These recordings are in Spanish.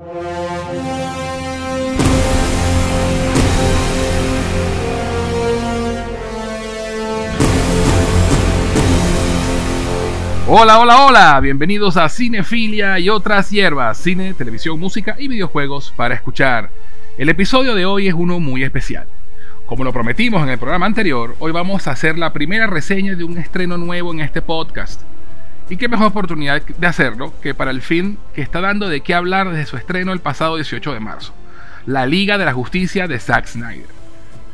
Hola, hola, hola, bienvenidos a Cinefilia y otras hierbas, cine, televisión, música y videojuegos para escuchar. El episodio de hoy es uno muy especial. Como lo prometimos en el programa anterior, hoy vamos a hacer la primera reseña de un estreno nuevo en este podcast. Y qué mejor oportunidad de hacerlo que para el fin que está dando de qué hablar desde su estreno el pasado 18 de marzo, La Liga de la Justicia de Zack Snyder.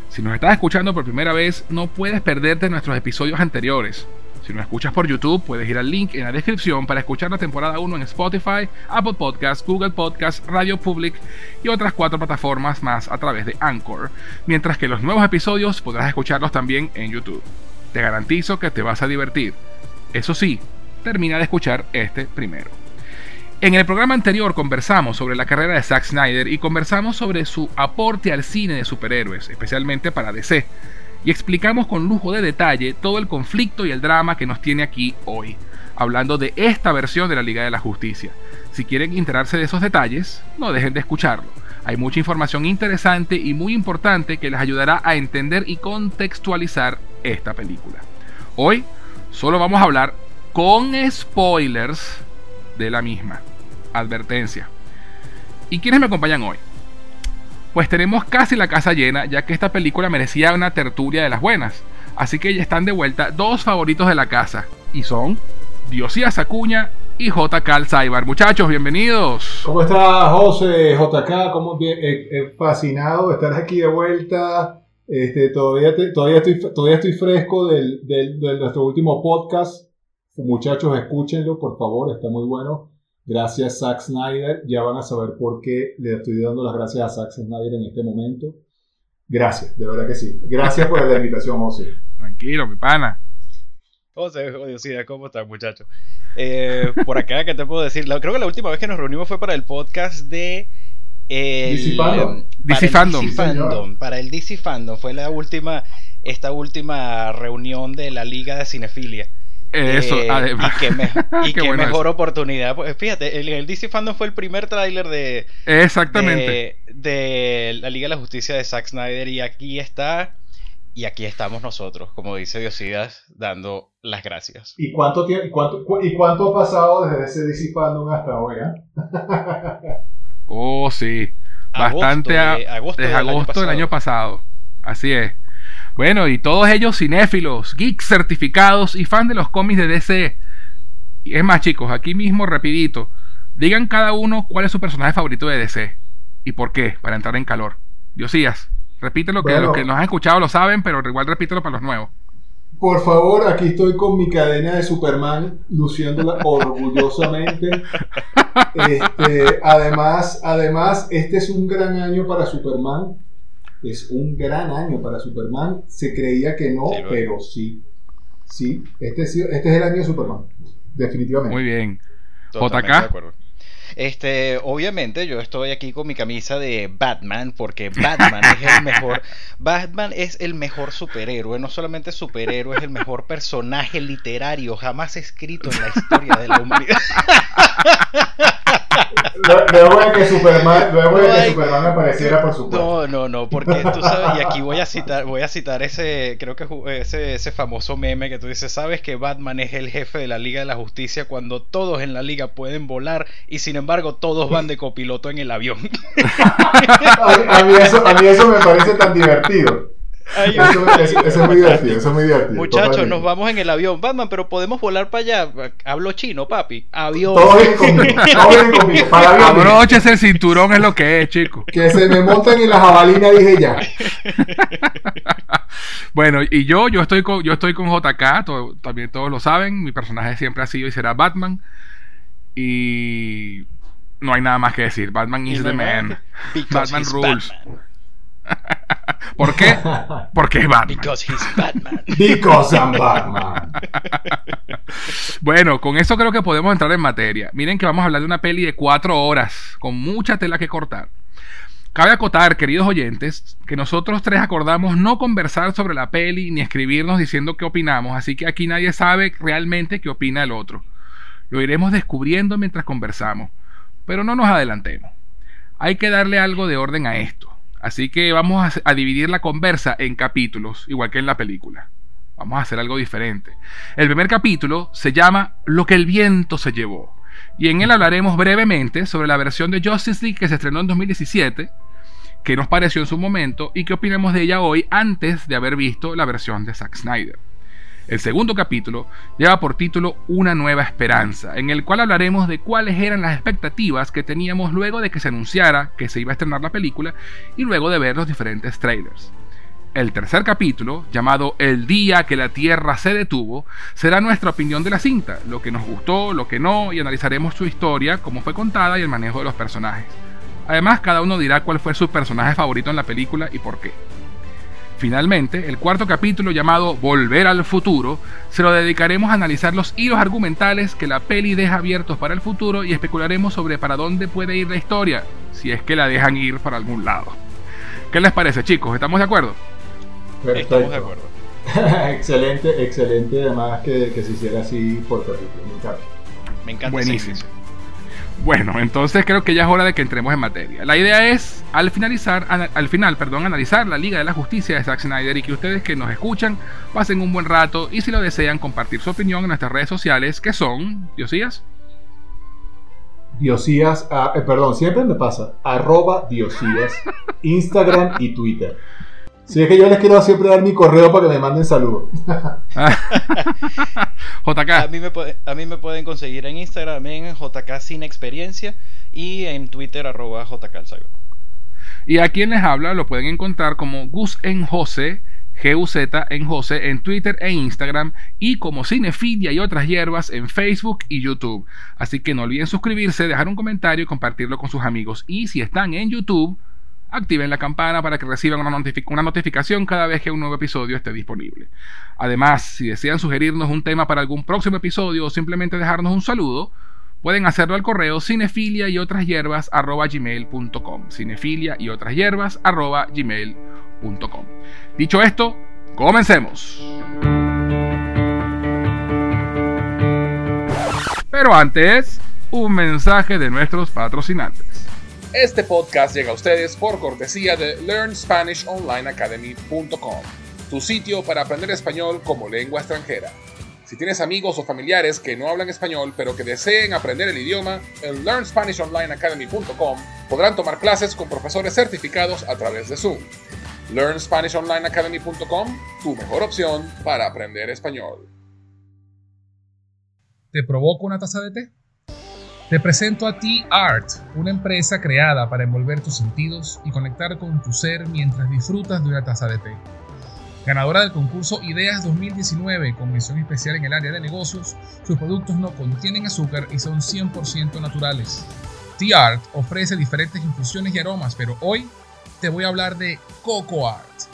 Si nos estás escuchando por primera vez, no puedes perderte nuestros episodios anteriores. Si nos escuchas por YouTube, puedes ir al link en la descripción para escuchar la temporada 1 en Spotify, Apple Podcasts, Google Podcasts, Radio Public y otras cuatro plataformas más a través de Anchor, mientras que los nuevos episodios podrás escucharlos también en YouTube. Te garantizo que te vas a divertir. Eso sí, termina de escuchar este primero. En el programa anterior conversamos sobre la carrera de Zack Snyder y conversamos sobre su aporte al cine de superhéroes, especialmente para DC y explicamos con lujo de detalle todo el conflicto y el drama que nos tiene aquí hoy, hablando de esta versión de la Liga de la Justicia. Si quieren enterarse de esos detalles, no dejen de escucharlo. Hay mucha información interesante y muy importante que les ayudará a entender y contextualizar esta película. Hoy solo vamos a hablar con spoilers de la misma. Advertencia. ¿Y quiénes me acompañan hoy? pues tenemos casi la casa llena, ya que esta película merecía una tertulia de las buenas. Así que ya están de vuelta dos favoritos de la casa, y son Diosías Acuña y JK Alzaibar. Muchachos, bienvenidos. ¿Cómo estás, José? JK, ¿cómo bien? Eh, eh, fascinado estar aquí de vuelta. Este, todavía, todavía, estoy, todavía estoy fresco del, del, de nuestro último podcast. Muchachos, escúchenlo, por favor, está muy bueno. Gracias Zack Snyder. Ya van a saber por qué le estoy dando las gracias a Zack Snyder en este momento. Gracias, de verdad que sí. Gracias por la invitación, José. Tranquilo, mi pana. José, ¿cómo estás, muchacho? Eh, por acá, ¿qué te puedo decir? creo que la última vez que nos reunimos fue para el podcast de. DC Fandom. DC Fandom. Para el DC Fandom. Fue la última. Esta última reunión de la Liga de Cinefilia. Eso, eh, además. Y qué, mejor oportunidad. Pues, fíjate, el, DC Fandom fue el primer tráiler de. Exactamente. De, la Liga de la Justicia de Zack Snyder. Y aquí está. Y aquí estamos nosotros, como dice Diosidas, dando las gracias. ¿Y cuánto, y cuánto, y cuánto ha pasado desde ese DC Fandom hasta hoy? Eh? oh, sí. Bastante. agosto, desde agosto del año pasado. Así es. Bueno, y todos ellos cinéfilos, geeks certificados y fan de los cómics de DC. Y es más, chicos, aquí mismo rapidito, digan cada uno cuál es su personaje favorito de DC y por qué, para entrar en calor. Diosías, repítelo, que los que nos han escuchado lo saben, pero igual repítelo para los nuevos. Por favor, aquí estoy con mi cadena de Superman, luciéndola orgullosamente. Este, además, además, este es un gran año para Superman es un gran año para Superman. Se creía que no, pero sí. Sí, este es, este es el año de Superman. Definitivamente. Muy bien. JK. Este, obviamente yo estoy aquí con mi camisa de Batman porque Batman es el mejor. Batman es el mejor superhéroe, no solamente superhéroe, es el mejor personaje literario jamás escrito en la historia de la humanidad. Luego de que Superman, luego de que Superman apareciera, por supuesto. No, no, no, porque tú sabes, y aquí voy a citar, voy a citar ese, creo que ese, ese famoso meme que tú dices, sabes que Batman es el jefe de la Liga de la Justicia cuando todos en la liga pueden volar y sin embargo todos van de copiloto en el avión. a, mí eso, a mí eso me parece tan divertido eso, es muy divertido, eso es muy divertido. Muchachos, nos vamos en el avión. Batman, pero podemos volar para allá. Hablo chino, papi. Avión. Todo bien conmigo. Todo. Para el cinturón es lo que es, chico. Que se me monten en la jabalina, dije ya. bueno, y yo, yo estoy con, yo estoy con JK, también todos lo saben. Mi personaje siempre ha sido y será Batman. Y no hay nada más que decir. Batman is the man. Batman rules. ¿Por qué? Porque es Batman. Because he's Batman. Because I'm Batman. bueno, con eso creo que podemos entrar en materia. Miren que vamos a hablar de una peli de cuatro horas, con mucha tela que cortar. Cabe acotar, queridos oyentes, que nosotros tres acordamos no conversar sobre la peli ni escribirnos diciendo qué opinamos, así que aquí nadie sabe realmente qué opina el otro. Lo iremos descubriendo mientras conversamos, pero no nos adelantemos. hay que darle algo de orden a esto. Así que vamos a, dividir la conversa en capítulos, igual que en la película. Vamos a hacer algo diferente. El primer capítulo se llama Lo que el viento se llevó. Y en él hablaremos brevemente sobre la versión de Justice League que se estrenó en 2017, qué nos pareció en su momento y qué opinamos de ella hoy antes de haber visto la versión de Zack Snyder. El segundo capítulo lleva por título Una nueva esperanza, en el cual hablaremos de cuáles eran las expectativas que teníamos luego de que se anunciara que se iba a estrenar la película y luego de ver los diferentes trailers. El tercer capítulo, llamado El día que la Tierra se detuvo, será nuestra opinión de la cinta, lo que nos gustó, lo que no, y analizaremos su historia, cómo fue contada y el manejo de los personajes. Además, cada uno dirá cuál fue su personaje favorito en la película y por qué. Finalmente, el cuarto capítulo llamado Volver al futuro se lo dedicaremos a analizar los hilos argumentales que la peli deja abiertos para el futuro y especularemos sobre para dónde puede ir la historia, si es que la dejan ir para algún lado. ¿Qué les parece chicos? ¿Estamos de acuerdo? Estamos de acuerdo. excelente, excelente además que, se hiciera así por capítulo. Me encanta. Me encanta. Buenísimo. Bueno, entonces creo que ya es hora de que entremos en materia. La idea es, al finalizar, al final, perdón, analizar la Liga de la Justicia de Zack Snyder y que ustedes que nos escuchan pasen un buen rato y si lo desean compartir su opinión en nuestras redes sociales, que son, Diosías. Diosías, ah, eh, perdón, siempre me pasa, arroba Diosías, Instagram y Twitter. Si es que yo les quiero siempre dar mi correo para que me manden saludos. JK. A mí, me a mí me pueden conseguir en Instagram en JK Sin Experiencia y en Twitter arroba JK Y a quien les habla lo pueden encontrar como Gus en José, GUZ en José en Twitter e Instagram y como Cinefilia y otras hierbas en Facebook y YouTube. Así que no olviden suscribirse, dejar un comentario y compartirlo con sus amigos. Y si están en YouTube, activen la campana para que reciban una, notificación cada vez que un nuevo episodio esté disponible. Además, si desean sugerirnos un tema para algún próximo episodio o simplemente dejarnos un saludo, pueden hacerlo al correo cinefilia y otras hierbas gmail.com. Cinefilia y otras hierbas gmail.com. Dicho esto, comencemos. Pero antes, un mensaje de nuestros patrocinantes. Este podcast llega a ustedes por cortesía de LearnSpanishOnlineAcademy.com, tu sitio para aprender español como lengua extranjera. Si tienes amigos o familiares que no hablan español pero que deseen aprender el idioma, en LearnSpanishOnlineAcademy.com podrán tomar clases con profesores certificados a través de Zoom. LearnSpanishOnlineAcademy.com, tu mejor opción para aprender español. ¿Te provoco una taza de té? Te presento a T-Art, una empresa creada para envolver tus sentidos y conectar con tu ser mientras disfrutas de una taza de té. Ganadora del concurso Ideas 2019 con mención especial en el área de negocios, sus productos no contienen azúcar y son 100% naturales. T-Art ofrece diferentes infusiones y aromas, pero hoy te voy a hablar de Coco Art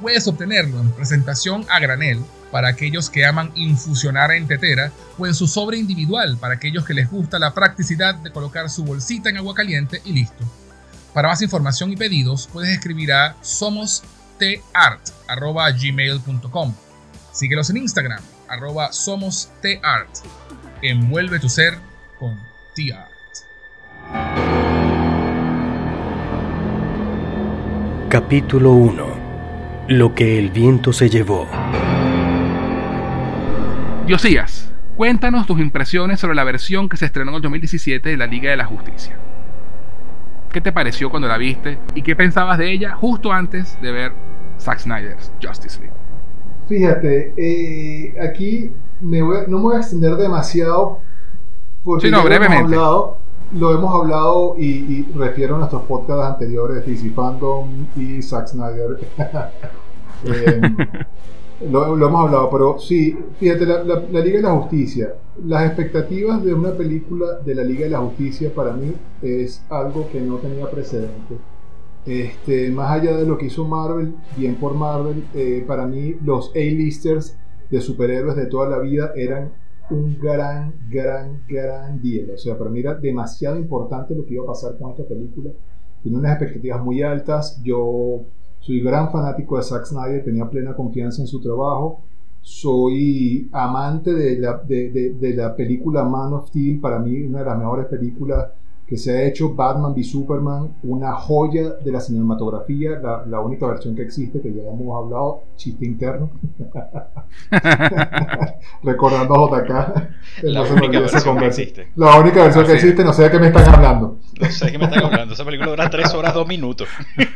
Puedes obtenerlo en presentación a granel para aquellos que aman infusionar en tetera o en su sobre individual para aquellos que les gusta la practicidad de colocar su bolsita en agua caliente y listo. Para más información y pedidos puedes escribir a somostart.gmail.com. Síguelos en Instagram, arroba somostart. Envuelve tu ser con T-Art. Capítulo 1 Lo que el viento se llevó. Diosías, cuéntanos tus impresiones sobre la versión que se estrenó en el 2017 de la Liga de la Justicia. ¿Qué te pareció cuando la viste y qué pensabas de ella justo antes de ver Zack Snyder's Justice League? Fíjate, eh, aquí no me voy a extender demasiado porque no, brevemente. Lo hemos hablado y, refiero a nuestros podcasts anteriores, DC Fandom y Zack Snyder. eh, Lo, hemos hablado, pero sí, fíjate, la, Liga de la Justicia, las expectativas de una película de la Liga de la Justicia para mí es algo que no tenía precedente. Este, más allá de lo que hizo Marvel, bien por Marvel, eh, para mí los A-listers de superhéroes de toda la vida eran un gran, gran, gran día. O sea, para mí era demasiado importante lo que iba a pasar con esta película. Tiene unas expectativas muy altas. Yo soy gran fanático de Zack Snyder, tenía plena confianza en su trabajo. Soy amante de la, de, de, de la película Man of Steel, para mí una de las mejores películas que se ha hecho Batman v Superman, una joya de la cinematografía, la, la, única versión que existe, que ya hemos hablado, chiste interno. Recordando a JK. La única versión que existe. La única versión que existe, no sé de qué me están hablando. No sé de qué me están hablando. Esa película dura 3 horas 2 minutos.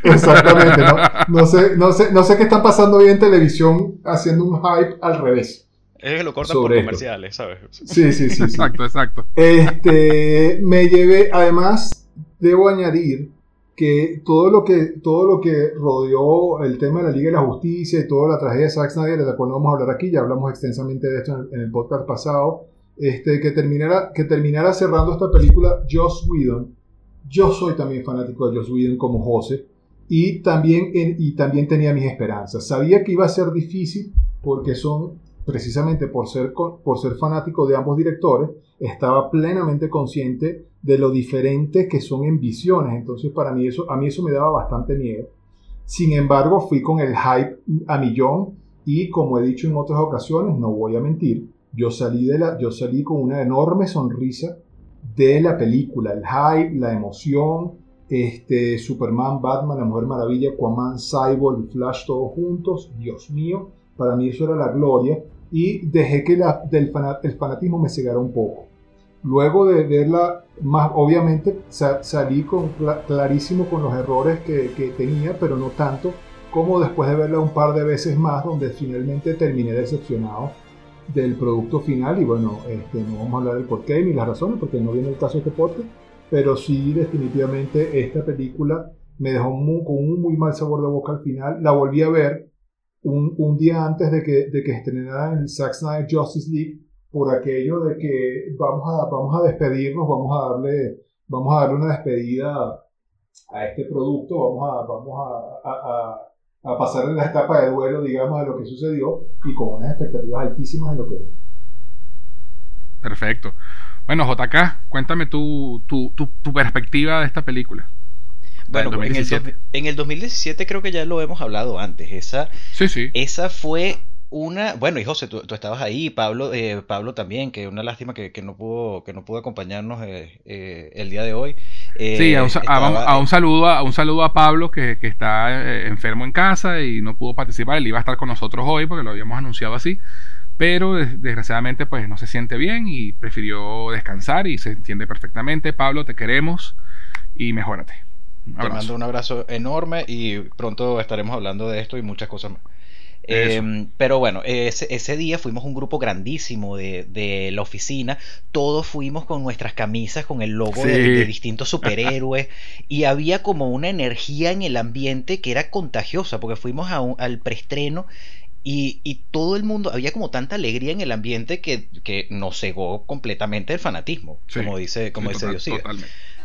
Exactamente. No, no, sé, no, sé, no sé qué están pasando hoy en televisión haciendo un hype al revés. Es que lo cortan por comerciales, ¿sabes? Sí, sí, sí, Exacto, exacto. Este, me llevé, además, debo añadir que todo lo que, todo lo que rodeó el tema de la Liga de la Justicia y toda la tragedia de Zack Snyder, de la cual no vamos a hablar aquí, ya hablamos extensamente de esto en el, en el podcast pasado, este, que, terminara, que terminara cerrando esta película Joss Whedon. Yo soy también fanático de Joss Whedon como José y también, en, y también tenía mis esperanzas. Sabía que iba a ser difícil porque son precisamente por ser, por ser fanático de ambos directores, estaba plenamente consciente de lo diferentes que son en visiones. Entonces, para mí eso, a mí eso me daba bastante miedo. Sin embargo, fui con el hype a millón y como he dicho en otras ocasiones, no voy a mentir, yo salí, de la, yo salí con una enorme sonrisa de la película, el hype, la emoción, este, Superman, Batman, La Mujer Maravilla, Aquaman, Cyborg Flash todos juntos, Dios mío, para mí eso era la gloria y dejé que el fanatismo me cegara un poco. Luego de verla, más obviamente salí con, clarísimo con los errores que, que, tenía, pero no tanto como después de verla un par de veces más, donde finalmente terminé decepcionado del producto final. Y bueno, este, no vamos a hablar del porqué ni las razones, porque no viene el caso de este podcast, pero sí definitivamente esta película me dejó con un muy mal sabor de boca al final. La volví a ver un, un día antes de que, de que estrenara el Zack Snyder Justice League por aquello de que vamos a, vamos a despedirnos, vamos a darle, vamos a darle una despedida a este producto, vamos a, vamos a, a, a pasar en la etapa de duelo, digamos, de lo que sucedió y con unas expectativas altísimas de lo que Perfecto. Bueno, JK, cuéntame tu, tu, tu, tu perspectiva de esta película. Bueno, en el, en el, 2017 creo que ya lo hemos hablado antes. Esa, sí, sí. esa fue una. Bueno, y José, tú, tú estabas ahí, Pablo, eh, Pablo también, que una lástima que, que, no pudo que no pudo acompañarnos eh, eh, el día de hoy. sí, a un, estaba, a, un, saludo a, un saludo a Pablo que, que está enfermo en casa y no pudo participar. Él iba a estar con nosotros hoy porque lo habíamos anunciado así pero desgraciadamente pues no se siente bien y prefirió descansar y se entiende perfectamente. Pablo, te queremos y mejórate. Te mando un abrazo enorme y pronto estaremos hablando de esto y muchas cosas más. Eh, pero bueno, ese, ese, día fuimos un grupo grandísimo de, de, la oficina. Todos fuimos con nuestras camisas, con el logo sí. de, de, distintos superhéroes. y había como una energía en el ambiente que era contagiosa, porque fuimos a un, al preestreno y, y, todo el mundo, había como tanta alegría en el ambiente que, que nos cegó completamente el fanatismo, sí, como dice, como sí, dice total.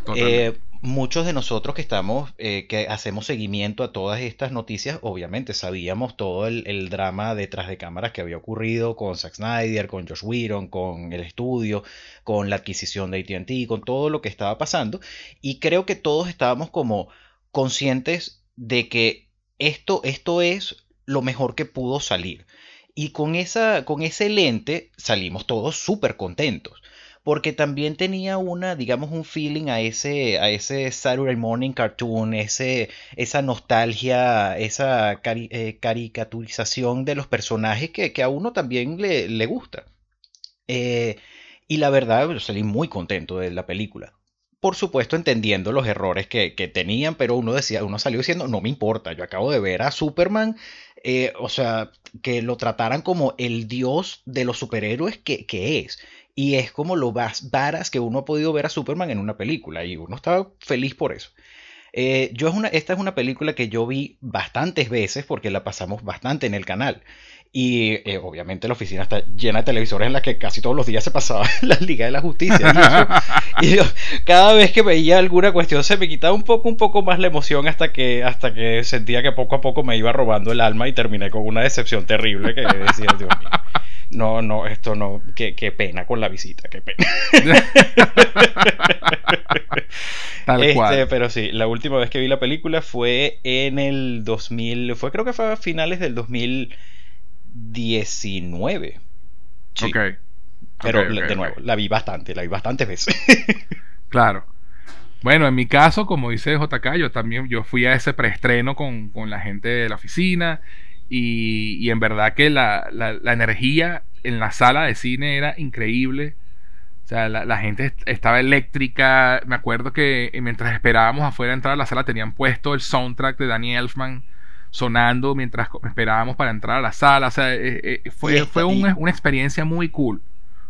Totalmente. Eh, muchos de nosotros que estamos, eh, que hacemos seguimiento a todas estas noticias, obviamente sabíamos todo el, el, drama detrás de cámaras que había ocurrido con Zack Snyder, con Josh Whedon, con el estudio, con la adquisición de AT&T, con todo lo que estaba pasando. Y creo que todos estábamos como conscientes de que esto, esto es lo mejor que pudo salir. Y con, esa, con ese lente salimos todos súper contentos porque también tenía una, digamos, un feeling a ese, a ese Saturday Morning Cartoon, ese, esa nostalgia, esa eh, caricaturización de los personajes que, que, a uno también le, le gusta. Eh, y la verdad, yo salí muy contento de la película. Por supuesto, entendiendo los errores que, que tenían, pero uno decía, uno salió diciendo, no me importa, yo acabo de ver a Superman eh, o sea, que lo trataran como el dios de los superhéroes que, que es. Y es como lo más varas que uno ha podido ver a Superman en una película. Y uno estaba feliz por eso. Eh, yo es una, esta es una película que yo vi bastantes veces porque la pasamos bastante en el canal. Y eh, obviamente la oficina está llena de televisores en la que casi todos los días se pasaba la Liga de la Justicia. Y, cada vez que veía alguna cuestión se me quitaba un poco, un poco más la emoción hasta que, hasta que sentía que poco a poco me iba robando el alma y terminé con una decepción terrible que decía, Dios mío. No, no, esto no, qué, qué pena con la visita, qué pena. Tal este, cual. Pero sí, la última vez que vi la película fue en el 2000, fue creo que fue a finales del 2019. Sí. Ok. Pero de nuevo, la vi bastante, la vi bastantes veces. claro. Bueno, en mi caso, como dice JK, yo también yo fui a ese preestreno con, con la gente de la oficina y, en verdad que la, energía en la sala de cine era increíble. O sea, la, gente estaba eléctrica. Me acuerdo que mientras esperábamos afuera entrar a la sala tenían puesto el soundtrack de Danny Elfman sonando mientras esperábamos para entrar a la sala. O sea, eh, eh, fue, fue una experiencia muy cool.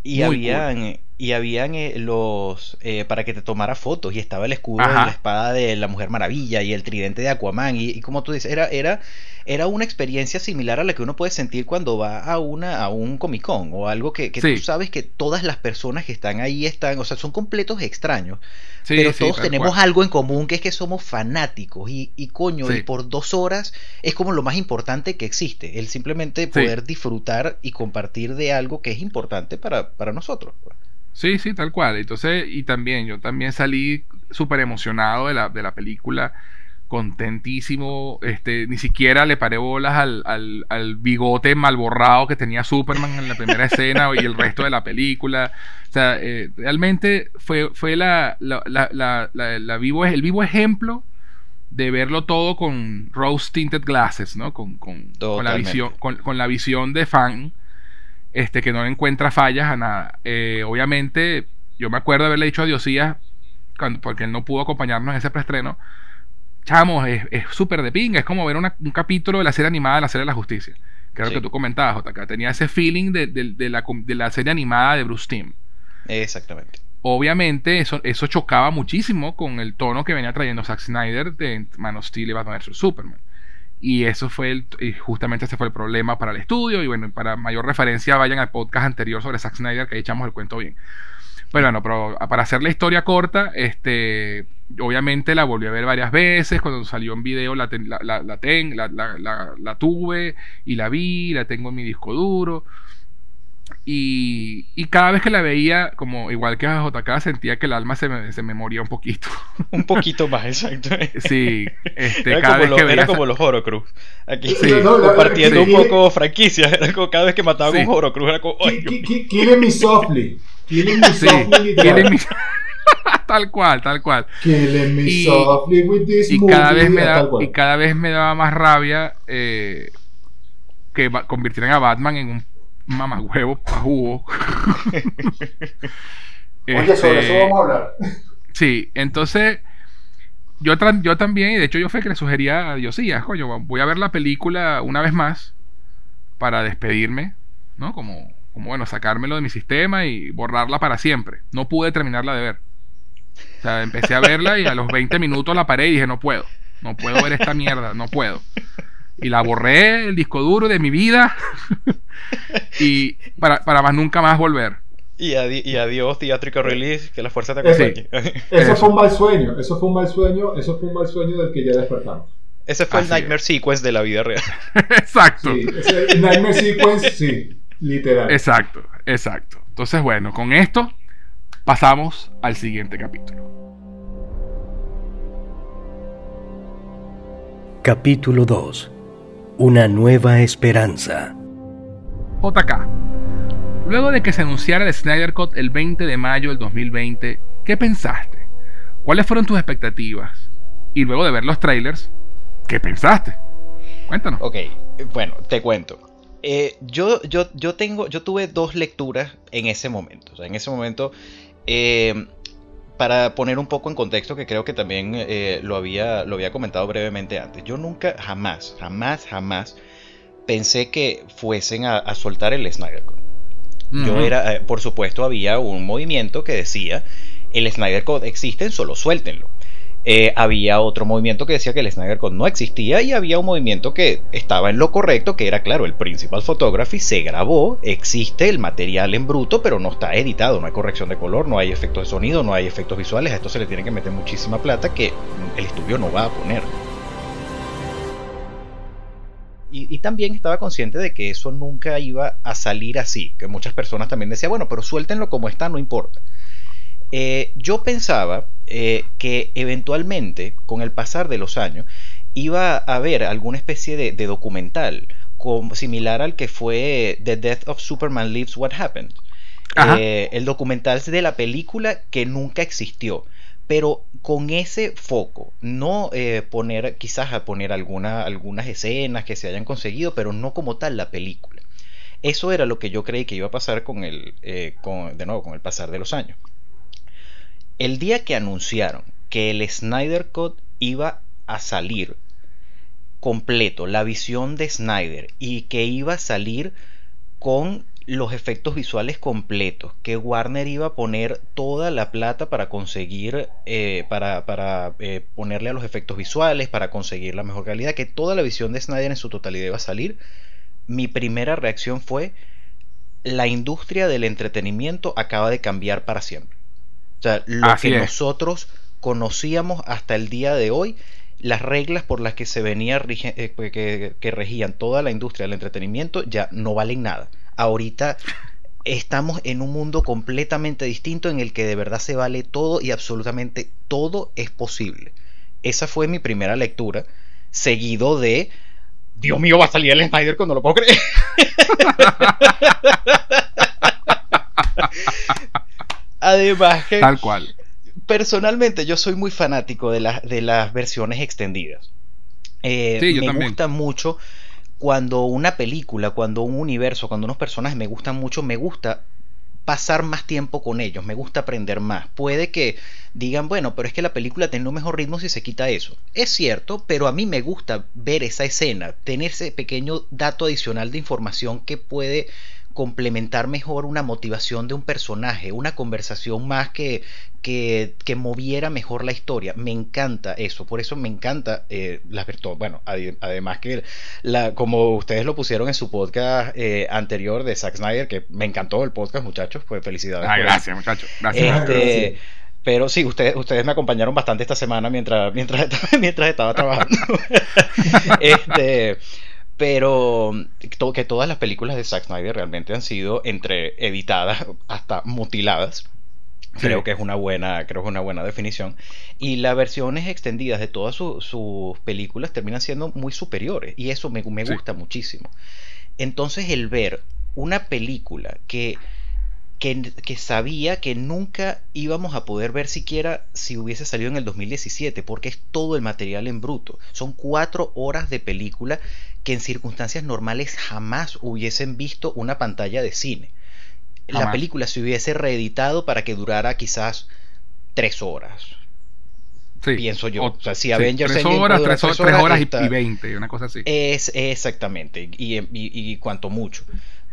Y habían, y habían eh, los eh, para que te tomara fotos y estaba el escudo y la espada de la Mujer Maravilla y el tridente de Aquaman y, como tú dices era era era una experiencia similar a la que uno puede sentir cuando va a una a un Comic Con o algo que, que tú sabes que todas las personas que están ahí están o sea son completos extraños pero todos tenemos algo en común que es que somos fanáticos y, y coño y por dos horas es como lo más importante que existe el simplemente poder disfrutar y compartir de algo que es importante para, para nosotros pues. Sí, sí, tal cual. Entonces, y también, yo también salí súper emocionado de la, de la película, contentísimo. Este, ni siquiera le paré bolas al, al, al, bigote mal borrado que tenía Superman en la primera escena y el resto de la película. O sea, eh, realmente fue, fue la, la, la, la, vivo, el vivo ejemplo de verlo todo con rose tinted glasses, ¿no? Con, con, con la visión, con, con la visión de fan este, que no encuentra fallas a nada. Eh, obviamente, yo me acuerdo de haberle dicho a Diosías, cuando, porque él no pudo acompañarnos en ese preestreno, chamos, es súper de pinga, es como ver un capítulo de la serie animada de la serie de la justicia. Que lo que tú comentabas. Tenía ese feeling de, la, serie animada de Bruce Timm. Exactamente. Obviamente, eso, eso chocaba muchísimo con el tono que venía trayendo Zack Snyder de Man of Steel y Batman vs. Superman. Y eso fue el, y justamente ese fue el problema para el estudio. Y bueno, para mayor referencia, vayan al podcast anterior sobre Zack Snyder, que ahí echamos el cuento bien. Pero bueno, pero para hacer la historia corta, este, obviamente la volví a ver varias veces. Cuando salió en video la, la, la, la, la, tuve y la vi, la tengo en mi disco duro. Y, y, cada vez que la veía, como igual que a JK, sentía que el alma se me, se me moría un poquito. un poquito más, exacto. Sí, este, era, cada como vez que era como los Horocruz. Aquí sí. compartiendo un poco franquicia. Era como cada vez que mataban un Horocruz, era como. Kill me softly. Kill me softly. tal cual, tal cual. Me softly with this y cada vez me da, Y cada vez me daba más rabia eh, que convirtieran a Batman en un mamagüevo pajugo. Oye, sobre eso este, vamos a hablar. Sí, entonces yo, yo también, y de hecho yo fue que le sugería a Diosías, coño, voy a ver la película una vez más para despedirme, ¿no? Como, como, bueno, sacármelo de mi sistema y borrarla para siempre. No pude terminarla de ver. O sea, empecé a verla y a los 20 minutos la paré y dije, no puedo, no puedo ver esta mierda, no puedo y la borré el disco duro de mi vida y para, para más nunca más volver. Y, y adiós Theatrical Release, que la fuerza te acompañe. eso fue un mal sueño, eso fue un mal sueño, eso fue un mal sueño del que ya despertamos. Ese fue el Nightmare Sequence de la vida real. exacto. Sí, el Nightmare Sequence, sí, literal. Exacto, exacto. Entonces, bueno, con esto pasamos al siguiente capítulo. Capítulo 2 una nueva esperanza. JK. Luego de que se anunciara el Snyder Cut el 20 de mayo del 2020, ¿qué pensaste? ¿Cuáles fueron tus expectativas? Y luego de ver los trailers, ¿qué pensaste? Cuéntanos. Ok, bueno, te cuento. Eh, yo, yo, yo, tengo, yo tuve dos lecturas en ese momento. O sea, en ese momento eh, para poner un poco en contexto, que creo que también eh, lo, había, lo había comentado brevemente antes, yo nunca, jamás, jamás, jamás pensé que fuesen a, soltar el Snyder Code. Yo era, eh, por supuesto, había un movimiento que decía, el Snyder Code existe, solo suéltenlo. Eh, había otro movimiento que decía que el Snyder no existía y había un movimiento que estaba en lo correcto, que era claro, el Principal Photography se grabó, existe el material en bruto, pero no está editado, no hay corrección de color, no hay efectos de sonido, no hay efectos visuales, a esto se le tiene que meter muchísima plata que el estudio no va a poner. Y, también estaba consciente de que eso nunca iba a salir así, que muchas personas también decían, bueno, pero suéltenlo como está, no importa. Eh, yo pensaba eh, que eventualmente, con el pasar de los años, iba a haber alguna especie de, documental similar al que fue The Death of Superman Lives What Happened. Eh, el documental de la película que nunca existió pero con ese foco, no eh, poner, quizás a poner alguna, algunas escenas que se hayan conseguido, pero no como tal la película. Eso era lo que yo creí que iba a pasar con el, eh, de nuevo, con el pasar de los años. El día que anunciaron que el Snyder Cut iba a salir completo, la visión de Snyder, y que iba a salir con los efectos visuales completos, que Warner iba a poner toda la plata para conseguir, eh, para, para eh, ponerle a los efectos visuales, para conseguir la mejor calidad, que toda la visión de Snyder en su totalidad iba a salir, mi primera reacción fue, la industria del entretenimiento acaba de cambiar para siempre. Sea, lo que nosotros conocíamos hasta el día de hoy, las reglas por las que se venía eh, que regían toda la industria del entretenimiento ya no valen nada ahorita estamos en un mundo completamente distinto en el que de verdad se vale todo y absolutamente todo es posible. Esa fue mi primera lectura, seguido de Dios mío, va a salir el Snyder cuando lo puedo creer. Además que tal cual. Personalmente yo soy muy fanático de, de las versiones extendidas. Eh, sí, me gusta mucho cuando una película, cuando un universo, cuando unos personajes me gustan mucho, me gusta pasar más tiempo con ellos, me gusta aprender más. Puede que digan, bueno, pero es que la película tiene un mejor ritmo si se quita eso. Es cierto, pero a mí me gusta ver esa escena, tener ese pequeño dato adicional de información que puede complementar mejor una motivación de un personaje, una conversación más que, que, moviera mejor la historia. Me encanta eso, por eso me encanta eh, las Bueno, además que la, como ustedes lo pusieron en su podcast eh, anterior de Zack Snyder, que me encantó el podcast, muchachos, pues felicidades. Ah, gracias, muchachos. Gracias. Este, pero sí, ustedes, ustedes me acompañaron bastante esta semana mientras, mientras, mientras estaba trabajando. este, pero que todas las películas de Zack Snyder realmente han sido entre editadas hasta mutiladas. Creo que es una buena, creo que es una buena definición. Y las versiones extendidas de todas sus películas terminan siendo muy superiores. Y eso me, gusta muchísimo. Entonces, el ver una película que, que, que, sabía que nunca íbamos a poder ver siquiera si hubiese salido en el 2017, porque es todo el material en bruto. Son cuatro horas de película que en circunstancias normales jamás hubiesen visto una pantalla de cine. La película se hubiese reeditado para que durara quizás tres horas. pienso yo. O, sea, si Avengers tres horas, tres, horas, y, veinte, una cosa así. Es exactamente, y, y, cuanto mucho.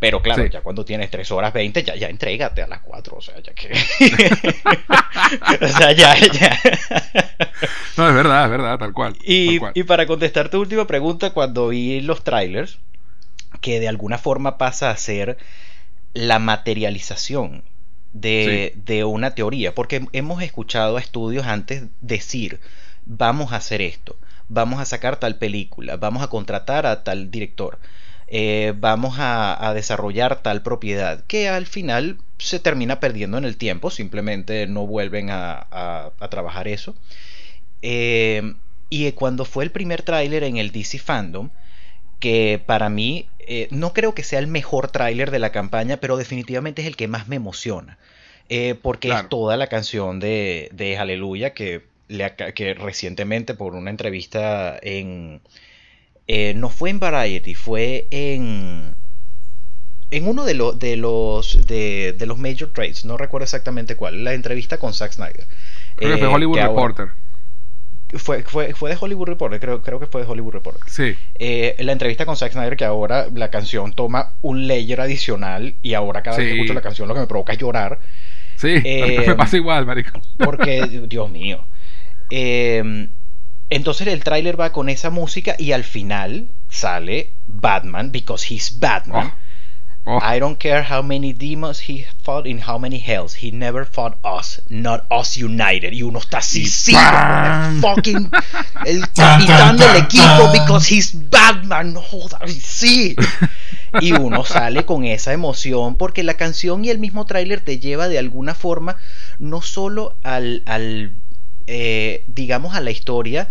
Pero claro, ya cuando tienes 3 horas 20, ya, ya entrégate a las 4. O sea, ya que. o sea, ya, ya. no, es verdad, es verdad, tal cual. Y, y para contestar tu última pregunta, cuando vi los trailers, que de alguna forma pasa a ser la materialización de, de, una teoría, porque hemos escuchado a estudios antes decir, vamos a hacer esto, vamos a sacar tal película, vamos a contratar a tal director. Eh, vamos a, desarrollar tal propiedad que al final se termina perdiendo en el tiempo, simplemente no vuelven a, trabajar eso. Eh, y cuando fue el primer tráiler en el DC Fandom, que para mí eh, no creo que sea el mejor tráiler de la campaña, pero definitivamente es el que más me emociona. porque es toda la canción de, de Aleluya que, que recientemente por una entrevista en, eh, no fue en Variety, fue en en uno de, los de los de, los major trades, no recuerdo exactamente cuál, la entrevista con Zack Snyder. Creo que fue eh, Hollywood Reporter. Fue, fue, fue, de Hollywood Reporter, creo, creo que fue de Hollywood Reporter. Sí. Eh, la entrevista con Zack Snyder, que ahora la canción toma un layer adicional y ahora cada vez que escucho la canción lo que me provoca es llorar. Sí, me pasa igual, marico. Porque, Dios mío. Eh, entonces el tráiler va con esa música y al final sale Batman, because he's Batman. Oh. I don't care how many demons he fought in how many hells. He never fought us, not us united. Y uno está así, sí, el fucking el capitán del equipo because he's Batman. No joda, y sí. Y uno sale con esa emoción porque la canción y el mismo tráiler te lleva de alguna forma no solo al, al eh, digamos a la historia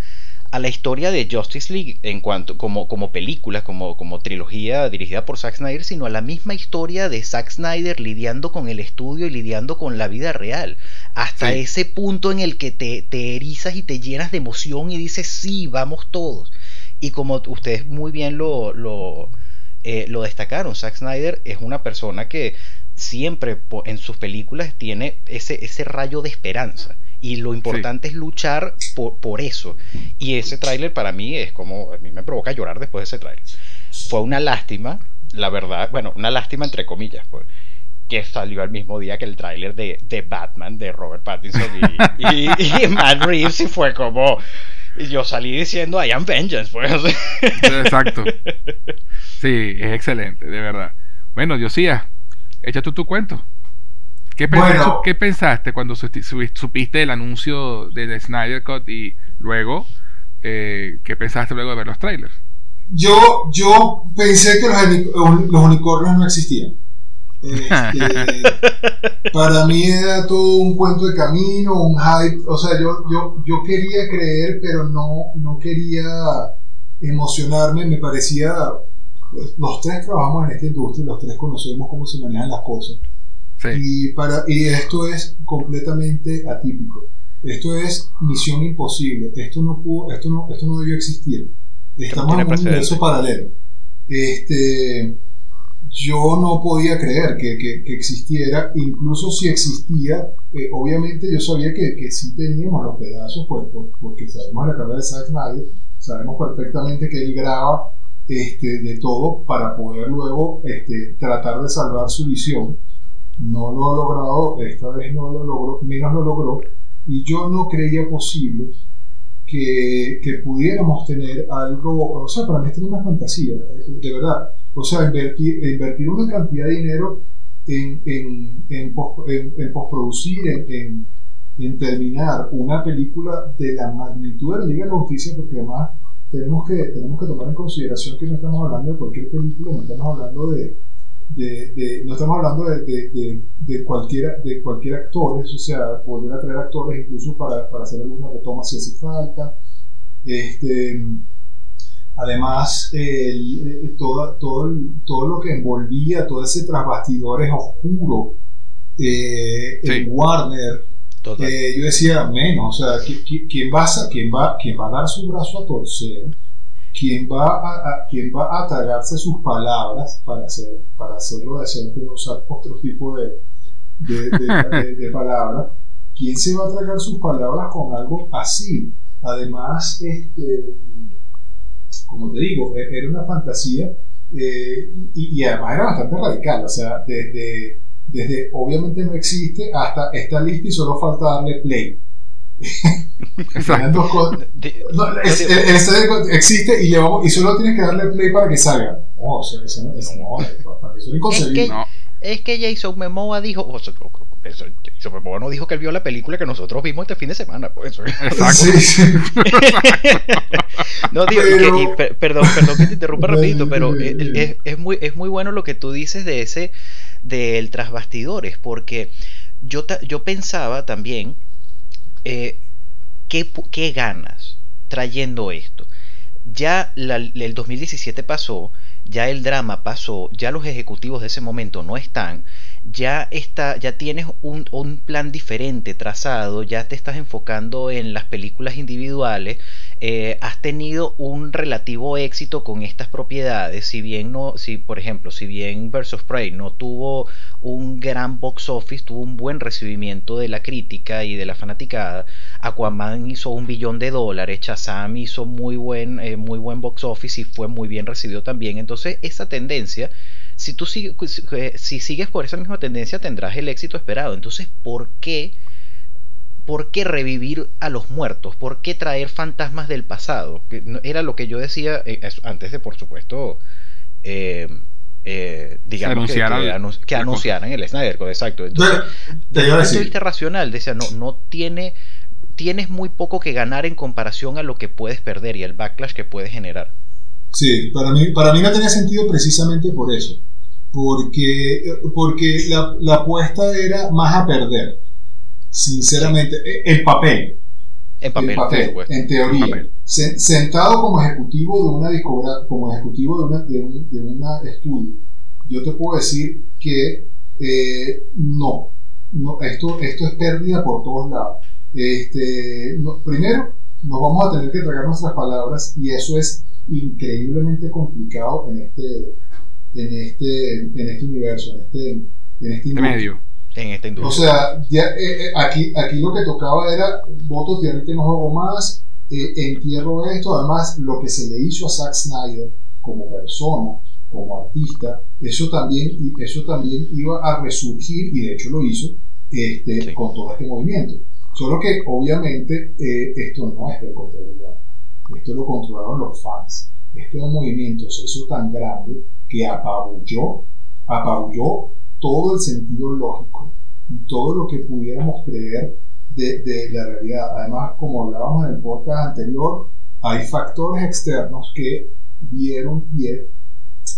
a la historia de Justice League en cuanto como, como película, como, como trilogía dirigida por Zack Snyder, sino a la misma historia de Zack Snyder lidiando con el estudio y lidiando con la vida real. Hasta Sí. ese punto en el que te, te erizas y te llenas de emoción y dices, sí, vamos todos. Y como ustedes muy bien lo, lo, eh, lo destacaron, Zack Snyder es una persona que siempre en sus películas tiene ese, ese rayo de esperanza. Y lo importante es luchar por, por eso. Y ese tráiler para mí es como, a mí me provoca llorar después de ese tráiler. Fue una lástima, la verdad, bueno, una lástima entre comillas, pues, que salió al mismo día que el tráiler de, de Batman de Robert Pattinson y, y, y Matt Reeves y fue como... Y yo salí diciendo I am vengeance, pues. Exacto. Sí, es excelente, de verdad. Bueno, Diosía, echa tú tu cuento. ¿Qué, pen- Bueno. ¿Qué pensaste cuando su- su- supiste el anuncio del Snyder Cut y luego, eh, qué pensaste luego de ver los trailers? Yo, yo pensé que los, los unicornios no existían. Este, para mí era todo un cuento de camino, un hype. O sea, yo, yo, yo quería creer, pero no, no quería emocionarme. Me parecía. pues, los tres trabajamos en esta industria, los tres conocemos cómo se manejan las cosas. Sí, Y, para, y esto es completamente atípico. Esto es misión imposible. Esto no, pudo, esto no, esto no debió existir. Estamos en un universo paralelo. Este, yo no podía creer que, que- que existiera, incluso si existía, eh, obviamente yo sabía que, que sí teníamos los pedazos, pues, pues, porque sabemos la carrera de Zack Snyder, sabemos perfectamente que él graba este, de todo para poder luego este, tratar de salvar su visión. No lo ha logrado, esta vez no lo logró, menos lo logró, y yo no creía posible que, que pudiéramos tener algo, o sea, para mí esto es una fantasía, de verdad. O sea, invertir, invertir una cantidad de dinero en, en, en, pos- en- en postproducir, en- en terminar una película de la magnitud de la Liga de la Justicia, porque además tenemos que, tenemos que tomar en consideración que no estamos hablando de cualquier película, no estamos hablando de, de, de- no estamos hablando de, de, cualquier, de cualquier actor, o sea, volver a traer actores incluso para, para hacer alguna retoma si hace falta. Este, además, el- eh, toda- todo, el- todo lo que envolvía, todo ese tras bastidores oscuro eh, Sí. en Warner, eh, yo decía, menos, o sea, ¿qui- qui- ¿quién va, a, quién, va, ¿quién va a dar su brazo a torcer? ¿Quién va a, a- quién va a tragarse sus palabras para, hacer, para hacerlo decente y usar otro tipo de, de, de- de- palabras? ¿Quién se va a tragar sus palabras con algo así? Además, este, como te digo, e- era una fantasía eh, y, y además era bastante radical, o sea, desde, desde obviamente no existe hasta está lista y solo falta darle play. Eran exacto. dos cosas. De- No, es- de- el- el estadio existe y, y solo tienes que darle play para que salga. No, o sea, eso no, eso no, para eso es inconcebible. Es que- No, Es que Jason Momoa dijo, o sea, Jason Momoa no dijo que él vio la película que nosotros vimos este fin de semana, pues. exacto. Sí, sí. No, digo, y Pero- que- y per- perdón, perdón que te interrumpa rapidito, pero es, es- muy, es muy bueno lo que tú dices de ese, del tras bastidores, porque yo, ta- yo pensaba también, eh, ¿qué, pu- ¿qué ganas trayendo esto? Ya el 2017 pasó, ya el drama pasó, ya los ejecutivos de ese momento no están, ya está, ya tienes un, un plan diferente trazado, ya te estás enfocando en las películas individuales, eh, has tenido un relativo éxito con estas propiedades, si bien no, si por ejemplo, si bien Versus Prey no tuvo un gran box office, tuvo un buen recibimiento de la crítica y de la fanaticada, Aquaman hizo un billón de dólares, Shazam hizo muy buen, eh, muy buen box office y fue muy bien recibido también, entonces esa tendencia si tú sigues, si sigues por esa misma tendencia tendrás el éxito esperado. Entonces, ¿por qué ¿por qué revivir a los muertos? ¿Por qué traer fantasmas del pasado? Que era lo que yo decía eh, antes de, por supuesto, eh, eh, digamos que, que, anunciaran el Snyder Code, exacto. Entonces, desde el punto de vista racional, decía, no, no tiene, tienes muy poco que ganar en comparación a lo que puedes perder y el backlash que puedes generar. Sí, para mí, para mí no tenía sentido precisamente por eso. Porque, porque la, la apuesta era más a perder. Sinceramente, e, el papel. El papel, en teoría. Sentado como ejecutivo de una discográfica, como ejecutivo de, una, de, un, de estudio, yo te puedo decir que eh, no, no esto, esto es pérdida por todos lados. Este, primero, nos vamos a tener que tragar nuestras palabras y eso es increíblemente complicado en este, en este, en este universo, en este, en este medio. En esta industria. O sea, ya, eh, eh, aquí, aquí lo que tocaba era voto, tierrita, no juego más, eh, entierro esto. Además, lo que se le hizo a Zack Snyder como persona, como artista, eso también, eso también iba a resurgir, y de hecho lo hizo, este, con todo este movimiento. Solo que obviamente esto no es del control de esto lo controlaron los fans. Este movimiento se hizo tan grande que apabulló, apabulló todo el sentido lógico y todo lo que pudiéramos creer de, de, la realidad. Además, como hablábamos en el podcast anterior, hay factores externos que dieron pie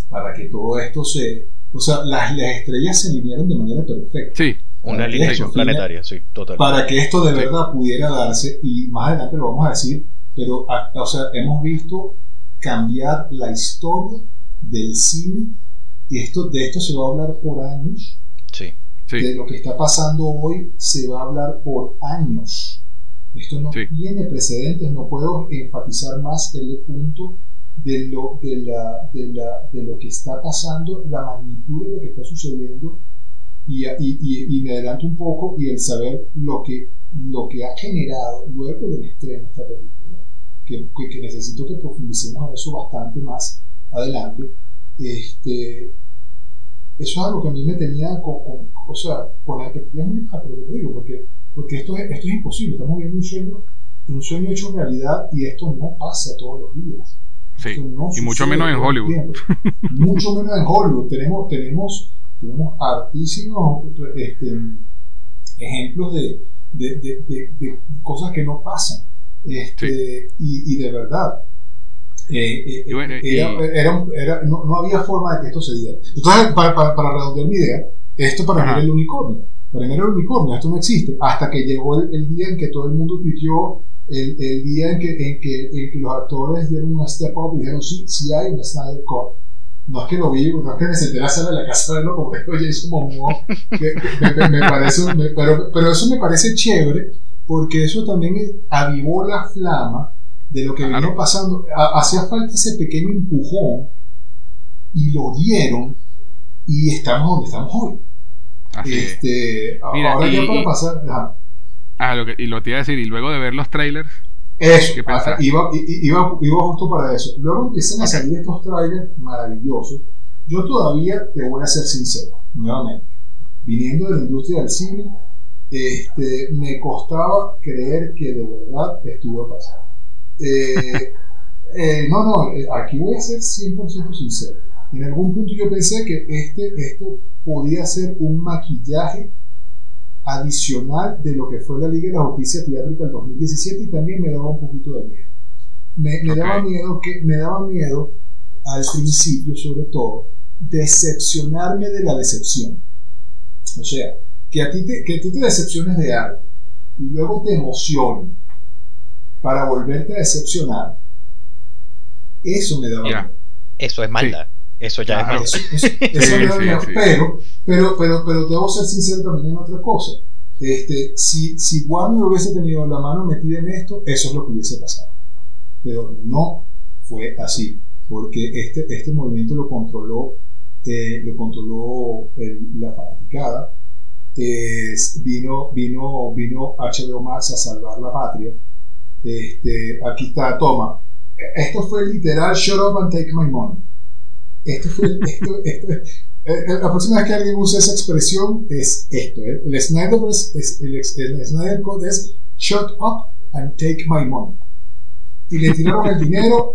para que todo esto se... O sea, las, las estrellas se alinearon de manera perfecta. Sí, una alineación planetaria, sí, total. Para que esto de verdad pudiera darse, y más adelante lo vamos a decir, pero o sea, hemos visto cambiar la historia del cine y esto, de esto se va a hablar por años. Sí. De lo que está pasando hoy se va a hablar por años. Esto no tiene precedentes, no puedo enfatizar más el punto de lo, de, la, de, la, de lo que está pasando, la magnitud de lo que está sucediendo y, y, y, me adelanto un poco y el saber lo que, lo que ha generado luego del estreno esta película, que, que, necesito que profundicemos en eso bastante más adelante. Este, eso es algo que a mí me tenía con, o sea, con la perspectiva muy digo, porque, porque esto, es, esto es imposible, estamos viendo un sueño, un sueño hecho realidad y esto no pasa todos los días. Sí, y mucho menos en Hollywood. mucho menos en Hollywood. Tenemos, tenemos, tenemos hartísimos este, ejemplos de, de, de, de, cosas que no pasan. Este, y, y de verdad, eh, eh, era, era, no, no, había forma de que esto se diera. Entonces, para, para, para redondear mi idea, esto para mí era el unicornio. Para mí era el unicornio, esto no existe. Hasta que llegó el, día en que todo el mundo tuiteó, el, el día en que, en, que, en que los actores dieron una step up y dijeron: Sí, sí hay un Snyder Cut. No es que lo vi, no es que me senté a salir de la casa a verlo como Jason Momoa, que, me, me, parece, pero, pero eso me parece chévere porque eso también avivó la flama de lo que venía pasando. hacía falta ese pequeño empujón y lo dieron y estamos donde estamos hoy. este, ahora ya para pasar. Ah, lo que, y lo te iba a decir, y luego de ver los trailers. Eso, iba, iba, iba, justo para eso. Luego empiezan a salir estos trailers maravillosos. Yo todavía te voy a ser sincero, nuevamente. Viniendo de la industria del cine, este, me costaba creer que de verdad estuvo pasando. Eh, eh, no, no, eh, aquí voy a ser 100% sincero. En algún punto yo pensé que este, esto podía ser un maquillaje adicional de lo que fue la Liga de la Justicia Teátrica del 2017 y también me daba un poquito de miedo. Me, me daba miedo que me daba miedo al principio, sobre todo, decepcionarme de la decepción. O sea, que a ti te, que tú te decepciones de algo y luego te emociones para volverte a decepcionar, eso me da miedo. Eso es maldad. Eso ya es maldad. Eso, me da miedo. Pero, pero, pero, pero debo ser sincero también en otra cosa. Este, si, si Warner hubiese tenido la mano metida en esto, eso es lo que hubiese pasado. Pero no fue así, porque este, este movimiento lo controló, eh, lo controló la fanaticada. vino, vino, vino HBO Max a salvar la patria este, aquí está, toma. Esto fue literal, shut up and take my money. Esto fue, esto, esto, eh, eh, la próxima vez que alguien use esa expresión es esto. El, Snyder es, el, el, Snyder Code es shut up and take my money. Y le tiraron el dinero,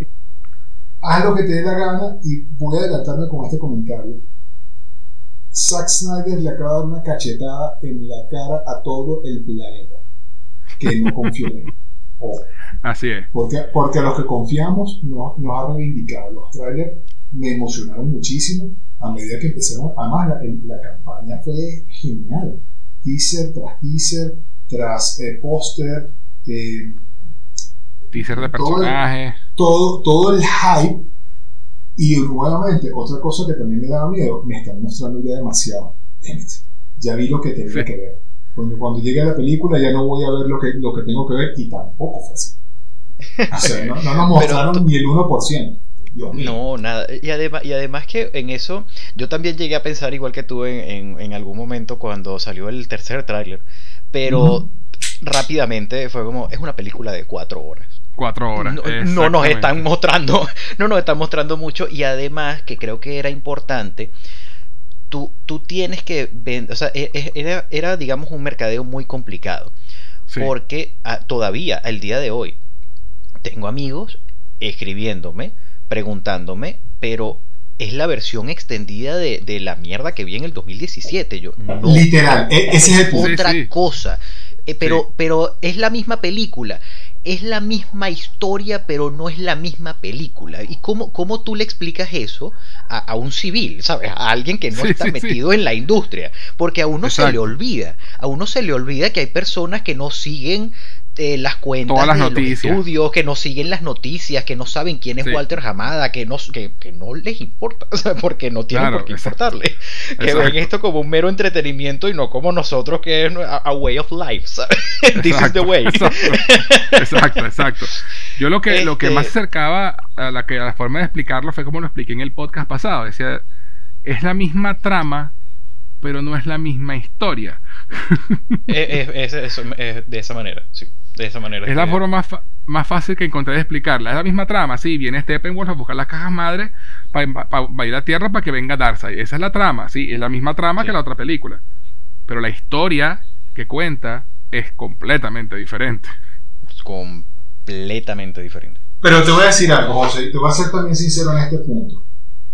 haz lo que te dé la gana y voy a adelantarme con este comentario. Zack Snyder le acaba de dar una cachetada en la cara a todo el planeta que no confía en él. Así es. Porque, porque a los que confiamos nos, nos ha reivindicado. Los trailers me emocionaron muchísimo a medida que empezaron. Además, la, la campaña fue genial. Teaser tras teaser, tras eh, póster. Eh, teaser de personajes. Todo, todo, el hype. Y nuevamente, otra cosa que también me daba miedo, me están mostrando ya demasiado. Ya vi lo que tenía que ver. Cuando, cuando llegue a la película ya no voy a ver lo que, lo que tengo que ver y tampoco fue así. O sea, no, no nos mostraron ni el 1%. No, nada. Y además, y además que en eso, yo también llegué a pensar igual que tú en, en, algún momento cuando salió el tercer tráiler. Pero rápidamente fue como, es una película de cuatro horas. Cuatro horas. No, no, nos están mostrando, no nos están mostrando mucho. Y además, que creo que era importante, tú, tú tienes que vender, o sea, e, e, era, era, digamos, un mercadeo muy complicado. Porque ah, todavía, al día de hoy, tengo amigos escribiéndome preguntándome, pero es la versión extendida de, la mierda que vi en el 2017. Yo, no, Literal, e-, ese es el punto. Otra cosa. Eh, pero, pero es la misma película. Es la misma historia, pero no es la misma película. ¿Y cómo, cómo tú le explicas eso a, un civil, ¿sabes? A alguien que no está metido en la industria. Porque a uno se le olvida. A uno se le olvida que hay personas que no siguen eh, las cuentas Todas las de noticias. los estudios, que no siguen las noticias, que no saben quién es Walter Hamada, que no, que, que, no les importa, porque no tienen por qué importarle. Que ven esto como un mero entretenimiento y no como nosotros que es a, way of life, This is the way. Exacto, exacto. Yo lo que, lo que más este acercaba a la, que, a la forma de explicarlo fue como lo expliqué en el podcast pasado. Decía, es la misma trama, pero no es la misma historia. es, de esa manera, sí de esa manera. Es la forma más, más fácil que encontré de explicarla. Es la misma trama, sí, viene Steppenwolf a buscar las cajas madres para ir a tierra para que venga Darkseid. Esa es la trama, sí, es la misma trama que la otra película. Pero la historia que cuenta es completamente diferente. completamente diferente. Pero te voy a decir algo, José, y te voy a ser también sincero en este punto.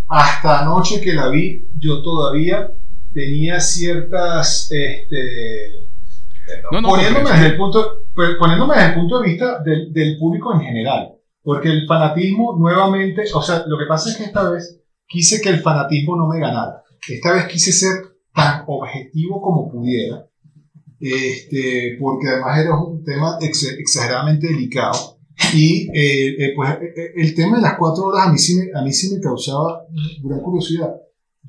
Hasta anoche que la vi, yo todavía tenía ciertas este, poniéndome, desde el punto, pues, poniéndome desde el punto de vista del, del, público en general, porque el fanatismo nuevamente, o sea, lo que pasa es que esta vez quise que el fanatismo no me ganara. Esta vez quise ser tan objetivo como pudiera, este, porque además era un tema exageradamente delicado. Y eh, eh, pues eh, el tema de las cuatro horas a mí sí me, a mí sí me causaba gran curiosidad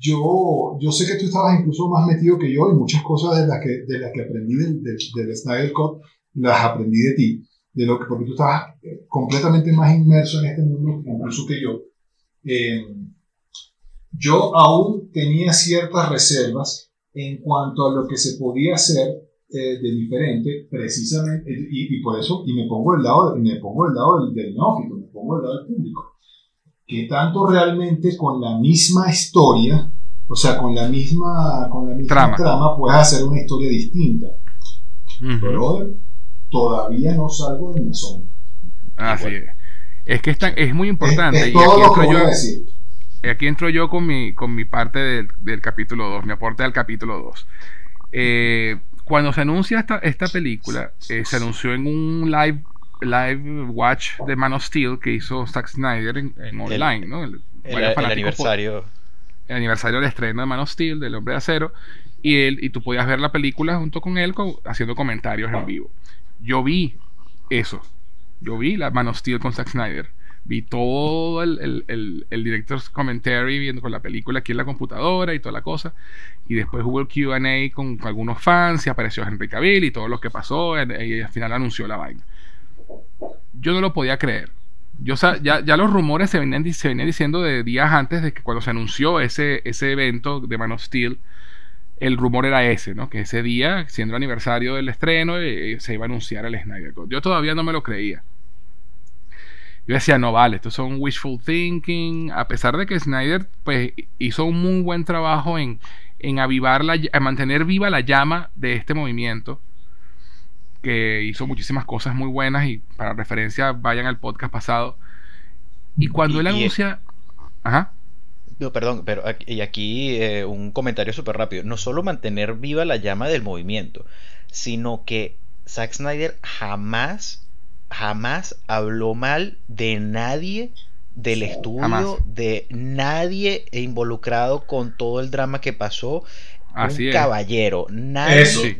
yo, yo sé que tú estabas incluso más metido que yo y muchas cosas de las que, de las que aprendí del, del, Snyder Cut las aprendí de ti, de lo que, porque tú estabas eh, completamente más inmerso en este mundo incluso que yo. Eh, yo aún tenía ciertas reservas en cuanto a lo que se podía hacer eh, de diferente, precisamente, y, y, por eso, y me pongo el lado, me pongo el lado del, del neófito, me pongo el lado del público que tanto realmente con la misma historia, o sea, con la misma, con la misma trama. puedes hacer una historia distinta. Pero todavía no salgo de mi asombro. Así es. Es que es, muy importante. Es, todo lo que voy a decir. Aquí entro yo con mi, con mi parte del, capítulo 2, mi aporte al capítulo 2. Eh, cuando se anuncia esta, esta película, eh, se anunció en un live live watch de Man of Steel que hizo Zack Snyder en, online, ¿no? El, aniversario. el aniversario del estreno de Man of Steel, del Hombre de Acero. Y, él, y tú podías ver la película junto con él haciendo comentarios en vivo. Yo vi eso. Yo vi la Man of Steel con Zack Snyder. Vi todo el, el, el, director's commentary viendo con la película aquí en la computadora y toda la cosa. Y después hubo el QA con, algunos fans y apareció Henry Cavill y todo lo que pasó. Y al final anunció la vaina yo no lo podía creer. Yo, ya, ya los rumores se venían, se venían diciendo de días antes de que cuando se anunció ese, ese evento de Man of Steel, el rumor era ese, ¿no? Que ese día, siendo el aniversario del estreno, eh, se iba a anunciar el Snyder Cut. Yo todavía no me lo creía. Yo decía, no vale, esto son wishful thinking. A pesar de que Snyder pues, hizo un muy buen trabajo en, en avivar la, en mantener viva la llama de este movimiento que hizo muchísimas cosas muy buenas y para referencia vayan al podcast pasado. Y cuando él anuncia... Ajá. No, perdón, pero y aquí eh, un comentario súper rápido. No solo mantener viva la llama del movimiento, sino que Zack Snyder jamás, jamás habló mal de nadie del estudio, de nadie involucrado con todo el drama que pasó. un caballero, nadie,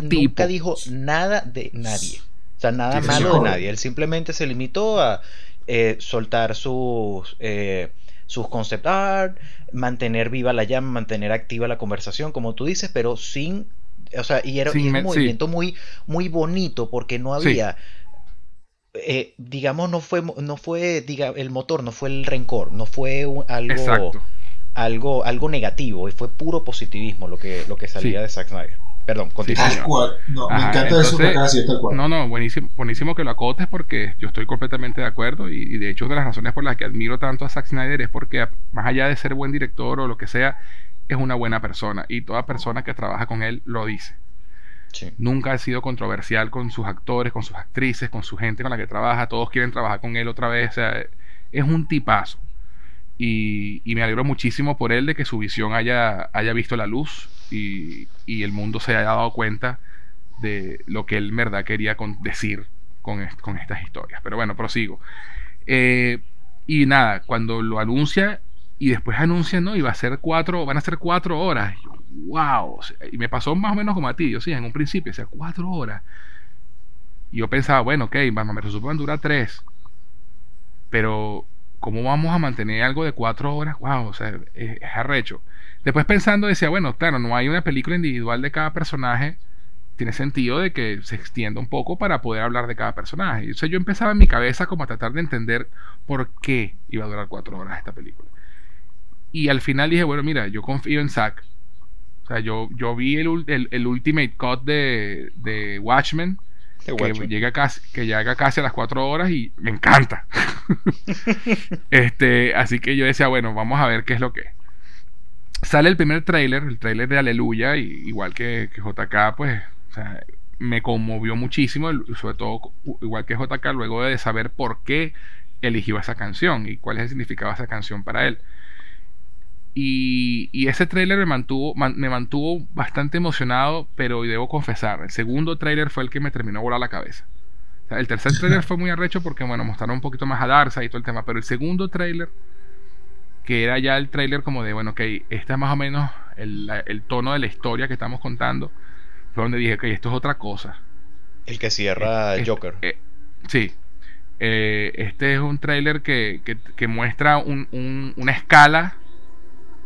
nunca dijo nada de nadie. O sea, nada malo de nadie. Él simplemente se limitó a eh, soltar sus eh, sus concept art, mantener viva la llama, mantener activa la conversación, como tú dices, pero sin, o sea, y era, un movimiento muy, muy bonito porque no había, eh, digamos, no fue, no fue, diga, el motor, no fue el rencor, no fue algo, algo, algo negativo, y fue puro positivismo lo que, lo que salía de Zack Snyder. Perdón, continúa. No, me encanta eso tal cual. No, no, buenísimo, buenísimo que lo acotes porque yo estoy completamente de acuerdo y, de hecho una de las razones por las que admiro tanto a Zack Snyder es porque más allá de ser buen director o lo que sea, es una buena persona y toda persona que trabaja con él lo dice. Nunca ha sido controversial con sus actores, con sus actrices, con su gente con la que trabaja. Todos quieren trabajar con él otra vez. O sea, es un tipazo. Y, y, me alegro muchísimo por él de que su visión haya, haya visto la luz y, el mundo se haya dado cuenta de lo que él verdad quería decir con, con, estas historias. Pero bueno, prosigo. Eh, y nada, cuando lo anuncia y después anuncia, ¿no? Y a ser cuatro, van a ser cuatro horas. wow. y me pasó más o menos como a ti, yo sí, en un principio, o sea, cuatro horas. Y yo pensaba, bueno, ok, vamos, me van durar tres. Pero ¿cómo vamos a mantener algo de cuatro horas? Wow, o sea, es, arrecho. Después pensando, decía, bueno, claro, no hay una película individual de cada personaje. Tiene sentido de que se extienda un poco para poder hablar de cada personaje. Sea, yo empezaba en mi cabeza como a tratar de entender por qué iba a durar cuatro horas esta película. Y al final dije, bueno, mira, yo confío en Zack. O sea, yo, yo vi el, el, Ultimate Cut de, de Watchmen que llega, casi, que llega casi a las 4 horas y me encanta. este, así que yo decía, bueno, vamos a ver qué es lo que Sale el primer tráiler, el tráiler de Aleluya, y, igual que, JK, pues, me conmovió muchísimo, sobre todo igual que JK, luego de saber por qué eligió esa canción y cuál es el significado de esa canción para él. Y, ese tráiler me mantuvo, me mantuvo bastante emocionado, pero debo confesar, el segundo tráiler fue el que me terminó a volar la cabeza. el tercer tráiler fue muy arrecho porque, bueno, mostraron un poquito más a Darza y todo el tema, pero el segundo tráiler, que era ya el tráiler como de, bueno, ok, este es más o menos el, tono de la historia que estamos contando, fue donde dije, ok, esto es otra cosa. El que cierra eh, Joker. Eh, sí. Eh, este es un tráiler que, muestra una escala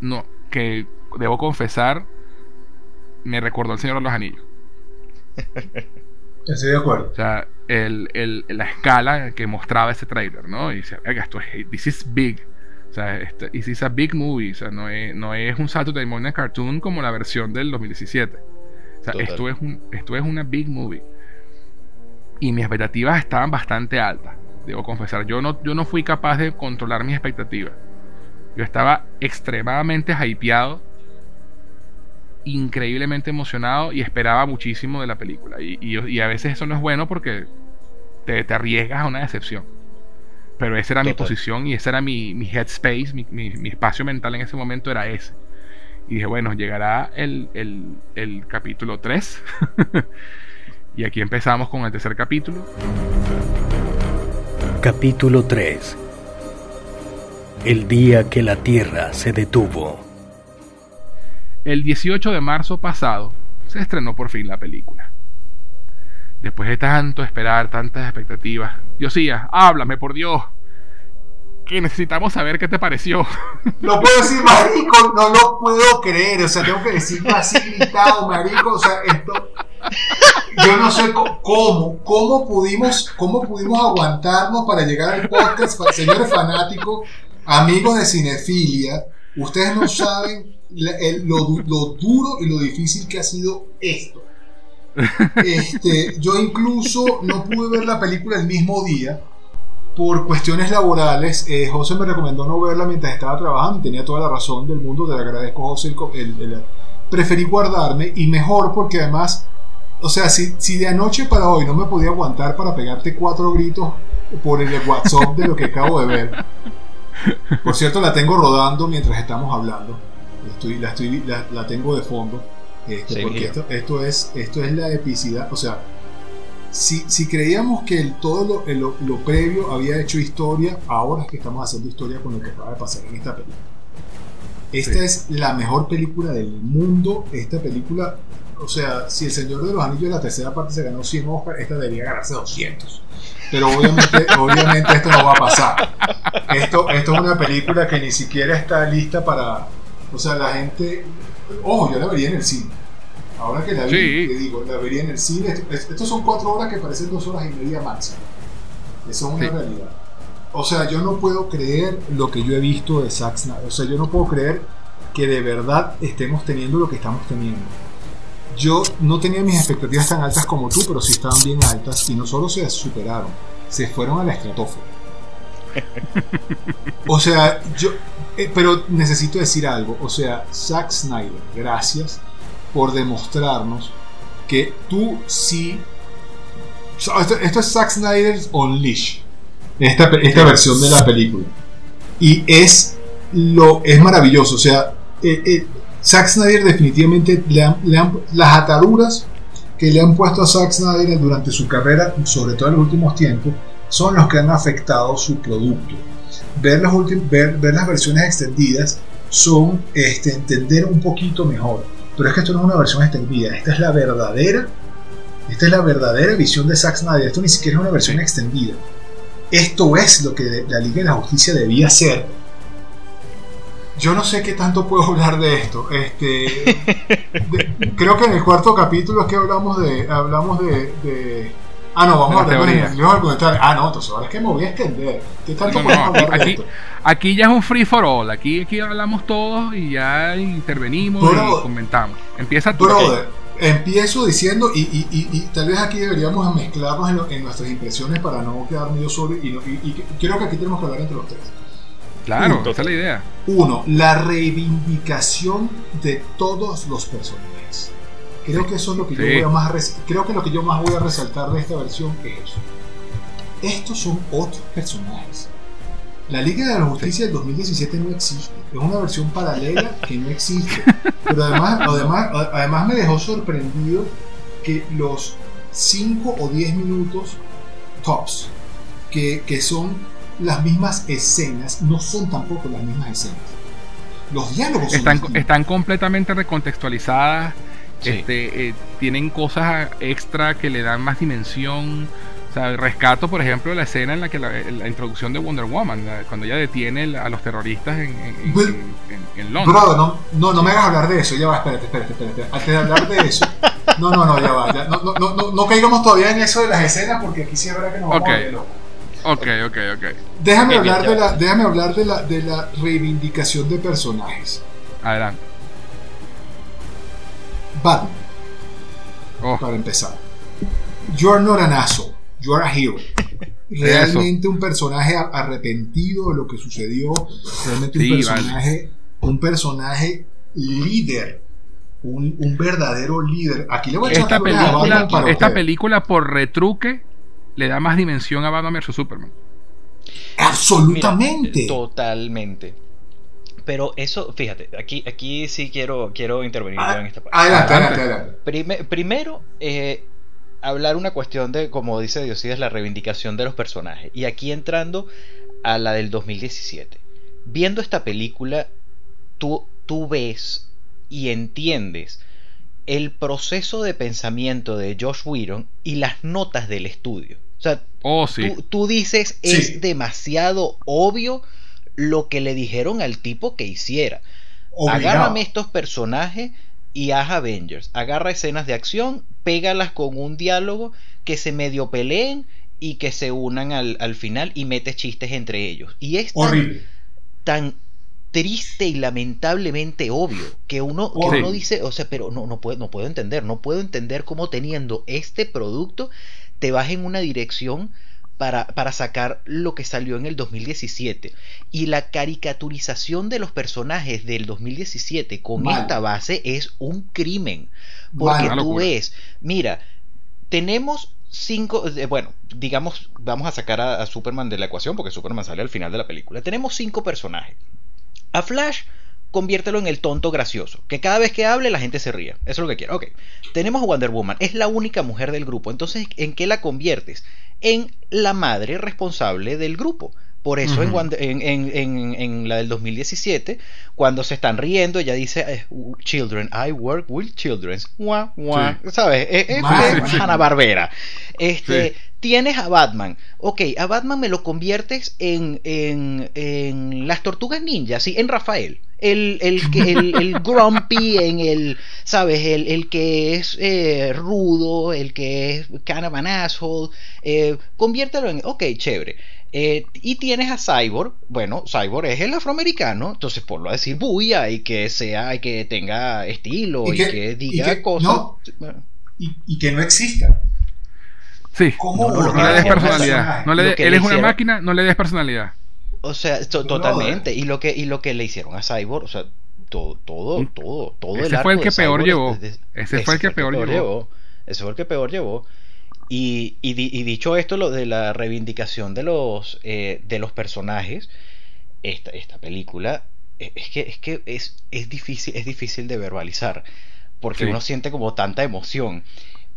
no, que debo confesar, me recordó al Señor de los Anillos. Estoy de acuerdo. O sea, el, la escala que mostraba ese trailer, ¿no? Y dice, esto es, this is big. O sea, este, is a big movie. O sea, no es, no es un Saturday Morning Cartoon como la versión del 2017. O sea, esto es, un, esto es una big movie. Y mis expectativas estaban bastante altas, debo confesar. Yo no, yo no fui capaz de controlar mis expectativas. Yo estaba extremadamente hypeado, increíblemente emocionado y esperaba muchísimo de la película. Y, a veces eso no es bueno porque te, arriesgas a una decepción. Pero esa era mi posición y ese era mi, mi headspace, mi, espacio mental en ese momento era ese. Y dije, bueno, llegará el, el capítulo 3. y aquí empezamos con el tercer capítulo. Capítulo 3 el día que la Tierra se detuvo. El 18 de marzo pasado se estrenó por fin la película. Después de tanto esperar, tantas expectativas, Diosía, háblame por Dios. Que necesitamos saber qué te pareció. Lo puedo decir, marico, no lo puedo creer. O sea, tengo que decirlo así gritado, marico. O sea, esto. Yo no sé cómo, cómo pudimos, cómo pudimos aguantarnos para llegar al podcast, señores fanáticos Amigos de cinefilia, ustedes no saben lo, duro y lo difícil que ha sido esto. Este, yo incluso no pude ver la película el mismo día por cuestiones laborales. Eh, José me recomendó no verla mientras estaba trabajando y tenía toda la razón del mundo. Te agradezco, José. preferí guardarme y mejor porque además o sea, si, si de anoche para hoy no me podía aguantar para pegarte cuatro gritos por el WhatsApp de lo que acabo de ver. Por cierto, la tengo rodando mientras estamos hablando. Estoy, la, estoy, la, la tengo de fondo. Este, Sí, porque esto, esto, es, esto es la epicidad. O sea, si, si creíamos que el, todo lo, lo, lo previo había hecho historia, ahora es que estamos haciendo historia con lo que acaba de pasar en esta película. Esta Sí. es la mejor película del mundo. Esta película, o sea, si El Señor de los Anillos la tercera parte se ganó 100 Oscars, esta debería ganarse 200. Pero obviamente, obviamente esto no va a pasar. Esto, esto es una película que ni siquiera está lista para... O sea, la gente... Ojo, yo la vería en el cine. Ahora que la vi, Sí. te digo, la vería en el cine. Esto- es- Estos son cuatro horas que parecen dos horas y media máximo. Eso es una Sí. realidad. O sea, yo no puedo creer lo que yo he visto de Zack Snyder. O sea, yo no puedo creer que de verdad estemos teniendo lo que estamos teniendo. Yo no tenía mis expectativas tan altas como tú, pero sí estaban bien altas y no solo se superaron, se fueron a la estratosfera. O sea, yo, eh, pero necesito decir algo. O sea, Zack Snyder, gracias por demostrarnos que tú sí. Esto, esto es Zack Snyder's Unleash, esta, esta versión de la película. Y es, lo, es maravilloso. O sea, eh, eh, Zack Snyder definitivamente le han- le han- las ataduras que le han puesto a Zack Snyder durante su carrera, sobre todo en los últimos tiempos, son los que han afectado su producto. Ver las, ver, ver las versiones extendidas son este, entender un poquito mejor. Pero es que esto no es una versión extendida, esta es la verdadera, esta es la verdadera visión de Zack Snyder. Esto ni siquiera es una versión extendida. Esto es lo que la Liga de la Justicia debía ser. Yo no sé qué tanto puedo hablar de esto. Este, de- creo que en el cuarto capítulo es que hablamos de, hablamos de, de- ah no, vamos a hablar de teorías. los argumentales. Ah no, entonces ahora es que me voy a extender. ¿Qué tanto No, aquí, ya es un free for all. Aquí, aquí hablamos todos y ya intervenimos Bro- y comentamos. Empieza tú. Brother, empiezo diciendo, y, y- y- y tal vez aquí deberíamos mezclarnos en, lo- en nuestras impresiones para no quedarme yo solo. Y, no- y- y creo que aquí tenemos que hablar entre los tres. Claro, Punto. esa es la idea. Uno, la reivindicación de todos los personajes. Creo que eso es lo que Sí. yo voy a más creo que lo que yo más voy a resaltar de esta versión es eso. Estos son otros personajes. La Liga de la Justicia del 2017 no existe. Es una versión paralela que no existe. Pero además, además, además me dejó sorprendido que los 5 o 10 minutos tops, que, que son las mismas escenas, no son tampoco las mismas escenas. Los diálogos son Están, distintos. están completamente recontextualizadas. Sí. Este, eh, tienen cosas extra que le dan más dimensión. O sea, rescato, por ejemplo, la escena en la que la, la introducción de Wonder Woman, la- cuando ella detiene a los terroristas en, en, en- en- en Londres. Brother, no, no, no me hagas hablar de eso, ya va, espérate, espérate, espérate. Antes de hablar de eso, no, no, no, ya va, ya, no, no, no, no, no caigamos todavía en eso de las escenas porque aquí sí es verdad que nos vamos Ok. a volver locos. Ok, ok, ok. Déjame Ok, hablar, ya de la, déjame hablar de la, de la reivindicación de personajes. Adelante. Batman, Oh, para empezar. You are not an asshole, you are a hero. Realmente un personaje a- arrepentido de lo que sucedió, realmente un Sí, personaje, un personaje líder, un, un verdadero líder. Aquí le voy a echar esta película, para esta usted. película por retruque le da más dimensión a Batman vs Superman. Absolutamente. Mira, totalmente. Pero eso, fíjate, aquí, aquí sí quiero, quiero intervenir yo en esta parte. adelante, Adelante. adelante, adelante. Prime- primero, eh, hablar una cuestión de, como dice Diosides, la reivindicación de los personajes. Y aquí entrando a la del 2017. Viendo esta película, tú, tú ves y entiendes el proceso de pensamiento de Josh Whedon y las notas del estudio. O sea, Oh, sí. tú, tú dices, Sí. es demasiado obvio lo que le dijeron al tipo que hiciera. Obligado. Agárrame estos personajes y haz Avengers. Agarra escenas de acción, pégalas con un diálogo que se medio peleen y que se unan al, al final y metes chistes entre ellos. Y es tan, tan triste y lamentablemente obvio que uno, que uno dice, o sea, pero no, no, puedo, no puedo entender, no puedo entender cómo teniendo este producto te vas en una dirección para, para sacar lo que salió en el 2017. Y la caricaturización de los personajes del 2017 con esta base es un crimen. Porque tú ves, mira, tenemos cinco, eh, bueno, digamos, vamos a sacar a, a Superman de la ecuación porque Superman sale al final de la película. Tenemos cinco personajes. A Flash conviértelo en el tonto gracioso. Que cada vez que hable la gente se ría. Eso es lo que quiero. Ok. Tenemos a Wonder Woman. Es la única mujer del grupo. Entonces, ¿en qué la conviertes? En la madre responsable del grupo. Por eso en, en- en- en- en la del 2017, cuando se están riendo, ella dice, eh, Children, I work with children. Guau, guau. ¿Sabes? Es, es, es Hanna-Barbera. Este, Sí. Tienes a Batman. Ok, a Batman me lo conviertes en, en, en las tortugas ninja, sí, en Rafael. El, el, el, el grumpy, en el, ¿sabes? El, el que es eh, rudo, el que es kind of an asshole. eh, conviértelo en, ok, chévere. Eh, y tienes a Cyborg, bueno, Cyborg es el afroamericano, entonces ponlo a decir bulla y que sea, y que tenga estilo y, Y que, que- y diga que- cosas. no. Y, y que no exista. Sí. ¿Cómo No, no, lo No le des personalidad. No le lo de- que él le es una máquina, no le des personalidad. O sea, to- totalmente. Y lo que y lo que le hicieron a Cyborg, o sea, todo todo Mm. todo todo Ese el fue el arco que peor llevó. es- es- Ese fue el que peor llevó. Ese fue el que peor llevó. Y, y di- y dicho esto, lo de la reivindicación de los eh, de los personajes, esta, esta película eh, es que es que es, es difícil es difícil de verbalizar porque Sí. uno siente como tanta emoción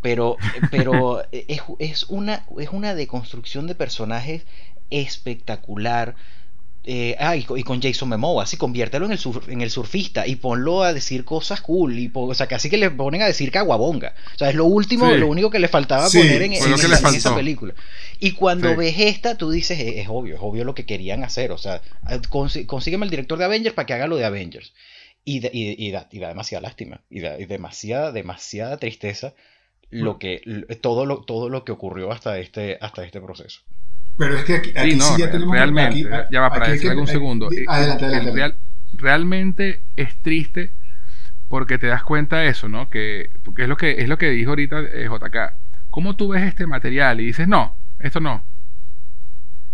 pero pero es, es una es una deconstrucción de personajes espectacular eh, ah, y, con- y con Jason Momoa, así conviértelo en el, surf- en el surfista y ponlo a decir cosas cool, y o sea, casi que le ponen a decir caguabonga. O sea, es lo último, Sí. lo único que le faltaba Sí, poner en, en- en- esa película. Y cuando Sí. ves esta, tú dices, es, es obvio, es obvio lo que querían hacer. O sea, consi- consígueme el director de Avengers para que haga lo de Avengers. Y, de- y, y da, y da demasiada lástima, y da, y demasiada, demasiada tristeza lo que, l- todo lo, todo lo que ocurrió hasta este, hasta este proceso. Pero es que aquí, aquí Sí, no, sí ya tenemos que- realmente. aquí- ya va, para decir que- hay- segundo. Adelante, el adelante. real- realmente es triste porque te das cuenta de eso, ¿no? Que porque es lo que es lo que dijo ahorita eh, JK. ¿Cómo tú ves este material y dices, "No, esto no"?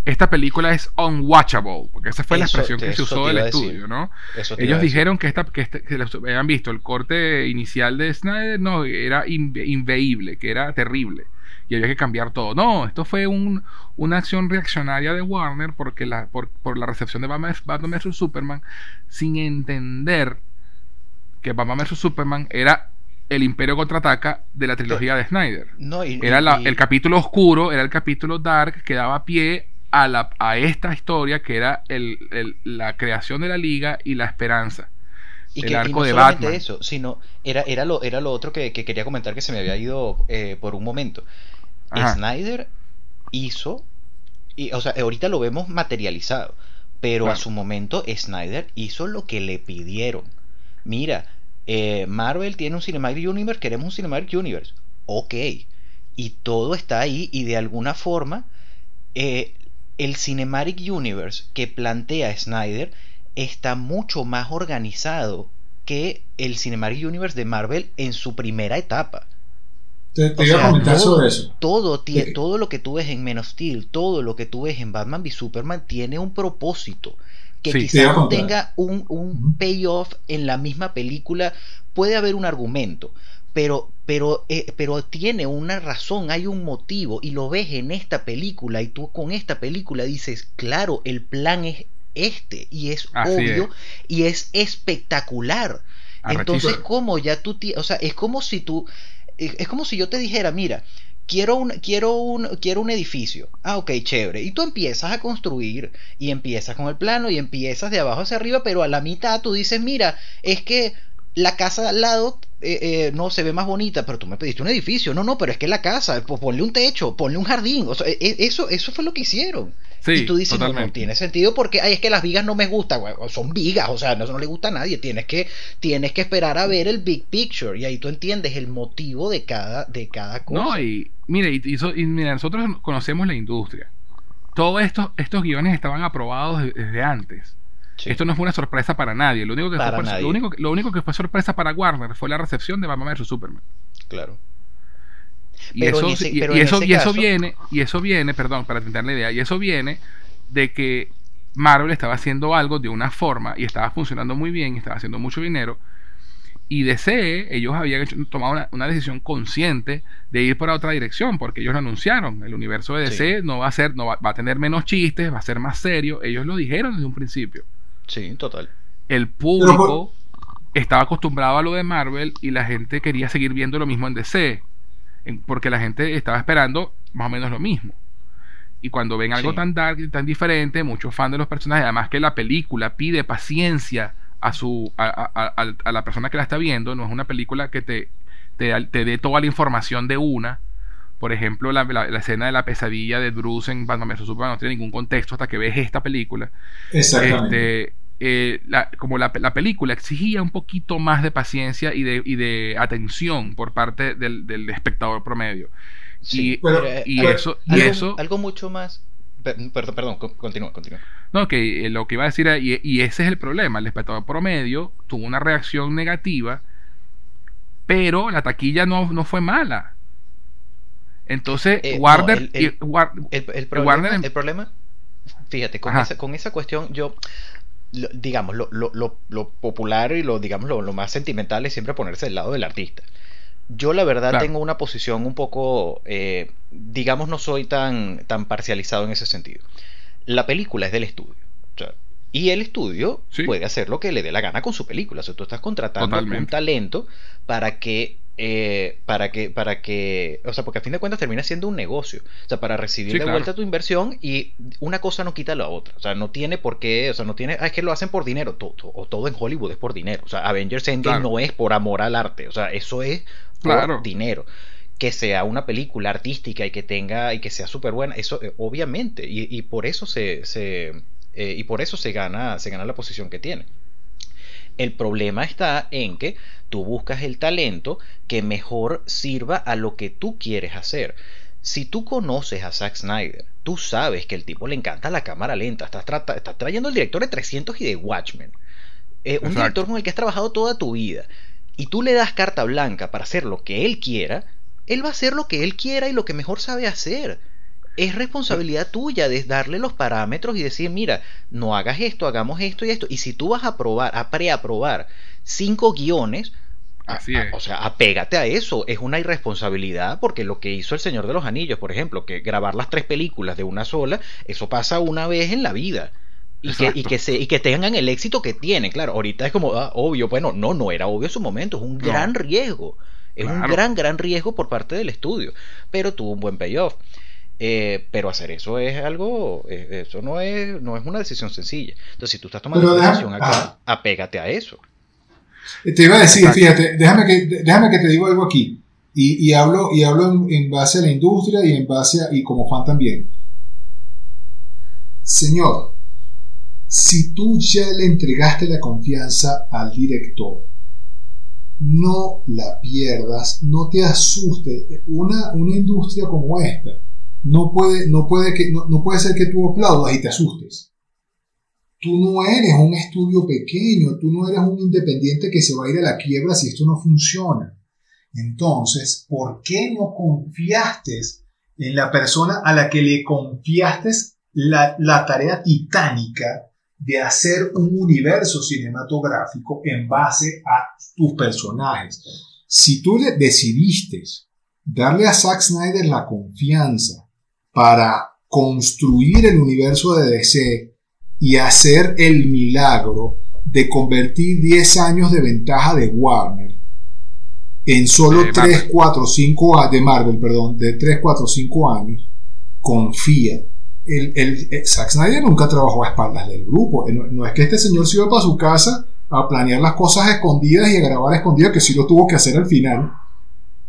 Esta película es unwatchable, porque esa fue la expresión que se usó del decir. estudio, ¿no? Ellos dijeron que, esta, que, este- que los- habían visto el corte inicial de Snyder, no, era inve- inveíble, que era terrible. Y había que cambiar todo. No, esto fue un- una acción reaccionaria de Warner porque la, por, por la recepción de Batman, Batman vs. Superman, sin entender que Batman vs. Superman era el imperio contraataca de la trilogía de Snyder. No, y- Era la- y- el capítulo oscuro, era el capítulo dark que daba pie a, la, a esta historia que era el- el- la creación de la liga y la esperanza. Y el que, y arco no de solamente Batman. eso, sino era, era, lo, era lo otro que, que quería comentar que se me había ido eh, por un momento. Ajá. Snyder hizo, y, o sea, ahorita lo vemos materializado, pero a su momento Snyder hizo lo que le pidieron. Mira, eh, Marvel tiene un Cinematic Universe, queremos un Cinematic Universe. Ok. Y todo está ahí y de alguna forma eh, el Cinematic Universe que plantea Snyder está mucho más organizado que el Cinematic Universe de Marvel en su primera etapa. Te, te O iba sea, a comentar todo- sobre eso. Todo, tie- Sí. todo lo que tú ves en Man of Steel, todo lo que tú ves en Batman v Superman tiene un propósito. Que Sí. Quizás no tenga un, un payoff en la misma película. Puede haber un argumento, pero, pero, eh, pero tiene una razón, hay un motivo, y lo ves en esta película, y tú con esta película dices, claro, el plan es este, y es Así obvio, y es espectacular. Entonces, como ya tú, o sea, es como si tú, es es como si yo te dijera, mira, quiero un, quiero un, quiero un edificio. Ah, ok, chévere. Y tú empiezas a construir y empiezas con el plano y empiezas de abajo hacia arriba, pero a la mitad tú dices, mira, es que la casa de al lado eh, eh, no se ve más bonita, pero tú me pediste un edificio. No, no, pero es que la casa, pues ponle un techo, ponle un jardín. O sea, e- e- eso, eso fue lo que hicieron. Sí, y tú dices, no, no, tiene sentido porque ay, es que las vigas no me gustan, güey, son vigas, o sea, no, eso no le gusta a nadie, tienes que, tienes que esperar a ver el big picture y ahí tú entiendes el motivo de cada, de cada cosa. No, y mire, y, y so- y mira, nosotros conocemos la industria. Todos estos, estos guiones estaban aprobados de- desde antes. Sí. Esto no fue una sorpresa para nadie. Lo único, que Para fue, nadie. Lo, único, lo único que fue sorpresa para Warner fue la recepción de Batman vs Superman. claro. Y Pero eso, en ese- y- pero y en eso, ese y eso caso- viene, y eso viene, perdón, para entender la idea, y eso viene de que Marvel estaba haciendo algo de una forma y estaba funcionando muy bien, y estaba haciendo mucho dinero, y DC, ellos habían tomado una, decisión consciente de ir por otra dirección, porque ellos lo anunciaron. El universo de DC no va a ser, no va, a tener menos chistes, va a ser más serio. Ellos lo dijeron desde un principio. Sí, total. El público estaba acostumbrado a lo de Marvel y la gente quería seguir viendo lo mismo en DC, porque la gente estaba esperando más o menos lo mismo. Y cuando ven algo tan dark y tan diferente, muchos fans de los personajes, además que la película pide paciencia a su a, la persona que la está viendo, no es una película que te, te, dé toda la información de una. Por ejemplo, la, escena de la pesadilla de Bruce en Batman vs Superman no tiene ningún contexto hasta que ves esta película. Exactamente. Este, eh, como la, película exigía un poquito más de paciencia y de, y de atención por parte del, del espectador promedio. Sí, y, eso, y algo, eso. Algo mucho más. Perdón, perdón, continúa, continúa. No, que eh, lo que iba a decir, y, y ese es el problema. El espectador promedio tuvo una reacción negativa, pero la taquilla no, no fue mala. Entonces, eh, Warner, el, el, problema, el, problema, fíjate, con esa, con esa cuestión, yo, digamos, lo, lo, lo, popular y lo, digamos, lo, más sentimental es siempre ponerse del lado del artista. Yo la verdad tengo una posición un poco, eh, digamos, no soy tan, tan parcializado en ese sentido. La película es del estudio. y el estudio puede hacer lo que le dé la gana con su película. O sea, tú estás contratando un talento para que eh, para que, para que, o sea, porque a fin de cuentas termina siendo un negocio, o sea, para recibir de vuelta tu inversión y una cosa no quita la otra, o sea, no tiene por qué, o sea, no tiene, ah, es que lo hacen por dinero, todo, o todo en Hollywood es por dinero, o sea, Avengers Endgame no es por amor al arte, o sea, eso es por dinero. Que sea una película artística y que tenga y que sea súper buena, eso eh, obviamente, y, por eso se, se eh, y por eso se gana, se gana la posición que tiene. El problema está en que tú buscas el talento que mejor sirva a lo que tú quieres hacer. Si tú conoces a Zack Snyder, tú sabes que el tipo le encanta la cámara lenta. Estás, trayendo al director de 300 y de Watchmen. Eh, un director con el que has trabajado toda tu vida. Y tú le das carta blanca para hacer lo que él quiera. Él va a hacer lo que él quiera y lo que mejor sabe hacer es responsabilidad tuya de darle los parámetros y decir, mira, no hagas esto, hagamos esto y esto. Y si tú vas a probar, a preaprobar cinco guiones, Así es. o sea, apégate a eso. Es una irresponsabilidad porque lo que hizo El Señor de los Anillos, por ejemplo, que grabar las tres películas de una sola, eso pasa una vez en la vida. Y que, y que, se, y que tengan el éxito que tienen. Claro, ahorita es como, ah, obvio, bueno, no, no era obvio en su momento, es un gran riesgo. Es un gran, gran riesgo por parte del estudio, pero tuvo un buen payoff. Eh, pero hacer eso es algo, eh, eso no es, no es una decisión sencilla. Entonces, si tú estás tomando una decisión acá, apégate a eso. Te iba a decir, fíjate, déjame que, déjame que te digo algo aquí. Y, y hablo, y hablo en, base a la industria y en base a, y como fan también. Señor, si tú ya le entregaste la confianza al director, no la pierdas, no te asustes. Una, una industria como esta no puede, no puede, que, no, puede ser que tú aplaudas y te asustes. Tú no eres un estudio pequeño, tú no eres un independiente que se va a ir a la quiebra si esto no funciona. Entonces, ¿por qué no confiaste en la persona a la que le confiaste la, la tarea titánica de hacer un universo cinematográfico en base a tus personajes? Si tú le decidiste darle a Zack Snyder la confianza para construir el universo de DC y hacer el milagro de convertir 10 años de ventaja de Warner en solo 3, 4, 5 años de Marvel, perdón, de 3, 4, 5 años, confía. El, el, eh, Zack Snyder nunca trabajó a espaldas del grupo. No, no, es que este señor se iba para su casa a planear las cosas escondidas y a grabar escondidas, que sí lo tuvo que hacer al final.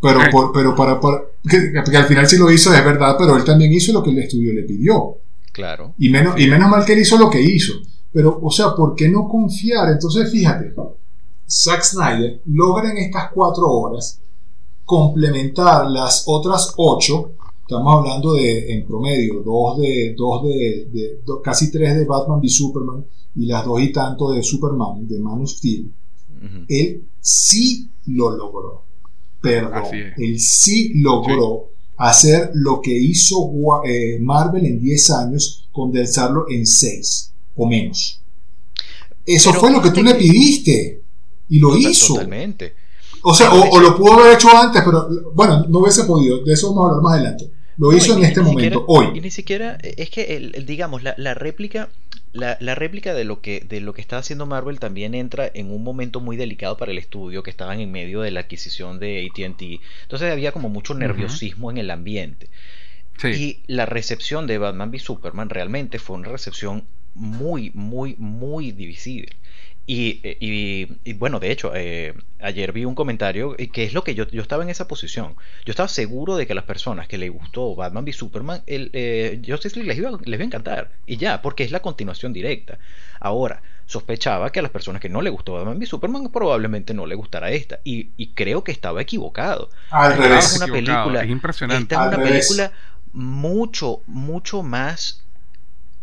Pero, pero para, que, al final sí lo hizo, es verdad, pero él también hizo lo que el estudio le pidió. Claro. Y menos, y menos mal que él hizo lo que hizo. Pero, o sea, ¿por qué no confiar? Entonces, fíjate, Zack Snyder logra en estas cuatro horas complementar las otras ocho. Estamos hablando de, en promedio, dos de, dos de, casi tres de Batman v Superman y las dos y tanto de Superman, de Man of Steel. Él sí lo logró perdón, él sí logró hacer lo que hizo eh, Marvel en 10 años, condensarlo en 6 o menos. Eso fue lo que tú le pidiste. Y lo hizo. Totalmente. O sea, o, o lo pudo haber hecho antes, pero bueno, no hubiese podido. De eso vamos a hablar más adelante. Lo No, hizo en ni- este ni momento, siquiera- hoy. Y ni siquiera, eh, es que, el, el- digamos, la, la réplica, la, la réplica de lo, que, de lo que está haciendo Marvel también entra en un momento muy delicado para el estudio, que estaban en medio de la adquisición de ATT. Entonces había como mucho nerviosismo en el ambiente. Sí. Y la recepción de Batman v Superman realmente fue una recepción muy, muy, muy divisible. Y, eh, y- y, bueno, de hecho, eh, ayer vi un comentario eh, que es lo que yo, yo estaba en esa posición. Yo estaba seguro de que a las personas que les gustó Batman v Superman, el, eh, Justice League les iba, les iba a encantar. Y ya, porque es la continuación directa. Ahora, sospechaba que a las personas que no le gustó Batman v Superman probablemente no le gustará esta. Y, y creo que estaba equivocado. Al Esta revés. es una película. es impresionante. Esta es una revés. película mucho, mucho más.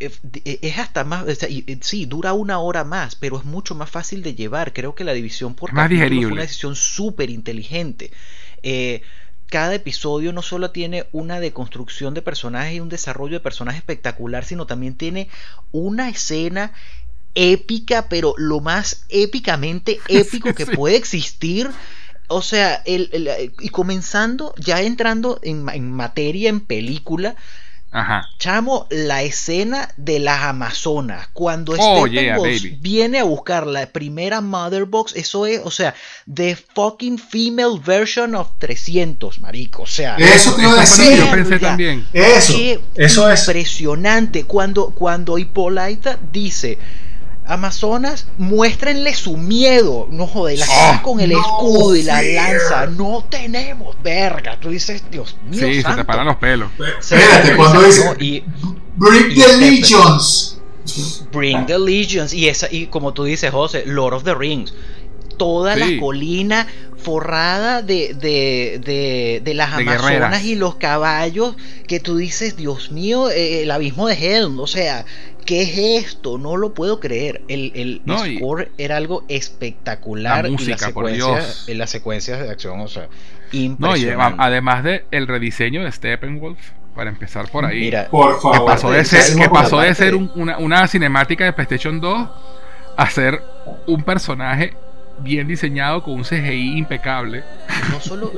Eh, de- Es hasta más. o sea, y- y sí, dura una hora más, pero es mucho más fácil de llevar. Creo que la división por más fue una decisión súper inteligente. Eh, cada episodio no solo tiene una deconstrucción de personajes y un desarrollo de personajes espectacular, sino también tiene una escena épica, pero lo más épicamente épico que sí. puede existir. O sea, el, el- y comenzando, ya entrando en materia, en película, Ajá. chamo, la escena de las Amazonas, cuando Oh, Steppenwolf yeah, viene a buscar la primera Mother Box, eso es, o sea, the fucking female version of 300, marico, o sea, Eso te iba a decir. yo pensé también. Eso. Qué Eso es. impresionante. Cuando, cuando Hippolyta dice. Amazonas, muéstrenle su miedo. No joder, la Oh, con el no escudo y la fear. lanza. No tenemos verga. Tú dices, Dios mío. Sí, se te paran los pelos. Se Espérate, te cuando dice ¿no? Y Bring y the Stephen. Legions. Bring the Legions. Y, esa, y como tú dices, José, Lord of the Rings. Toda Sí. la colina forrada de, de, de, de las De Amazonas guerreras. y los caballos que tú dices, Dios mío, eh, el abismo de Helm. O sea, ¿qué es esto? No lo puedo creer. El, el No, y- score era algo espectacular. La y música, la por secuencia, Dios. en las secuencias de acción, o sea, No, y impresionante. a- además de el rediseño de Steppenwolf, para empezar por ahí. Mira, Por que favor. pasó de ser, que la pasó de ser de- un- una, una cinemática de PlayStation 2 a ser un personaje bien diseñado con un CGI impecable. no solo.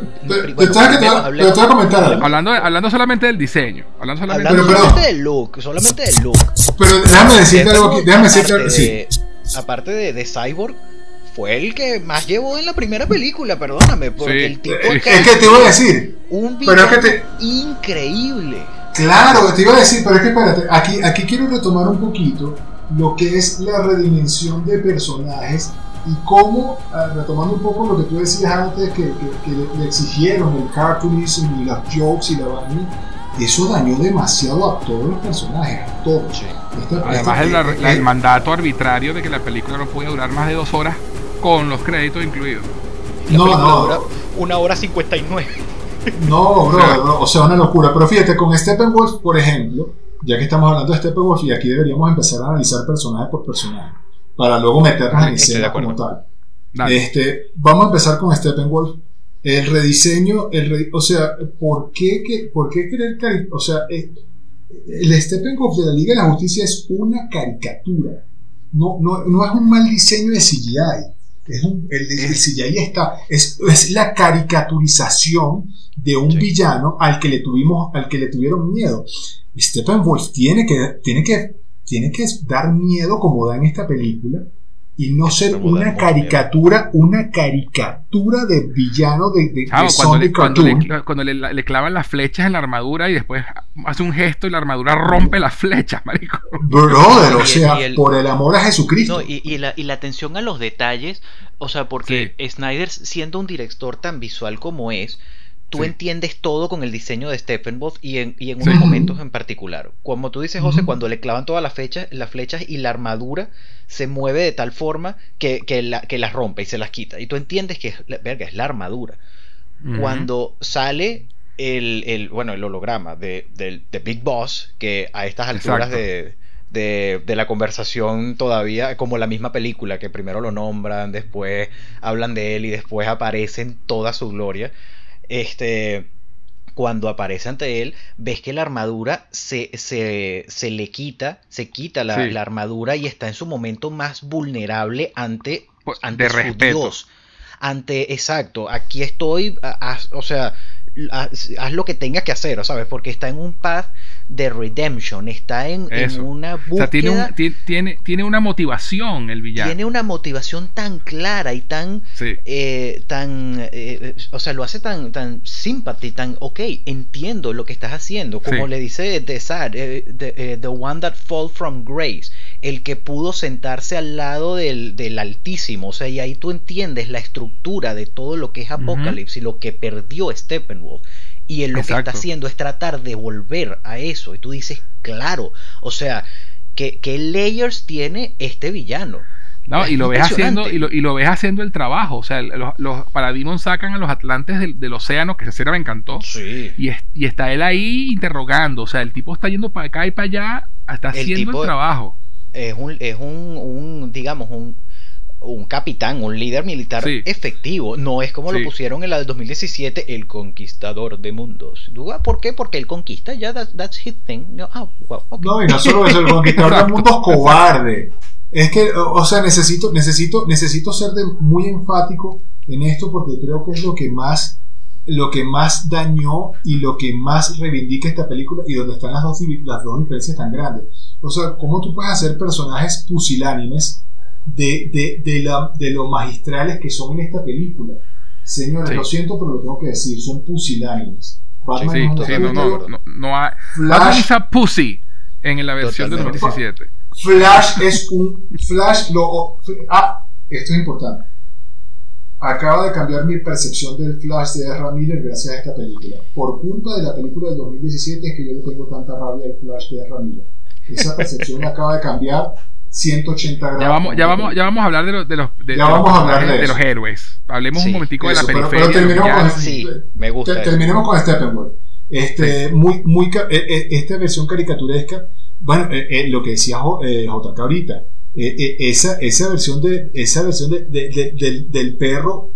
Hablando, hablando solamente del diseño. Hablando solamente Hablando Pero, solamente del look, solamente del look. Pero déjame decirte algo aquí. Déjame decirte aparte algo. Sí. Aparte de, de Cyborg, fue el que más llevó en la primera película, perdóname, porque Sí. el tipo Es que te iba a decir. un pero es que villano te- increíble. Claro, te iba a decir, pero es que espérate, aquí, aquí quiero retomar un poquito lo que es la redimensión de personajes y cómo, ah, retomando un poco lo que tú decías antes, que, que- que le, exigieron el cartoonism y las jokes y la vaina, eso dañó demasiado a todos los personajes, a todos. Esta- Además, esta- el, la- la- eh, el mandato arbitrario de que la película no podía durar más de dos horas con los créditos incluidos. La No, no. dura una hora 59. No, bro, bro, o sea, una locura. Pero fíjate, con Steppenwolf, por ejemplo, ya que estamos hablando de Steppenwolf, y aquí deberíamos empezar a analizar personaje por personaje, para luego meternos en escena como tal. Dale. Este, vamos a empezar con Steppenwolf. El rediseño, el re- o sea, ¿por qué, que- por qué querer O sea, eh, el Steppenwolf de la Liga de la Justicia es una caricatura. No, no, no es un mal diseño de CGI. Es un- el, el CGI está. Es, es la caricaturización de un Sí. villano al que le tuvimos, al que le tuvieron miedo. Steppenwolf tiene que, tiene que, tiene que dar miedo como da en esta película y no ser una caricatura, una caricatura de villano de, de, Chavo, de cuando, le, cuando, cartoon. le, cuando le- le clavan las flechas en la armadura y después hace un gesto y la armadura rompe las flechas, marico. Brother, o sea, y el- por el amor a Jesucristo. No, y, y la, y la atención a los detalles, o sea, porque Snyder, siendo un director tan visual como es, tú Sí. entiendes todo con el diseño de Steppenwolf y en, y en Sí. unos momentos en particular. Como tú dices, José, cuando le clavan todas las flechas, las flechas y la armadura se mueve de tal forma que, que, la- que las rompe y se las quita. Y tú entiendes que, es la- verga, es la armadura. Cuando sale el, el, bueno, el holograma de, de Big Boss, que a estas alturas de, de la conversación todavía, como la misma película, que primero lo nombran, después hablan de él y después aparece en toda su gloria. Este, cuando aparece ante él, ves que la armadura se, se, se le quita, se quita la, Sí. la armadura y está en su momento más vulnerable ante, Pues, ante de su respeto. Dios. Ante, exacto, aquí estoy, a- o sea, haz, haz lo que tengas que hacer, ¿sabes? Porque está en un path de redemption, está en, una O búsqueda sea, tiene, un- tiene, tiene una motivación el villano. tiene una motivación tan clara y tan Sí. eh, tan eh, o sea lo hace tan tan sympathy tan ok entiendo lo que estás haciendo como Sí. le dice The Sad eh, the, eh, the one that fall from grace el que pudo sentarse al lado del, del altísimo o sea y ahí tú entiendes la estructura de todo lo que es Apocalypse y lo que perdió Steppenwolf y él lo que está haciendo es tratar de volver a eso y tú dices claro o sea ¿qué, qué layers tiene este villano No, y lo ves haciendo, y lo, y lo ves haciendo el trabajo. O sea, los, los Parademons sacan a los atlantes del, del océano, que escena me encantó. sí Y, es- y está él ahí interrogando. O sea, el tipo está yendo para acá y para allá, está El haciendo tipo- el trabajo. Es un, es un, un, digamos, un, un capitán, un líder militar Sí. efectivo. No es como Sí. lo pusieron en la del 2017, el conquistador de mundos. ¿Por qué? Porque él conquista, ya, that- that's his thing. No, ah, well, ok. No, y no solo eso, el conquistador del Exacto. mundo es cobarde. Es que, o o sea, necesito, necesito, necesito ser de- muy enfático en esto porque creo que es lo que más, lo que más dañó y lo que más reivindica esta película y donde están las dos, las dos diferencias tan grandes. O sea, cómo tú puedes hacer personajes pusilánimes de, de, de, la, de lo magistrales que son en esta película. Señores, Sí. lo siento, pero lo tengo que decir, son pusilánimes. Batman Sí, un sí, no, no, no, no hay. Flash is a pussy en la versión de Totalmente. 2017. Flash es un. Flash lo. Ah, esto es importante. Acaba de cambiar mi percepción del Flash de Ezra Miller gracias a esta película. Por culpa de la película del 2017 es que yo le tengo tanta rabia al Flash de Ezra Miller. Esa percepción acaba de cambiar 180 grados. Ya vamos, ya vamos, ya vamos a hablar de los, de los, de, Ya de los vamos a hablar de de los héroes. Hablemos Sí, un momentico de la eso, pero- pero periferia. los terminemos con. Sí, me gusta. Te- terminemos con Steppenwolf. Este, muy, muy, ca- eh, eh, esta versión caricaturesca, bueno, eh, eh, lo que decía Jo- eh, JK ahorita, eh, eh, esa, esa versión, de, esa versión de- de- de- del, del perro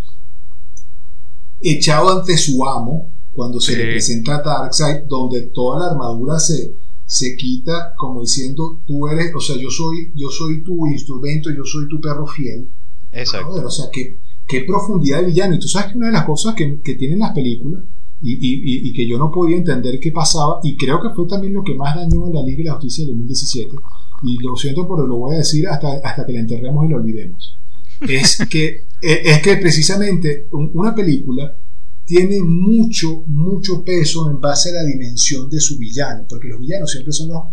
echado ante su amo, cuando se Sí. le presenta a Darkseid, donde toda la armadura se, se quita como diciendo, tú eres, o sea, yo soy, yo soy tu instrumento, yo soy tu perro fiel. Exacto. Joder, o sea, qué, qué profundidad de villano. Y tú sabes que una de las cosas que, que tienen las películas y, y- y- y que yo no podía entender qué pasaba, y creo que fue también lo que más dañó a la Liga de la Justicia del 2017, y lo siento, pero lo voy a decir hasta, hasta que la enterremos y la olvidemos, es que, eh, es que precisamente un- una película tiene mucho, mucho peso en base a la dimensión de su villano, porque los villanos siempre son los,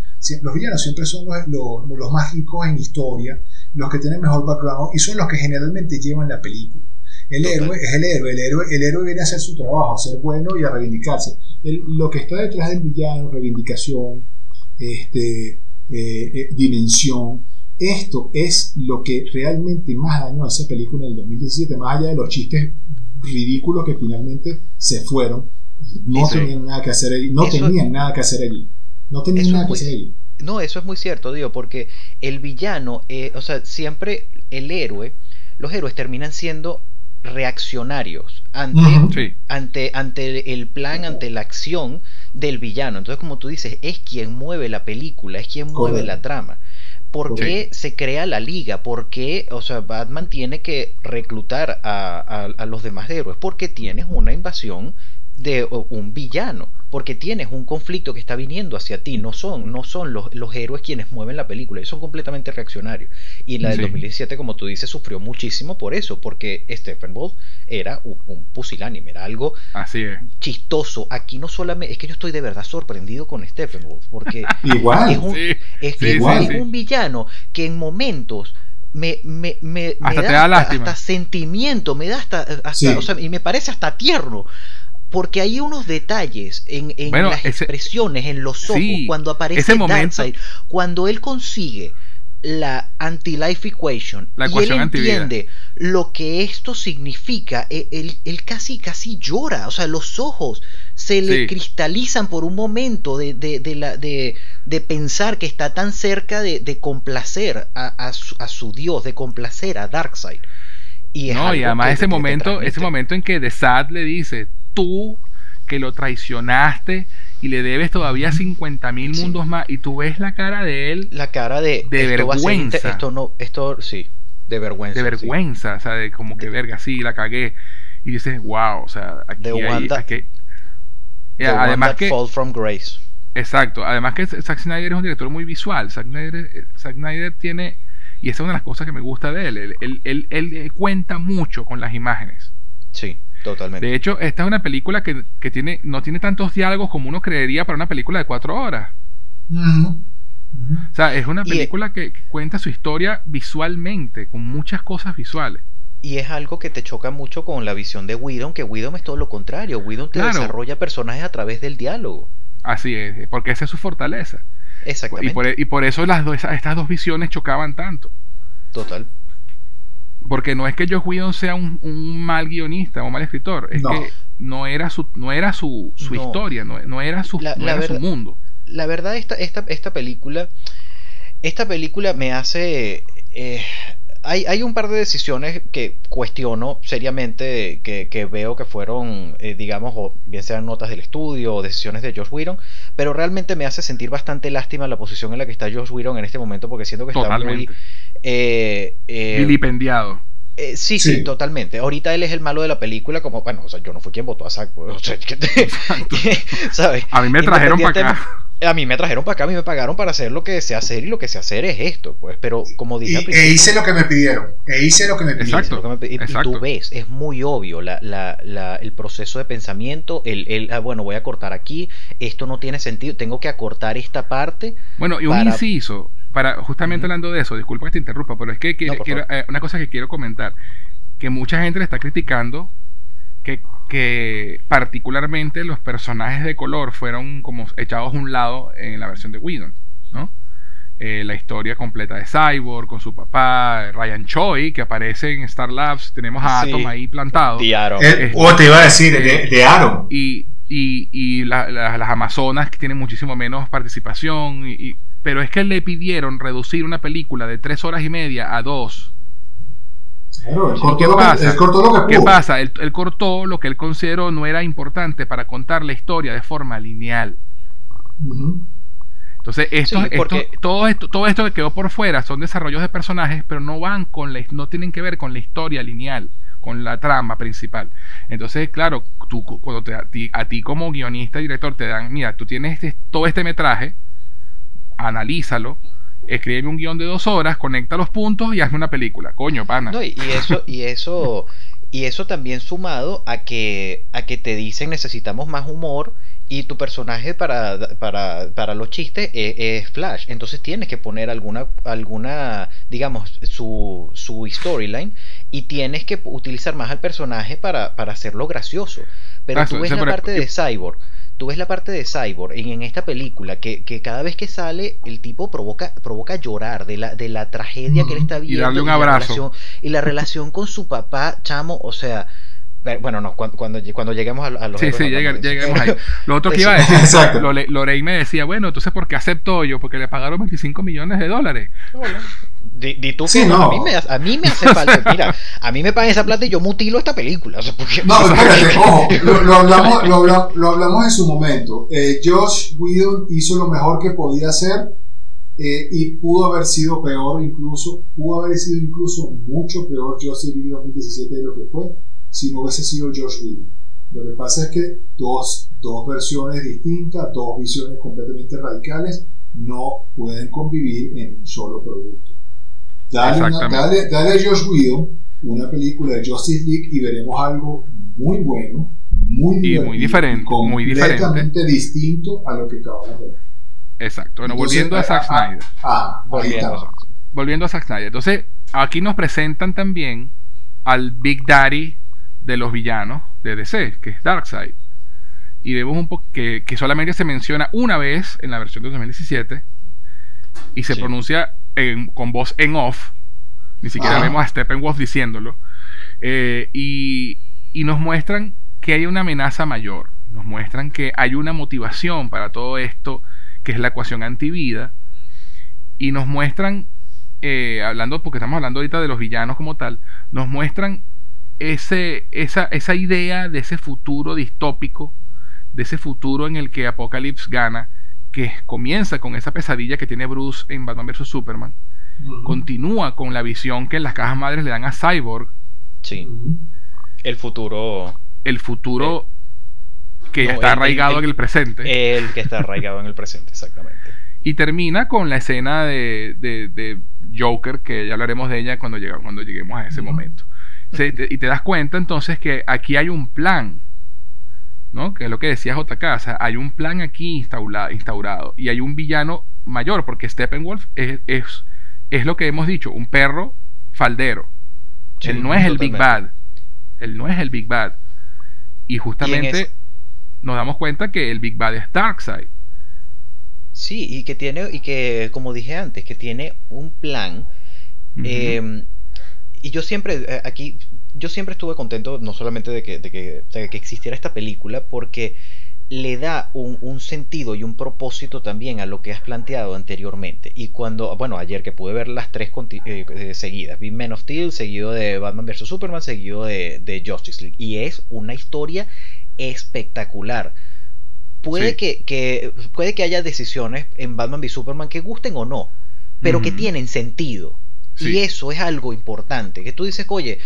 los villanos siempre son los, los- los más ricos en historia, los que tienen mejor background y son los que generalmente llevan la película. El Total. héroe es el héroe, el héroe, el héroe viene a hacer su trabajo, a ser bueno y a reivindicarse. El- lo que está detrás del villano, reivindicación, este, eh, eh, dimensión, esto es lo que realmente más dañó a esa película en el 2017, más allá de los chistes ridículos que finalmente se fueron. No Eso- tenían nada que hacer allí, no eso- tenían nada que hacer allí. No tenían nada que muy- hacer allí. No, eso es muy cierto, digo, porque el villano, eh, o sea, siempre el héroe, los héroes terminan siendo reaccionarios ante. Sí. ante, ante el plan, ante la acción del villano. Entonces, como tú dices, es quien mueve la película, es quien mueve Correcto. la trama. ¿Por qué se crea la liga? ¿Por qué, o sea, Batman tiene que reclutar a, a- a los demás héroes? Porque tienes una invasión de un villano, porque tienes un conflicto que está viniendo hacia ti. No son, no son los, los héroes quienes mueven la película, ellos son completamente reaccionarios. Y la del Sí. 2017, como tú dices, sufrió muchísimo por eso, porque Steppenwolf era un, un pusilánime, era algo Así es. chistoso. Aquí no solamente, es que yo estoy de verdad sorprendido con Steppenwolf, porque Igual. es un, Sí. es que Sí, es un villano que en momentos me, me, me, me Hasta da te da lástima. hasta sentimiento, me da hasta, hasta Sí. o sea, y me parece hasta tierno. Porque hay unos detalles en, en Bueno, las ese- expresiones, en los ojos, Sí, cuando aparece ese momento- Darkseid, cuando él consigue la anti-life equation La y él entiende lo que esto significa, e- él, él casi casi llora, o sea, los ojos se le Sí. cristalizan por un momento de, de, de la, de, de pensar que está tan cerca de, de complacer a, a su, a su dios, de complacer a Darkseid. Y No, y además ese momento, ese momento en que The Sad le dice, tú que lo traicionaste y le debes todavía 50 mil Sí. mundos más y tú ves la cara de él La cara de. De esto ser vergüenza. esto no. Esto sí. De vergüenza. de sí. vergüenza, o sea, de como que verga, sí, la cagué. Y dices, wow, o sea, aquí The hay, that- aquí- Eh, además que, fall from grace. exacto, además que Zack Snyder es un director muy visual. Zack Snyder, eh, Zack Snyder tiene, y esa es una de las cosas que me gusta de él, él, él- él- él, eh, cuenta mucho con las imágenes. Sí, totalmente. De hecho, esta es una película que, que tiene, no tiene tantos diálogos como uno creería para una película de cuatro horas. O sea, es una Y- película que, que cuenta su historia visualmente, con muchas cosas visuales. Y es algo que te choca mucho con la visión de Whedon, que Whedon es todo lo contrario. Whedon te Claro. desarrolla personajes a través del diálogo. Así es, porque esa es su fortaleza. Y Exactamente. por, e, y por eso las dos, estas dos visiones chocaban tanto. Total. Porque no es que Josh Whedon sea un, un mal guionista o un mal escritor, es No. que no era su, no era su, su No. historia, no, no era, su, La- no la era su mundo. La verdad, esta, esta, esta película. Esta película me hace. eh, hay, hay un par de decisiones que cuestiono seriamente, que, que veo que fueron, eh, digamos, o bien sean notas del estudio o decisiones de Josh Whedon, pero realmente me hace sentir bastante lástima la posición en la que está Josh Whedon en este momento, porque siento que está muy. Eh, eh, Vilipendiado. Eh, sí, sí, Sí. totalmente. Ahorita él es el malo de la película, como, bueno, o sea, yo no fui quien votó a Zack, pues, o sea, ¿sabes? A mí me trajeron para acá. A mí me trajeron para acá, a mí me pagaron para hacer lo que sé hacer y lo que sé hacer es esto, pues, pero como dije Y, e hice lo que me pidieron. E hice lo que me pidieron. Exacto. pedí- y exacto. tú ves, es muy obvio la, la, la- el proceso de pensamiento, el, el, ah, bueno, voy a cortar aquí, esto no tiene sentido, tengo que acortar esta parte, Bueno, y un para- inciso, para justamente hablando de eso, disculpa que te interrumpa, pero es que No, quiero- eh, una cosa que quiero comentar, que mucha gente le está criticando que, que particularmente los personajes de color fueron como echados a un lado en la versión de Whedon, ¿no? Eh, la historia completa de Cyborg con su papá, Ryan Choi, que aparece en Star Labs, tenemos a Sí. Atom ahí plantado. Diaron. Eh, o te iba a decir, de, de Aaron. y, y, y la- la- las Amazonas que tienen muchísimo menos participación. y- y- pero es que le pidieron reducir una película de tres horas y media a dos. Claro, él ¿Y cortó, qué lo que, pasa? él cortó lo que ¿Qué pudo. pasa? Él, él cortó lo que él consideró no era importante para contar la historia de forma lineal. Entonces, esto, Sí, esto- porque- todo, esto, todo esto que quedó por fuera son desarrollos de personajes, pero no van con la, no tienen que ver con la historia lineal, con la trama principal. Entonces, claro, tú cu- cuando te- a, ti, a ti como guionista y director te dan, mira, tú tienes este- todo este metraje, analízalo, escríbeme un guion de dos horas, conecta los puntos y hazme una película. Coño, pana. No, y, y eso, y eso, y eso también sumado a que, a que te dicen necesitamos más humor y tu personaje para, para, para los chistes es, es Flash. Entonces tienes que poner alguna, alguna, digamos, su, su storyline y tienes que utilizar más al personaje para, para hacerlo gracioso. Pero tú ves la parte de Cyborg. Tú ves la parte de Cyborg en, en esta película que, que cada vez que sale el tipo provoca, provoca llorar de la, de la tragedia que él está Y viendo darle un la abrazo. relación- y la relación con su papá, chamo, o sea, bueno, no, cuando, cuando, cuando lleguemos a, a los Sí, sí, hablamos lleguemos ahí. Lo otro que iba a decir, Exacto. Lore- Lorraine me decía, bueno, entonces ¿por qué aceptó yo? Porque le pagaron 25 millones de dólares. Di, di tú Sí, no, no. a, mí me, hace- a mí me hace falta, mira, a mí me pagan esa plata y yo mutilo esta película. O sea, porque, No, espérate, ojo, lo, lo hablamos, lo, habla- lo hablamos en su momento. Eh, Josh Whedon hizo lo mejor que podía hacer eh, y pudo haber sido peor incluso, pudo haber sido incluso mucho peor Justice League 2017 de lo que fue si no hubiese sido Josh Whedon. Lo que pasa es que dos, dos versiones distintas, dos visiones completamente radicales no pueden convivir en un solo producto. Dale, una- dale, dale a Josh Whedon una película de Justice League y veremos algo muy bueno, muy, Y muy diferente, muy diferente. distinto a lo que acabamos de ver. Exacto. Bueno, Entonces, volviendo a Zack ah, ah, Snyder. Ah, volviendo. Volviendo a Zack Snyder. Entonces, aquí nos presentan también al Big Daddy de los villanos de DC, que es Darkseid. Y vemos un poco que, que solamente se menciona una vez en la versión de 2017 y se Sí. pronuncia en- con voz en off. Ni siquiera Ajá. vemos a Steppenwolf diciéndolo. Eh, y, y nos muestran que hay una amenaza mayor. Nos muestran que hay una motivación para todo esto, que es la ecuación antivida. Y nos muestran, eh, hablando, porque estamos hablando ahorita de los villanos como tal, nos muestran ese, esa, esa idea de ese futuro distópico de ese futuro en el que Apocalypse gana, que comienza con esa pesadilla que tiene Bruce en Batman vs. Superman, continúa con la visión que las cajas madres le dan a Cyborg. Sí. El futuro. El futuro que está arraigado en el presente. El que está arraigado en el presente, exactamente. Y termina con la escena de, de, Joker, que ya hablaremos de ella cuando, cuando lleguemos a ese momento. Y te das cuenta entonces que aquí hay un plan, ¿no? Que es lo que decía JK, o hay un plan aquí instaurado, instaurado y hay un villano mayor, porque Steppenwolf es, es, es lo que hemos dicho, un perro faldero. él no es el Big Bad. Él no es el Big Bad. Y justamente nos damos cuenta que el Big Bad es Darkseid. Sí, y que tiene, y que, como dije antes, que tiene un plan. Em, y yo siempre, eh, aquí, yo siempre estuve contento, no solamente de que, de que, de que existiera esta película, porque le da un, sentido y un propósito también a lo que has planteado anteriormente. Y cuando, bueno, ayer que pude ver las tres eh, eh, seguidas, vi Men of Steel, seguido de Batman vs. Superman, seguido de, de, Justice League. Y es una historia espectacular. Puede, que, puede que haya decisiones en Batman v Superman que gusten o no, pero que tienen sentido. Y eso es algo importante. Que tú dices, oye,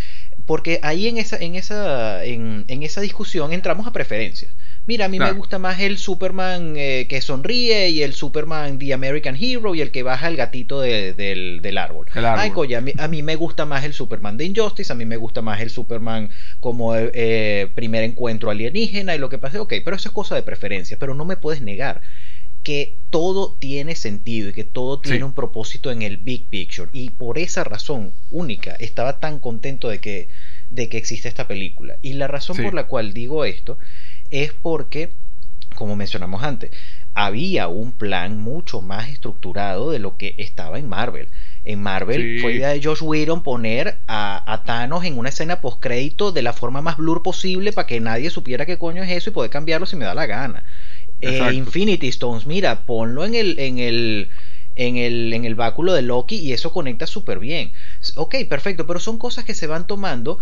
porque ahí en esa, en esa, en, en esa discusión entramos a preferencias. Mira, a mí me gusta más el Superman eh, que sonríe y el Superman The American Hero y el que baja el gatito del, árbol. Ay, coño, a mí, me gusta más el Superman de Injustice, a mí me gusta más el Superman como eh, primer encuentro alienígena y lo que pase. Ok, pero eso es cosa de preferencia, pero no me puedes negar que todo tiene sentido y que todo tiene un propósito en el big picture. Y por esa razón única estaba tan contento de que, de que existe esta película. Y la razón por la cual digo esto es porque, como mencionamos antes, había un plan mucho más estructurado de lo que estaba en Marvel. En Marvel fue idea de Josh Whedon poner a, Thanos en una escena post-crédito de la forma más blur posible para que nadie supiera qué coño es eso y poder cambiarlo si me da la gana. Eh, Infinity Stones, mira, ponlo en el, en el, en el, en el báculo de Loki y eso conecta súper bien. Ok, perfecto, pero son cosas que se van tomando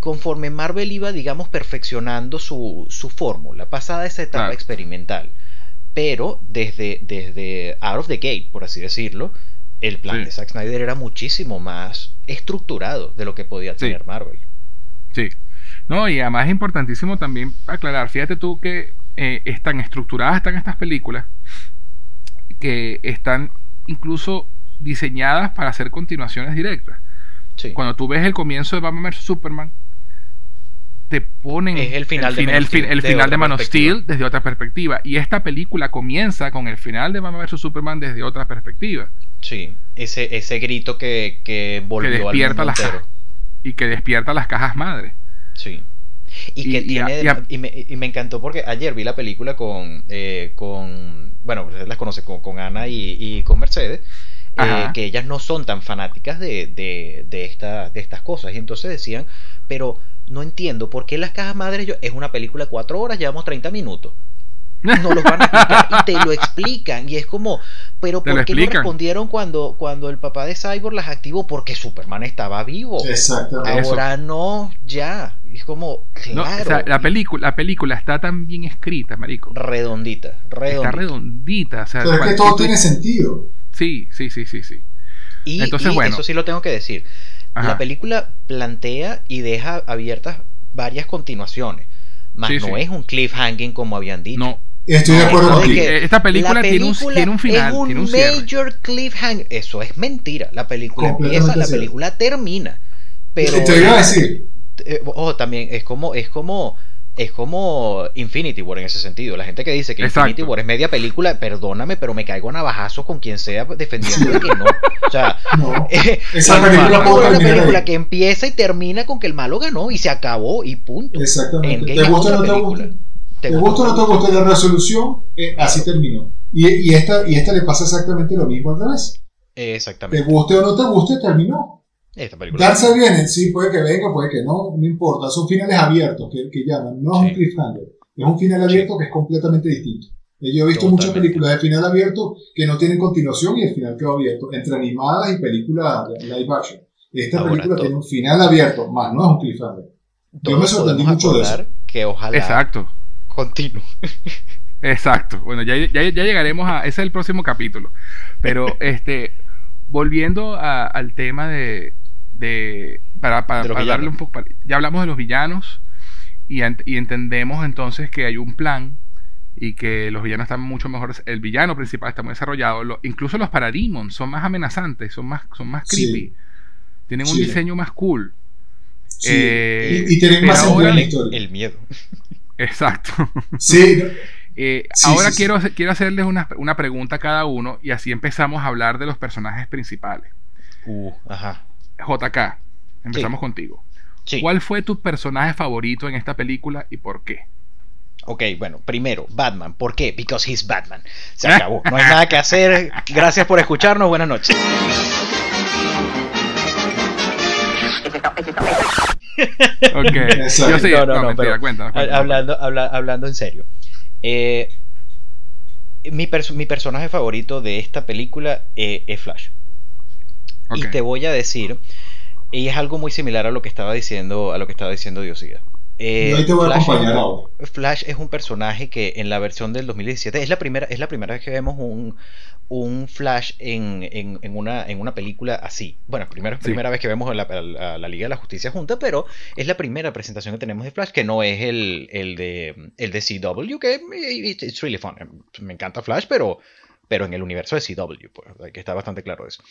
conforme Marvel iba, digamos, perfeccionando su, su fórmula, pasada esa etapa experimental. Pero desde, desde Out of the Gate, por así decirlo, el plan de Zack Snyder era muchísimo más estructurado de lo que podía tener Marvel. Sí. No, y además es importantísimo también aclarar, fíjate tú que eh, están estructuradas están estas películas que están incluso diseñadas para hacer continuaciones directas. Cuando tú ves el comienzo de Batman vs Superman, te ponen el final, de, el, final de Man of Steel desde otra perspectiva. Y esta película comienza con el final de Batman vs Superman desde otra perspectiva. Sí, ese, ese grito que, que volvió que despierta las Y que despierta las cajas madres. Sí. Y, que tiene. Y, me, encantó porque ayer vi la película con. Eh, con bueno, las conoce con, con Ana y, con Mercedes. Eh, que ellas no son tan fanáticas de, de, de, esta, de estas cosas. Y entonces decían, pero no entiendo por qué las cajas madres yo, es una película de cuatro horas, llevamos 30 minutos. No los van a explicar y te lo explican. Y es como, pero ¿por qué no respondieron cuando, cuando el papá de Cyborg las activó? Porque Superman estaba vivo. Exactamente. Ahora no, ya. Es como, claro. la, película, la película está tan bien escrita, marico. Redondita, redondita. Está redondita. O sea, pero es que todo tiene sentido. Sí, sí, sí, sí, sí. Y, Entonces, bueno. eso sí lo tengo que decir. La película plantea y deja abiertas varias continuaciones. Más no es un cliffhanging como habían dicho. No. Estoy de acuerdo con Esta película, tiene, un, tiene, un, final. Es un, tiene un major cliffhanger. Eso es mentira. La película empieza, la película termina. Pero. Te iba a decir. Eh, ojo, también es como, es como es como Infinity War en ese sentido. La gente que dice que Infinity War es media película, perdóname, pero me caigo a navajazos con quien sea defendiendo de que no. O sea, eh, esa película es una película que empieza y termina con que el malo ganó y se acabó y punto. Exactamente. ¿Te gusta o no te gusta? ¿Te, gusta o no te gusta la resolución? Eh, así terminó. Y, y, esta, y esta le pasa exactamente lo mismo al revés. Exactamente. Te guste o no te guste, terminó. Esta película. Darse viene, sí, puede que venga, puede que no, no importa. Son finales abiertos que, que llaman, no es un cliffhanger. Es un final abierto que es completamente distinto. Yo he visto muchas películas de final abierto que no tienen continuación y el final quedó abierto, entre animadas y películas live action. Esta película tiene un final abierto, más no es un cliffhanger. Yo me sorprendí mucho de eso. Que ojalá. Exacto Continuo. Exacto. Bueno, ya, ya, ya, llegaremos a. Ese es el próximo capítulo. Pero, este. Volviendo al tema de. de para, para, darle un poco. ya hablamos de los villanos. Y, y, entendemos entonces que hay un plan. Y que los villanos están mucho mejor. El villano principal está muy desarrollado. incluso los Parademons son más amenazantes. Son más, son más creepy. Tienen un diseño más cool. Eh, y, tienen más el miedo. Exacto. Sí. Eh, ahora quiero, quiero hacerles una, una, pregunta a cada uno y así empezamos a hablar de los personajes principales. Uh, ajá. JK, empezamos contigo. ¿Cuál fue tu personaje favorito en esta película y por qué? Ok, bueno, primero, Batman. ¿Por qué? Because he's Batman. Se acabó. No hay nada que hacer. Gracias por escucharnos. Buenas noches. Ok. Yo sí, no, no, no, cuenta, hablando, hablando en serio. Eh, mi, mi, personaje favorito de esta película eh, es Flash. Y te voy a decir, y es algo muy similar a lo que estaba diciendo, a lo que estaba diciendo Diosida. Eh, Flash, es un personaje que en la versión del 2017 es la primera, es la primera vez que vemos un, un Flash en, en, una, en una película así. Bueno, primero, primera vez que vemos a la, Liga de la Justicia junta, pero es la primera presentación que tenemos de Flash, que no es el, el, de, el de CW, que it's really fun. Me encanta Flash, pero, pero en el universo de CW, pues, que está bastante claro eso.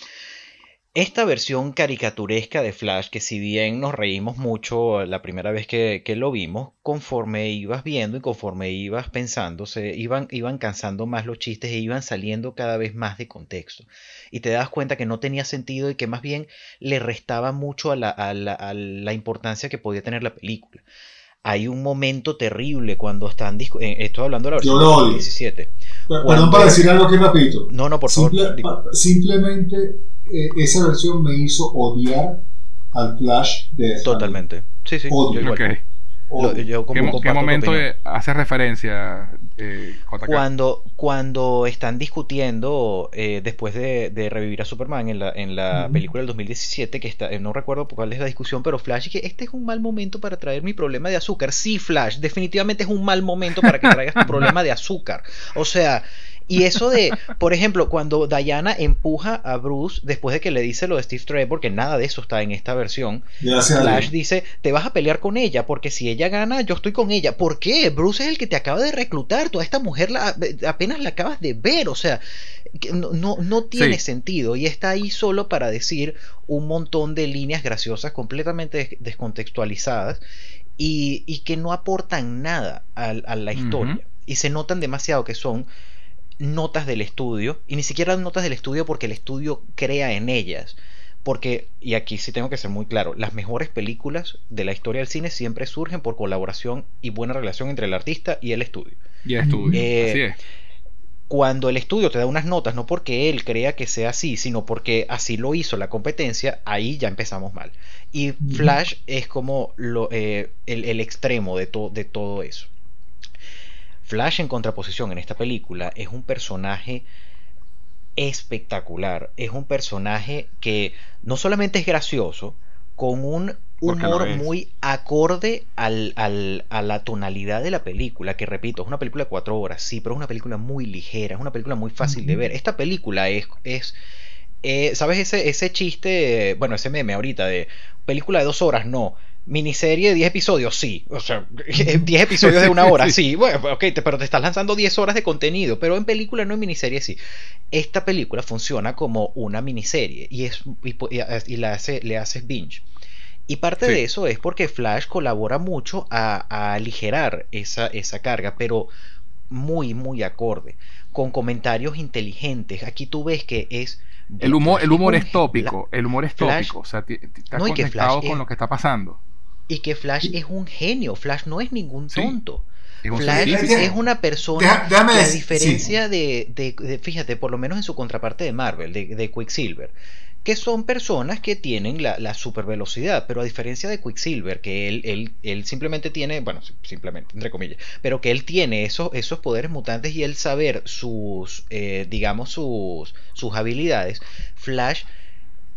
Esta versión caricaturesca de Flash, que si bien nos reímos mucho la primera vez que, lo vimos, conforme ibas viendo y conforme ibas pensando, se iban, iban cansando más los chistes e iban saliendo cada vez más de contexto. Y te das cuenta que no tenía sentido y que más bien le restaba mucho a la, a la importancia que podía tener la película. Hay un momento terrible cuando están eh, estoy hablando de la versión 2017 perdón para decir algo aquí rapidito. No no por favor simplemente eh, esa versión me hizo odiar al Flash de totalmente. Sí sí ¿Qué, momento hace referencia eh, Cuando, cuando están discutiendo eh, después de, revivir a Superman en la, en la película del 2017, que está, eh, no recuerdo cuál es la discusión, pero Flash, que este es un mal momento para traer mi problema de azúcar. Sí, Flash, definitivamente es un mal momento para que traigas tu problema de azúcar. O sea, y eso de, por ejemplo, cuando Diana empuja a Bruce después de que le dice lo de Steve Trevor, que nada de eso está en esta versión, Flash dice, te vas a pelear con ella, porque si ella gana, yo estoy con ella. ¿Por qué? Bruce es el que te acaba de reclutar, toda esta mujer la, apenas la acabas de ver, o sea, no, no, tiene sentido y está ahí solo para decir un montón de líneas graciosas completamente descontextualizadas y, que no aportan nada a, la historia. Y se notan demasiado que son notas del estudio, y ni siquiera notas del estudio porque el estudio crea en ellas. Porque, y aquí sí tengo que ser muy claro, las mejores películas de la historia del cine siempre surgen por colaboración y buena relación entre el artista y el estudio. Y el estudio, eh, así es. Cuando el estudio te da unas notas, no porque él crea que sea así, sino porque así lo hizo la competencia, ahí ya empezamos mal. Y Flash es como lo, eh, el, el, extremo de, de todo eso. Flash en contraposición en esta película es un personaje espectacular. Es un personaje que no solamente es gracioso, con un humor muy acorde al, a la tonalidad de la película, que repito, es una película de cuatro horas, sí, pero es una película muy ligera, es una película muy fácil de ver. Esta película es, es eh, ¿sabes ese, ese chiste, bueno, ese meme ahorita de película de dos horas? No, Miniserie de 10 episodios, sí. O sea, 10 episodios de una hora, sí. Bueno, ok, pero te estás lanzando 10 horas de contenido. Pero en película, no en miniserie, sí. Esta película funciona como una miniserie y, es, y, la hace, le haces binge. Y parte de eso es porque Flash colabora mucho a, aligerar esa, esa carga, pero muy, muy acorde. Con comentarios inteligentes. Aquí tú ves que es el humor, el humor es tópico, el humor es tópico, o sea, está conectado con lo que está pasando. Y que Flash es un genio, Flash no es ningún tonto. Flash es una persona que a diferencia de, fíjate, por lo menos en su contraparte de Marvel, de, Quicksilver, que son personas que tienen la, la super velocidad, pero a diferencia de Quicksilver, que él, él, él, simplemente tiene, bueno, simplemente, entre comillas, pero que él tiene esos, esos poderes mutantes y el saber sus, eh, digamos, sus, sus habilidades, Flash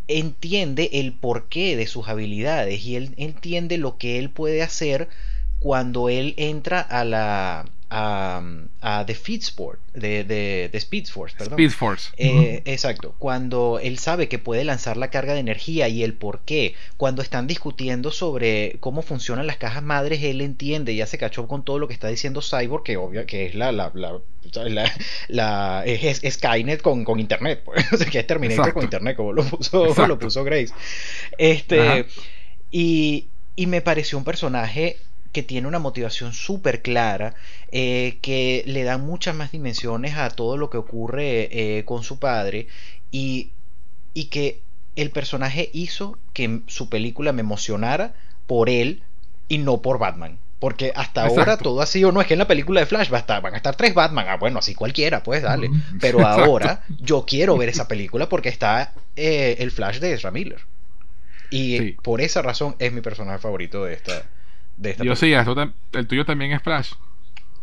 entiende el porqué de sus habilidades y él entiende lo que él puede hacer cuando él entra a la, a, a The Speed Sport, de, de, de Speed Force, perdón. Speed Force. Eh, exacto, cuando él sabe que puede lanzar la carga de energía y el por qué, cuando están discutiendo sobre cómo funcionan las cajas madres, él entiende, ya se cachó con todo lo que está diciendo Cyborg, que obvio que es la, la, la, la, la- es, es Skynet con, con internet, pues, o sea, que es Terminator Exacto. con internet, como lo puso, lo puso Grace. Este, Ajá. y, y me pareció un personaje que tiene una motivación súper clara, eh, que le da muchas más dimensiones a todo lo que ocurre eh, con su padre y, y que el personaje hizo que su película me emocionara por él y no por Batman. Porque hasta ahora todo ha sido, no es que en la película de Flash va a estar, van a estar tres Batman, ah bueno, así cualquiera, pues dale. Pero Exacto. ahora yo quiero ver esa película porque está eh, el Flash de Ezra Miller. Y Sí. por esa razón es mi personaje favorito de esta, de esta Yo película. sí, el tuyo también es Flash.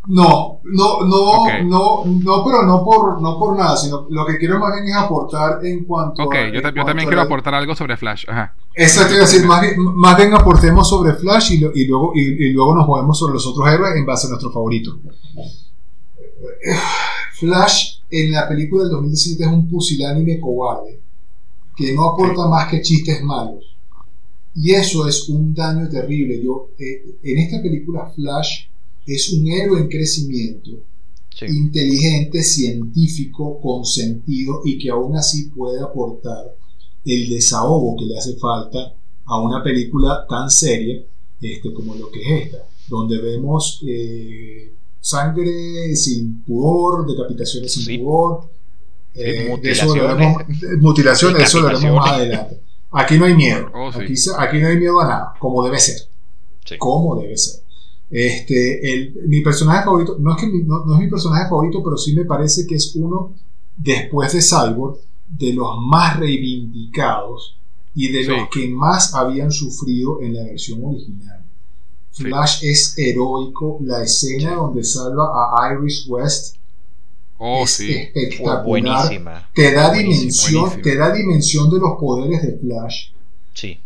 No, no, no, no, no, pero no por, no por nada, sino lo que quiero más bien es aportar en cuanto Ok, a. yo, yo también quiero la- aportar algo sobre Flash. Ajá. Eso te iba a decir, más bien, más bien aportemos sobre Flash y, lo- y luego, y, y luego nos movemos sobre los otros héroes en base a nuestro favorito. Flash en la película del 2017 es un pusilánime cobarde que no aporta más que chistes malos. Y eso es un daño terrible. Yo, eh, en esta película Flash es un héroe en crecimiento Sí. inteligente, científico, con sentido y que aún así puede aportar el desahogo que le hace falta a una película tan seria este, como lo que es esta, donde vemos eh, sangre sin pudor, decapitaciones sin Sí. pudor, eh, eso Mutilaciones. eso hablaremos más Decapitaciones. adelante. Aquí no hay miedo, Oh, sí. aquí, no hay miedo a nada, como debe ser Sí. como debe ser. Este, el, mi personaje favorito, no es, que mi- no, no es mi personaje favorito, pero sí me parece que es uno, después de Cyborg, de los más reivindicados y de Sí. los que más habían sufrido en la versión original. Sí. Flash es heroico, la escena Sí. donde salva a Iris West Oh, es sí. Espectacular. buenísima. Te da Buenísima, dimensión, buenísima. te da dimensión de los poderes de Flash Sí.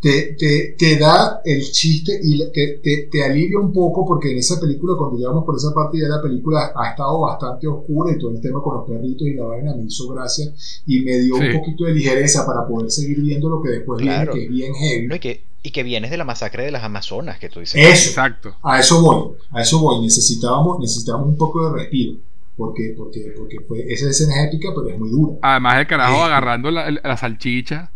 te, te, te da el chiste y te, te, te alivia un poco porque en esa película, cuando llegamos por esa parte ya la película ha estado bastante oscura y todo el tema con los perritos y la vaina me hizo gracia y me dio Sí. un poquito de ligereza para poder seguir viendo lo que después Claro. viene, que es bien heavy. No, y, que, y que vienes de la masacre de las Amazonas, que tú dices. Eso, Exacto. a eso voy, a eso voy. Necesitábamos, necesitábamos un poco de respiro porque, porque, porque fue, esa escena es épica, pero es muy dura. Además, el carajo Sí. agarrando la, la salchicha.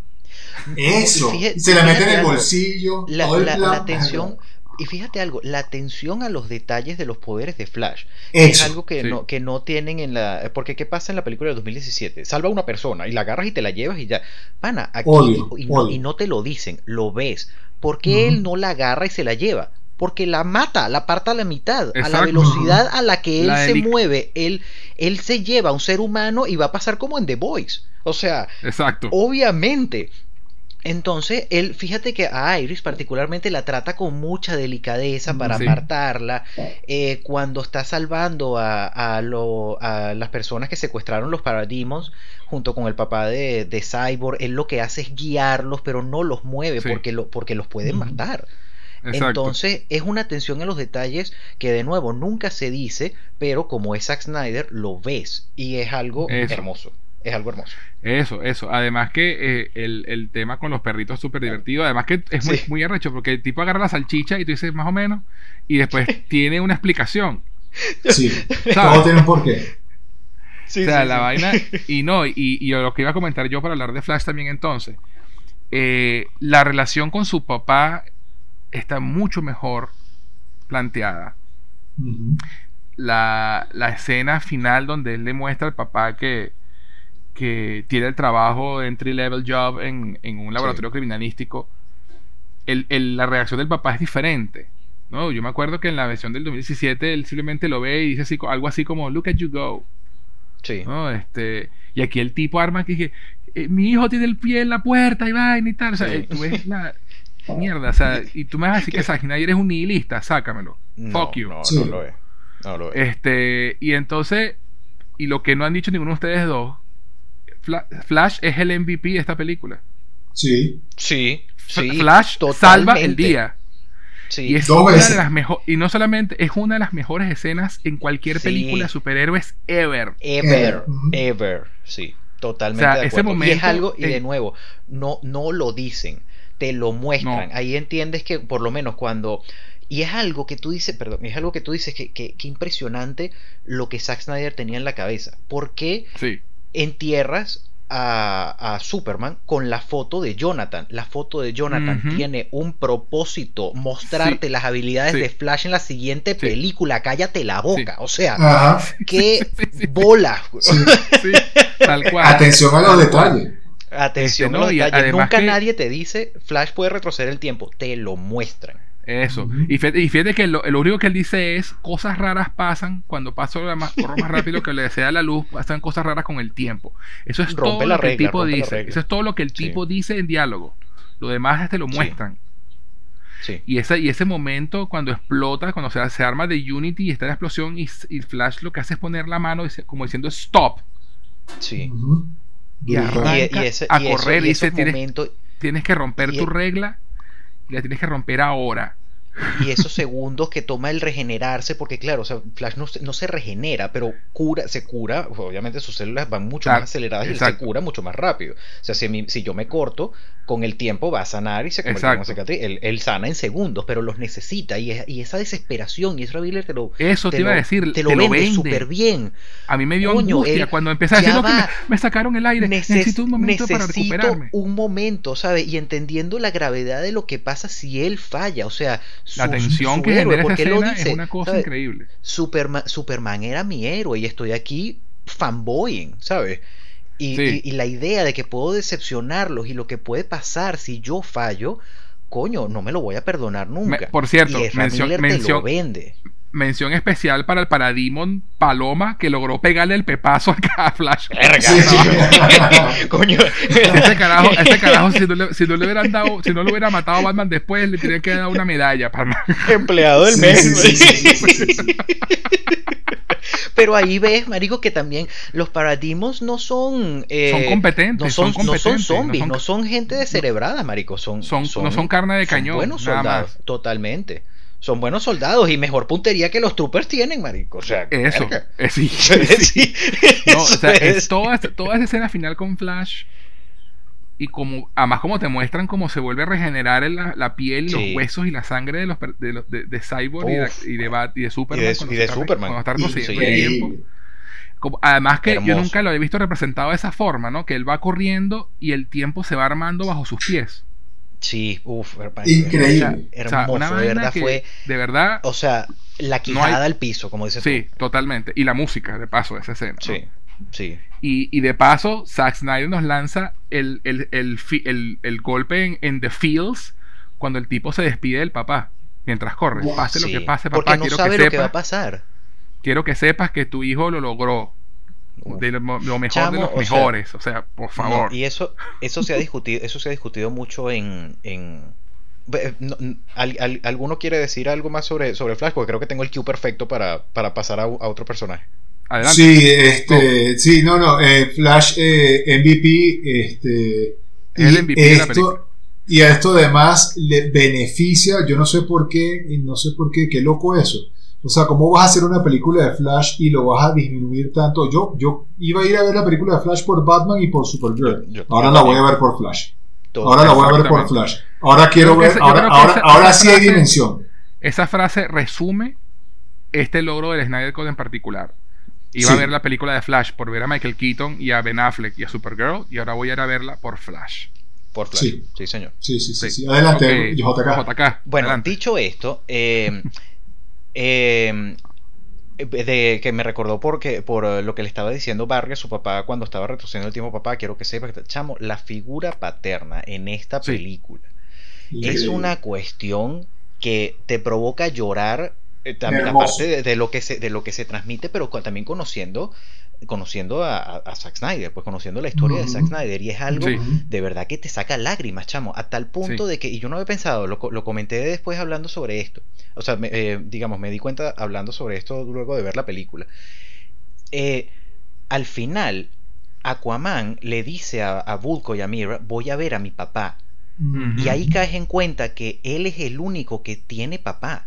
Eso, fíjate- se la mete en el algo. bolsillo. La, la- la atención, y fíjate algo, la atención a los detalles de los poderes de Flash Eso. es algo que, sí. no, que no tienen en la... Porque ¿qué pasa en la película del 2017? Salva a una persona y la agarras y te la llevas y ya. Pana, aquí y, y no, odio. y no te lo dicen, lo ves. ¿Por qué él no la agarra y se la lleva? Porque la mata, la aparta a la mitad. A la Exacto. velocidad a la que él La se mueve, él, él se lleva a un ser humano y va a pasar como en The Voice. O sea, Exacto. Obviamente. Entonces, él, fíjate que a Iris particularmente la trata con mucha delicadeza para Sí. apartarla. Eh, cuando está salvando a, a, lo- a las personas que secuestraron los Parademons junto con el papá de, de Cyborg, él lo que hace es guiarlos, pero no los mueve Sí. porque, lo, porque los pueden matar. Exacto. Entonces, es una atención a los detalles que de nuevo nunca se dice, pero como es Zack Snyder, lo ves y es algo Eso. hermoso. Es algo hermoso. Eso, eso. Además que eh, el, el tema con los perritos es súper divertido. Además que es muy, Sí. muy arrecho porque el tipo agarra la salchicha y tú dices más o menos y después tiene una explicación. Sí, todo tiene un porqué. Sí, o sea, sí, la sí. vaina. Y no, y, y lo que iba a comentar yo para hablar de Flash también entonces. eh, la relación con su papá está mucho mejor planteada. La, la escena final donde él le muestra al papá que, que tiene el trabajo de entry level job en, en un laboratorio criminalístico, el- el- la reacción del papá es diferente. ¿no? Yo me acuerdo que en la versión del 2017 él simplemente lo ve y dice así, algo así como, look at you go. Sí. ¿no? Este, y aquí el tipo arma que dije, eh, mi hijo tiene el pie en la puerta y vaina y tal. O sea, Sí. eh, tú ves la mierda. O sea, y tú me vas a decir que Zack Snyder eres un nihilista, sácamelo. No, Fuck you. No, Sí. no lo es. No lo es. Este, y entonces, y lo que no han dicho ninguno de ustedes dos, Fla- Flash es el MVP de esta película. Sí, Sí, sí. Flash salva el día. Sí. Y es Dos una veces. de las mejores, y no solamente, es una de las mejores escenas en cualquier Sí. película de superhéroes ever. Ever, ever, sí, totalmente O sea, de ese acuerdo. y es momento algo, y de nuevo, no, no lo dicen, te lo muestran. No. Ahí entiendes que por lo menos cuando... Y es algo que tú dices, perdón, es algo que tú dices que, que, que impresionante lo que Zack Snyder tenía en la cabeza. ¿Por qué Sí. entierras a, a Superman con la foto de Jonathan? La foto de Jonathan tiene un propósito, mostrarte Sí. las habilidades Sí. de Flash en la siguiente Sí. película. Cállate la boca. O sea, Ajá. qué Sí, sí, sí. bola. Sí. Sí, tal cual. Atención a los detalles. Atención Este, a los detalles. además Nunca que- nadie te dice Flash puede retroceder el tiempo. Te lo muestran. Eso. Y fíjate, y fíjate que lo, lo único que él dice es cosas raras pasan cuando paso la más, corro más rápido que le desea la luz, pasan cosas raras con el tiempo. Eso es Rompe todo la lo que el tipo dice. Eso es todo lo que el Sí. tipo dice en diálogo. Lo demás te lo muestran. Sí. Y ese, y ese momento cuando explota, cuando se, se arma de Unity y está la explosión y, y Flash lo que hace es poner la mano como diciendo stop. Sí. Y Brutal. arranca Y, y ese, a y eso- correr y dice, esos "Tienes- que romper tu regla y la tienes que romper ahora. y esos segundos que toma el regenerarse, porque claro, o sea, Flash no, se- no se regenera, pero cura, se cura, obviamente sus células van mucho Claro, más aceleradas y él se cura mucho más rápido. O sea, si, si yo me corto, con el tiempo va a sanar y se convierte en una Exacto. cicatriz. Él, él sana en segundos, pero los necesita y, es- y esa desesperación y eso Biller te lo, Eso te, iba a lo- decir, te lo vende súper bien. A mí me dio Coño, angustia él- cuando empecé a decir, ya "No, que me, me sacaron el aire, Neces- necesito un momento para necesito recuperarme. un momento, ¿sabes? Y entendiendo la gravedad de lo que pasa si él falla, o sea, La su- tensión su que héroe, genera esa porque él lo dice, es una cosa ¿sabes? increíble. Superman, Superman era mi héroe y estoy aquí fanboying, ¿sabes? Y, Sí. y- y la idea de que puedo decepcionarlos y lo que puede pasar si yo fallo, coño, no me lo voy a perdonar nunca. por cierto, y mención- vende. Mención especial para el Parademon Paloma que logró pegarle el pepazo a Flash. Sí. coño. Ese carajo, ese carajo si, no le, si no le hubieran dado, si no le hubieran matado a Batman después, le tenían que dar una medalla. Para... empleado del Sí, mes. sí, sí, sí, sí, sí. Pero ahí ves, marico, que también los Parademons no son... eh, Son competentes, no son, son no son competentes, no zombies, son- no son gente descerebrada, marico. Son, Son- no son carne de son cañón, buenos soldados, más. totalmente. Son buenos soldados y mejor puntería que los troopers tienen, marico. O sea, Eso, eh, sí, sí, sí. Sí, No, o sea, es toda, toda esa escena final con Flash y como además como te muestran cómo se vuelve a regenerar en la, la piel, los huesos y la sangre de los de, los- de, de Cyborg y de, Uf. y de Bat- y de Superman Y de- cuando y está Superman. cuando está retrocediendo el tiempo. Como- además que yo nunca lo había visto representado de esa forma, ¿no? Que él va corriendo y el tiempo se va armando bajo sus pies. Sí, uff, Increíble. O sea, hermoso, una de verdad que, fue, de verdad, o sea, la No quijada hay- al piso, como dices sí, totalmente. Y la música, de paso, de esa escena. Sí, sí. Y, y de paso, Zack Snyder nos lanza el, el, el, fi- el- el golpe en, en The Fields cuando el tipo se despide del papá mientras corre. Wow, pase lo que pase, porque papá, no quiero, sabe que lo que va a sepas, pasar. quiero que sepas que tu hijo lo logró. De lo, lo mejor Chamo, de los o sea, mejores. o sea, por favor. No, y eso, eso se ha discutido, eso se ha discutido mucho en, en no, al- al- ¿Alguno quiere decir algo más sobre, sobre Flash? Porque creo que tengo el cue perfecto para, para pasar a, a otro personaje. Adelante. Sí, este, sí, no, no, eh, Flash eh, MVP, este, Es el y MVP de la película. esto, y a esto además le beneficia, yo no sé por qué, y no sé por qué, qué loco eso. O sea, ¿cómo vas a hacer una película de Flash y lo vas a disminuir tanto? Yo, yo iba a ir a ver la película de Flash por Batman y por Supergirl. Yo- yo Ahora la voy a ver por Flash. Todo- Ahora la voy a ver por. Flash. Ahora quiero ver, esa- ahora, ahora, esa- ahora esa sí hay dimensión. Esa frase resume este logro del Snyder Code en particular. Iba Sí. a ver la película de Flash por ver a Michael Keaton y a Ben Affleck y a Supergirl y ahora voy a ir a verla por Flash. Por Flash. Sí. Sí, señor. Sí, sí, sí. Sí. sí. Adelante, Ok, JK. JK, Bueno, adelante. dicho esto, eh, eh, de que me recordó porque por eh, lo que le estaba diciendo a su papá cuando estaba retrocediendo el tiempo, papá, quiero que sepas que chamo, la figura paterna en esta Sí. película es una cuestión que te provoca llorar eh, también aparte de, de lo que se de lo que se transmite pero también conociendo conociendo a, a, a Zack Snyder pues conociendo la historia de. Zack Snyder y es algo Sí. de verdad que te saca lágrimas chamo a tal punto Sí. de que y yo no había pensado lo, co- lo comenté después hablando sobre esto o sea me- eh, digamos me di cuenta hablando sobre esto luego de ver la película Eh, al final Aquaman le dice a, a Vulko y a Mira voy a ver a mi papá Y ahí caes en cuenta que él es el único que tiene papá.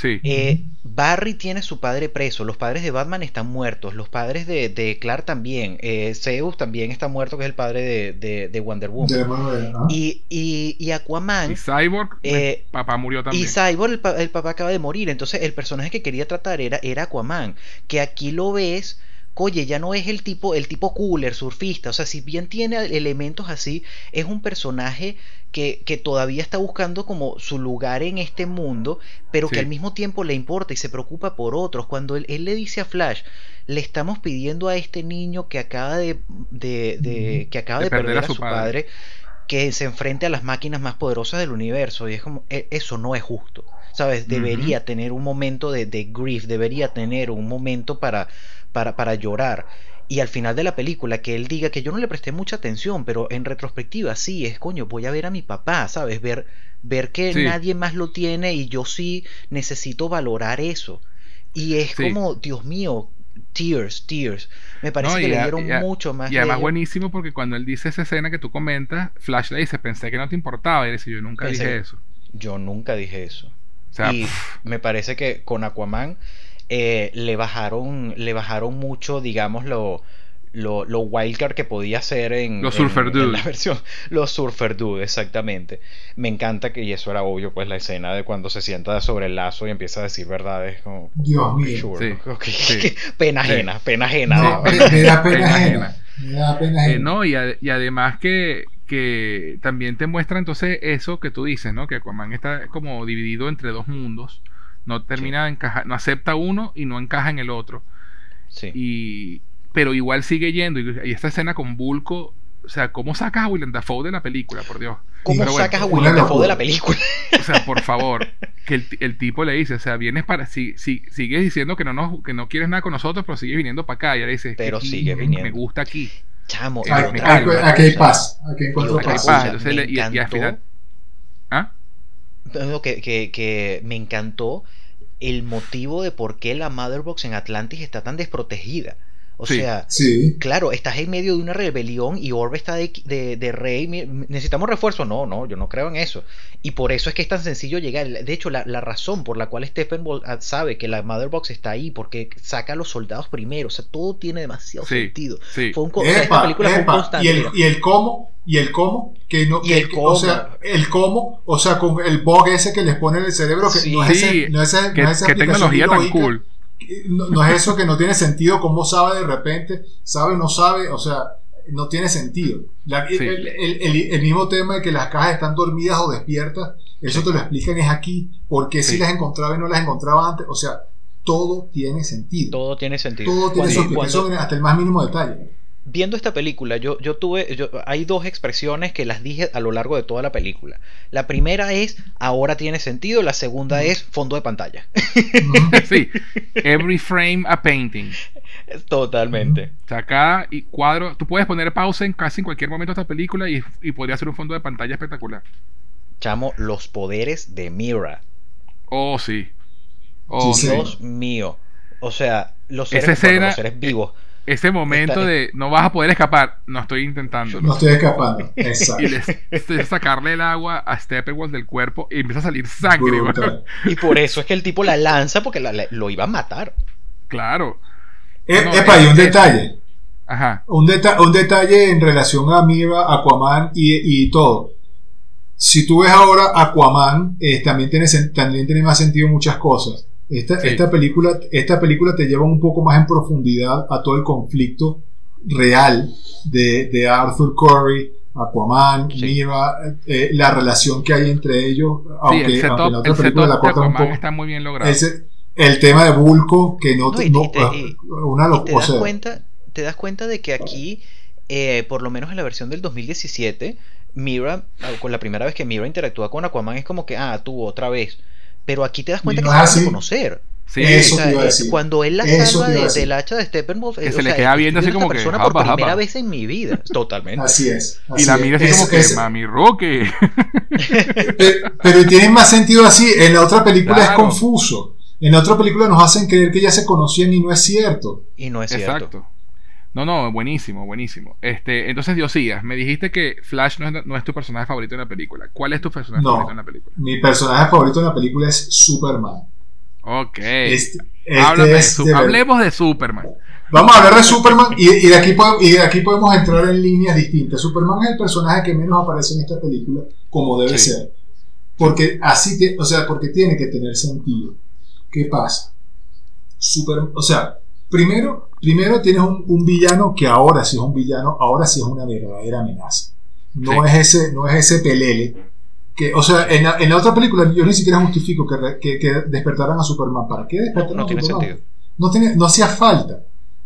Sí. Eh, Barry tiene su padre preso, los padres de Batman están muertos, los padres de, de Clark también, eh, Zeus también está muerto, que es el padre de, de, de Wonder Woman. Y, y, y Aquaman... Y Cyborg, Eh, papá murió también. Y Cyborg, el, pa- el papá acaba de morir. Entonces, el personaje que quería tratar era, era Aquaman. Que aquí lo ves. Oye, ya no es el tipo, el tipo cooler, surfista. O sea, si bien tiene elementos así, es un personaje que, que todavía está buscando como su lugar en este mundo, pero Sí. que al mismo tiempo le importa y se preocupa por otros. Cuando él, él le dice a Flash, le estamos pidiendo a este niño que acaba de, de, de- que acaba de, perder, a su padre que se enfrente a las máquinas más poderosas del universo. Y es como, e- eso no es justo. ¿Sabes? Debería tener un momento de, de grief, debería tener un momento para, para, para llorar. Y al final de la película, que él diga que yo no le presté mucha atención, pero en retrospectiva sí, es coño, voy a ver a mi papá, ¿sabes? Ver, ver que Sí. nadie más lo tiene y yo sí necesito valorar eso. Y es Sí. como, Dios mío, tears, tears. Me parece No, que le dieron a- mucho más. Y además de- buenísimo porque cuando él dice esa escena que tú comentas, Flash le dice, pensé que no te importaba. Y él dice, yo nunca Pensé dije eso. Yo nunca dije eso. O sea, y pff, me parece que con Aquaman eh, le bajaron le bajaron mucho digamos lo lo, lo wildcard que podía ser en, Los en- Surfer en Dude. la versión los surfer dude exactamente me encanta que y eso era obvio pues la escena de cuando se sienta sobre el lazo y empieza a decir verdades como Dios mío. sure, Sí, ok, sí. pena Sí. ajena pena ajena me, me da pena Pena ajena. Me da pena eh, ajena. no, y, ade- y además que, que también te muestra entonces eso que tú dices, ¿no? Que Aquaman está como dividido entre dos mundos. No termina de encajar, no acepta uno y no encaja en el otro. sí. Y, pero igual sigue yendo. Y, y esta escena con Bulko, o sea, ¿cómo sacas a Willem Dafoe de la película? Por Dios. ¿Cómo Pero bueno, sacas a una William Dafoe de la película? O sea, por favor, que el, el tipo le dice, o sea, vienes para, si, si, sigues diciendo que no, nos, que no quieres nada con nosotros, pero sigues viniendo para acá. Y ahora dices, Pero "Es que sigue me- viniendo. Me gusta aquí. Chamo, Eh, Aquí, me otra- calma. aquí- aquí hay paz. Aquí encuentro paz. entonces me le- y- y al final- ¿Ah? No, que, que, que me encantó el motivo de por qué la Motherbox en Atlantis está tan desprotegida. O Sí. sea, Sí. claro, estás en medio de una rebelión y Orbe está de, de- de rey. Necesitamos refuerzo. No, no, yo no creo en eso. Y por eso es que es tan sencillo llegar. De hecho, la, la razón por la cual Steppenwolf ah, sabe que la Motherbox está ahí, porque saca a los soldados primero. O sea, todo tiene demasiado Sí, sentido. sí. Fue un, esta Epa, película fue un epa, constante. Y el, mira. y el cómo, y el cómo, que no, Y que- el cómo. o sea, el cómo, o sea, con el bug ese que les pone en el cerebro, que Sí. no es ese, no es ese- ¿Qué, no es esa tecnología tan cool. No, no es eso que no tiene sentido, cómo sabe de repente, sabe, no sabe, o sea, no tiene sentido. La- Sí. el, el- el- el mismo tema de que las cajas están dormidas o despiertas, eso te lo explican es aquí, porque si Sí. las encontraba y no las encontraba antes, o sea, todo tiene sentido. Todo tiene sentido. Todo tiene Cuando- su explicación cuando- hasta el más mínimo detalle. Viendo esta película, yo, yo tuve, yo, hay dos expresiones que las dije a lo largo de toda la película. La primera es, ahora tiene sentido, la segunda es fondo de pantalla. sí. Every frame a painting. Totalmente. O sea, cada y cuadro, tú puedes poner pausa en casi en cualquier momento de esta película y, y podría ser un fondo de pantalla espectacular. Chamo, los poderes de Mira. Oh, sí. Oh, Sí, sí. sí. Dios mío. O sea, los seres, Esa bueno, escena- los seres vivos. Ese momento de no vas a poder escapar, no estoy intentándolo. No estoy escapando. Exacto. Y les, es sacarle el agua a Steppenwolf del cuerpo y empieza a salir sangre. Y por eso es que el tipo la lanza porque la- la- lo iba a matar. Claro. Eh, No, epa, y un es- detalle. Ajá. Un, deta- un detalle en relación a Mira, Aquaman y, y todo. Si tú ves ahora Aquaman, eh, también, tiene, también tiene más sentido muchas cosas. Esta, Sí. esta, película, esta película te lleva un poco más en profundidad a todo el conflicto real de, de Arthur Curry, Aquaman, Sí. Mira, eh, la relación que hay entre ellos. Sí, Aunque, el aunque setup, la otra el película la de cortan un Aquaman poco. está muy bien logrado. Ese- el tema de Bulko, que no, No, y- no- y te- y- una locura. te o das sea, cuenta, te das cuenta de que aquí, eh, por lo menos en la versión del 2017, Mira, ah, con la primera vez que Mira interactúa con Aquaman es como que, ah, tú otra vez. Pero aquí te das cuenta que no se van a conocer. Sí, Eso O sea, te iba a eh, decir. Cuando él la salva de- del hacha de Steppenwolf, Que eh, se o le sea, queda viendo así como que, persona por "Japa, primera japa". vez en mi vida. Totalmente. Así es. y la es. mira así Es- como que, es- mami Roque. pero, pero tiene más sentido así. En la otra película es confuso. En la otra película nos hacen creer que ya se conocían y no es cierto. Y no es cierto. No, no, buenísimo, buenísimo. Este, entonces, Diosías, me dijiste que Flash no es, no es tu personaje favorito en la película. ¿Cuál es tu personaje No. favorito en la película? Mi personaje favorito en la película es Superman. Ok. Este, este es de hablemos de Superman. Vamos a hablar de Superman y, y de aquí podemos, y de aquí podemos entrar en líneas distintas. Superman es el personaje que menos aparece en esta película, como debe Sí. ser. Porque así, o sea, porque tiene que tener sentido. ¿Qué pasa? Super, o sea, primero, primero tienes un, un villano que ahora sí es un villano, ahora sí es una verdadera amenaza. No Sí. es ese, no es ese pelele. Que, o sea, en la, en la otra película yo ni siquiera justifico que, re- que, que despertaran a Superman. ¿Para qué despertaran no a tiene Superman? sentido. no, tenía- no hacía falta.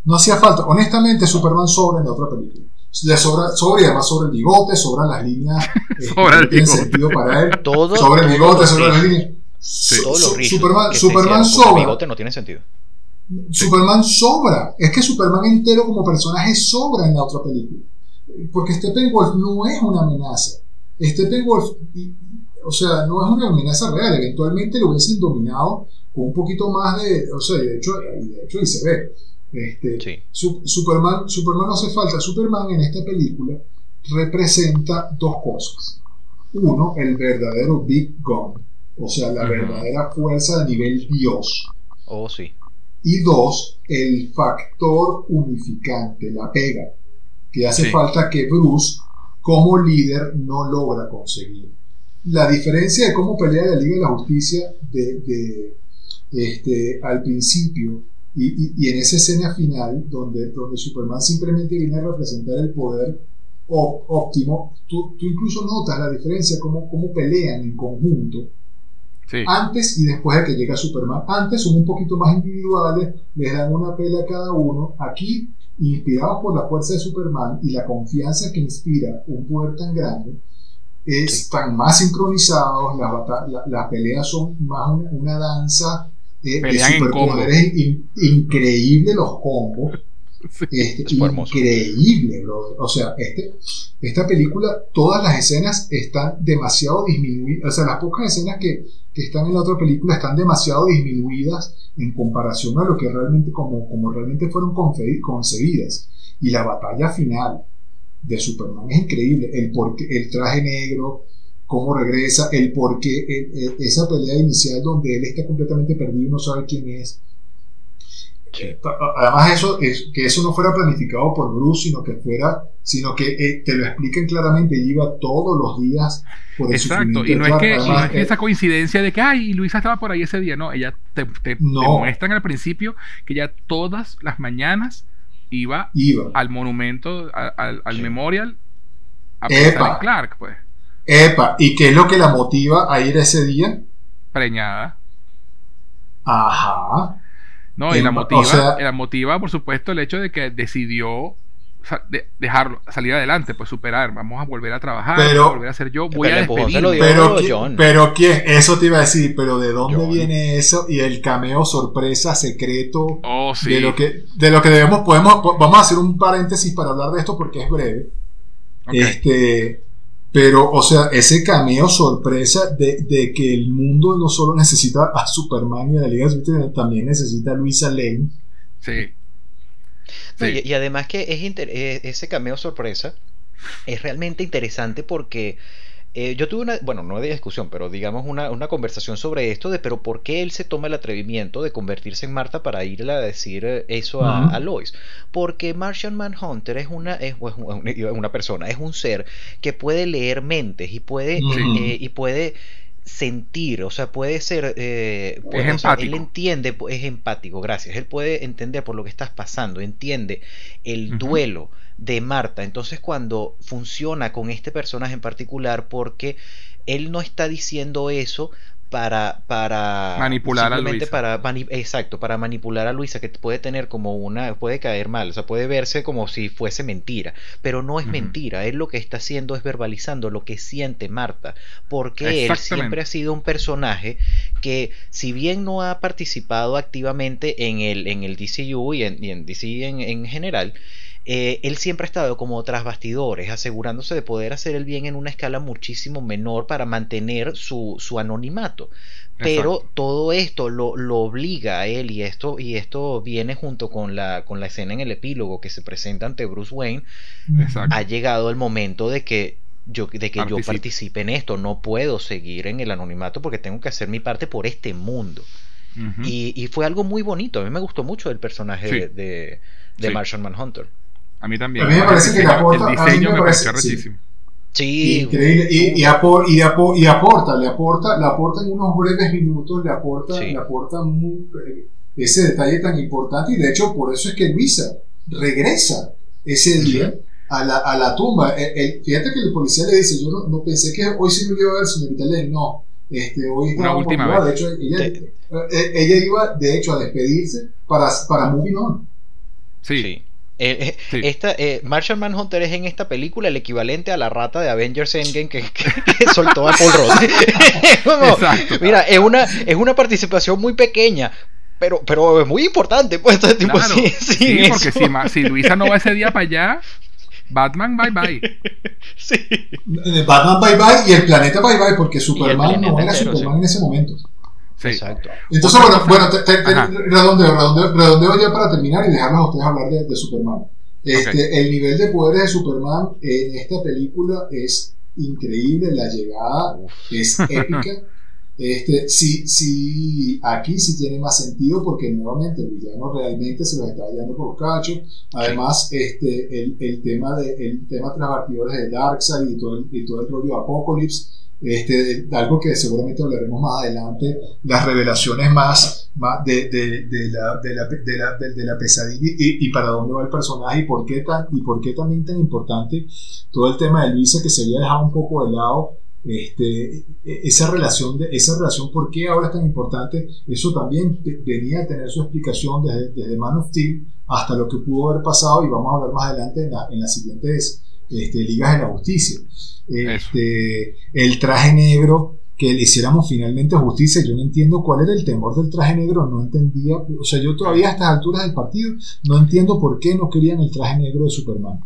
No hacía falta. Honestamente, Superman sobra en la otra película. Le sobra, sobra y además sobra el bigote, sobran las líneas. eh, Sobra que el tienen bigote. sentido para él. Todo, Sobra el bigote, lo sobra las líneas. Todos su- Superman, que Superman con el sobra. bigote no tiene sentido. Superman sobra. Es que Superman entero como personaje sobra en la otra película. Porque Steppenwolf no es una amenaza. Steppenwolf, y- o sea, no es una amenaza real. Eventualmente lo hubiesen dominado con un poquito más de. O sea, de hecho, de hecho ahí se ve. Este, Sí. Su- Superman, Superman no hace falta. Superman en esta película representa dos cosas. Uno, el verdadero Big Gun, o sea, la verdadera fuerza a nivel Dios. Oh, sí. Y dos, el factor unificante, la pega, que hace Sí. falta que Bruce, como líder, no logra conseguir. La diferencia de cómo pelea la Liga de la Justicia de, de, este, al principio y, y- y en esa escena final, donde, donde Superman simplemente viene a representar el poder óptimo, tú, tú incluso notas la diferencia, cómo, cómo pelean en conjunto Sí. antes y después de que llega Superman. Antes son un poquito más individuales, les dan una pela a cada uno. Aquí, inspirados por la fuerza de Superman y la confianza que inspira un poder tan grande, están más sincronizados, las, la- las peleas son más una, una danza eh, de superpoderes in- increíble los combos. Sí. Hermoso. increíble, bro. O sea, este, esta película, todas las escenas están demasiado disminuidas. O sea, las pocas escenas que, que están en la otra película están demasiado disminuidas en comparación a lo que realmente, como, como realmente fueron concebidas. Y la batalla final de Superman es increíble. El, porqué, el traje negro, cómo regresa, el porqué, el- el- esa pelea inicial donde él está completamente perdido y no sabe quién es. Eh, Además eso es que eso no fuera planificado por Bruce, sino que fuera, sino que eh, te lo explican claramente, ella iba todos los días por el Exacto, y no es que, y no es que eh, esa coincidencia de que, ay, Luisa estaba por ahí ese día, no, ella te, te- te No. muestran al principio que ya todas las mañanas iba iba. al monumento, a- al, al Sí. memorial, a Epa. Clark, pues, Epa, ¿y qué es lo que la motiva a ir ese día? preñada. Ajá. No, y la motiva, o sea- la motiva, por supuesto, el hecho de que decidió de- dejarlo, salir adelante, pues superar, vamos a volver a trabajar, Pero- a volver a ser yo, voy Pero a despedirme. Pero, pero quién, eso te iba a decir, pero ¿de dónde John. viene eso? Y el cameo sorpresa secreto Oh, sí. de lo que de lo que debemos podemos po- vamos a hacer un paréntesis para hablar de esto porque es breve. Este, pero, o sea, ese cameo sorpresa de, de que el mundo no solo necesita a Superman y a la Liga de sino también necesita a Luisa Lane. Sí. No, Sí. y, y además que es inter- eh, ese cameo sorpresa es realmente interesante porque eh, yo tuve una, bueno, no de discusión, pero digamos una, una conversación sobre esto de, pero ¿por qué él se toma el atrevimiento de convertirse en Marta para irle a decir eh, eso a, a Lois? Porque Martian Manhunter es una, es, es una, persona, es un ser que puede leer mentes y puede, eh, y puede sentir, o sea, puede ser, eh, puede- Es o sea, él entiende, es empático, gracias, él puede entender por lo que estás pasando, entiende el duelo de Marta, entonces cuando funciona con este personaje en particular, porque él no está diciendo eso para, para Manipular a Luisa. para mani- exacto, para manipular a Luisa, que puede tener como una, puede caer mal, o sea, puede verse como si fuese mentira, pero no es mentira, él lo que está haciendo es verbalizando lo que siente Marta, porque él siempre ha sido un personaje que si bien no ha participado activamente en el, en el DCU y en, y en DC en, en general, eh, él siempre ha estado como tras bastidores, asegurándose de poder hacer el bien en una escala muchísimo menor para mantener su, su anonimato. Pero Exacto. todo esto lo, lo obliga a él y esto, y esto viene junto con la, con la escena en el epílogo que se presenta ante Bruce Wayne. Exacto. Ha llegado el momento de que yo, de que yo Participe. participe en esto. No puedo seguir en el anonimato porque tengo que hacer mi parte por este mundo. Y, y fue algo muy bonito. A mí me gustó mucho el personaje Sí. de, de, de Sí. Martian Manhunter. A mí también. A mí me parece que le aporta- El a mí diseño me me parece- pareció sí. rechísimo. Sí, Increíble. Y, y, apor- y, apo- y aporta, le aporta, le aporta en unos breves minutos, le aporta, Sí. le aporta eh, ese detalle tan importante. Y de hecho, por eso es que Luisa regresa ese día a la, a la tumba. El- el- fíjate que el policía le dice: Yo no, no pensé que hoy sí me iba a ver, señorita Lane. No. Este, hoy Una estaba última vez. De hecho, ella, Te- eh, ella iba, de hecho, a despedirse para, para Moving On. Sí, sí. Eh, eh, Sí. Esta, eh, Martian Manhunter es en esta película el equivalente a la rata de Avengers Endgame que, que- que soltó a Paul Rudd. Como. Mira, es una, es una participación muy pequeña, pero, pero es muy importante. Pues, este tipo, Claro. sí, porque si, Ma- si Luisa no va ese día para allá, Batman, bye bye. Sí. Batman Bye Bye y el planeta Bye Bye, porque Superman no era entero, Superman sí. en ese momento. Sí. Exacto. Entonces, bueno, bueno te, te- te- redondeo, redondeo, redondeo ya para terminar y dejarlos a ustedes hablar de, de Superman. Este, Ok. El nivel de poderes de Superman en esta película es increíble, la llegada es épica. Este, sí, sí, aquí sí tiene más sentido porque nuevamente el villano realmente se los está hallando por los cachos. Además, este, el, el tema de el tema tras de Darkseid y todo el, y todo el rollo Apocalypse, este, algo que seguramente hablaremos más adelante, las revelaciones más, más de, de, de la, de, la, de, la, de- la pesadilla y, y para dónde va el personaje y por qué tan y por qué también tan importante todo el tema de Luisa que se había dejado un poco de lado este, e- esa relación de esa relación por qué ahora es tan importante eso también venía a tener su explicación desde, desde Man of Steel hasta lo que pudo haber pasado y vamos a hablar más adelante en, la- en las siguientes este, ligas de la justicia este, el traje negro que le hiciéramos finalmente justicia yo no entiendo cuál era el temor del traje negro no entendía o sea yo todavía a estas alturas del partido no entiendo por qué no querían el traje negro de Superman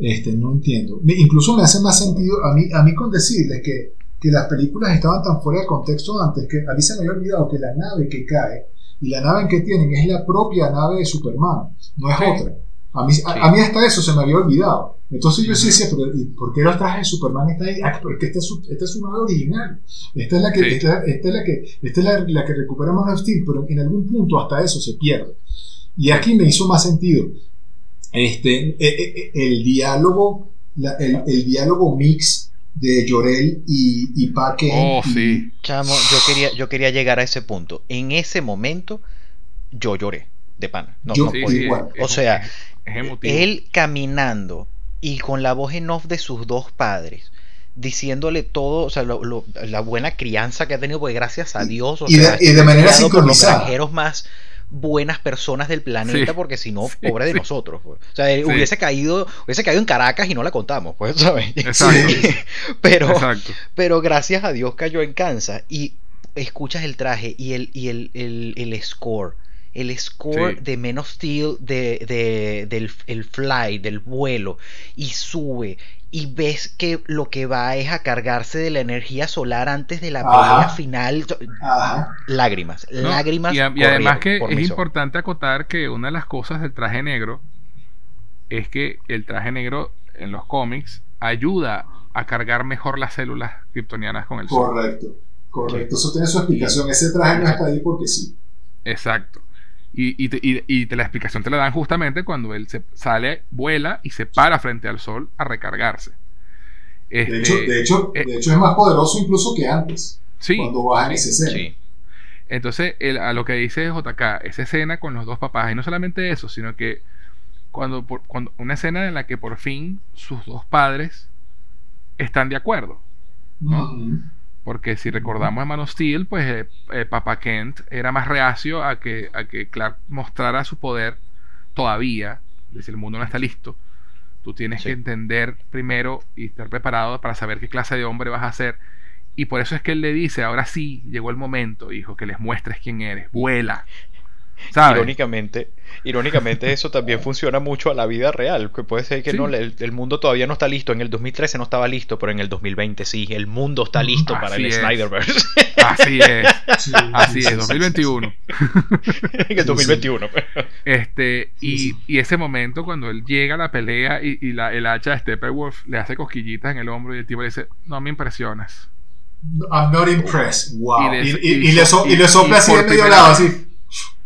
este, no entiendo. Me- incluso me hace más sentido a mí, a mí con decirles que, que las películas estaban tan fuera de contexto antes que a mí se me había olvidado que la nave que cae y la nave que tienen es la propia nave de Superman, no es Sí. otra. A mí, a, a mí hasta eso se me había olvidado. Entonces yo sí decía, pero ¿y ¿por qué el traje de Superman está ahí? Ah, porque esta es, su, esta es su nave original. Esta es la que, Sí. esta, esta es la que, esta es la, la que recupera Man of Steel, pero en algún punto hasta eso se pierde. Y aquí me hizo más sentido. Este, eh, eh, eh, el diálogo, la- el, el diálogo mix de Llorel y, y Paque. Oh, y- sí. Chamo, yo quería, yo quería llegar a ese punto. En ese momento, yo lloré de pana. No, Yo- no Sí, sí, igual. O sea, es, es emotivo. Él caminando y con la voz en off de sus dos padres, diciéndole todo, o sea, lo- lo- la buena crianza que ha tenido, porque gracias a Dios, o y de- sea, y de manera por los sincronizada. granjeros más buenas personas del planeta, Sí. porque si no, Sí, pobre de sí. nosotros. pues. O sea, hubiese caído, hubiese caído en Caracas y no la contamos, pues, ¿sabes? Exacto. Sí. pero, Exacto. pero gracias a Dios cayó en Kansas y escuchas el traje y el, y el, el, el score. El score Sí. de Men of Steel, de, de- del el fly, del vuelo, y sube. Y ves que lo que va es a cargarse de la energía solar antes de la pelea final. Ajá. Lágrimas, ¿no? lágrimas. Y, a- y además que es importante acotar que una de las cosas del traje negro es que el traje negro en los cómics ayuda a cargar mejor las células kryptonianas con el sol. Correcto. Correcto. Eso tiene su explicación. Ese traje no está ahí porque sí. Exacto. Y, y, te- y- y te- la explicación te la dan justamente cuando él se sale, vuela y se para frente al sol a recargarse. De Este, hecho, de hecho, eh, de hecho es más poderoso incluso que antes. sí, Cuando bajan ese escena. Sí, Entonces, el- a lo que dice JK, esa escena con los dos papás, y no solamente eso, sino que cuando, por- cuando una escena en la que por fin sus dos padres están de acuerdo. ¿no? Ujú. Porque si recordamos en Man of Steel, pues eh, eh, Papá Kent era más reacio a que, a que Clark mostrara su poder todavía. Es decir, el mundo no está listo. Tú tienes Sí. que entender primero y estar preparado para saber qué clase de hombre vas a ser. Y por eso es que él le dice, ahora sí, llegó el momento, hijo, que les muestres quién eres. Vuela. Irónicamente, irónicamente eso también funciona mucho a la vida real, que puede ser que Sí. no, el, el mundo todavía no está listo, en el 2013 no estaba listo, pero en el 2020 sí, el mundo está listo para el es. Snyderverse. Así es, Sí, así sí, es, sí, 2021. en el 2021. Este, y, Sí, sí. y ese momento cuando él llega a la pelea y, y la, el hacha de Steppenwolf le hace cosquillitas en el hombro y el tipo le dice, no me impresionas. I'm not impressed. Wow. Y Y, de- y- y y le, so- y le sopla y así de medio lado, así.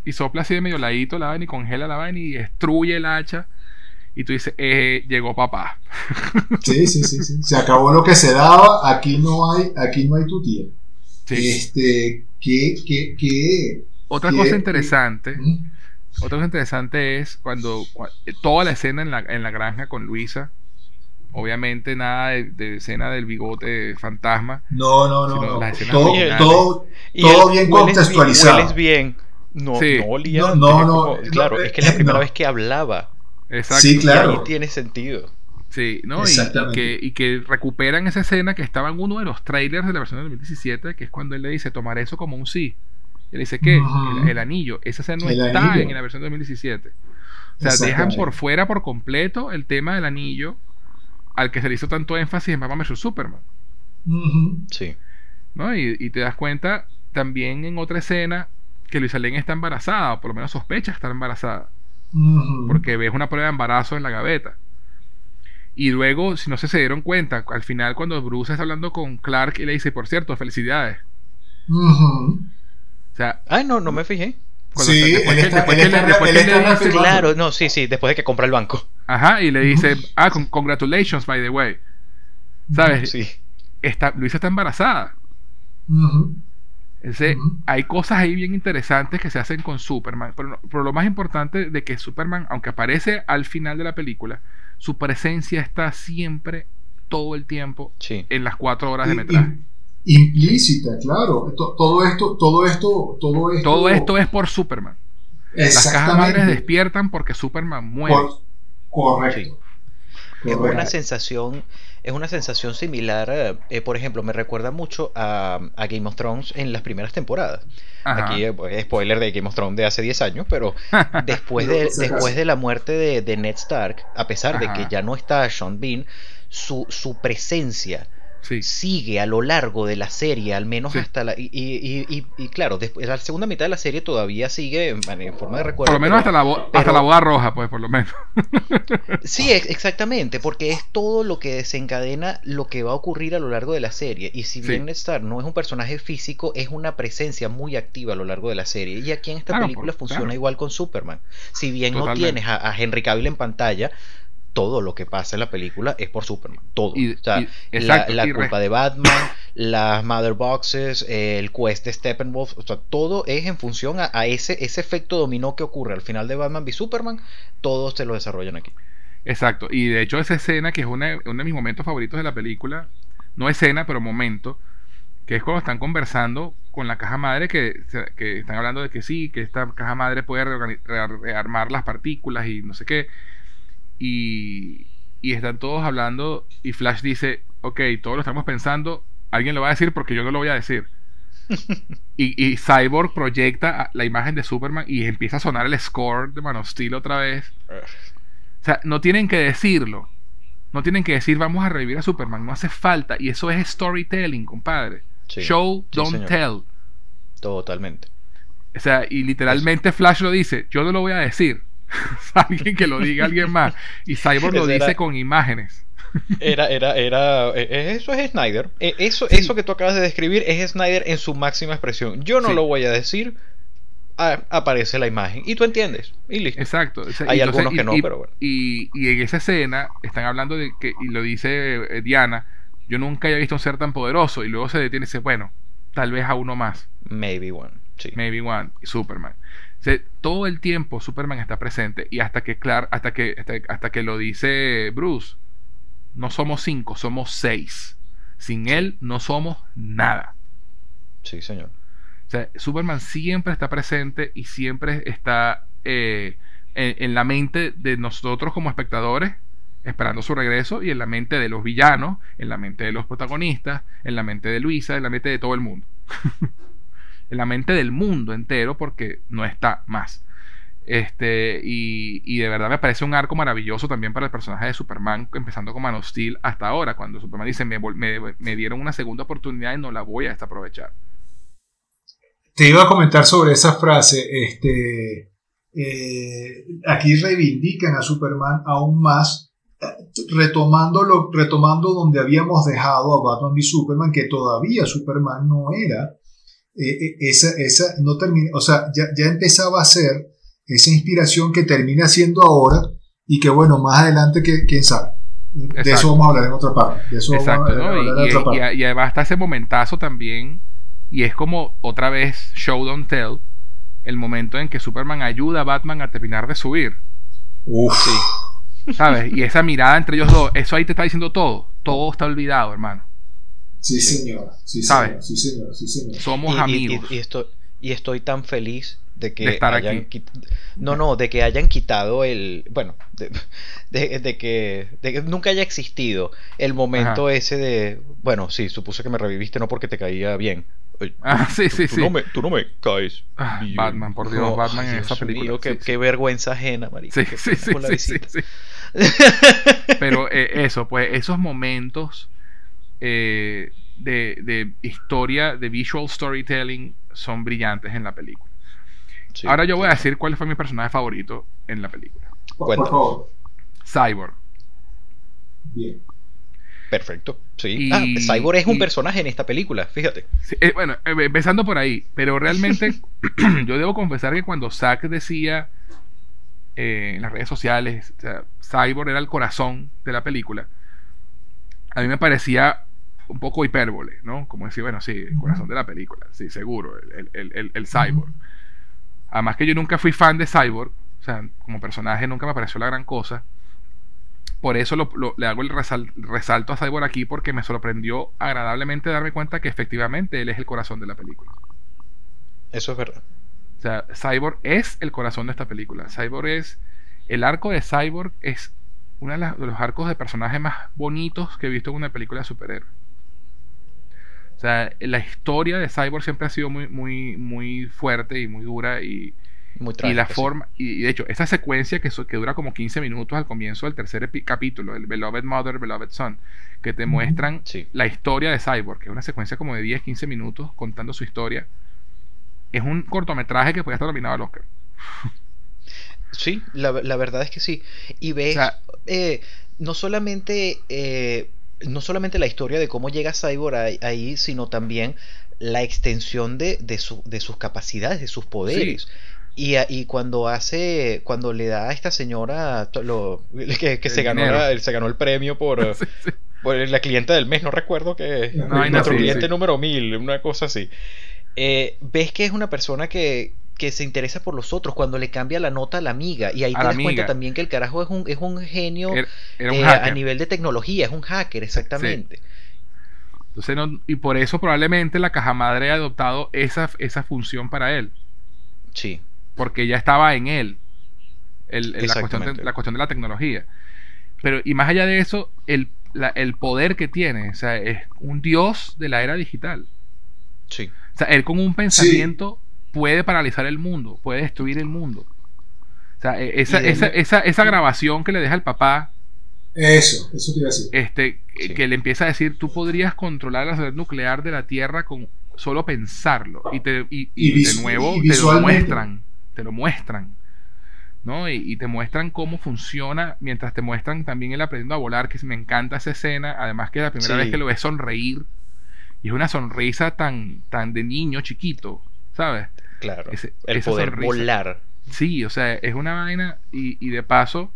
Y sopla así de medio ladito la vaina y congela la vaina y destruye el hacha. Y tú dices, eh, llegó papá. Sí, sí, sí, sí. Se acabó lo que se daba. Aquí no hay, aquí no hay tu tía. Sí. Este, que, que, que. Otra que- cosa interesante, ¿Mm? otra cosa interesante es cuando, cua- toda la escena en la, en la granja con Luisa, obviamente nada de, de escena del bigote fantasma, No, no, no. No. Todo, todo, Y todo bien hueles contextualizado. hueles bien. No, Sí. no olía. No, antes, no, es no, como- no, claro, eh, es que es la primera no. vez que hablaba. exacto, Sí, Y claro. ahí tiene sentido. Sí, ¿no? Y- Y, Exactamente. que, y que recuperan esa escena que estaba en uno de los trailers de la versión de 2017, que es cuando él le dice, tomar eso como un sí. Y él dice, ¿qué? El, el anillo. Esa escena no El está anillo. en la versión de 2017. O sea, dejan por fuera por completo el tema del anillo al que se le hizo tanto énfasis en Batman vs. Superman. Sí. ¿no? Y, y te das cuenta también en otra escena que Luisa Lane está embarazada, o por lo menos sospecha estar embarazada. Porque ves una prueba de embarazo en la gaveta. Y luego, si no sé, se dieron cuenta, al final cuando Bruce está hablando con Clark y le dice, por cierto, felicidades. O sea, Ay, no, no me fijé. Sí. Claro, no, sí, sí, después de que compra el banco. Ajá, y le dice, ah, con- congratulations, by the way. ¿Sabes? Sí. Está, Luisa está embarazada. Ujú. Ese-. Hay cosas ahí bien interesantes que se hacen con Superman. Pero, lo más importante de que Superman, aunque aparece al final de la película, su presencia está siempre, todo el tiempo, Sí. en las cuatro horas de metraje. im- Implícita, claro. To- Todo esto, todo esto, todo esto. Todo esto es por Superman. Las cajas madres despiertan porque Superman muere. Por- correcto. Sí. Es Correcto. una sensación, es una sensación similar, eh, por ejemplo, me recuerda mucho a, a Game of Thrones en las primeras temporadas. Ajá. Aquí, eh, pues, spoiler de Game of Thrones de hace 10 años, pero después de, después de la muerte de, de Ned Stark, a pesar de que ya no está Sean Bean, su, su presencia Sí. sigue a lo largo de la serie, al menos Sí. hasta la... Y, y- y- y claro, después, la segunda mitad de la serie todavía sigue en, en forma de recuerdo. Por lo menos pero- hasta la, hasta la boda roja, pues, por lo menos. Sí, ex- exactamente, porque es todo lo que desencadena lo que va a ocurrir a lo largo de la serie. Y si Sí. bien Ned Stark no es un personaje físico, es una presencia muy activa a lo largo de la serie. Y aquí en esta Claro, película por- funciona claro. igual con Superman. Si bien Totalmente. no tienes a, a Henry Cavill en pantalla, todo lo que pasa en la película es por Superman. Todo. Y- o sea, y- la, exacto, culpa de Batman, las Mother Boxes, el quest de Steppenwolf, o sea, todo es en función a, a ese, ese efecto dominó que ocurre al final de Batman v Superman. Todos se lo desarrollan aquí. Exacto. Y de hecho, esa escena, que es una- uno de mis momentos favoritos de la película, no escena, pero momento, que es cuando están conversando con la caja madre, que, que están hablando de que sí, que esta caja madre puede rearmar las partículas y no sé qué. Y, y están todos hablando y Flash dice, ok, todos lo estamos pensando, alguien lo va a decir porque yo no lo voy a decir. y, y Cyborg proyecta la imagen de Superman y empieza a sonar el score de Man of Steel otra vez. O sea, no tienen que decirlo. No tienen que decir vamos a revivir a Superman. No hace falta. Y eso es storytelling, compadre. Sí, Show, sí, don't señor. tell. Totalmente. O sea, y literalmente Flash lo dice. Yo no lo voy a decir. alguien que lo diga alguien más. Y Cyborg lo dice era- con imágenes. Era, era, era. eh, eh, Eso es Snyder. Eh, Eso, Sí. eso que tú acabas de describir es Snyder en su máxima expresión. Yo no Sí. lo voy a decir. aparece la imagen. Y tú entiendes. Y listo. Exacto. O sea, Hay y algunos y- que no, y- pero bueno. Y, y en esa escena están hablando de que, y lo dice Diana, yo nunca había visto un ser tan poderoso. Y luego se detiene y dice, bueno, tal vez a uno más. Maybe one. Sí. Maybe One y Superman. Todo el tiempo Superman está presente y hasta que Clark, hasta que hasta, hasta que lo dice Bruce, no somos cinco, somos seis. Sin él no somos nada. Sí, señor. O sea, Superman siempre está presente y siempre está eh, en, en la mente de nosotros como espectadores, esperando su regreso, y en la mente de los villanos, en la mente de los protagonistas, en la mente de Luisa, en la mente de todo el mundo. en la mente del mundo entero porque no está más. Este, y, y, de verdad me parece un arco maravilloso también para el personaje de Superman, empezando con Man of Steel hasta ahora, cuando Superman dice, me, me, dieron una segunda oportunidad y no la voy a desaprovechar. Te iba a comentar sobre esa frase, este, eh, aquí reivindican a Superman aún más, retomando, lo, retomando donde habíamos dejado a Batman y Superman, que todavía Superman no era, eh, eh, esa, esa, no termina, o sea, ya, ya empezaba a ser esa inspiración que termina siendo ahora y que bueno, más adelante, que, quién sabe. De eso vamos a hablar en otra parte. Exacto, ¿no? y, y, además está ese momentazo también, y es como otra vez Show Don't Tell, el momento en que Superman ayuda a Batman a terminar de subir. Uf. Sí. ¿Sabes? Y esa mirada entre ellos dos, eso ahí te está diciendo todo. Todo está olvidado, hermano. Sí, señor. Sí, ¿Sabes? Sí, señor. Sí, señor. Somos amigos. Y, estoy, y estoy tan feliz de que estar hayan aquí. no no de que hayan quitado el bueno de, de, que, de que nunca haya existido el momento Ajá. ese de bueno sí supuse que me reviviste no porque te caía bien Ah, sí, sí, tú, sí. No me, tú no me caes Ah. Batman, por Dios, Batman en Dios esa película, mío, qué, sí, qué sí. vergüenza ajena marico Sí, sí, sí. Pero eh, eso, pues esos momentos eh, de, de historia, de visual storytelling, son brillantes en la película. Sí, Ahora yo voy a decir cuál fue mi personaje favorito en la película. Favor. Cyborg. Bien. perfecto sí Y- ah, Cyborg es un y- personaje en esta película fíjate Sí, eh, bueno, eh, empezando por ahí, pero realmente yo debo confesar que cuando Zack decía eh, en las redes sociales, o sea, Cyborg era el corazón de la película, a mí me parecía un poco hipérbole, ¿no? Como decir, bueno, sí, el corazón de la película, sí, seguro, el, el, el, el Cyborg. Además que yo nunca fui fan de Cyborg, o sea, como personaje nunca me pareció la gran cosa. Por eso lo- lo- le hago el resal- resalto a Cyborg aquí porque me sorprendió agradablemente darme cuenta que efectivamente él es el corazón de la película. eso es verdad O sea, Cyborg es el corazón de esta película. Cyborg es. El arco de Cyborg es uno de, los arcos de personaje más bonitos que he visto en una película de superhéroes. O sea, la historia de Cyborg siempre ha sido muy, muy, muy fuerte y muy dura. Y, muy y la sí. forma. Y de hecho, esa secuencia que, so- que dura como 15 minutos al comienzo del tercer capítulo, el Beloved Mother, Beloved Son, que te muestran Sí. la historia de Cyborg, que es una secuencia como de 10, 15 minutos contando su historia. Es un cortometraje que puede estar nominado al Oscar. Sí, la, la verdad es que sí. Y ves, O sea- eh, no solamente eh, no solamente la historia de cómo llega Cyborg ahí, sino también la extensión de, de, su- de sus capacidades, de sus poderes. Y, y cuando hace, cuando le da a esta señora lo, que, que se, ganó la- se ganó el premio por, Sí, sí. por la clienta del mes, no recuerdo que No, nuestro cliente número mil, una cosa así. Eh, ves que es una persona que, que se interesa por los otros cuando le cambia la nota a la amiga y ahí A te das cuenta también que el carajo es un, es un genio Era, era un eh, a nivel de tecnología, es un hacker, exactamente. Entonces no- y por eso probablemente la caja madre ha adoptado esa, esa función para él. Sí, Porque ya estaba en él. el- el- la, cuestión de, Exactamente. la cuestión de la tecnología. Pero, y más allá de eso, el, la- el poder que tiene. O sea, es un dios de la era digital. sí, O sea, él con un pensamiento puede paralizar el mundo, puede destruir el mundo. O sea, e- esa, esa, esa, esa grabación que le deja el papá, Eso, eso te iba a decir. este, que- Sí. que le empieza a decir, tú podrías controlar la red nuclear de la Tierra con solo pensarlo. Y, te, y, y Y vis- de nuevo te lo muestran, te lo muestran. ¿no? Y, y te muestran cómo funciona, mientras te muestran también él aprendiendo a volar, que me encanta esa escena, además que es la primera Sí. vez que lo ves sonreír, y es una sonrisa tan, tan de niño chiquito, ¿sabes? Claro. Ese- el poder sonrisa. volar. Sí, o sea, es una vaina y, y de paso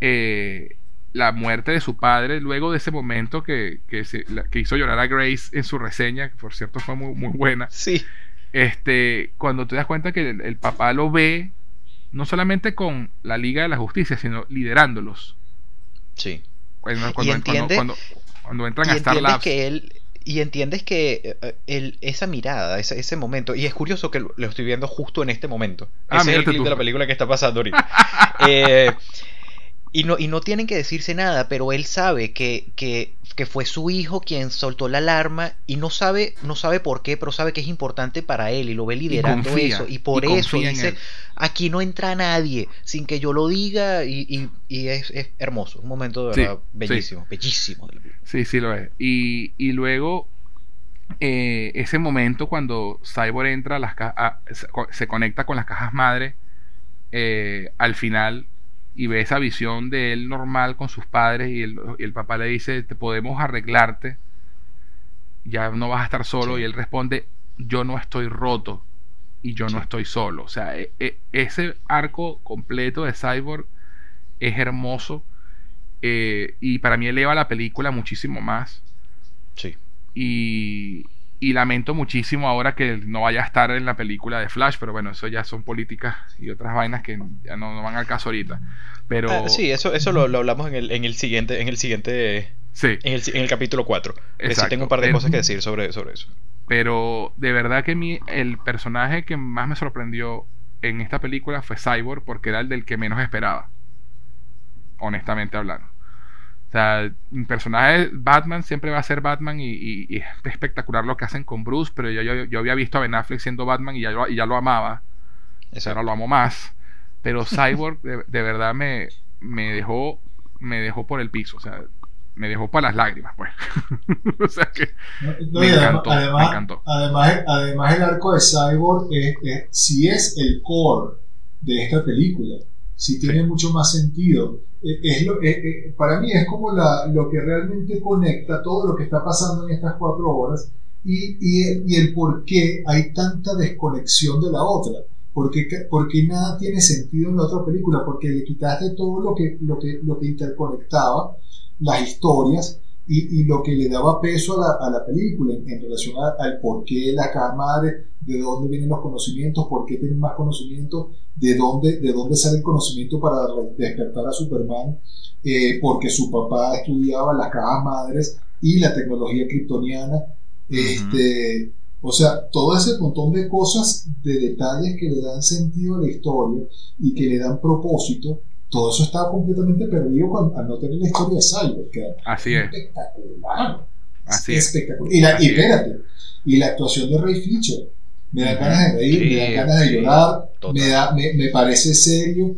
eh, la muerte de su padre luego de ese momento que, que, se- la- que hizo llorar a Grace en su reseña, que por cierto fue muy, muy buena, Sí, este, cuando te das cuenta que el, el papá lo ve no solamente con la Liga de la Justicia, sino liderándolos. sí. Cuando, Y entiende- cuando- cuando entran y a Star Labs. que él y entiendes que eh, eh, el- esa mirada, ese, ese momento, y es curioso que lo, lo estoy viendo justo en este momento. Ah, ese es el clip tú. de la película que está pasando ahorita. Eh, Y no, y no tienen que decirse nada, pero él sabe que, que, que fue su hijo quien soltó la alarma y no sabe, no sabe por qué, pero sabe que es importante para él y lo ve liderando confía, eso. Y por y eso dice, aquí no entra nadie sin que yo lo diga y, y- es, es hermoso, un momento de Sí, verdad sí. bellísimo, bellísimo. de la película. Sí, sí lo es. Y, y luego, eh, ese momento cuando Cyborg entra a las co- se conecta con las cajas madre eh, al final y ve esa visión de él normal con sus padres y el, y el papá le dice, te podemos arreglarte, ya no vas a estar solo Sí. y él responde, yo no estoy roto y yo no estoy solo. O sea, e- e- ese arco completo de Cyborg es hermoso eh, y para mí eleva la película muchísimo más Sí. y, y lamento muchísimo ahora que no vaya a estar en la película de Flash, pero bueno, eso ya son políticas y otras vainas que ya no, no van al caso ahorita. Pero Ah, sí, eso, eso lo, lo hablamos en el, en el siguiente, en el siguiente, sí, en el, en el capítulo 4. Que sí tengo un par de cosas que decir sobre, sobre eso. pero de verdad que mi, el personaje que más me sorprendió en esta película fue Cyborg porque era el del que menos esperaba, honestamente hablando. O sea, un personaje Batman siempre va a ser Batman y, y- y es espectacular lo que hacen con Bruce, pero yo, yo, yo había visto a Ben Affleck siendo Batman y ya, lo- y ya lo amaba. O sea, ahora lo amo más. Pero Cyborg de, de verdad me, me dejó me dejó por el piso, o sea, me dejó para las lágrimas, pues. o sea que No, Me encantó, me además, encantó. Además, además el arco de Cyborg es, es- si es el core de esta película, si tiene mucho más sentido. Eh, Es lo, eh, eh, para mí es como la, lo que realmente conecta todo lo que está pasando en estas cuatro horas y, y, y el por qué hay tanta desconexión de la otra. Porque, porque nada tiene sentido en la otra película, porque le quitaste todo lo que, lo que, lo que interconectaba las historias y, y lo que le daba peso a la, a la película en, en relación a- al por qué la madre, de dónde vienen los conocimientos, por qué tienen más conocimiento, de dónde, de dónde sale el conocimiento para despertar a Superman, eh, porque su papá estudiaba las cajas madres y la tecnología kryptoniana. Este, o sea, todo ese montón de cosas, de detalles que le dan sentido a la historia y que le dan propósito, todo eso estaba completamente perdido con- al no tener la historia de Cyborg, que así es, espectacular. así es. espectacular. Y, la, Así y es. espérate, y la actuación de Ray Fisher. Me Ujú. ganas de reír, me dan Sí, ganas de sí, llorar, me, da, me, me parece serio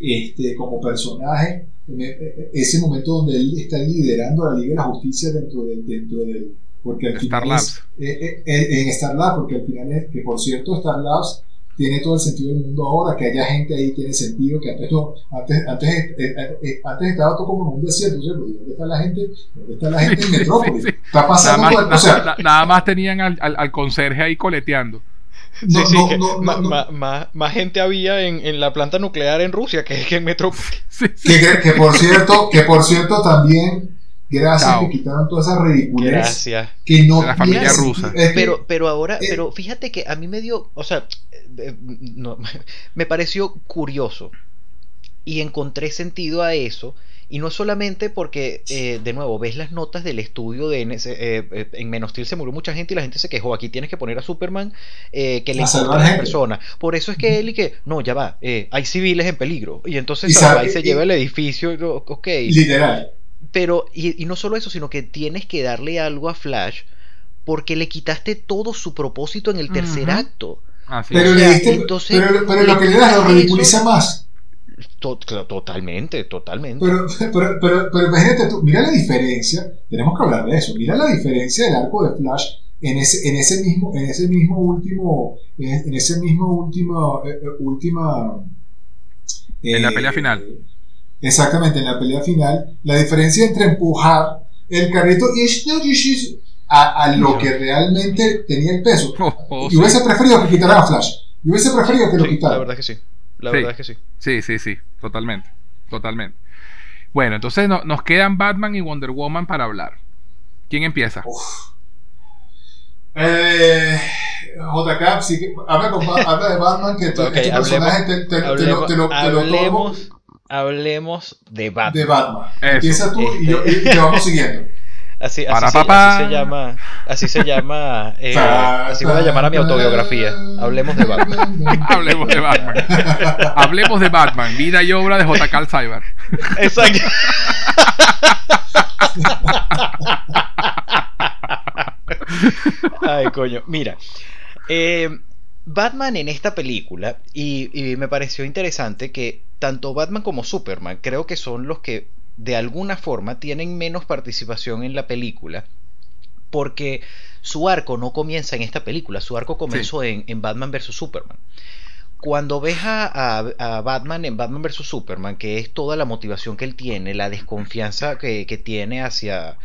este, como personaje. Me- ese momento donde él está liderando a la Liga de la Justicia dentro del. Dentro del porque al Star final Labs. es, eh, eh, eh, en Star Labs, porque al final es, que por cierto, Star Labs tiene todo el sentido del mundo ahora, que haya gente ahí tiene sentido, que antes no, antes, antes, eh, eh, eh, antes estaba todo como en un desierto, ¿cierto? ¿Y ¿Dónde está la gente? ¿Dónde está la gente Sí, en Metrópolis? sí, sí. Está Nada pasando más, todo, o sea, na- nada más tenían al, al- al conserje ahí coleteando. no, sí, sí, no, que no, ma- no, no. ma- ma- más gente había en, en la planta nuclear en Rusia que, que en Metrópolis. Sí, sí. Que, que- que por cierto, que por cierto también, gracias Chao. que quitaron toda esa ridiculez Gracias. que no De la familia rusa. sentido. Es que- Pero, pero ahora, eh, pero fíjate que a mí me dio, o sea, no, me pareció curioso y encontré sentido a eso. Y no solamente porque, eh, de nuevo, ves las notas del estudio de NS, eh, eh, en Men of Steel se murió mucha gente y la gente se quejó. Aquí tienes que poner a Superman eh, que le importa a las personas. Por eso es que él y que, no, ya va, eh, hay civiles en peligro. Y entonces Y va y se y- lleva el edificio. Ok, literal. pero, y, y no solo eso, sino que tienes que darle algo a Flash porque le quitaste todo su propósito en el tercer acto. Así Pero, es. le diste- entonces, pero, pero lo que le das lo ridiculiza eso. más. To- to- totalmente, totalmente. Pero, pero, pero, pero imagínate tú, mira la diferencia, tenemos que hablar de eso, mira la diferencia del arco de Flash en ese, en ese mismo, en ese mismo último, en, en ese mismo último, eh, eh, última En la eh, pelea final. Exactamente, en la pelea final, la diferencia entre empujar el carrito y a, a lo que realmente tenía el peso. Oh, oh, Y sí. hubiese preferido que quitaran a Flash. Y hubiese preferido que lo Sí, la quitaran. verdad es que sí. La Sí. verdad es que sí. Sí, sí, sí, totalmente, totalmente. Bueno, entonces no- nos quedan Batman y Wonder Woman para hablar. ¿Quién empieza? Eh, JK, sí habla, con Ba- habla de Batman, que tu- Ok, este hablemos- personaje te, te- te lo, Hablemos, te lo- te lo hablemos, hablemos de Batman. de Batman. Eso. Empieza tú y, yo, y vamos siguiendo. Así, así, se, así se llama. Así se llama. eh, así voy a llamar a mi autobiografía. Hablemos de Batman. Hablemos de Batman. Hablemos de Batman, vida y obra de J. Carl Cyber. Exacto. Ay, coño. Mira. eh, Batman en esta película, y, y me pareció interesante que tanto Batman como Superman creo que son los que de alguna forma tienen menos participación en la película. Porque su arco no comienza en esta película, su arco comenzó en, en Batman vs. Superman cuando ves a, a- a Batman en Batman vs. Superman, que es toda la motivación que él tiene, la desconfianza que, que tiene hacia,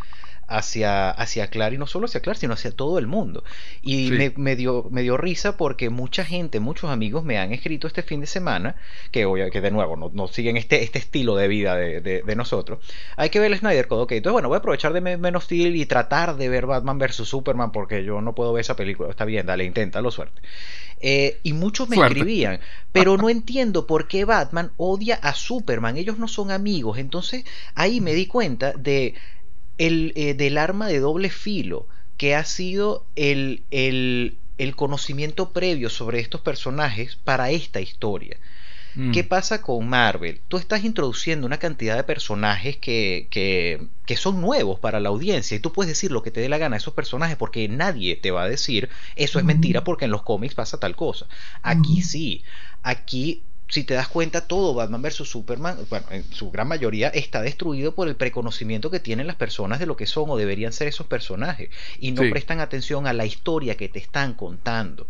hacia, hacia Clark, y no solo hacia Clark, sino hacia todo el mundo. Y Sí. me, me dio, me dio risa porque mucha gente, muchos amigos me han escrito este fin de semana, que, obvia- que de nuevo no, no siguen este, este estilo de vida de, de- de nosotros. Hay que ver el Snyder Code, ok. Entonces, bueno, voy a aprovechar de Men of Steel y tratar de ver Batman vs. Superman porque yo no puedo ver esa película. Está bien, dale, inténtalo, suerte. Eh, y muchos me Suerte. escribían, pero no entiendo por qué Batman odia a Superman. Ellos no son amigos. Entonces ahí me di cuenta de el, eh, del arma de doble filo que ha sido el, el, el conocimiento previo sobre estos personajes para esta historia. Mm. ¿Qué pasa con Marvel? Tú estás introduciendo una cantidad de personajes que, que, que son nuevos para la audiencia y tú puedes decir lo que te dé la gana a esos personajes porque nadie te va a decir eso es mentira porque en los cómics pasa tal cosa. Aquí sí, aquí si te das cuenta todo Batman vs Superman, bueno, en su gran mayoría está destruido por el preconocimiento que tienen las personas de lo que son o deberían ser esos personajes y no Sí. prestan atención a la historia que te están contando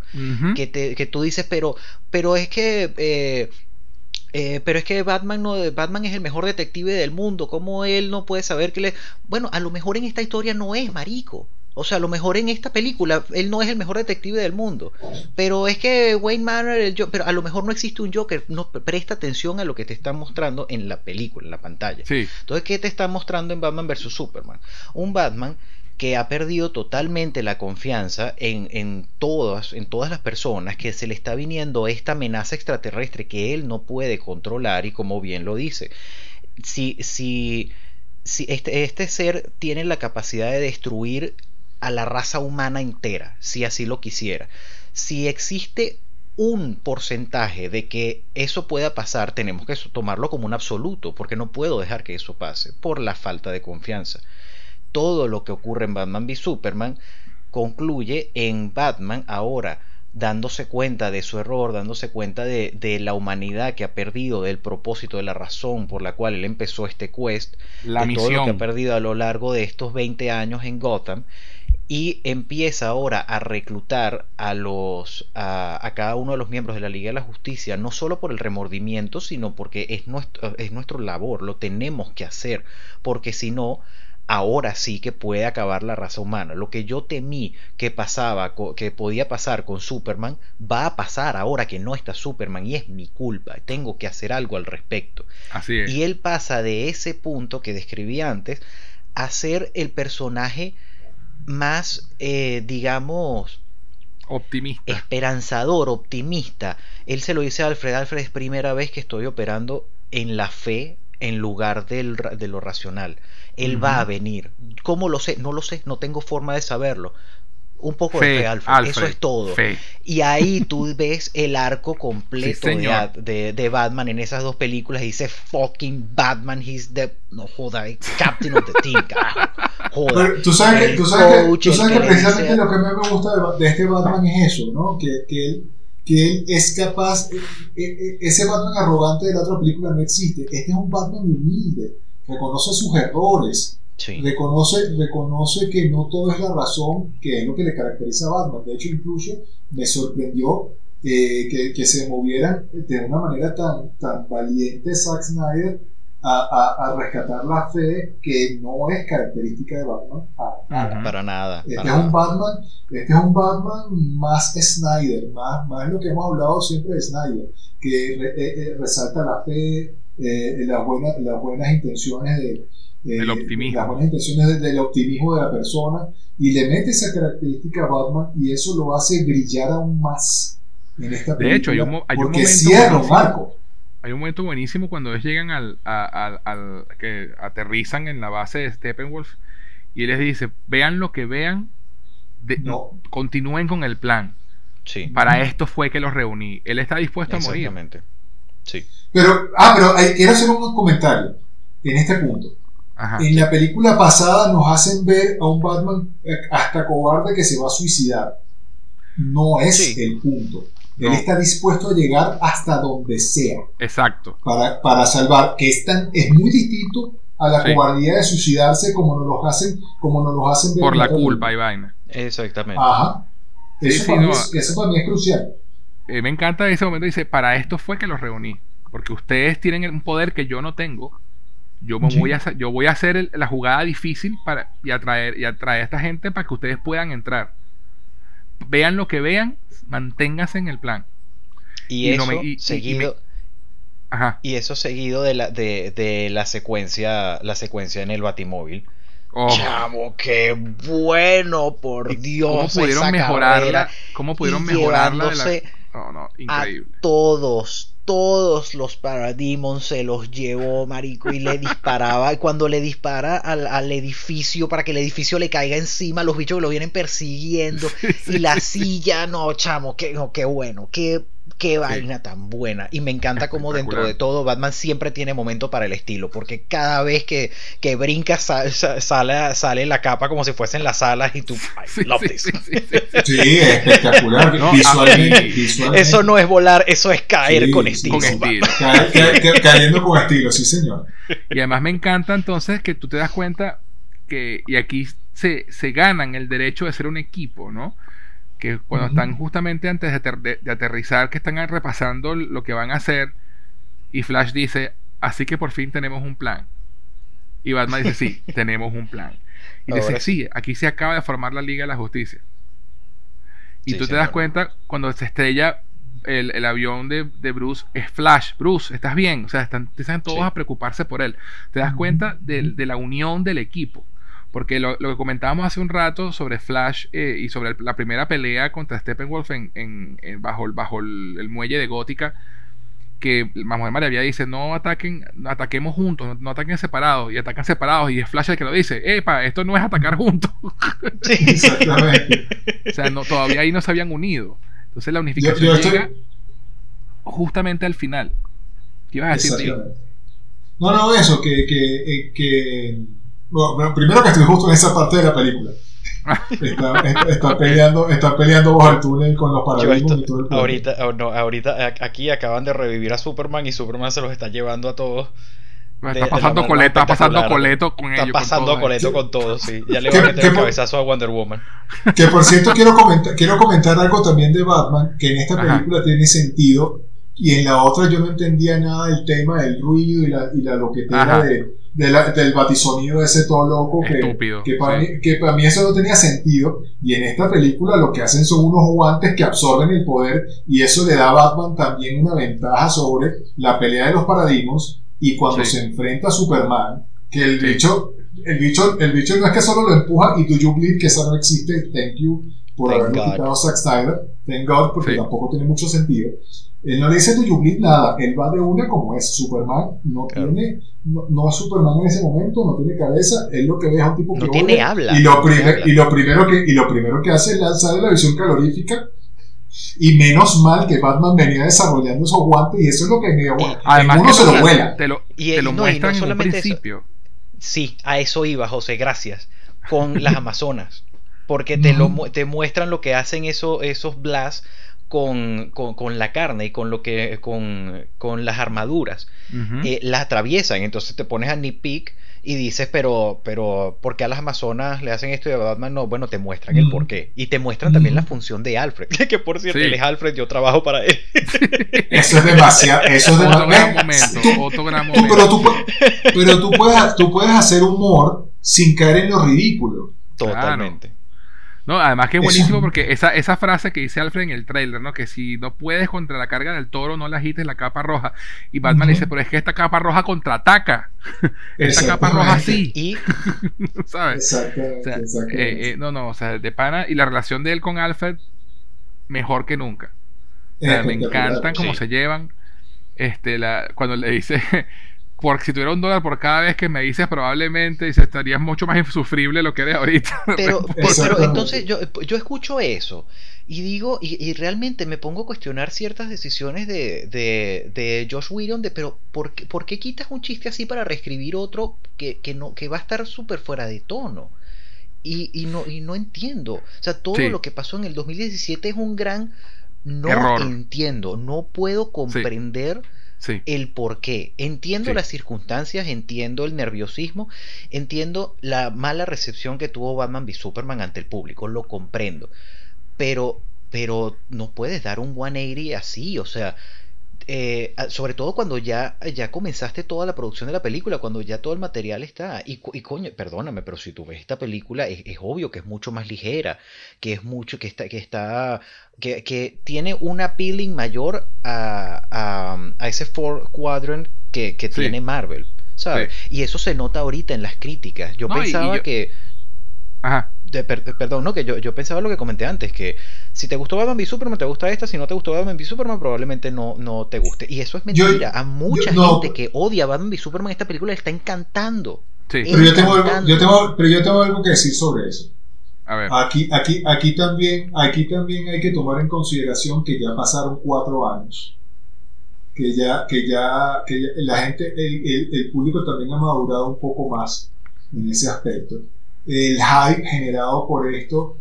que, te, que tú dices, pero, pero es que. eh, eh, pero es que Batman no Batman es el mejor detective del mundo. ¿Cómo él no puede saber que le. Bueno, a lo mejor en esta historia no es marico. O sea, a lo mejor en esta película él no es el mejor detective del mundo. Pero es que Wayne Manor, el pero a lo mejor no existe un Joker. No presta atención a lo que te están mostrando en la película, en la pantalla. Sí. Entonces, ¿qué te están mostrando en Batman vs. Superman? Un Batman que ha perdido totalmente la confianza en, en todas, en todas las personas, que se le está viniendo esta amenaza extraterrestre que él no puede controlar y como bien lo dice. Si, si, si este, este ser tiene la capacidad de destruir a la raza humana entera, si así lo quisiera. Si existe un porcentaje de que eso pueda pasar, tenemos que tomarlo como un absoluto, porque no puedo dejar que eso pase, por la falta de confianza. Todo lo que ocurre en Batman v Superman concluye en Batman ahora dándose cuenta de su error, dándose cuenta de, de la humanidad que ha perdido, del propósito, de la razón por la cual él empezó este quest, La de todo lo que ha misión. perdido a lo largo de estos 20 años en Gotham y empieza ahora a reclutar a los a, a cada uno de los miembros de la Liga de la Justicia no solo por el remordimiento sino porque es nuestro es nuestro labor lo tenemos que hacer porque si no ahora sí que puede acabar la raza humana lo que yo temí que pasaba que podía pasar con Superman va a pasar ahora que no está Superman y es mi culpa tengo que hacer algo al respecto Así es. y él pasa de ese punto que describí antes a ser el personaje más, eh, digamos, Optimista. esperanzador, optimista. Él se lo dice a Alfred, Alfred es primera vez que estoy operando en la fe en lugar del de lo racional. Él va a venir. ¿Cómo lo sé? No lo sé, no tengo forma de saberlo. Un poco de Fe, fe, Alfred. Alfred, Eso es todo. fe. Y ahí tú ves el arco completo Sí, de, de, de Batman en esas dos películas. Dice fucking Batman, he's the. No joda, it's captain of the team, carajo. Joda. Pero tú sabes que, tú sabes que, tú sabes que precisamente lo que más me gusta de, de este Batman es eso, ¿no? Que, que, él, que él es capaz, eh, eh, ese Batman arrogante de la otra película no existe. Este es un Batman humilde, reconoce sus errores, Sí. reconoce, reconoce que no todo es la razón, que es lo que le caracteriza a Batman. De hecho, incluso me sorprendió eh, que, que se movieran de una manera tan, tan valiente Zack Snyder a, a- a rescatar la fe que no es característica de Batman. para nada. Para nada. Este para es un. Batman, este es un Batman más Snyder, más, más lo que hemos hablado siempre de Snyder, que re- eh, eh, resalta la fe, eh, las, buenas, las buenas intenciones de, eh, El optimismo. las buenas intenciones de- del optimismo de la persona y le mete esa característica a Batman y eso lo hace brillar aún más en esta De hecho, hay película un hay un porque momento cierra un buenísimo. arco. Hay un momento buenísimo cuando ellos llegan al, a- al- al- que aterrizan en la base de Steppenwolf y les dice, vean lo que vean, de- No. continúen con el plan. Sí, Para esto fue que los reuní. Él está dispuesto a morir. exactamente. Sí. Pero, ah, pero hay- quiero hacer un comentario en este punto. Ajá. En la película pasada nos hacen ver a un Batman eh, hasta cobarde que se va a suicidar. No es Sí. el punto. Él está dispuesto a llegar hasta donde sea Exacto. para, para salvar, que es, tan, es muy distinto a la Sí. cobardía de suicidarse como nos los hacen, como nos los hacen Por la culpa y vaina. Exactamente. Ajá. Eso, sí, para mí no. es, eso para mí es crucial. Eh, me encanta ese momento. Dice, para esto fue que los reuní. Porque ustedes tienen un poder que yo no tengo. Yo, me Sí. voy, a, hacer- yo voy a hacer el- la jugada difícil para, y, atraer, y atraer a esta gente para que ustedes puedan entrar. Vean lo que vean, manténganse en el plan. Y, y eso no me- y- y- y seguido. Ajá. Y eso seguido de la, de, de la secuencia, la secuencia en el Batimóvil. Oh, Chamo, qué bueno, por Dios. ¿Cómo pudieron esa mejorarla? ¿Cómo pudieron mejorarla de la... llevándose No, no, a increíble. todos, todos los Parademons se los llevó, marico, y le disparaba. Y cuando le dispara al, al edificio para que el edificio le caiga encima, los bichos que lo vienen persiguiendo. y la silla, no, chamo, qué, no, qué bueno, qué, qué vaina tan buena. Y me encanta como dentro de todo Batman siempre tiene momento para el estilo, porque cada vez que, que brinca sa- sa- sale, sale la capa como si fuesen las alas y tú, I Sí, love sí, this. sí, sí, sí. Sí, es espectacular. No, visualmente, a mí- visualmente. Eso no es volar, eso es caer Sí, con estilo. Con estilo. Ca- ca- ca- cayendo con estilo, sí, señor. Y además me encanta entonces que tú te das cuenta que, y aquí se, se ganan el derecho de ser un equipo, ¿no? Que cuando están justamente antes de, ater- de- de aterrizar, que están repasando lo que van a hacer, y Flash dice, así que por fin tenemos un plan. Y Batman dice, sí, tenemos un plan. Y dice, sí, aquí se acaba de formar la Liga de la Justicia. Y Sí, tú te señor. das cuenta cuando se estrella el, el avión de, de Bruce, es Flash, Bruce, ¿estás bien? O sea, están, todos Sí. a preocuparse por él. Te das cuenta de, de la unión del equipo. Porque lo, lo que comentábamos hace un rato sobre Flash eh, y sobre el- la primera pelea contra Steppenwolf en, en- en- bajo, el- bajo el, el muelle de Gótica, que la Mujer Maravilla dice, no ataquen, ataquemos juntos, no, no ataquen separados, y atacan separados, y es Flash el que lo dice, epa, esto no es atacar juntos. Sí. Exactamente. o sea, no, todavía ahí no se habían unido. Entonces la unificación yo estoy- llega justamente al final. ¿Qué ibas a decir, tío? No, no, eso, que, que, eh, que- bueno, bueno, primero que estoy justo en esa parte de la película. Está, está- está peleando, está peleando bajo el túnel con los paradigmas esto- y todo el ahorita, oh, no, ahorita aquí acaban de revivir a Superman y Superman se los está llevando a todos. Está de- pasando coleto, está pasando coleto con ellos. Están con pasando todo, a coleto con todos, sí. Ya le ¿Qué- van a meter el cabezazo a Wonder Woman. Que por cierto quiero comentar, quiero comentar algo también de Batman, que en esta Ajá. película tiene sentido y en la otra yo no entendía nada del tema del ruido y la, y la loquetera de, de la- del batisonido ese todo loco que, Estúpido, que, para sí. mí, que para mí eso no tenía sentido y en esta película lo que hacen son unos guantes que absorben el poder y eso le da a Batman también una ventaja sobre la pelea de los paradigmas y cuando Sí. se enfrenta a Superman que el Sí. bicho el bicho el bicho no es que solo lo empuja y do you believe que eso no existe thank you por God. quitado a Zack Snyder thank God porque Sí. tampoco tiene mucho sentido él no le dice do you nada él va de una como es Superman no Claro. tiene no, no es Superman en ese momento no tiene cabeza él lo que ve es a un tipo No que tiene odia, habla, y lo, no tiene habla. y lo primero que y lo primero que hace es lanzar la visión calorífica y menos mal que Batman venía desarrollando esos guantes y eso es lo que me dio Además uno se lo- vuela te lo, Y- te lo no, no muestran en un solamente eso. principio. Sí, a eso iba, José, gracias. Con las Amazonas. Porque te, lo, te muestran lo que hacen eso, esos Blas con, con, con la carne y con lo que con, con las armaduras. Eh, las atraviesan, entonces te pones a nitpick y dices, pero, pero, ¿por qué a las Amazonas le hacen esto y a Batman no? Bueno, te muestran el Ujú. porqué. Y te muestran también la Ujú. función de Alfred. Que por cierto, Sí. él es Alfred, yo trabajo para él. Eso es demasiado. Eso es otro gran demasiado. momento, otro gran Tú- momento. pero tú, pero tú puedes, tú puedes hacer humor sin caer en lo ridículo. Totalmente. No, además que es Eso- buenísimo porque esa, esa frase que dice Alfred en el trailer, ¿no? Que si no puedes contra la carga del toro, no le agites la capa roja. Y Batman dice, pero es que esta capa roja contraataca. esta capa roja sí, Y ¿sabes? O Exactamente. sea, exactamente. eh, eh, no, no, o sea, de pana y la relación de él con Alfred, mejor que nunca. O sea, me encantan cómo sí. se llevan. Este, la, cuando le dice, por si tuviera un dólar por cada vez que me dices, probablemente estarías mucho más insufrible lo que eres ahorita. Pero, pero, entonces yo, yo escucho eso y digo, y, y realmente me pongo a cuestionar ciertas decisiones de, de, de Josh Whedon, de, pero ¿por qué, por qué quitas un chiste así para reescribir otro que, que, no, que va a estar súper fuera de tono? Y, y, no, y no entiendo. O sea, todo Sí. lo que pasó en el 2017 es un gran... No Error. entiendo, no puedo comprender Sí. El por qué. Entiendo Sí. las circunstancias, entiendo el nerviosismo, entiendo la mala recepción que tuvo Batman v Superman ante el público, lo comprendo. Pero, pero no puedes dar un 180 así, o sea, eh, sobre todo cuando ya, ya comenzaste toda la producción de la película, cuando ya todo el material está. Y, y coño, perdóname, pero si tú ves esta película, es, es obvio que es mucho más ligera, que es mucho, que está, que está, que, que tiene un appealing mayor a, a, a ese four quadrant que, que Sí. tiene Marvel. ¿Sabes? Y eso se nota ahorita en las críticas. Yo No, y- y pensaba yo- que. Ajá. De- per- perdón, no, que yo, yo pensaba lo que comenté antes, que si te gustó Batman v Superman, te gusta esta, si no te gustó Batman v Superman, probablemente no, no te guste. Y eso es Yo- mentira. a mucha yo- no. gente que odia Batman v Superman, esta película le está encantando. Sí. Pero yo tengo, algo, encantando. yo tengo, pero yo tengo algo que decir sobre eso. A ver. Aquí, aquí, aquí, también, aquí también hay que tomar en consideración que ya pasaron cuatro años. Que ya, que ya, que ya- la gente, el, el- el público también ha madurado un poco más en ese aspecto. El hype generado por esto.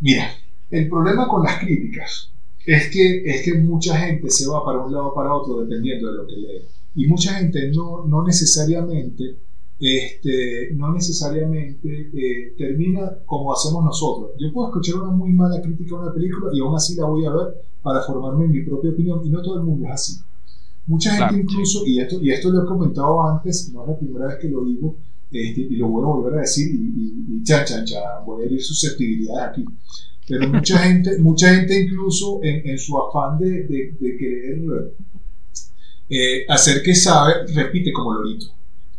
Mira, el problema con las críticas es que, es que mucha gente se va para un lado o para otro dependiendo de lo que lee. Y mucha gente no, no necesariamente este, no necesariamente eh, termina como hacemos nosotros. Yo puedo escuchar una muy mala crítica a una película y aún así la voy a ver para formarme mi propia opinión y no todo el mundo es así. Mucha gente Claro, incluso, y esto, y esto lo he comentado antes, no es la primera vez que lo digo, este, y lo voy a volver a decir, y, y, y chan, chan, chan, voy a herir susceptibilidades aquí. Pero mucha gente, mucha gente incluso en, en su afán de, de, de querer eh, hacer que sabe, repite como lorito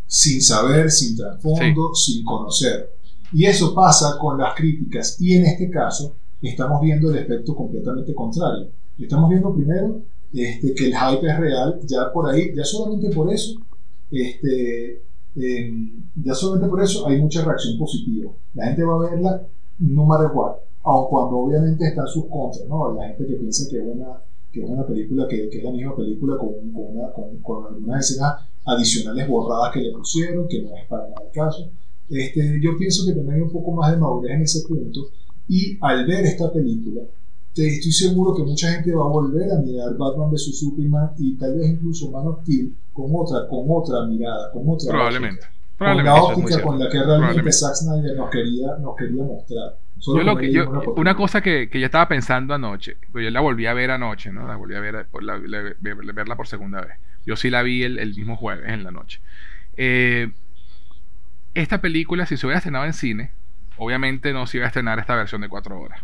sin saber, sin trasfondo, sin conocer. Y eso pasa con las críticas. Y en este caso estamos viendo el efecto completamente contrario. Estamos viendo primero este, que el hype es real, ya por ahí, ya solamente por eso, este, eh, ya solamente por eso hay mucha reacción positiva. La gente va a verla no matter what, aun cuando obviamente están sus contras, ¿no? La gente que piensa que es una, que es una película, que, que es la misma película con, con, una, con, con algunas escenas adicionales borradas que le pusieron, que no es para nada el caso. Este, yo pienso que también hay un poco más de madurez en ese punto. Y al ver esta película, estoy seguro que mucha gente va a volver a mirar Batman vs Superman y tal vez incluso Man of Steel con otra, con otra mirada, con otra Probablemente. óptica, con Probablemente. la óptica con la que realmente Probablemente. Zack Snyder nos quería, nos quería mostrar. Yo lo que yo, la una cosa que, que yo estaba pensando anoche, pues yo la volví a ver anoche, ¿no? La volví a ver, por la- la- ver- verla por segunda vez. Yo sí la vi el, el mismo jueves en la noche. Eh, esta película, si se hubiera estrenado en cine, obviamente no se iba a estrenar esta versión de cuatro horas.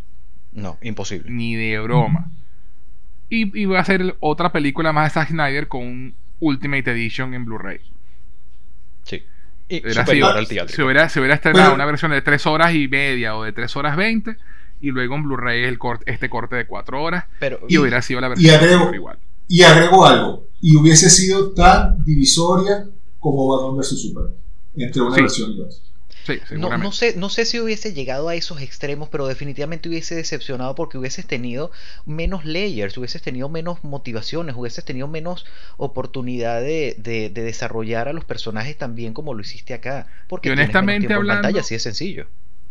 No, imposible. Ni de broma. Y iba a ser otra película más de Zack Snyder con un Ultimate Edition en Blu-ray. Sí. Y Hubiera superior sido- al teatro. se, hubiera, se hubiera estrenado una versión de 3 horas y media o de 3 horas 20 y luego en Blu-ray el corte, este corte de 4 horas Pero, y, hubiera sido la y versión agrego- igual. Y agrego algo, y hubiese sido tan divisoria como Batman vs Superman, entre una Sí. versión y otra. Sí, no, no sé, no sé si hubiese llegado a esos extremos, pero definitivamente hubiese decepcionado porque hubieses tenido menos layers, hubieses tenido menos motivaciones, hubieses tenido menos oportunidad de, de- de desarrollar a los personajes tan bien como lo hiciste acá. Porque Y honestamente tiempo en hablando- pantalla, así de sencillo.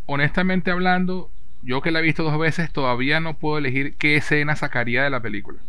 Honestamente hablando, yo que la he visto dos veces todavía no puedo elegir qué escena sacaría de la película.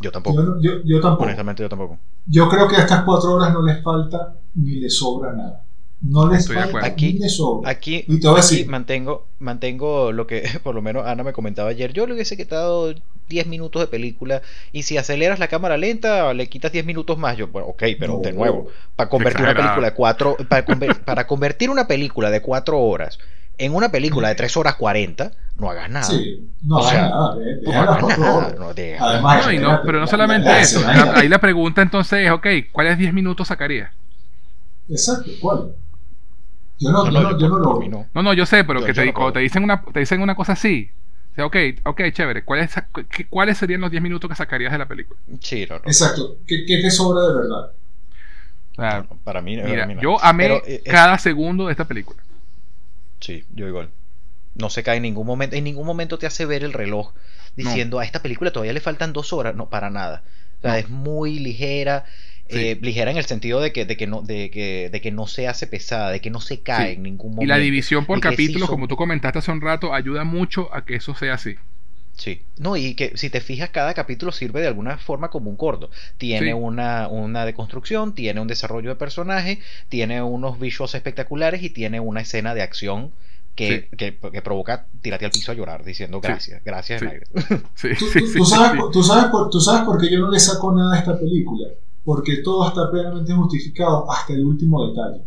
Yo tampoco. yo tampoco. Honestamente, yo tampoco. Yo creo que a estas cuatro horas no les falta ni les sobra nada. No les Estoy de falta acuerdo. Aquí- ni les sobra. Aquí, Y te voy a aquí decir- mantengo, mantengo lo que por lo menos Ana me comentaba ayer. Yo le hubiese quitado 10 minutos de película y si aceleras la cámara lenta le quitas 10 minutos más. Yo, bueno, ok, pero No. de nuevo, para convertir una película de cuatro, para, conver- para convertir una película de 4 horas en una película de 3 horas 40, no hagas nada. Sí, no hagas sea, nada. de- deja- Además, pero no la- solamente la- la eso. La- ahí la pregunta entonces es, ok, ¿cuáles 10 minutos sacaría? Exacto, ¿cuál? Yo no, No, yo no, no, yo yo no lo mí no. No, no, yo sé, pero Yo- que yo te, no cuando te dicen una, te dicen una cosa así. O sea, ok, ok, chévere. ¿Cuáles, qué- ¿Cuáles serían los 10 minutos que sacarías de la película? Sí, no, no. Exacto. ¿Qué, qué te sobra de verdad? para mí, mira, yo amé eh, cada segundo de esta película. Sí, yo igual. No se cae en ningún momento, en ningún momento te hace ver el reloj diciendo a esta película todavía le faltan dos horas, no, para nada. O sea, es muy ligera, eh, ligera en el sentido de que, de que no, de que, de que no se hace pesada, de que no se cae en ningún momento. Y la división por capítulos, como tú comentaste hace un rato, ayuda mucho a que eso sea así. Sí, no, y que si te fijas, cada capítulo sirve de alguna forma como un corto. Tiene una, una deconstrucción, tiene un desarrollo de personaje, tiene unos visuals espectaculares y tiene una escena de acción que, que, que, provoca tirarte al piso a llorar diciendo gracias, gracias, sí. ¿Tú, sabes, tú, sabes por, tú sabes por qué yo no le saco nada a esta película. Porque todo está plenamente justificado hasta el último detalle.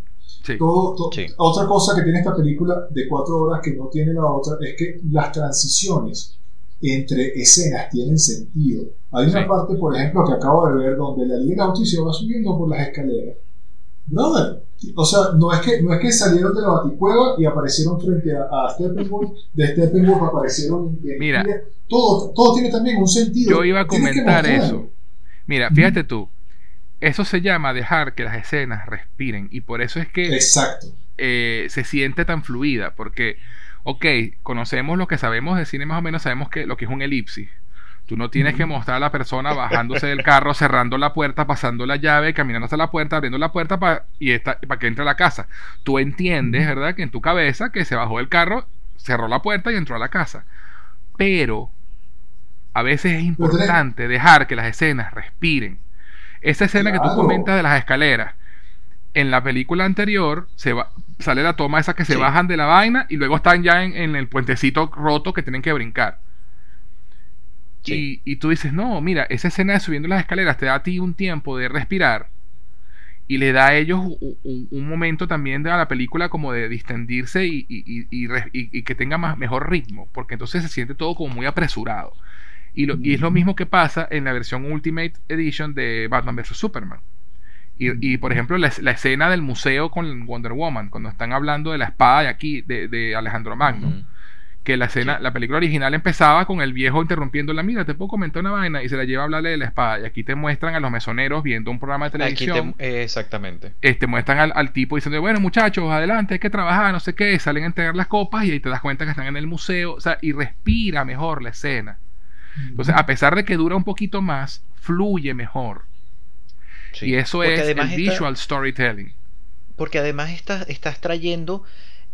Todo, Otra cosa que tiene esta película de cuatro horas que no tiene la otra es que las transiciones entre escenas tienen sentido. Hay una parte, por ejemplo, que acabo de ver donde la Liga de Justicia va subiendo por las escaleras. Brother, o sea, no es que, no es que salieron de la baticueva y aparecieron frente a, a Steppenwolf, de Steppenwolf aparecieron en, Mira, todo, todo tiene también un sentido. Yo iba a comentar eso. Mira, fíjate tú, eso se llama dejar que las escenas respiren y por eso es que Exacto. Eh, se siente tan fluida, porque ok, conocemos lo que sabemos de cine más o menos, sabemos que lo que es un elipsis. Tú no tienes que mostrar a la persona bajándose del carro, cerrando la puerta, pasando la llave, caminando hasta la puerta, abriendo la puerta para para que entre a la casa. Tú entiendes, ¿verdad? Que en tu cabeza que se bajó del carro, cerró la puerta y entró a la casa. Pero a veces es importante dejar que las escenas respiren. Esa escena que tú comentas de las escaleras, en la película anterior se va, sale la toma esa que se bajan de la vaina y luego están ya en, el puentecito roto que tienen que brincar. Y, tú dices, no, mira, esa escena de subiendo las escaleras te da a ti un tiempo de respirar y le da a ellos un, momento también de la película como de distendirse y, y, que tenga más, mejor ritmo, porque entonces se siente todo como muy apresurado. Y, y es lo mismo que pasa en la versión Ultimate Edition de Batman vs. Superman. Y, por ejemplo, la, escena del museo con Wonder Woman, cuando están hablando de la espada de aquí, de, Alejandro Magno. Que la escena, la película original empezaba con el viejo interrumpiendo la mira, te puedo comentar una vaina, y se la lleva a hablarle de la espada. Y aquí te muestran a los mesoneros viendo un programa de televisión. exactamente. Este, muestran al, tipo diciendo, bueno, muchachos, adelante, hay que trabajar, no sé qué. Salen a entregar las copas y ahí te das cuenta que están en el museo. O sea, y respira mejor la escena. Entonces, a pesar de que dura un poquito más, fluye mejor y eso es el visual storytelling. Porque además estás, estás trayendo,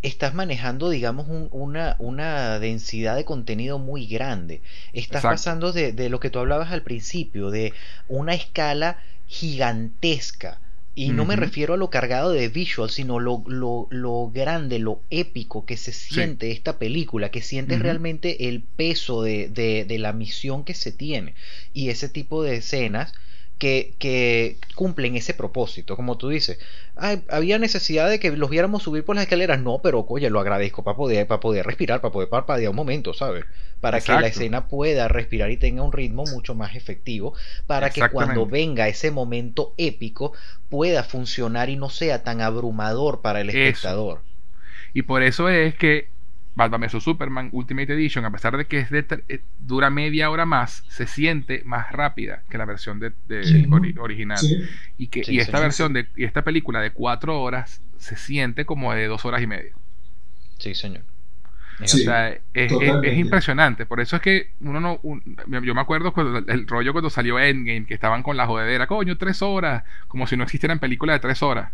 estás manejando, digamos, una, una densidad de contenido muy grande. Estás pasando de, lo que tú hablabas al principio, de una escala gigantesca. Y no me refiero a lo cargado de visual, sino lo, lo, grande, lo épico que se siente esta película, que sientes realmente el peso de, de, la misión que se tiene. Y ese tipo de escenas que, cumplen ese propósito. Como tú dices, había necesidad de que los viéramos subir por las escaleras. No, pero oye, lo agradezco para poder, para poder respirar, para poder parpadear un momento, ¿sabes? Para que la escena pueda respirar y tenga un ritmo mucho más efectivo. Para que cuando venga ese momento épico pueda funcionar y no sea tan abrumador para el espectador. Y por eso es que Batman vs Superman Ultimate Edition, a pesar de que es de, eh, dura media hora más, se siente más rápida que la versión de, original. Y que y esta versión de y esta película de cuatro horas se siente como de dos horas y media. Sí, señor. o sea, es, impresionante. Por eso es que uno no. yo me acuerdo cuando, el rollo cuando salió Endgame, que estaban con la jodedera, coño, tres horas, como si no existieran películas de tres horas.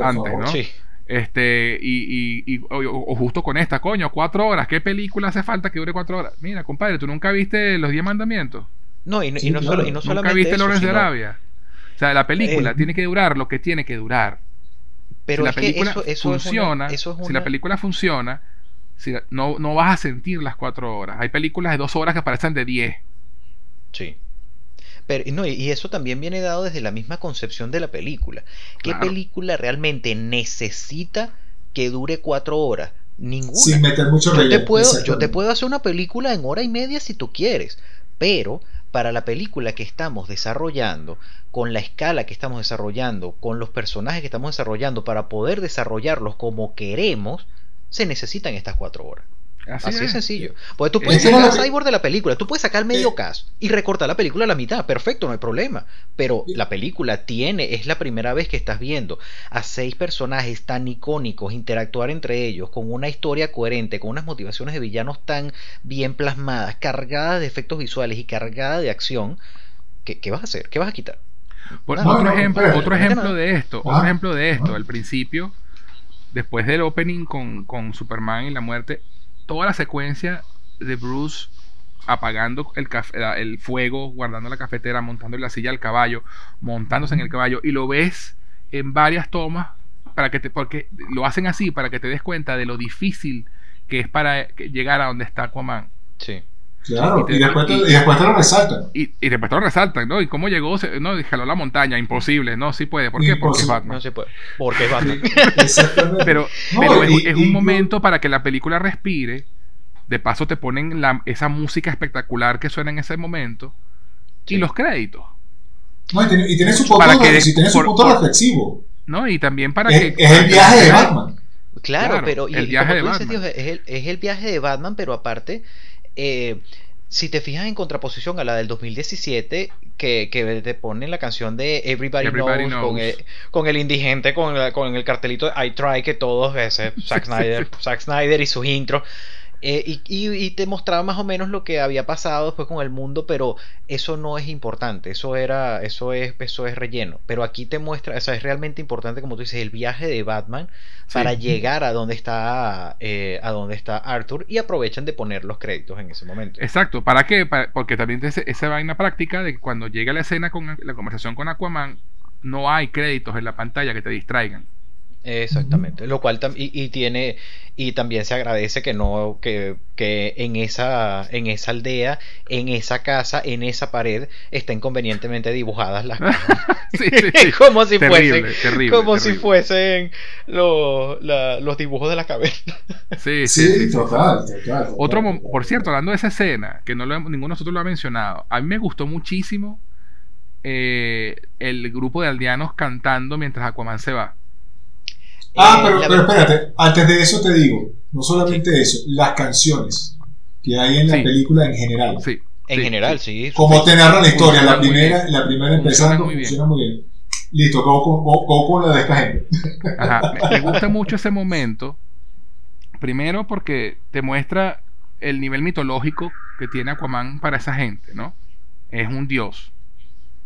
antes, ¿no? Sí. Este, y, y, o, justo con esta, coño, cuatro horas. ¿Qué película hace falta que dure cuatro horas? Mira, compadre, ¿tú nunca viste Los Diez Mandamientos? No, y, no, solo, y no solamente. ¿Nunca viste Lawrence de Arabia? O sea, la película eh, tiene que durar lo que tiene que durar. Pero si la película eso, funciona, si la película funciona, si no, no vas a sentir las cuatro horas. Hay películas de dos horas que parecen de diez. Sí. Pero, no, y eso también viene dado desde la misma concepción de la película. ¿Qué película realmente necesita que dure cuatro horas? Ninguna. Sin meter mucho yo te, puedo, yo te puedo hacer una película en hora y media si tú quieres, pero para la película que estamos desarrollando, con la escala que estamos desarrollando, con los personajes que estamos desarrollando, para poder desarrollarlos como queremos, se necesitan estas cuatro horas. Así, Así es sencillo. Porque tú puedes Es que sacar a Cyborg de la película, tú puedes sacar medio Eh. cast y recortar la película a la mitad, perfecto, no hay problema. Pero la película tiene, es la primera vez que estás viendo a seis personajes tan icónicos interactuar entre ellos con una historia coherente, con unas motivaciones de villanos tan bien plasmadas, cargadas de efectos visuales y cargadas de acción. ¿Qué, qué vas a hacer? ¿Qué vas a quitar? Por- No, otro no, ejemplo, otro ejemplo de esto, otro ejemplo de esto, al principio, después del opening con, con Superman y la muerte, toda la secuencia de Bruce apagando el, el fuego, guardando la cafetera, montando la silla al caballo, montándose en el caballo, y lo ves en varias tomas para que te, porque lo hacen así para que te des cuenta de lo difícil que es para llegar a donde está Aquaman. Sí. Claro, Y te- y, después te, y- y después te lo resaltan. Y, y después te lo resaltan, ¿no? Y cómo llegó, se- no, y jaló la montaña, imposible, no, sí puede. ¿Por qué? Porque es Imposible. Batman. No se puede. Porque es Batman. Exactamente. Pero, No, pero es, y- es y- un momento para que la película respire. De paso te ponen la- esa música espectacular que suena en ese momento. Sí. Y los créditos. No, y, tiene, y tiene su punto, Para que- sí, tiene su por- punto por- reflexivo. ¿No? Y también para Es, que. es el viaje de Batman. Claro, Claro, pero el y viaje de dices, Batman. tío, es, el, es el viaje de Batman, pero aparte, eh, si te fijas en contraposición a la del 2017, que, que te ponen la canción de Everybody, Everybody knows, Con, el, con el indigente, con, la- con el cartelito de I Try, que todos, ese, Zack Snyder, Zack Snyder y sus intros. Eh, y, y- y te mostraba más o menos lo que había pasado después con el mundo, pero eso no es importante, eso era, eso es, eso es relleno. Pero aquí te muestra, o sea, es realmente importante, como tú dices, el viaje de Batman Sí. para llegar a donde está eh, a donde está Arthur y aprovechan de poner los créditos en ese momento. Exacto. ¿Para qué? Para- porque también esa, esa vaina práctica de que cuando llega la escena con la conversación con Aquaman, no hay créditos en la pantalla que te distraigan. Exactamente, lo cual y, y tiene y también se agradece que no que, que en esa en esa aldea, en esa casa, en esa pared estén convenientemente dibujadas las Sí, sí, sí. como si Terrible, fuesen terrible, como si fuesen lo- la- los dibujos de la caverna. Sí, sí, Sí, sí, sí. total, total, total, Otro, por cierto, hablando de esa escena, que no lo, ninguno de nosotros lo ha mencionado, a mí me gustó muchísimo eh, el grupo de aldeanos cantando mientras Aquaman se va. Ah, Eh, pero, la pero espérate, antes de eso te digo, no solamente eso, las canciones que hay en la Sí. película en general. Sí. En sí, general, sí. sí. Como te narra la historia, la Funciona primera, la primera Funciona empezando, muy bien. funciona muy bien. Listo, go con, go- go con la de esta gente. Ajá. Me gusta mucho ese momento. Primero porque te muestra el nivel mitológico que tiene Aquaman para esa gente, ¿no? Es un dios.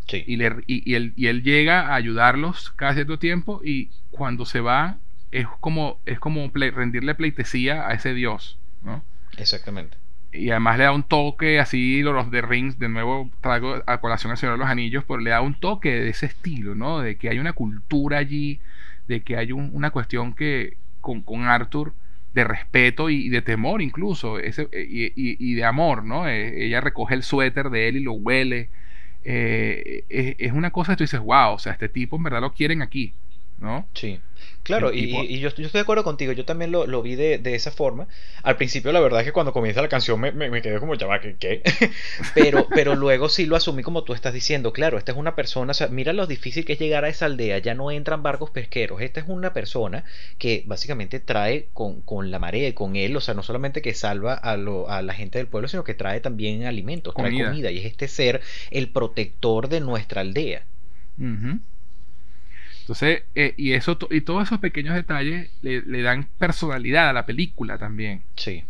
Sí. Y, le- y- y él, y él llega a ayudarlos cada cierto tiempo y cuando se va es como, es como ple- rendirle pleitesía a ese dios, ¿no? Exactamente. Y además le da un toque así, Lord of the Rings, de nuevo traigo a colación al Señor de los Anillos, pero le da un toque de ese estilo, ¿no? De que hay una cultura allí, de que hay un- una cuestión que con, con Arthur de respeto y, y de temor incluso, ese, eh, y, y- y de amor, ¿no? Eh, ella recoge el suéter de él y lo huele. Eh, es, es una cosa que tú dices, wow, o sea, este tipo en verdad lo quieren aquí, ¿no? Sí, claro, y, yo, yo estoy de acuerdo contigo, yo también lo, lo vi de, de esa forma. Al principio la verdad es que cuando comienza la canción me, me, me quedé como, ya va, ¿qué? qué?". pero, pero luego sí lo asumí como tú estás diciendo, claro, esta es una persona, o sea, mira lo difícil que es llegar a esa aldea, ya no entran barcos pesqueros, esta es una persona que básicamente trae con, con la marea y con él, o sea, no solamente que salva a, lo- a la gente del pueblo, sino que trae también alimentos, trae Comida. comida, y es este ser el protector de nuestra aldea. Entonces, eh, y eso y todos esos pequeños detalles le, le dan personalidad a la película también. Sí,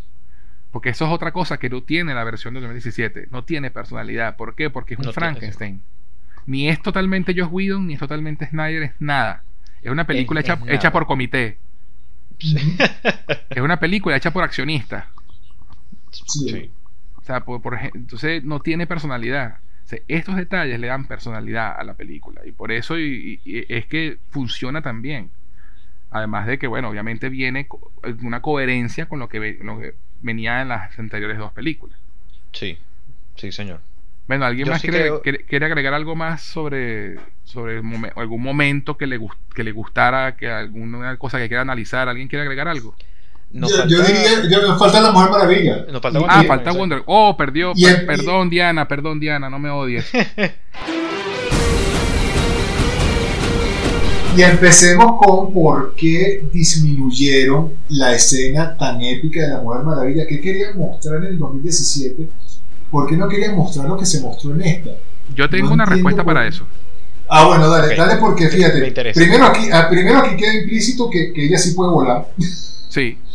Porque eso es otra cosa que no tiene la versión de 2017. No tiene personalidad. ¿Por qué? Porque es un No Frankenstein. Ni es totalmente Josh Whedon, ni es totalmente Snyder, es nada. Es una película Es- hecha, es hecha por comité. Es una película hecha por accionistas. Sí. sí. O sea, por, por entonces no tiene personalidad. Sea, estos detalles le dan personalidad a la película. Y por eso y- y- y es que funciona tan bien. Además de que, bueno, obviamente viene una coherencia con lo que, ve- lo que venía en las anteriores dos películas. Sí, sí, señor. Bueno, ¿alguien Yo más sí quiere, creo- quiere- agregar algo más sobre, sobre momen- algún momento que le, que le gustara, que alguna cosa que quiera analizar? ¿Alguien quiere agregar algo? Nos yo, falta, yo diría, yo- nos falta la Mujer Maravilla. nos falta Y- Wonder Ah, falta. Wonder. Oh, perdió. Y per- perdón, Diana, perdón, Diana, no me odies. Y empecemos con por qué disminuyeron la escena tan épica de la Mujer Maravilla. ¿Qué querían mostrar en el 2017? ¿Por qué no querían mostrar lo que se mostró en esta? Yo tengo No una respuesta por para eso. Ah, bueno, dale, dale porque fíjate. Primero aquí, ah, primero aquí queda implícito que, que ella sí puede volar, Sí,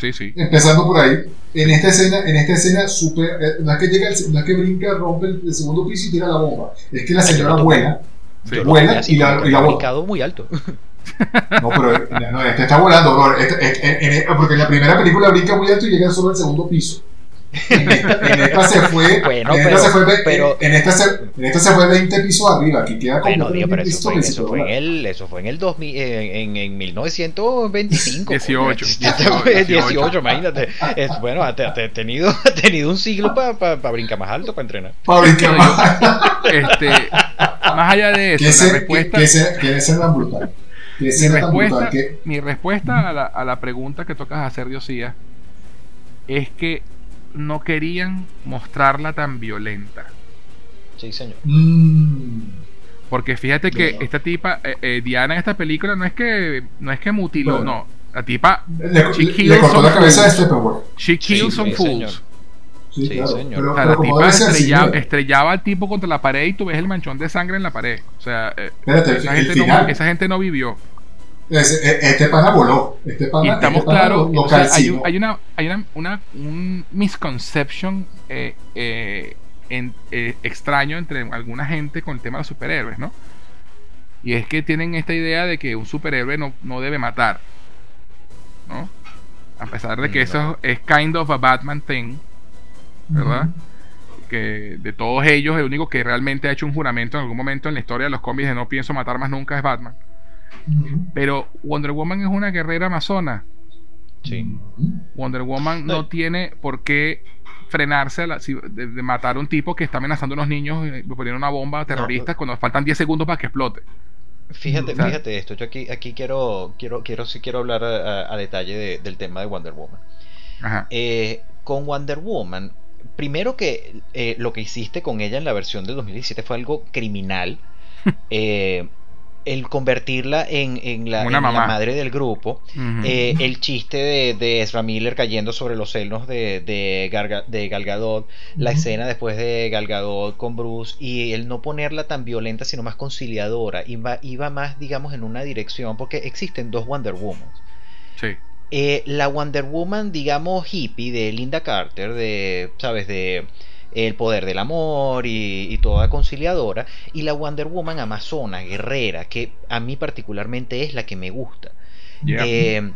sí, sí. empezando por ahí. En esta escena, en esta escena super, eh, no es que llega, el- no es que brinca, rompe el, el segundo piso y tira la bomba. Es que la señora no, vuela. Sí. Así, y la- y la brincado muy alto. No, pero eh, no, este está volando, bro. Este- este- en- en- porque en la primera película brinca muy alto y llega solo al segundo piso. En esta, en esta se fue, Bueno, en, esta pero- se fue pero- en, esta se, en esta se fue 20 pisos arriba, aquí queda como Bueno, tío, pero eso fue, eso que en el, eso fue en el 2000, en, en 1925. 18, coño. 18, 18, imagínate. Es, bueno, ha, tenido, ha tenido un siglo para brincar más alto, para entrenar. Para brincar más. Este, más allá de ¿Qué eso, la escena- respuesta, tan brutal? ¿Qué mi respuesta, mi respuesta a la, a la pregunta que tocas hacer, Diosía, es que no querían mostrarla tan violenta. Sí, señor. Mm, Porque fíjate que Bien. esta tipa, eh, eh, Diana en esta película no es que no es que mutiló, Bueno. no. La tipa, le, She le- kills le cortó la some cabeza de fools. Steppenwolf. she kills Sí, some sí, fools. señor. Sí, Sí, claro. señor. Pero, O sea, pero la tipa estrellaba, estrellaba al tipo contra la pared y tú ves el manchón de sangre en la pared. O sea, eh, Espérate, esa, gente no, esa gente no vivió. E- Este pana voló. Este pana, Y estamos este claros, o sea, hay, hay una, hay una, una- un misconception eh, eh, en- eh, extraño entre alguna gente con el tema de los superhéroes, ¿no? Y es que tienen esta idea de que un superhéroe no, no debe matar, ¿no? A pesar de que No. eso es kind of a Batman thing, ¿verdad? Que de todos ellos, el único que realmente ha hecho un juramento en algún momento en la historia de los cómics de no pienso matar más nunca es Batman. Pero Wonder Woman es una guerrera amazona. Sí. Wonder Woman no tiene por qué frenarse a la- si- de, de matar a un tipo que está amenazando a unos niños eh, poniendo una bomba terrorista cuando faltan 10 segundos para que explote. Fíjate, fíjate esto, yo aquí, aquí quiero, quiero, quiero, sí quiero hablar a, a- a detalle de- del tema de Wonder Woman. Ajá. Eh, con Wonder Woman, primero que eh, lo que hiciste con ella en la versión del 2017 fue algo criminal. Eh, el convertirla en, en la, en madre del grupo. Eh, el chiste de, de Ezra Miller cayendo sobre los senos de, de, Garga- de Gal Gadot, la escena después de Gal Gadot con Bruce y el no ponerla tan violenta sino más conciliadora, iba, iba más digamos en una dirección porque existen dos Wonder Woman. sí. Eh, la Wonder Woman, digamos, hippie de Linda Carter, de, ¿sabes? De el poder del amor y, y toda conciliadora, y la Wonder Woman amazona, guerrera, que a mí particularmente es la que me gusta. Yeah. Eh,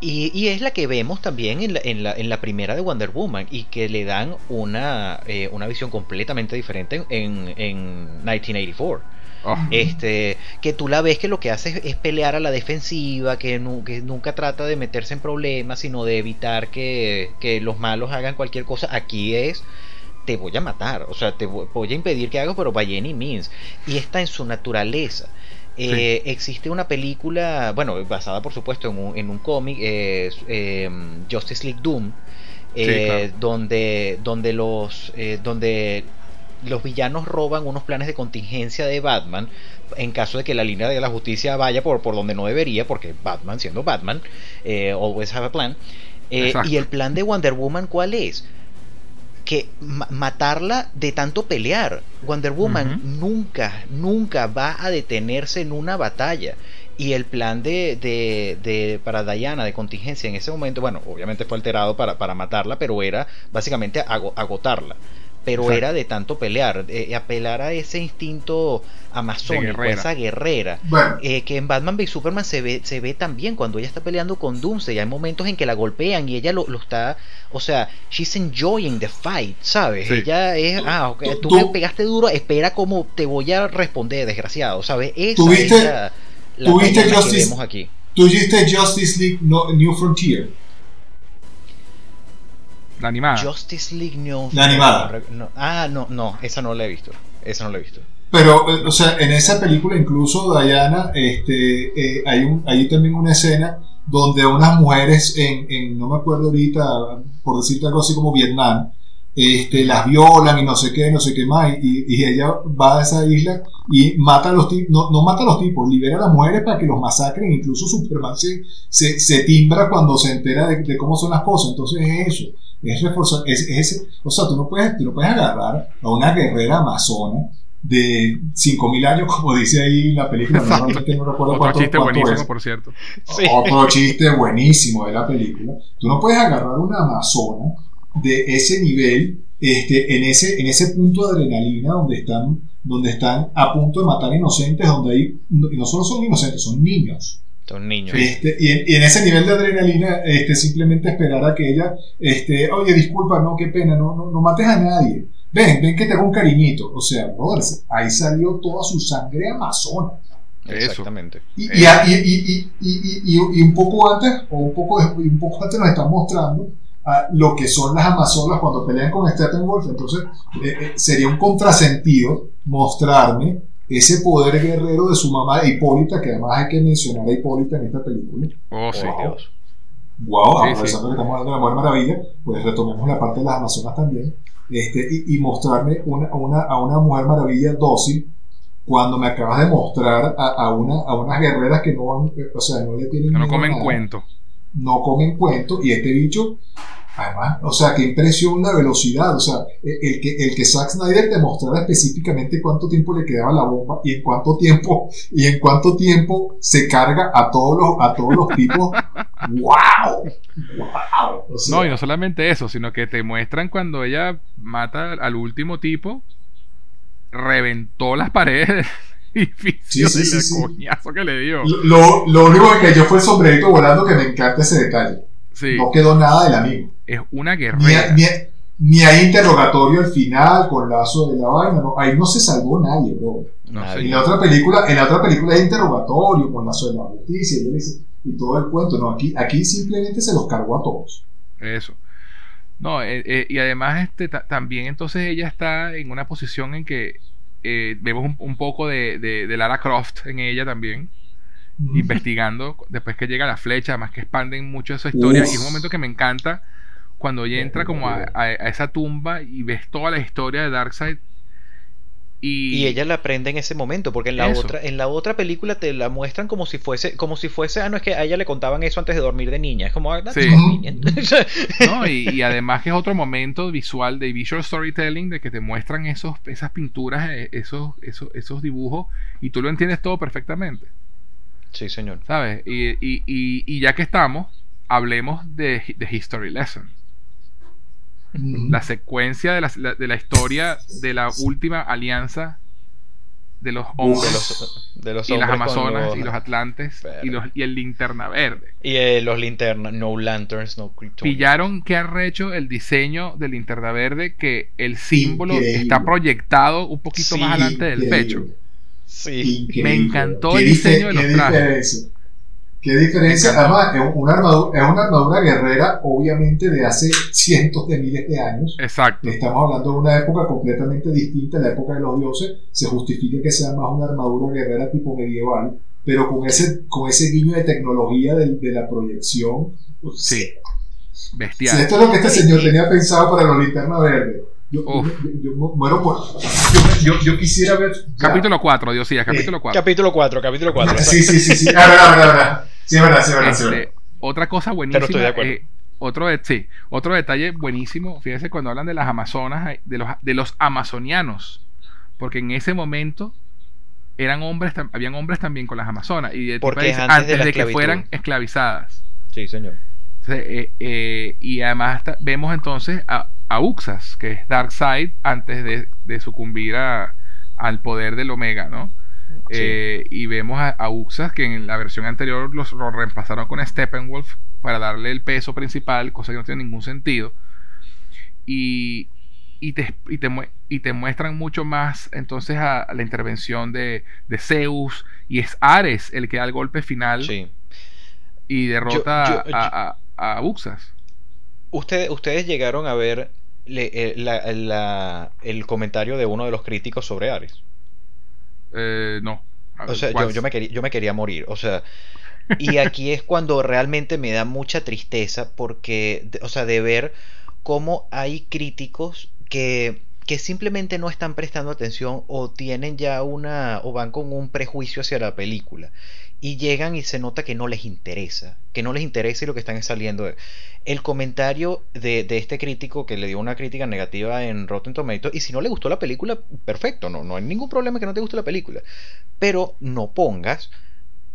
y, y es la que vemos también en la, en la, en la primera de Wonder Woman y que le dan una, eh, una visión completamente diferente en, en 1984. Oh, Este, que tú la ves que lo que hace es, es pelear a la defensiva, que, nu- que nunca trata de meterse en problemas, sino de evitar que, que los malos hagan cualquier cosa. Aquí es, te voy a matar, o sea, te voy, a impedir que hagas, pero by any means. Y está en su naturaleza. Eh, Existe una película, bueno, basada por supuesto en un, en un cómic, eh, eh, Justice League Doom, eh, claro. donde, donde los, eh, donde los villanos roban unos planes de contingencia de Batman en caso de que la línea de la justicia vaya por, por donde no debería, porque Batman, siendo Batman, eh, always have a plan. Eh, y el plan de Wonder Woman, ¿cuál es? Que ma- matarla de tanto pelear. Wonder Woman nunca, nunca va a detenerse en una batalla. Y el plan de, de, de- para Diana de contingencia en ese momento, bueno, obviamente fue alterado para, para matarla, pero era básicamente ago- agotarla. Pero Exacto. era de tanto pelear, eh, apelar a ese instinto amazónico, guerrera. esa guerrera. Bueno, Eh, que en Batman v Superman se ve, se ve también cuando ella está peleando con Doomsday. Hay momentos en que la golpean y ella lo, lo está. O sea, she's enjoying the fight, ¿sabes? Sí. Ella es. Ah, ok, Tú- tú, me pegaste duro, espera cómo te voy a responder, desgraciado, ¿sabes? Esa ¿Tuviste- es la, la tuviste Diana que Justice- vemos aquí. tú dijiste Justice League no- New Frontier. La animada. Justice League no. La animada. no, ah, no, no, esa no la he visto. Esa no la he visto. Pero, eh, o sea, en esa película incluso Diana, este, eh, hay, un, hay también una escena donde unas mujeres en, en, no me acuerdo ahorita, por decirte algo así como Vietnam, este, las violan y no sé qué, no sé qué más, y, y ella va a esa isla y mata a los tipos, no, no mata a los tipos, libera a las mujeres para que los masacren, incluso Superman se, se, se timbra cuando se entera de, de cómo son las cosas, entonces es eso, es reforzar, es, es ese, o sea, tú no puedes, tú no puedes agarrar a una guerrera amazona de 5.000 años, como dice ahí en la película, normalmente no recuerdo Otro cuánto, chiste cuánto buenísimo, es. por cierto. Sí. Otro chiste buenísimo de la película. Tú no puedes agarrar una amazona de ese nivel, este, en, ese, en ese punto de adrenalina donde están, donde están a punto de matar inocentes, donde hay, no solo son inocentes, son niños. Son niños. Este, y, en, y en ese nivel de adrenalina, este, simplemente esperar a que ella, este, oye, disculpa, no, qué pena, no, no, no mates a nadie. Ven, ven que te hago un cariñito. O sea, brother, ahí salió toda su sangre amazona. Exactamente. Y, y, a- y, y, y, y, y- y un poco antes, o un poco, un poco antes nos están mostrando lo que son las amazonas cuando pelean con Steppenwolf. Entonces, eh, eh, sería un contrasentido mostrarme ese poder guerrero de su mamá Hipólita, que además hay que mencionar a Hipólita en esta película. Oh, sí. Oh, Dios. Wow, Sí, aprovechando que estamos hablando de la Mujer Maravilla, pues retomemos la parte de las Amazonas también. Este, y, y mostrarme una, una, a una Mujer Maravilla dócil cuando me acabas de mostrar a, a, una, a unas guerreras que no, van, eh, o sea, no le tienen Que no a comen nada, cuento. No comen cuento, y este bicho, además, o sea, qué impresión la velocidad, o sea, el, el que, el que Zack Snyder te mostrara específicamente cuánto tiempo le quedaba la bomba y en cuánto tiempo, y en cuánto tiempo se carga a todos los, a todos los tipos, wow, wow. O sea, No, y no solamente eso, sino que te muestran cuando ella mata al último tipo, reventó las paredes edificio sí. coñazo que le dio. Lo, lo único que yo fue el sombrerito volando que me encanta ese detalle. Sí, No quedó nada del amigo. es una Ni, guerrera. ni, ni hay interrogatorio al final con lazo de la vaina. No, ahí no se salvó nadie, bro. No Nadie. En la otra película, en la otra película hay interrogatorio con lazo de la justicia y, todo el cuento. No, aquí, aquí simplemente se los cargó a todos. Eso. No, eh, eh, y además este ta- también entonces ella está en una posición en que eh, vemos un, un poco de, de- de Lara Croft en ella también, investigando, después que llega la flecha, además que expanden mucho esa historia, Uf. y es un momento que me encanta cuando ella entra como a, a- a esa tumba y ves toda la historia de Darkseid y, Y ella la aprende en ese momento, porque en la Eso. otra, en la otra película te la muestran como si fuese, como si fuese, ah, no es que a ella le contaban eso antes de dormir de niña, es como, ah, that's Sí. convenient. ¿no? Y, y además que es otro momento visual de visual storytelling de que te muestran esos, esas pinturas, eh, esos, esos, esos dibujos y tú lo entiendes todo perfectamente, sí, señor. ¿sabes? Y, y, y, y ya que estamos, hablemos de, de History Lesson, la secuencia de la, de la historia de la última alianza de los De hombres los, de los y las Amazonas los- y los Atlantes y, los, y el linterna verde. y, eh, los linternas, no lanterns, no Kryptonians. Pillaron que arrecho el diseño del linterna verde que el símbolo Increíble. está proyectado un poquito Sí, más adelante del Increíble. pecho. Sí. Increíble. Me encantó el diseño de los qué trajes. diferencia. Qué diferencia. Además, es una, armadura, es una armadura guerrera, obviamente, de hace cientos de miles de años. Exacto. Estamos hablando de una época completamente distinta, la época de los dioses. Se justifica que sea más una armadura guerrera tipo medieval, pero con ese, con ese guiño de tecnología de, de la proyección. pues, Sí. Si Bestial. esto es lo que este señor tenía pensado para los linternas verdes, yo, yo, yo- yo mu- muero por. Yo, yo, yo quisiera ver. ya. Capítulo 4, Dios sí, capítulo 4. Capítulo 4, capítulo 4. Sí, sí, sí, sí. Ah, verdad, verdad, verdad. Sí, es verdad, sí, es verdad, sí, es verdad. Este, otra cosa Pero buenísima. estoy de acuerdo. eh, otro, de- sí, otro detalle buenísimo. Fíjese cuando hablan de las amazonas, eh, de los, de los amazonianos. Porque en ese momento eran hombres, habían hombres también con las amazonas. Y Porque antes antes, de de, que fueran esclavizadas. Sí, señor. Eh, eh, y además vemos entonces a, a Uxas, que es Darkseid, antes de, de sucumbir a- al poder del Omega, ¿no? Sí. Eh, y vemos a, a Uxas, que en la versión anterior los, lo reemplazaron con Steppenwolf para darle el peso principal, cosa que no tiene ningún sentido. Y, y, te, y, te, y te muestran mucho más entonces a, la intervención de, de Zeus, y es Ares el que da el golpe final Sí. y derrota Yo- yo- a, a, a Uxas. Ustedes, ustedes llegaron a ver le- eh, la- la- el comentario de uno de los críticos sobre Ares. Eh, no. O sea, yo, yo me quería, yo me quería morir. O sea, y aquí es cuando realmente me da mucha tristeza porque, de- o sea, de ver cómo hay críticos que, que simplemente no están prestando atención o tienen ya una o van con un prejuicio hacia la película y llegan y se nota que no les interesa, que no les interesa y lo que están saliendo. El comentario de, de, este crítico que le dio una crítica negativa en Rotten Tomatoes, y si no le gustó la película, perfecto, no, no hay ningún problema que no te guste la película, pero no pongas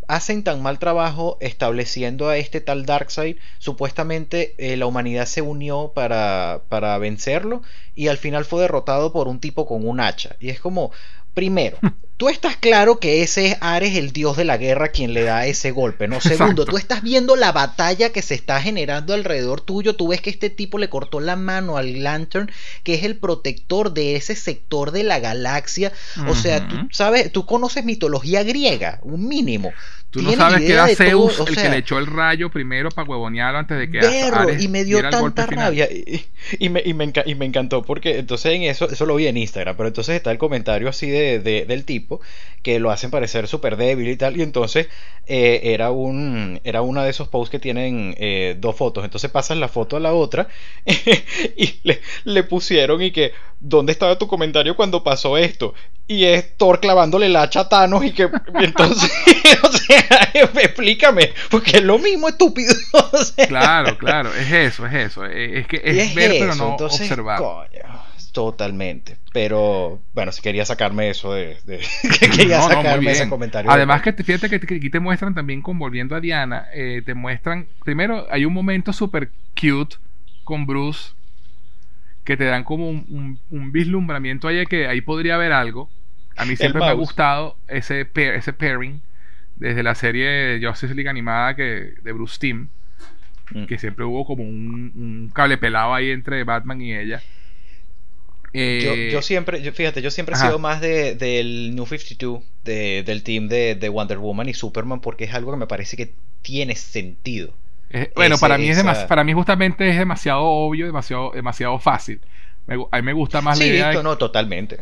hacen tan mal trabajo estableciendo a este tal Darkseid. Supuestamente eh, la humanidad se unió para, para vencerlo y al final fue derrotado por un tipo con un hacha. Y es como, primero, tú estás claro que ese es Ares, el dios de la guerra, quien le da ese golpe, ¿no? Segundo, tú estás viendo la batalla que se está generando alrededor tuyo. Tú ves que este tipo le cortó la mano al Lantern, que es el protector de ese sector de la galaxia. O sea, tú sabes, tú conoces mitología griega, un mínimo. Tú no sabes que era Zeus el que le echó el rayo primero para huevonearlo antes de que Ares y me dio tanta rabia y, me, y, me, y, me, encantó porque entonces en eso eso lo vi en Instagram pero entonces está el comentario así de, de del tipo que lo hacen parecer súper débil y tal y entonces eh, era un era uno de esos posts que tienen eh, dos fotos entonces pasas la foto a la otra y le, le pusieron y que ¿dónde estaba tu comentario cuando pasó esto? y es Thor clavándole la hacha a Thanos y que entonces o sea explícame, porque es lo mismo estúpido. Claro, claro, es eso, es eso. Es que es, ver pero no observar. totalmente. Pero bueno, si quería sacarme eso de. quería sacarme ese comentario. Además, que fíjate que aquí te muestran también, con volviendo a Diana, eh, te muestran. Primero, hay un momento súper cute con Bruce que te dan como un, un, vislumbramiento ahí que ahí podría haber algo. A mí siempre me ha gustado ese, ese pairing desde la serie de Justice League animada que, de Bruce Timm, mm. que siempre hubo como un, cable pelado ahí entre Batman y ella. Eh, yo, siempre, fíjate, yo siempre he sido más de, del New 52, de, del team de, de, Wonder Woman y Superman, porque es algo que me parece que tiene sentido. bueno, para mí es para mí justamente es demasiado obvio, demasiado, demasiado fácil. a mí me gusta más la idea. no, totalmente.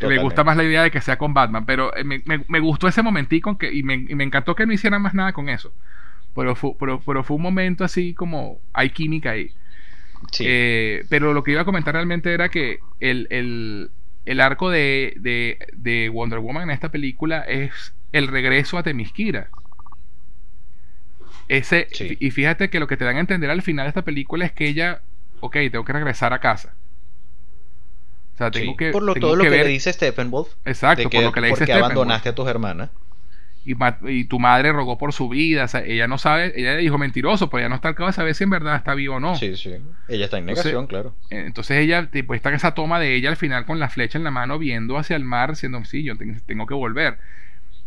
Me gusta más la idea de que sea con Batman, pero eh, me, me, gustó ese momentico que, y, me, y me encantó que no hicieran más nada con eso. Pero fue, pero, fue un momento así como hay química ahí. Eh, pero lo que iba a comentar realmente era que el, el, el arco de, de, de, Wonder Woman en esta película es el regreso a Temiskira. Ese, Y fíjate que lo que te dan a entender al final de esta película es que ella, ok, tengo que regresar a casa tengo que. Por lo, todo lo que, le dice Steppenwolf. Exacto, por lo que le dice Porque abandonaste a tus hermanas. Y, y, tu madre rogó por su vida. O sea, ella no sabe, ella le dijo mentiroso, pero ella no está al cabo de saber si en verdad está vivo o no. Sí, sí. Ella está en negación, claro. Eh, entonces ella, pues está en esa toma de ella al final con la flecha en la mano, viendo hacia el mar, diciendo, sí, yo tengo que volver.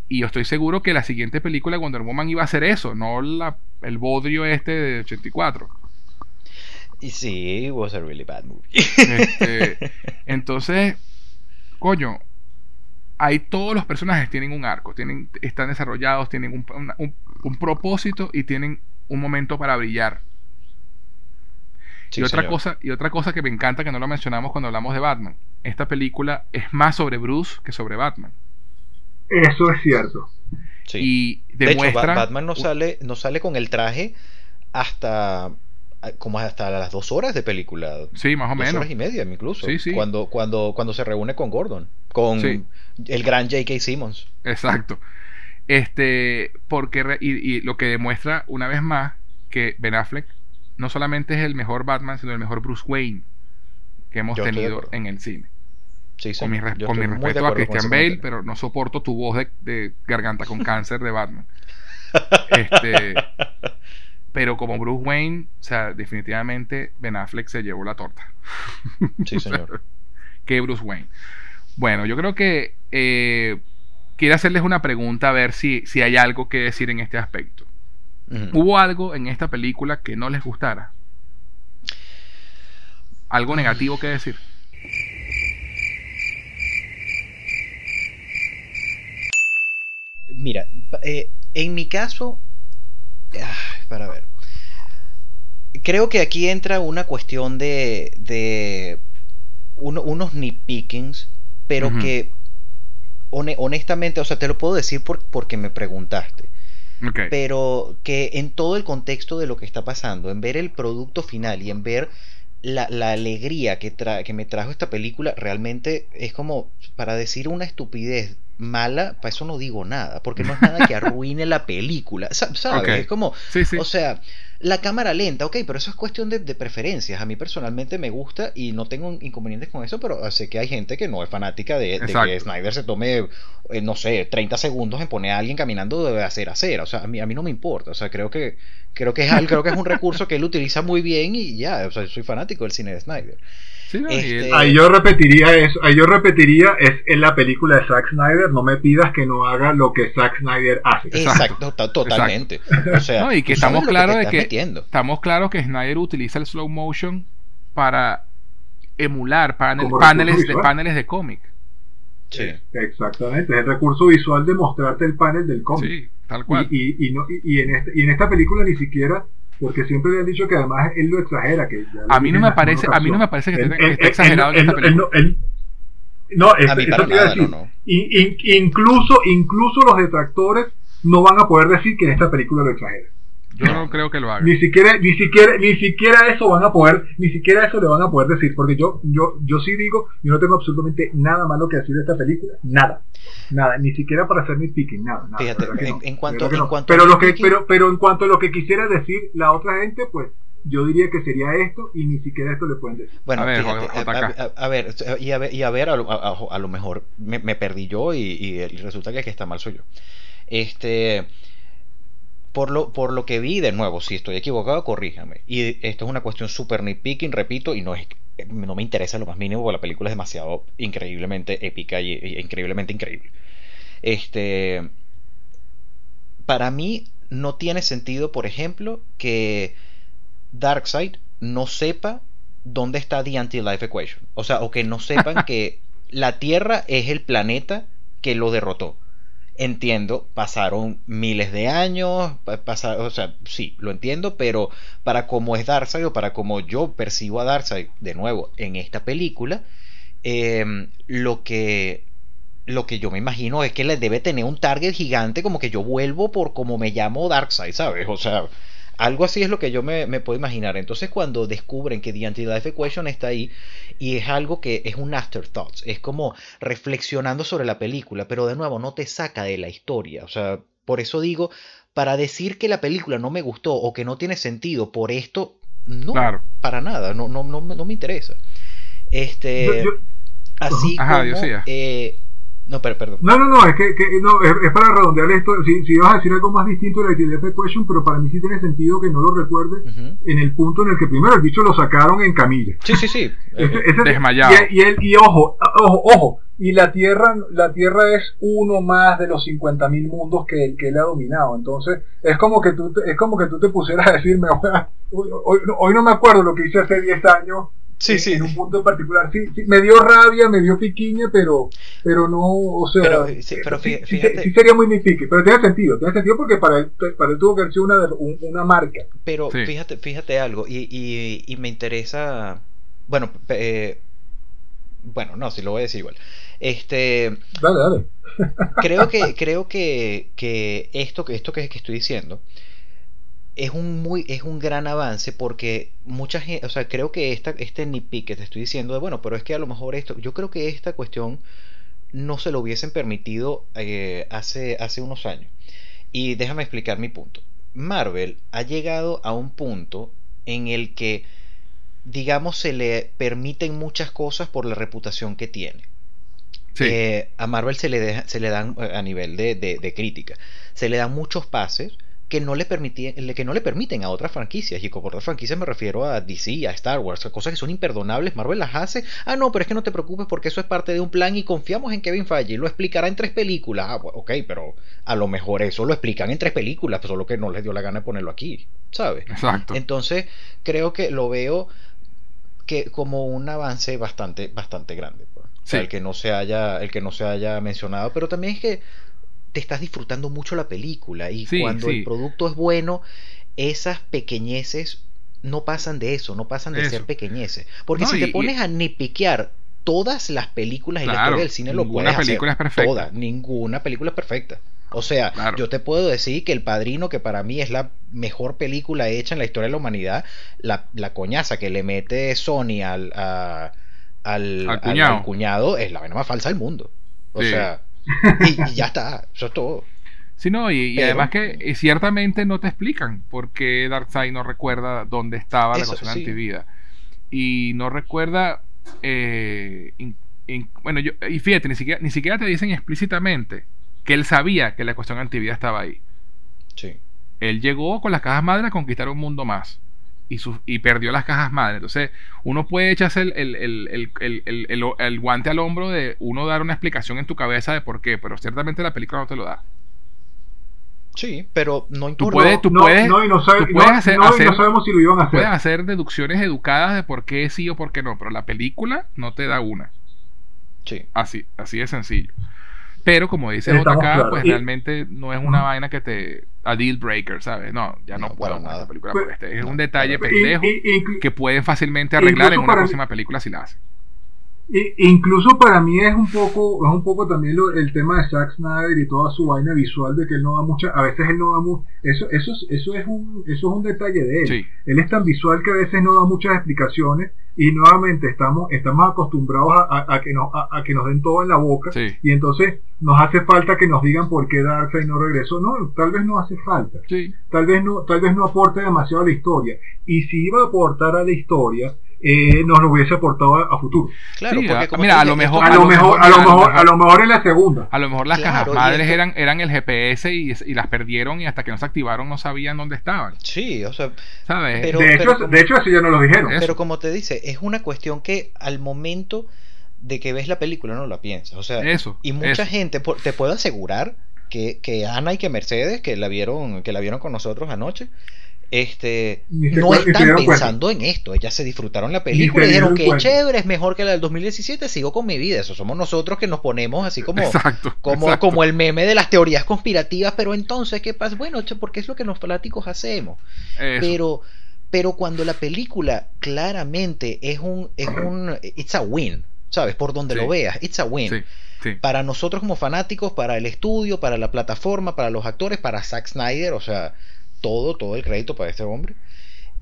Y yo estoy seguro que la siguiente película de Wonder Woman iba a ser eso, no la, el bodrio este de 84. Y sí, was a really bad movie. Este, entonces, coño, hay todos los personajes tienen un arco, tienen, están desarrollados, tienen un, un, propósito y tienen un momento para brillar. y, otra cosa, y otra cosa que me encanta que no lo mencionamos cuando hablamos de Batman. Esta película es más sobre Bruce que sobre Batman. Eso es cierto. Y demuestra, Batman no sale, no sale con el traje hasta como hasta las dos horas de película. Sí, más o dos menos. horas y media incluso. Sí, sí. Cuando, cuando, cuando se reúne con Gordon, con el gran J.K. Simmons. Exacto. Este, porque, y, lo que demuestra una vez más que Ben Affleck no solamente es el mejor Batman, sino el mejor Bruce Wayne que hemos tenido en el cine. Sí, con mi, con mi respeto a Christian Bale, pero no soporto tu voz de, de garganta con cáncer de Batman. este, pero como Bruce Wayne, o sea, definitivamente Ben Affleck se llevó la torta. Sí, señor. que Bruce Wayne. Bueno, yo creo que eh, quiero hacerles una pregunta a ver si, si hay algo que decir en este aspecto. ¿Hubo algo en esta película que no les gustara? ¿Algo negativo que decir? Mira, eh, en mi caso, para ver. Creo que aquí entra una cuestión de, de unos nitpickings, pero que honestamente, o sea, te lo puedo decir porque me preguntaste. Pero que en todo el contexto de lo que está pasando, en ver el producto final y en ver la, la alegría que, tra- que me trajo esta película realmente es como para decir una estupidez mala, para eso no digo nada, porque no es nada que arruine la película, sa- ¿sabes? Ok. Es como, Sí, sí. o sea, la cámara lenta, ok, pero eso es cuestión de, de preferencias. A mí personalmente me gusta y no tengo inconvenientes con eso, pero sé que hay gente que no es fanática de, que Snyder se tome, eh, no sé, 30 segundos en poner a alguien caminando de acera a acera. O sea, a mí, a mí no me importa. O sea, creo que, creo que es algo, creo que es un recurso que él utiliza muy bien y ya, o sea, soy fanático del cine de Snyder. Sí, no, y este- Ahí yo repetiría eso, ahí yo repetiría, es en la película de Zack Snyder, no me pidas que no haga lo que Zack Snyder hace. Exacto. Exacto, to- totalmente. O sea, No, y que estamos claros de que metiendo. estamos claros que Snyder utiliza el slow motion para emular panel- paneles de visual. paneles de cómic. Sí. Exactamente, es el recurso visual de mostrarte el panel del cómic. Sí, tal cual. Y, y, y, no- y- y en este- y en esta película ni siquiera, porque siempre le han dicho que además él lo exagera. Que ya A mí no me parece, a mí no me parece que Él- esté, él- exagerado él- en esta película. no, es- A mí eso para te iba a no, decir. no. In- in- incluso, incluso los detractores no van a poder decir que en esta película lo exagera. Yo no creo que lo haga. Ni siquiera, ni siquiera, ni siquiera eso van a poder, ni siquiera eso le van a poder decir, porque yo, yo, yo sí digo, yo no tengo absolutamente nada malo que decir de esta película, nada, nada, ni siquiera para hacer nitpicking, nada, nada. Fíjate, en- no, en cuanto- en no. cuanto a pero lo que, pero, pero en cuanto a lo que quisiera decir la otra gente, pues, yo diría que sería esto y ni siquiera esto le pueden decir. Bueno, A ver, fíjate, a, JK. a- a ver, y a ver, y a, ver, a, lo, a- a- a lo mejor me, me perdí yo y, y el- resulta que el que está mal soy yo. Este, por lo, por lo que vi, de nuevo, si estoy equivocado, corríjame. Y esto es una cuestión súper nitpicking, repito, y no es no me interesa lo más mínimo porque la película es demasiado increíblemente épica y, y increíblemente increíble. Este, para mí no tiene sentido, por ejemplo, que Darkseid no sepa dónde está The Anti-Life Equation. O sea, o que no sepan que la Tierra es el planeta que lo derrotó. Entiendo, pasaron miles de años, pa- pasa- o sea, sí, lo entiendo, pero para como es Darkseid o para como yo percibo a Darkseid de nuevo en esta película, eh, lo que lo que yo me imagino es que le debe tener un target gigante como que yo vuelvo por como me llamo Darkseid, ¿sabes? O sea, algo así es lo que yo me, me puedo imaginar. Entonces cuando descubren que The Anti-Life Equation está ahí y es algo que es un afterthought, es como reflexionando sobre la película, pero de nuevo no te saca de la historia. O sea, por eso digo, para decir que la película no me gustó o que no tiene sentido por esto, no, Claro. para nada, no, no, no, no me interesa. Este, Yo- yo- así Ajá, yo como... sí, ya. eh, no, pero perdón. No, no, no, es que, que- no, es, es para redondear esto. Si, si vas a decir algo más distinto de la Identity Question, pero para mí sí tiene sentido que no lo recuerdes Ujú. en el punto en el que primero el bicho lo sacaron en camilla. Sí, sí, sí. Ese- ese- Desmayado. Y, y, él- y ojo, ojo, ojo. Y la Tierra, la Tierra es uno más de los 50.000 mundos que, que él ha dominado. Entonces, es como que tú, te- es como que tú te pusieras a decirme, hoy, hoy, hoy no me acuerdo lo que hice hace 10 años. Sí, en, sí. en un punto en particular. Sí, sí, me dio rabia, me dio piquiña, pero, pero no, o sea, Pero, sí, pero sí, fí- sí, fíjate- sí sería muy difícil, pero tiene sentido, tiene sentido porque para él, para él tuvo que haber sido una, una marca. Pero Sí. fíjate, fíjate algo, y, y, y me interesa. Bueno, eh, bueno, no, si lo voy a decir igual. Este, Dale, dale. creo que, creo que, que esto, que esto que, que estoy diciendo es un muy, es un gran avance porque mucha gente, o sea, creo que esta, este nitpick que te estoy diciendo de bueno, pero es que a lo mejor esto, yo creo que esta cuestión no se lo hubiesen permitido eh, hace, hace unos años. Y déjame explicar mi punto. Marvel ha llegado a un punto en el que, digamos, se le permiten muchas cosas por la reputación que tiene. Sí. Eh, a Marvel se le, deja- se le dan, eh, a nivel de, de- de crítica, se le dan muchos pases que no, le le- que no le permiten a otras franquicias. Y con otras franquicias me refiero a DC, a Star Wars, a cosas que son imperdonables. Marvel las hace. Ah, no, pero es que no te preocupes porque eso es parte de un plan y confiamos en Kevin Feige. y Lo explicará en tres películas. Ah, ok, pero a lo mejor eso lo explican en tres películas, solo que no les dio la gana de ponerlo aquí, ¿sabes? Exacto. Entonces, creo que lo veo que como un avance bastante, bastante grande. pues. O sea, Sí. el que no se haya, el que no se haya mencionado, pero también es que te estás disfrutando mucho la película y Sí, cuando sí. el producto es bueno, esas pequeñeces no pasan de eso, no pasan de Eso. ser pequeñeces. Porque No, si y- te y- pones a nipiquear todas las películas en la historia del cine lo puedes hacer. película es perfecta. Todas, ninguna película es perfecta. O sea, Claro. yo te puedo decir que El Padrino, que para mí es la mejor película hecha en la historia de la humanidad, la, la coñaza que le mete Sony al, a- al, Al al- cuñado. al cuñado es la vaina más falsa del mundo. O Sí. sea, y, y ya está, eso es todo. Sí, no, y, además que ciertamente no te explican por qué Darkseid no recuerda dónde estaba la ecuación sí. antivida. Y no recuerda. eh, in- in- bueno, yo, y fíjate, ni siquiera, ni siquiera te dicen explícitamente que él sabía que la ecuación antivida estaba ahí. Sí. Él llegó con las cajas madres a conquistar un mundo más. Y, su- y perdió las cajas madres. Entonces, uno puede echarse el, el- el- el- el- el- el- el guante al hombro de uno dar una explicación en tu cabeza de por qué, pero ciertamente la película no te lo da. Sí, pero no Tú importa. puedes, tú no, puedes, no, y no, sabe- tú puedes no- hacer- no, y hacer- no sabemos si lo iban a hacer. puedes hacer deducciones educadas de por qué sí o por qué no, pero la película no te da una. Sí. Así, así de sencillo. Pero como dice JK, claros. pues Y- realmente no es una vaina que te. A deal breaker, ¿sabes? No, ya no, No, puedo con esta nada. película Pues- por este. Es no, un detalle pendejo Y- y- inclu- que pueden fácilmente arreglar en una próxima película si la hacen. I- incluso para mí es un poco es un poco también lo- el tema de Zack Snyder y toda su vaina visual de que él no da mucha a veces él no da mu eso eso es, eso es un eso es un detalle de él Sí. él es tan visual que a veces no da muchas explicaciones y nuevamente estamos estamos acostumbrados a, a- a que nos a, a que nos den todo en la boca Sí. y entonces nos hace falta que nos digan por qué Darkseid no regresó no tal vez no hace falta Sí. tal vez no tal vez no aporte demasiado a la historia y si iba a aportar a la historia eh, nos lo hubiese aportado a, a futuro Claro, Sí, porque como mira, a lo mejor- a, lo mejor, a lo mejor, a lo mejor en la segunda. A lo mejor las Claro, cajas madres eran, eran el GPS y, y las perdieron y hasta que no se activaron no sabían dónde estaban. Sí, o sea, ¿Sabes? Pero- de, hecho, como- de hecho, eso ya nos lo dijeron. Eso. pero como te dice, es una cuestión que al momento de que ves la película no la piensas. O sea, Eso, y mucha eso. gente por- te puedo asegurar que, que Ana y que Mercedes, que la vieron, que la vieron con nosotros anoche, este no están cuenta. pensando en esto. Ellas se disfrutaron la película y dijeron que chévere, es mejor que la del 2017, sigo con mi vida. Eso somos nosotros que nos ponemos así como, exacto. como, exacto. como el meme de las teorías conspirativas, pero entonces, ¿qué pasa? Bueno, porque es lo que los fanáticos hacemos. Eso. Pero, pero cuando la película claramente es un, es un, it's a win, ¿sabes? Por donde Sí. lo veas, it's a win. Sí, sí. Para nosotros como fanáticos, para el estudio, para la plataforma, para los actores, para Zack Snyder, o sea, todo, todo el crédito para este hombre.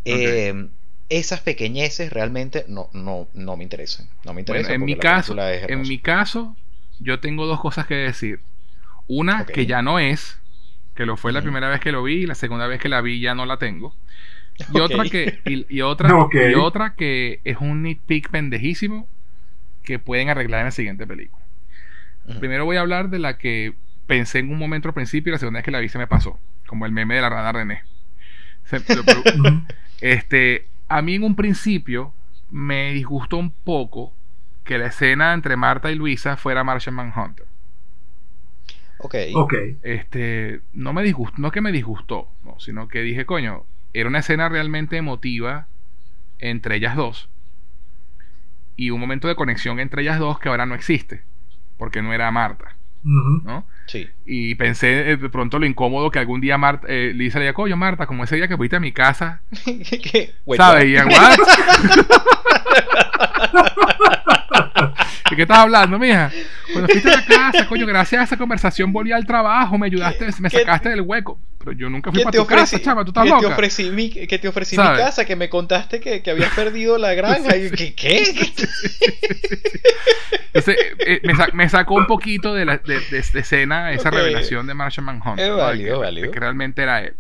Eh, esas pequeñeces realmente no, no, no me interesan. No me Bueno, interesan. en mi caso, en mi caso, yo tengo dos cosas que decir. Una que ya no es, que lo fue la primera vez que lo vi, y la segunda vez que la vi ya no la tengo. Y otra que, y, y otra, Ok. y otra que es un nitpick pendejísimo que pueden arreglar en la siguiente película. Primero voy a hablar de la que pensé en un momento al principio y la segunda vez que la vi se me pasó. Como el meme de la René. Se- lo- Ujú. este, a mí en un principio me disgustó un poco que la escena entre Marta y Luisa fuera Martian Manhunter. Ok. ok. Este, no me disgustó, no que me disgustó, no, sino que dije, coño, era una escena realmente emotiva entre ellas dos. Y un momento de conexión entre ellas dos que ahora no existe, porque no era Marta, Sí. Y pensé eh, de pronto lo incómodo que algún día Marta, eh, Lisa le diga, coño, Marta, como ese día que fuiste a mi casa, ¿sabes? what? Y en, "What?" ¿De qué estás hablando, mija? Cuando fuiste a la casa, coño, gracias a esa conversación volví al trabajo, me ayudaste, me sacaste del hueco. Pero yo nunca fui ¿Qué para tu ofrecí? casa, chava, tú estás que te ofrecí mi, que te ofrecí ¿Sabes? mi casa, que me contaste que, que habías perdido la granja. Y, ¿Qué? ¿Qué? Entonces, eh, me, sa- me sacó un poquito de, la, de, de- de escena esa revelación de. Es ¿no? válido, que, de que realmente era él.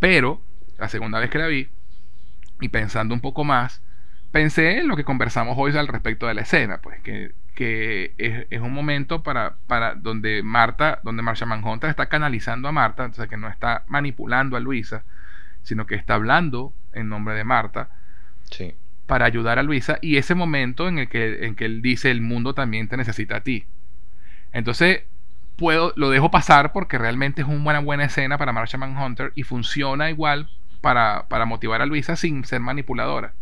Pero, la segunda vez que la vi, y pensando un poco más, pensé en lo que conversamos hoy al respecto de la escena, pues que, que es, es un momento para, para donde Marta, donde Marcia Manhunter está canalizando a Marta, entonces que no está manipulando a Luisa, sino que está hablando en nombre de Marta Sí. para ayudar a Luisa y ese momento en el que, en que él dice el mundo también te necesita a ti. Entonces, puedo, lo dejo pasar porque realmente es una buena, buena escena para Marcia Manhunter y funciona igual para, para motivar a Luisa sin ser manipuladora.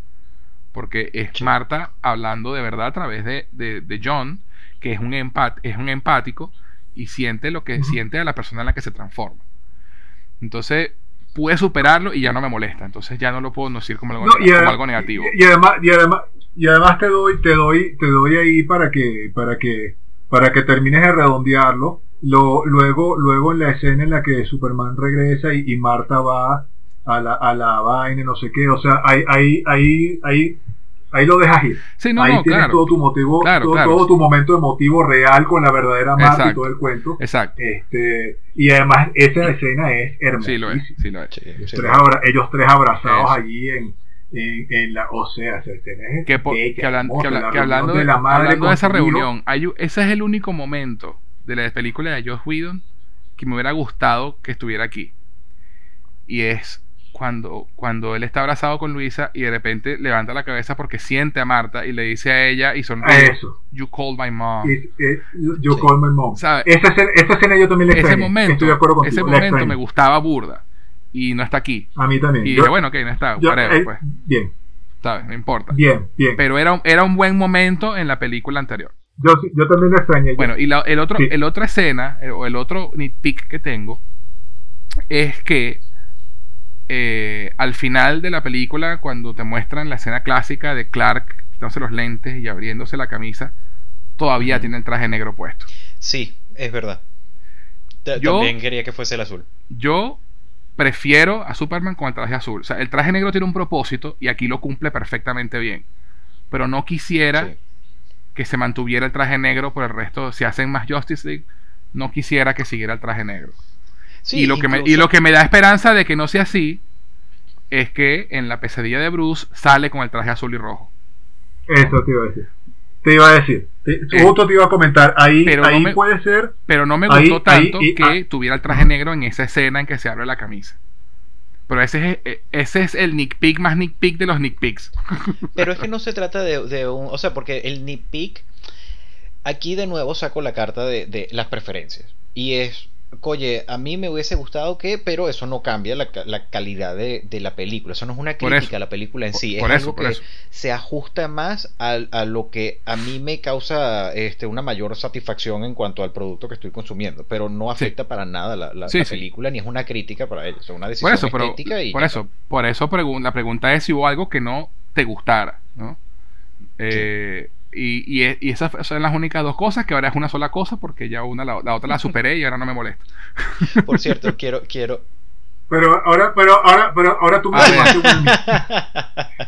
Porque es Sí. Marta hablando de verdad a través de, de- de John, que es un, empat, es un empático y siente lo que siente a la persona en la que se transforma. Entonces, pude superarlo y ya no me molesta. Entonces ya no lo puedo decir como algo, No, como algo negativo. y además, y además, y además te doy, te doy, te doy ahí para que, para que, para que termines de redondearlo. Lo, luego, luego en la escena en la que Superman regresa y, y Marta va a la, a la vaina, no sé qué, o sea, ahí, ahí, ahí, ahí, ahí lo dejas ir. Sí, no, ahí no, tienes claro. todo tu motivo, Claro, todo, claro. todo tu momento emotivo real con la verdadera Marta y todo el cuento. Exacto. Este, y además esa escena es hermosa. Sí lo es, sí lo es. Sí. Tres abra- ellos tres abrazados Eso. allí en, en, en la, o sea, esa escena es Que, por- bella, que hablan- hermosa, que habla- la que hablando, de, la madre hablando de esa reunión, hay ese es el único momento de la película de Joss Whedon que me hubiera gustado que estuviera aquí. Y es cuando, cuando él está abrazado con Luisa y de repente levanta la cabeza porque siente a Marta y le dice a ella y sonríe, Eso. You called my mom. Es- es- yo Sí. call my mom. ¿Sabe? Esa, escena, esa escena yo también la Ese extrañé. momento, Estoy de acuerdo contigo. ese momento me gustaba burda y no está aquí. A mí también. Y Yo- dije, bueno, ok, no está, yo- whatever, eh, pues, Bien, ¿sabes? No importa. bien, bien. Pero era, un- era un buen momento en la película anterior. Yo, yo también la extrañé. Bueno, y la, el otro, Sí. el otra escena, el- o el otro nitpick que tengo, es que eh, al final de la película, cuando te muestran la escena clásica de Clark quitándose los lentes y abriéndose la camisa, todavía tiene el traje negro puesto. Sí, es verdad. Yo- También quería que fuese el azul. Yo prefiero a Superman con el traje azul. O sea, el traje negro tiene un propósito y aquí lo cumple perfectamente bien. Pero no quisiera Sí. que se mantuviera el traje negro por el resto. Si hacen más Justice League, no quisiera que siguiera el traje negro. Sí, y, lo que me, y lo que me da esperanza de que no sea así es que en la pesadilla de Bruce sale con el traje azul y rojo. Eso te iba a decir. Te iba a decir. Te- Eh, justo te iba a comentar. Ahí, pero no me- puede ser. Pero no me Ahí- gustó ahí- tanto y- que ah. tuviera el traje negro en esa escena en que se abre la camisa. Pero ese es, eh, ese es el Nick más Nick de los Nick. Pero es que no se trata de, de un. O sea, porque el nitpick. Aquí de nuevo saco la carta de, de las preferencias. Y es. Oye, a mí me hubiese gustado que, pero eso no cambia la, ca- la calidad de, de la película. Eso no es una crítica eso. a la película en sí. por es eso, algo por que eso. se ajusta más a, a lo que a mí me causa este, una mayor satisfacción en cuanto al producto que estoy consumiendo. Pero no afecta para nada la, la- Sí, la sí. película, ni es una crítica para ellos. Es una decisión Por eso, pero y por eso, por eso pregun- la pregunta es si hubo algo que no te gustara, ¿no? Eh, y, y, y esas son las únicas dos cosas que ahora es una sola cosa porque ya una la, la otra la superé y ahora no me molesta. Por cierto, quiero, quiero, Pero ahora, pero ahora, pero ahora tú me tomaste un-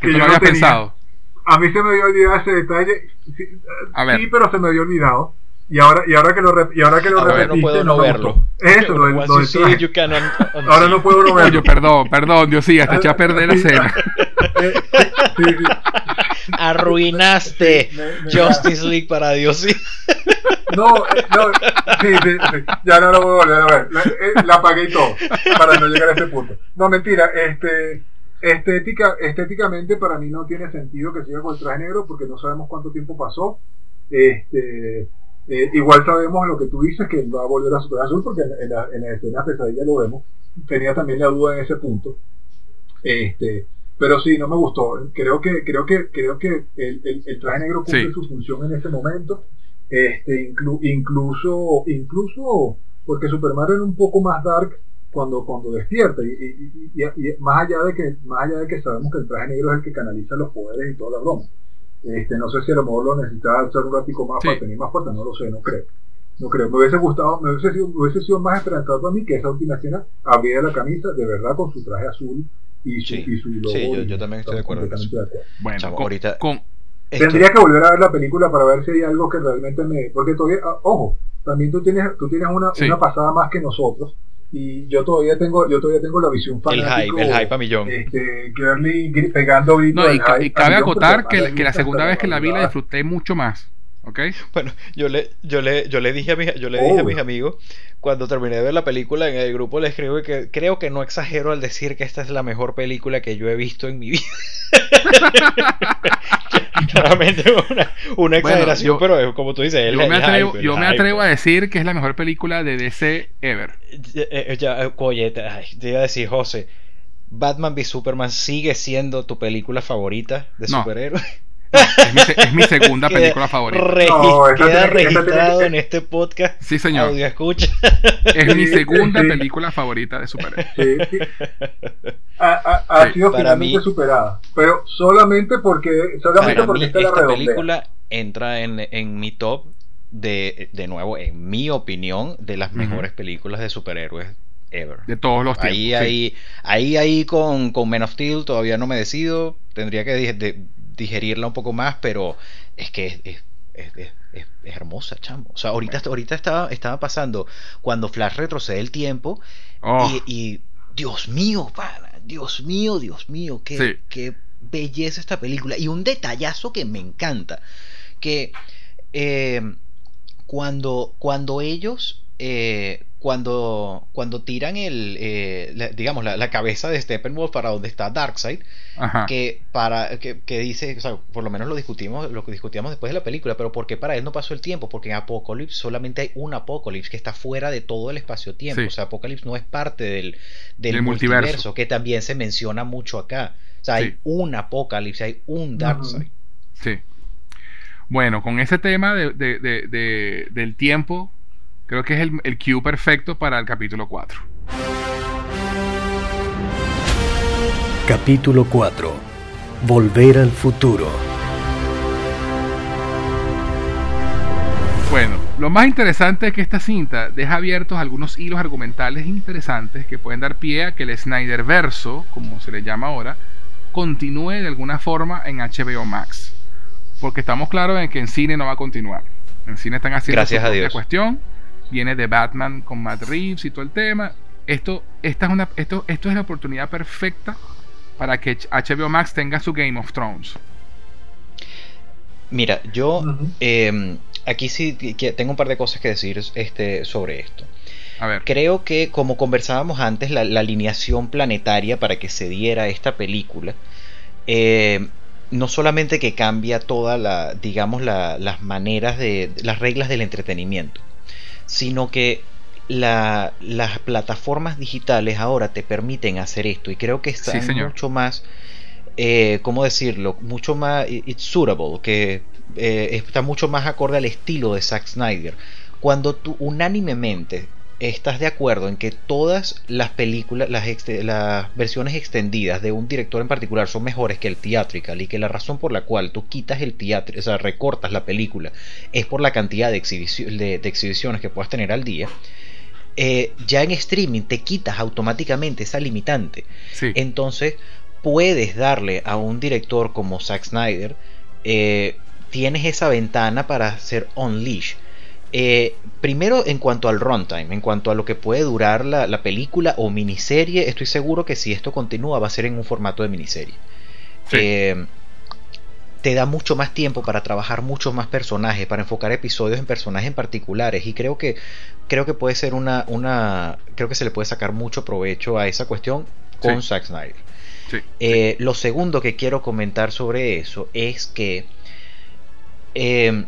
Que yo no tenía. pensado. A mí se me había olvidado ese detalle. Sí, A ver. sí, pero se me había olvidado. Y ahora, y ahora que lo, y ahora que lo Ahora repetiste, no puedo no me verlo. Eso, lo lo you see you Ahora no puedo no verlo. Coño, perdón, perdón, Dios sí, hasta eché a perder la escena. Eh, sí, sí. Arruinaste Me- me- Justice League para Dios. sí. No, no, sí, sí, sí, ya no lo voy a volver a ver. La, eh, la apagué y todo, para no llegar a ese punto. No, mentira, este, estética, estéticamente para mí no tiene sentido que siga con el traje negro porque no sabemos cuánto tiempo pasó. Este, eh, igual sabemos lo que tú dices, que va a volver a su traje azul porque en, en la, en la escena pesadilla lo vemos. Tenía también la duda en ese punto. Este, pero sí, no me gustó. Creo que, creo que, creo que el, el- el traje negro cumple Sí. su función en ese momento. Este, inclu- incluso, incluso porque Superman era un poco más dark cuando, cuando despierta. Y, y- y- y- y más allá de que, más allá de que sabemos que el traje negro es el que canaliza los poderes y toda la broma. Este, no sé si a lo mejor lo necesitaba usar un ratico más Sí. para tener más fuerza, no lo sé, no creo. No creo, me hubiese gustado, me hubiese sido, me hubiese sido más esperanzado para mí que esa última escena abriera la camisa de verdad con su traje azul y su, Sí. y su logo. Sí, yo- también estoy de acuerdo en. Bueno, con, ahorita- con- Esto- Tendría que volver a ver la película para ver si hay algo que realmente me. Porque todavía, ah, ojo, también tú tienes, tú tienes una, Sí. una pasada más que nosotros. Y yo todavía tengo, yo todavía tengo la visión el fanático. hype, el hype a millón. Este, Girly pegando gritos no, y, del ca- hype y cabe acotar que, la segunda vez que la vi la disfruté mucho más. ¿Ok? Bueno, yo le, yo le, yo le dije a mis, yo le dije a mis amigos cuando terminé de ver la película en el grupo le escribo que creo que no exagero al decir que esta es la mejor película que yo he visto en mi vida. Claramente una, una exageración, yo- pero es como tú dices, el, Yo me atrevo, hype, el yo me hype. atrevo a decir que es la mejor película de DC ever. Ya, eh, ya, eh, oye, te, iba a decir, José, Batman v Superman sigue siendo tu película favorita de No. superhéroes. Es, mi, es, mi, segunda película favorita. no, queda registrado en este podcast. Sí, señor. Audio escucha. Es mi segunda película favorita de superhéroes. Sí, Ha, ha, ha, sido finalmente mí, superada. Pero solamente porque, solamente porque mí, está esta la película entra en, en mi top de, de nuevo, en mi opinión, de las mejores películas de superhéroes ever. De todos los tiempos. Ahí, sí. ahí, ahí, ahí con, con Men of Steel todavía no me decido. Tendría que de, digerirla un poco más, pero es que es, es, es, es hermosa, chamo. O sea, ahorita, ahorita estaba, estaba pasando cuando Flash retrocede el tiempo oh. y, y, Dios mío, pana, Dios mío, Dios mío, qué, sí. qué belleza esta película. Y un detallazo que me encanta, que eh, cuando, cuando ellos... Eh, cuando, cuando tiran el, eh, la, digamos, la, la, cabeza de Steppenwolf para donde está Darkseid, Ajá. que para que, que, dice, o sea, por lo menos lo discutimos, lo que discutíamos después de la película, pero ¿por qué para él no pasó el tiempo? Porque en Apocalypse solamente hay un Apocalypse que está fuera de todo el espacio-tiempo, sí. o sea, Apocalypse no es parte del, del multiverso, multiverso, que también se menciona mucho acá. O sea, sí. hay un Apocalypse, hay un Darkseid. Sí. Bueno, con ese tema de, de, de, del tiempo, Creo que es el, el cue perfecto para el capítulo 4. Capítulo 4. Volver al futuro. Bueno, lo más interesante es que esta cinta deja abiertos algunos hilos argumentales interesantes que pueden dar pie a que el Snyder verso, como se le llama ahora, continúe de alguna forma en HBO Max. Porque estamos claros en que en cine no va a continuar. En cine están haciendo Gracias a Dios. cuestión viene de Batman con Matt Reeves y todo el tema. Esto, esta es una, esto, esto es la oportunidad perfecta para que HBO Max tenga su Game of Thrones. Mira, yo uh -huh. eh, aquí sí tengo un par de cosas que decir este, sobre esto. A ver. Creo que, como conversábamos antes, la, la alineación planetaria para que se diera esta película, eh, no solamente que cambia toda la, digamos, la, las maneras de, las reglas del entretenimiento, sino que la, las plataformas digitales ahora te permiten hacer esto y creo que está sí, mucho más, eh, ¿cómo decirlo? Mucho más, it's suitable, que eh, está mucho más acorde al estilo de Zack Snyder. Cuando tú unánimemente estás de acuerdo en que todas las películas, las, las, versiones extendidas de un director en particular son mejores que el theatrical y que la razón por la cual tú quitas el teatro, o sea, recortas la película es por la cantidad de, exhibici de, de exhibiciones que puedas tener al día, eh, ya en streaming te quitas automáticamente esa limitante. Sí. Entonces puedes darle a un director como Zack Snyder, eh, tienes esa ventana para hacer unleash. Eh, primero, en cuanto al runtime, en cuanto a lo que puede durar la, la, película o miniserie, estoy seguro que si esto continúa va a ser en un formato de miniserie. Sí. Eh, te da mucho más tiempo para trabajar muchos más personajes, para enfocar episodios en personajes en particulares y creo que creo que puede ser una una creo que se le puede sacar mucho provecho a esa cuestión con Sí. Zack Snyder. Sí. Eh, lo segundo que quiero comentar sobre eso es que eh,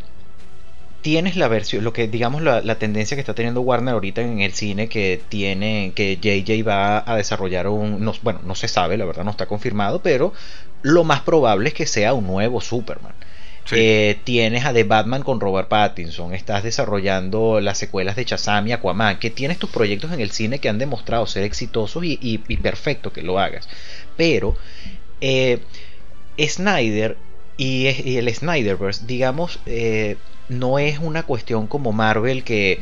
tienes la versión, lo que digamos la, la, tendencia que está teniendo Warner ahorita en el cine que tiene, que JJ va a desarrollar un, no, bueno, no se sabe, la verdad no está confirmado, pero lo más probable es que sea un nuevo Superman. Sí. Eh, tienes a The Batman con Robert Pattinson, estás desarrollando las secuelas de Shazam y Aquaman, que tienes tus proyectos en el cine que han demostrado ser exitosos y, y, y perfecto que lo hagas. Pero eh, Snyder y, y, el Snyderverse, digamos, eh, no es una cuestión como Marvel que,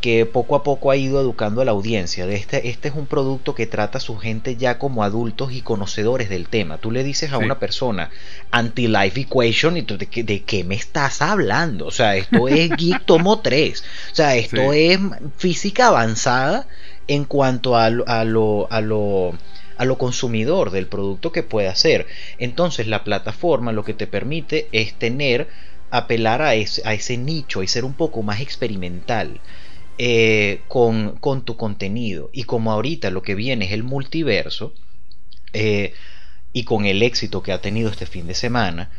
que poco a poco ha ido educando a la audiencia. Este, este es un producto que trata a su gente ya como adultos y conocedores del tema. Tú le dices a sí. una persona anti-life equation y tú de, de, qué me estás hablando. O sea, esto es Geek Tomo 3. O sea, esto sí. es física avanzada en cuanto a, a lo... A lo a lo consumidor del producto que puede hacer. Entonces la plataforma lo que te permite es tener apelar a ese, a ese nicho y ser un poco más experimental eh, con, con, tu contenido. Y como ahorita lo que viene es el multiverso, eh, y con el éxito que ha tenido este fin de semana,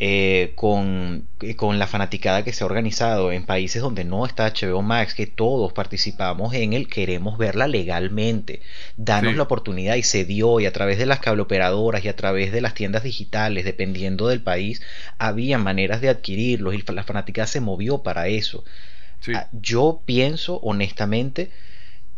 eh, con, eh, con, la fanaticada que se ha organizado en países donde no está HBO Max, que todos participamos en él, queremos verla legalmente. Danos la oportunidad y se dio, y a través de las cableoperadoras y a través de las tiendas digitales, dependiendo del país, había maneras de adquirirlos y la fanaticada se movió para eso. Ah, yo pienso honestamente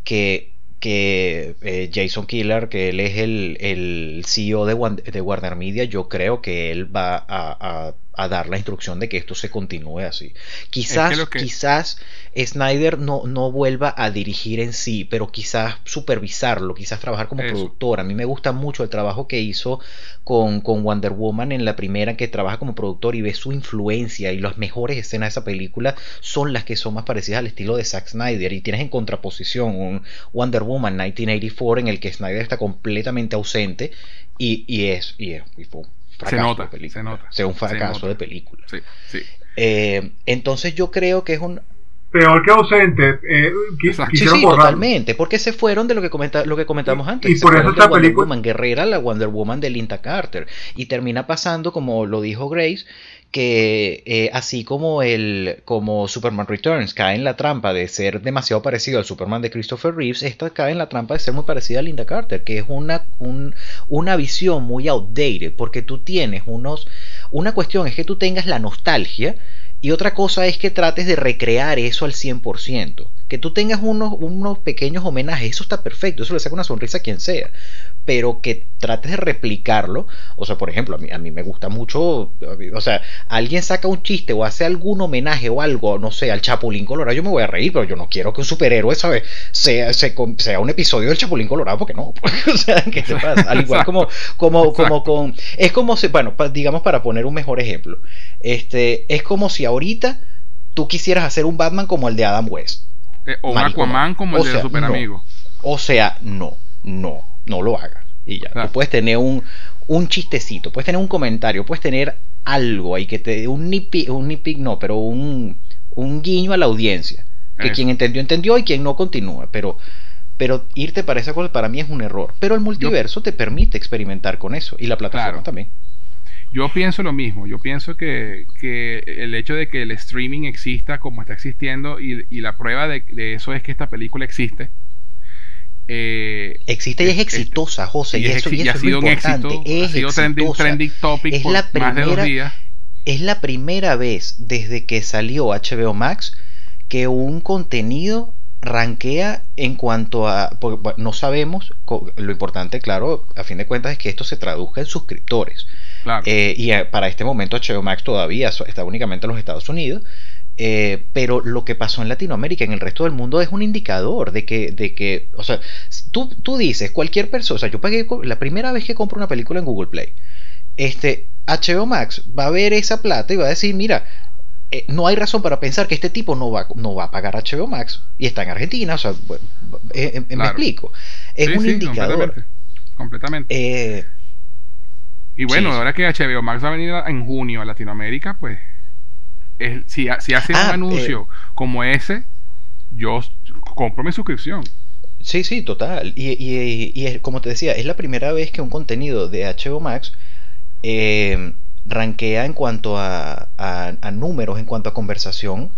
que que eh, Jason Killer, que él es el, el CEO de, Warner Media, yo creo que él va a, a dar la instrucción de que esto se continúe así. Quizás, quizás Snyder no, no vuelva a dirigir en sí, pero quizás supervisarlo, quizás trabajar como productor. A mí me gusta mucho el trabajo que hizo con, con, Wonder Woman en la primera, que trabaja como productor y ve su influencia y las mejores escenas de esa película son las que son más parecidas al estilo de Zack Snyder. Y tienes en contraposición un Wonder Woman 1984 en el que Snyder está completamente ausente y, y es, y es, y se nota, se nota. Sea un fracaso de película. Sí, sí. Eh, entonces yo creo que es un... Peor que ausente. Eh, sí, sí, totalmente. Porque se fueron de lo que, comenta, lo que comentamos antes. Y, por eso esta Wonder película... Woman Guerrera, la Wonder Woman de Linda Carter. Y termina pasando, como lo dijo Grace, que eh, así como el como Superman Returns cae en la trampa de ser demasiado parecido al Superman de Christopher Reeves, esta cae en la trampa de ser muy parecida a Linda Carter, que es una, una visión muy outdated, porque tú tienes unos... Una cuestión es que tú tengas la nostalgia y otra cosa es que trates de recrear eso al 100%. Que tú tengas unos, unos pequeños homenajes, eso está perfecto, eso le saca una sonrisa a quien sea pero que trates de replicarlo. O sea, por ejemplo, a mí, a mí me gusta mucho, o sea, alguien saca un chiste o hace algún homenaje o algo, no sé, al Chapulín Colorado, yo me voy a reír, pero yo no quiero que un superhéroe, ¿sabes? Sea, sea, un episodio del Chapulín Colorado, porque no. o sea, ¿qué te pasa? Al igual como, como, como con... Es como si, bueno, digamos para poner un mejor ejemplo, este, es como si ahorita tú quisieras hacer un Batman como el de Adam West. Eh, o un Aquaman como el de Super Amigo. O sea, no, no no lo hagas. Y ya, tú puedes tener un, un chistecito, puedes tener un comentario, puedes tener algo ahí que te un nitpick, un nitpick no, pero un, un guiño a la audiencia. Que quien entendió, entendió y quien no continúa. Pero, pero irte para esa cosa para mí es un error. Pero el multiverso te permite experimentar con eso. Y la plataforma también. Yo pienso lo mismo. Yo pienso que, que, el hecho de que el streaming exista como está existiendo y, y la prueba de, de, eso es que esta película existe eh, Existe y es exitosa, José. Y, eso, ha sido un éxito. Es ha sido trending, topic es por la primera, más de dos días. Es la primera vez desde que salió HBO Max que un contenido rankea en cuanto a. no sabemos, lo importante, claro, a fin de cuentas, es que esto se traduzca en suscriptores. Eh, y eh, para este momento, HBO Max todavía está únicamente en los Estados Unidos. Eh, pero lo que pasó en Latinoamérica, en el resto del mundo, es un indicador de que, de que o sea, tú, tú dices, cualquier persona, o sea, yo pagué la primera vez que compro una película en Google Play, este, HBO Max va a ver esa plata y va a decir, mira, eh, no hay razón para pensar que este tipo no va, no va a pagar HBO Max y está en Argentina, o sea, eh, me explico. Es un indicador. Completamente. Y bueno, ahora que HBO Max va a venir en junio a Latinoamérica, pues si, si hace un ah, anuncio eh, como ese, yo compro mi suscripción. Sí, sí, total. Y, y, como te decía, es la primera vez que un contenido de HBO Max eh, rankea en cuanto a, a, números, en cuanto a conversación,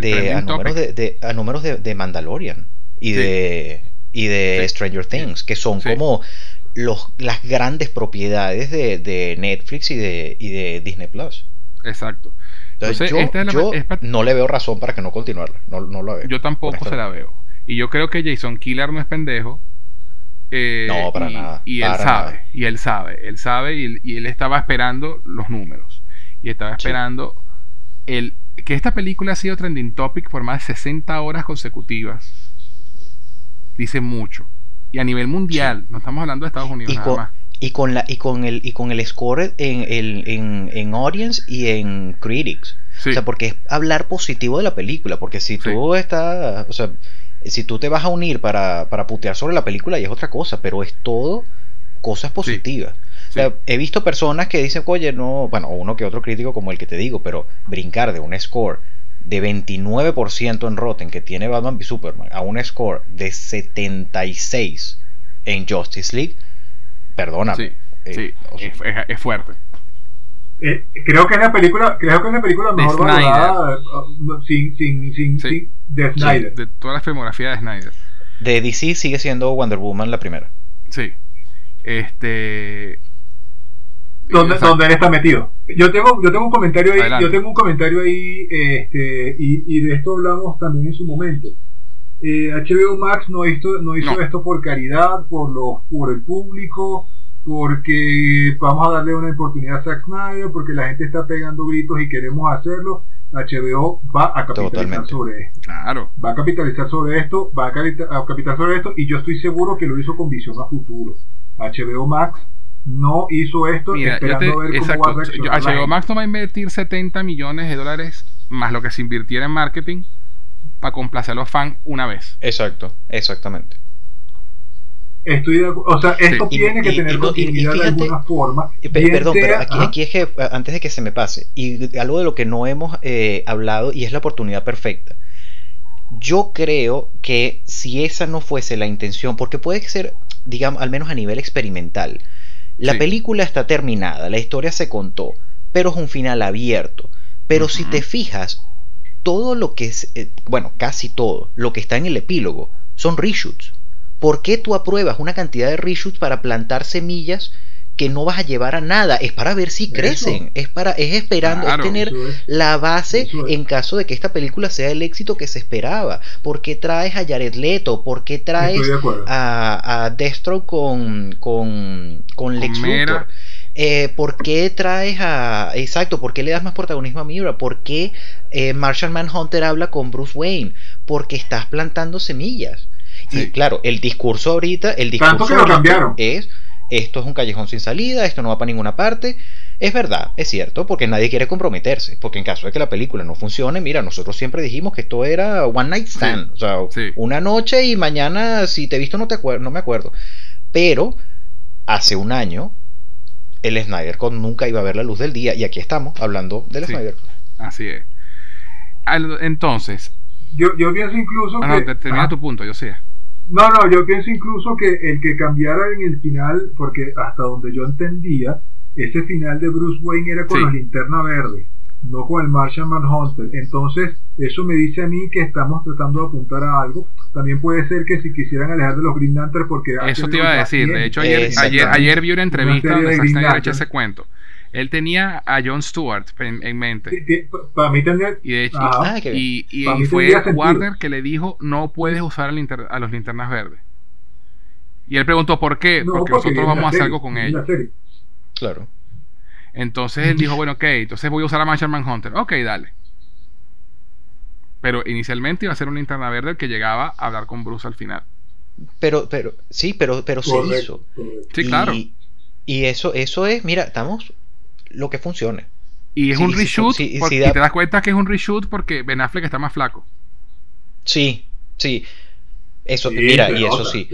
de, a, números de, a números de, Mandalorian y de, y de Stranger Things, que son como los, las grandes propiedades de, Netflix y de, y de Disney Plus. Exacto yo, no le veo razón para que no continuarla. No, no la veo. Yo tampoco se la veo. Y yo creo que Jason Killer no es pendejo. Eh, no, para nada. Y él sabe. Y él sabe. Él sabe y, él estaba esperando los números. Y estaba esperando el, que esta película ha sido trending topic por más de 60 horas consecutivas. Dice mucho. Y a nivel mundial, no estamos hablando de Estados Unidos nada más. y con la y con el y con el score en el en, en audience y en critics. O sea porque es hablar positivo de la película porque si tú estás o sea si tú te vas a unir para, para putear sobre la película y es otra cosa pero es todo cosas positivas. O sea, he visto personas que dicen, oye, no, bueno, uno que otro crítico como el que te digo, pero brincar de un score de 29% en Rotten que tiene Batman v Superman a un score de 76 en Justice League, Perdóname. Sí, eh, es, fuerte. Eh, creo que es la película, creo que es la película mejor valorada uh, sin, sin, sin, sin, de Snyder. de toda la filmografía de Snyder. De DC sigue siendo Wonder Woman la primera. Sí. Este. Donde, donde él está metido. Yo tengo, yo tengo un comentario ahí, yo tengo un comentario ahí, este, y, y, de esto hablamos también en su momento. Eh, HBO Max no hizo, no hizo esto por caridad, por los, por el público, porque vamos a darle una oportunidad a Zack Snyder, porque la gente está pegando gritos y queremos hacerlo. HBO va a capitalizar sobre esto. Claro. Va a capitalizar sobre esto, va a capitalizar sobre esto, y yo estoy seguro que lo hizo con visión a futuro. HBO Max no hizo esto esperando ver cómo va a HBO Max no va a invertir 70 millones de dólares más lo que se invirtiera en marketing para complacer a los fans una vez. Exacto, exactamente. Estoy o sea, esto tiene que tener continuidad de alguna forma. perdón, pero aquí, es que, antes de que se me pase, y algo de lo que no hemos eh, hablado, y es la oportunidad perfecta. Yo creo que si esa no fuese la intención, porque puede ser, digamos, al menos a nivel experimental, la película está terminada, la historia se contó, pero es un final abierto. Pero si te fijas, todo lo que es, eh, bueno, casi todo, lo que está en el epílogo, son reshoots. ¿Por qué tú apruebas una cantidad de reshoots para plantar semillas que no vas a llevar a nada? Es para ver si crecen, es para es esperando, es tener la base en caso de que esta película sea el éxito que se esperaba. ¿Por qué traes a Jared Leto? ¿Por qué traes a, a Destro con con con Lex Luthor? Eh, ¿Por qué traes a... Exacto, ¿por qué le das más protagonismo a Mira? ¿Por qué eh, Marshall Manhunter habla con Bruce Wayne? Porque estás plantando semillas. Y claro, el discurso ahorita, el discurso es esto es un callejón sin salida, esto no va para ninguna parte. Es verdad, es cierto, porque nadie quiere comprometerse, porque en caso de que la película no funcione, mira, nosotros siempre dijimos que esto era one night stand, o sea, una noche y mañana si te he visto no te acuerdo, no me acuerdo. Pero hace un año el Snyder con nunca iba a ver la luz del día y aquí estamos hablando del Snyder. Así es. Entonces, yo, yo pienso incluso ah, que termina tu punto, yo sé. No, no, yo pienso incluso que el que cambiara en el final, porque hasta donde yo entendía, ese final de Bruce Wayne era con la linterna verde, no con el Martian Manhunter. Entonces, eso me dice a mí que estamos tratando de apuntar a algo. También puede ser que si quisieran alejar de los Green Lantern, porque. Eso te iba a decir. De hecho, ayer, ayer, ayer, vi una entrevista donde Zack hecho ese cuento. Él tenía a Jon Stewart en, mente. para mí tenía. Y, de hecho, ah, y, y, fue Warner que le dijo: No puedes usar a los linternas verdes. Y él preguntó: ¿Por qué? porque, nosotros vamos a hacer algo con ellos. Claro. Entonces él dijo: Bueno, ok, entonces voy a usar a Marshall Manhunter. Ok, dale. Pero inicialmente iba a ser una linterna verde que llegaba a hablar con Bruce al final. Pero, pero, sí, pero, pero se hizo. Sí, claro. Y eso, eso es, mira, estamos lo que funcione. Y es un reshoot, y te das cuenta que es un reshoot porque Ben Affleck está más flaco. Sí, sí. Eso, mira, y eso sí.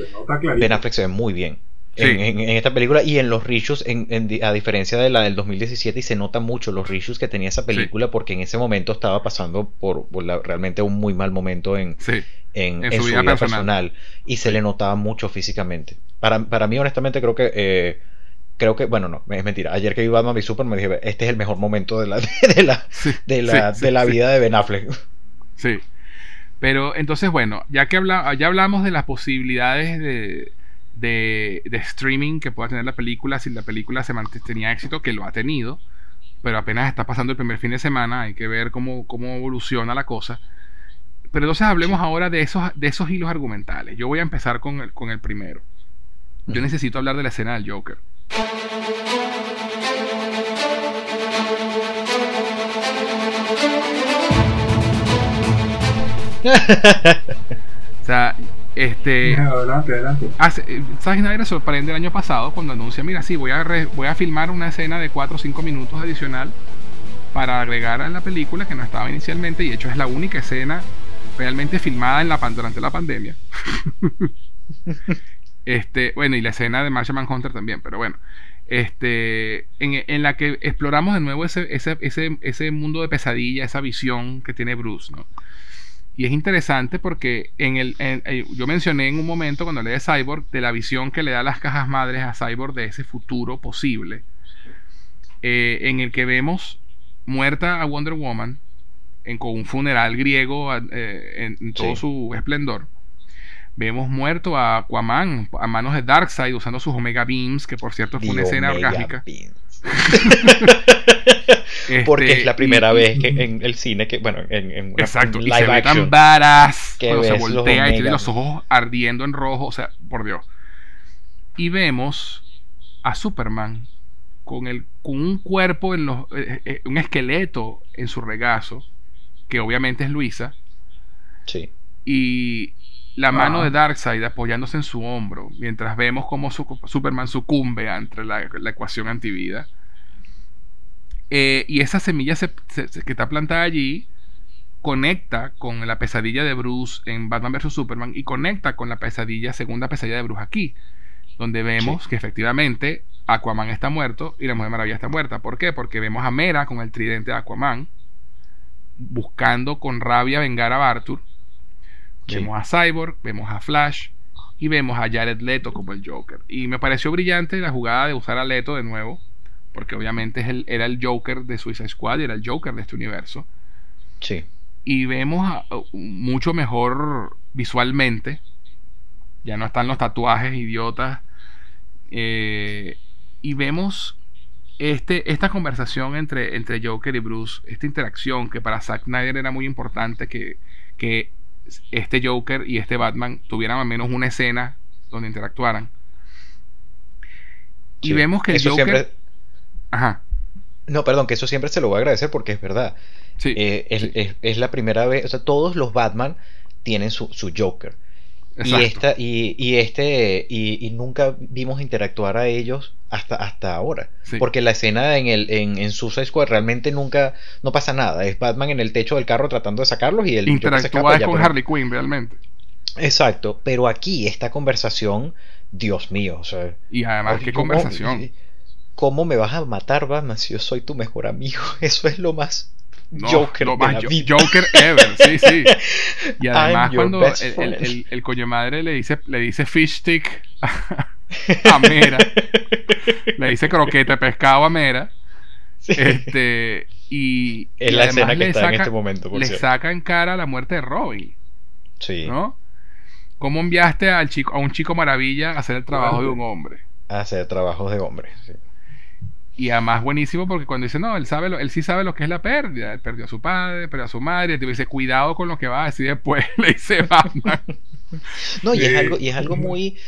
Ben Affleck se ve muy bien. En, esta película y en los reshoots, a diferencia de la del 2017, y se nota mucho los reshoots que tenía esa película porque en ese momento estaba pasando por, realmente un muy mal momento en, en, su, vida, personal. y se le notaba mucho físicamente. Para, para mí, honestamente, creo que eh, creo que, bueno, no, es mentira. Ayer que vi Batman v Super me dije, este es el mejor momento de la, de la, de la, de la vida de Ben Affleck. Sí. Pero entonces, bueno, ya que habla, ya hablamos de las posibilidades de, de, de, streaming que pueda tener la película, si la película se tenía éxito, que lo ha tenido, pero apenas está pasando el primer fin de semana, hay que ver cómo, cómo evoluciona la cosa. Pero entonces hablemos ahora de esos, de esos hilos argumentales. Yo voy a empezar con el, con el primero. Yo necesito hablar de la escena del Joker. O sea, este. Adelante, adelante. Hace, Zack Snyder sorprende el año pasado cuando anuncia: Mira, sí, voy a, voy a filmar una escena de 4 o 5 minutos adicional para agregar a la película que no estaba inicialmente. Y de hecho, es la única escena realmente filmada en la, durante la pandemia. Este, bueno, y la escena de Martian Manhunter también, pero bueno. Este, en, la que exploramos de nuevo ese, ese, ese, ese, mundo de pesadilla, esa visión que tiene Bruce, ¿no? Y es interesante porque en el, eh, yo mencioné en un momento cuando leí de Cyborg de la visión que le da las cajas madres a Cyborg de ese futuro posible. eh, en el que vemos muerta a Wonder Woman en, con un funeral griego eh, en, todo su esplendor. Vemos muerto a Aquaman a manos de Darkseid usando sus Omega Beams, que por cierto fue una escena orgánica. Porque es la este, primera vez que en el cine que, bueno, en, en exacto, y se ve tan varas cuando se voltea y tiene los ojos ardiendo en rojo, o sea, por Dios. Y vemos a Superman con, el, con un cuerpo en los, eh, eh, un esqueleto en su regazo, que obviamente es Luisa. Sí. Y la mano de Darkseid apoyándose en su hombro, mientras vemos cómo Superman sucumbe ante la, ecuación antivida. Eh, y esa semilla que está plantada allí conecta con la pesadilla de Bruce en Batman vs. Superman y conecta con la pesadilla, segunda pesadilla de Bruce aquí, donde vemos que efectivamente Aquaman está muerto y la Mujer Maravilla está muerta. ¿Por qué? Porque vemos a Mera con el tridente de Aquaman buscando con rabia vengar a Vemos a Cyborg, vemos a Flash y vemos a Jared Leto como el Joker. Y me pareció brillante la jugada de usar a Leto de nuevo, porque obviamente es el, era el Joker de Suicide Squad y era el Joker de este universo. Sí. Y vemos mucho mejor visualmente. Ya no están los tatuajes idiotas. Eh, y vemos este, esta conversación entre, entre Joker y Bruce, esta interacción que para Zack Snyder era muy importante, que, que este Joker y este Batman tuvieran al menos una escena donde interactuaran. Y vemos que el Joker. Ajá. No, perdón, que eso siempre se lo voy a agradecer porque es verdad. Sí, eh, es, la primera vez. O sea, todos los Batman tienen su, su Joker. Y, esta, y, este y, nunca vimos interactuar a ellos hasta, hasta ahora. Porque la escena en el en, en Suicide Squad realmente nunca no pasa nada. Es Batman en el techo del carro tratando de sacarlos y el interactúa con Harley Quinn realmente. Exacto, pero aquí esta conversación, Dios mío, o sea, y además qué conversación. ¿Cómo me vas a matar, Batman, si yo soy tu mejor amigo? Eso es lo más Joker. Joker ever, sí, sí. Y además cuando el, el, coño madre le dice, le dice fish stick a, Mera, le dice croquete pescado a Mera, este, y, es la escena que está en este momento. le saca en cara la muerte de Robin. Sí. ¿No? ¿Cómo enviaste al chico, a un chico maravilla a hacer el trabajo de un hombre? A hacer trabajos de hombre, sí. Y además buenísimo porque cuando dice, no, él sabe lo, él sí sabe lo que es la pérdida. Él perdió a su padre, perdió a su madre. Dice, cuidado con lo que va a decir después. Le dice Batman. no, y es algo, y es algo muy.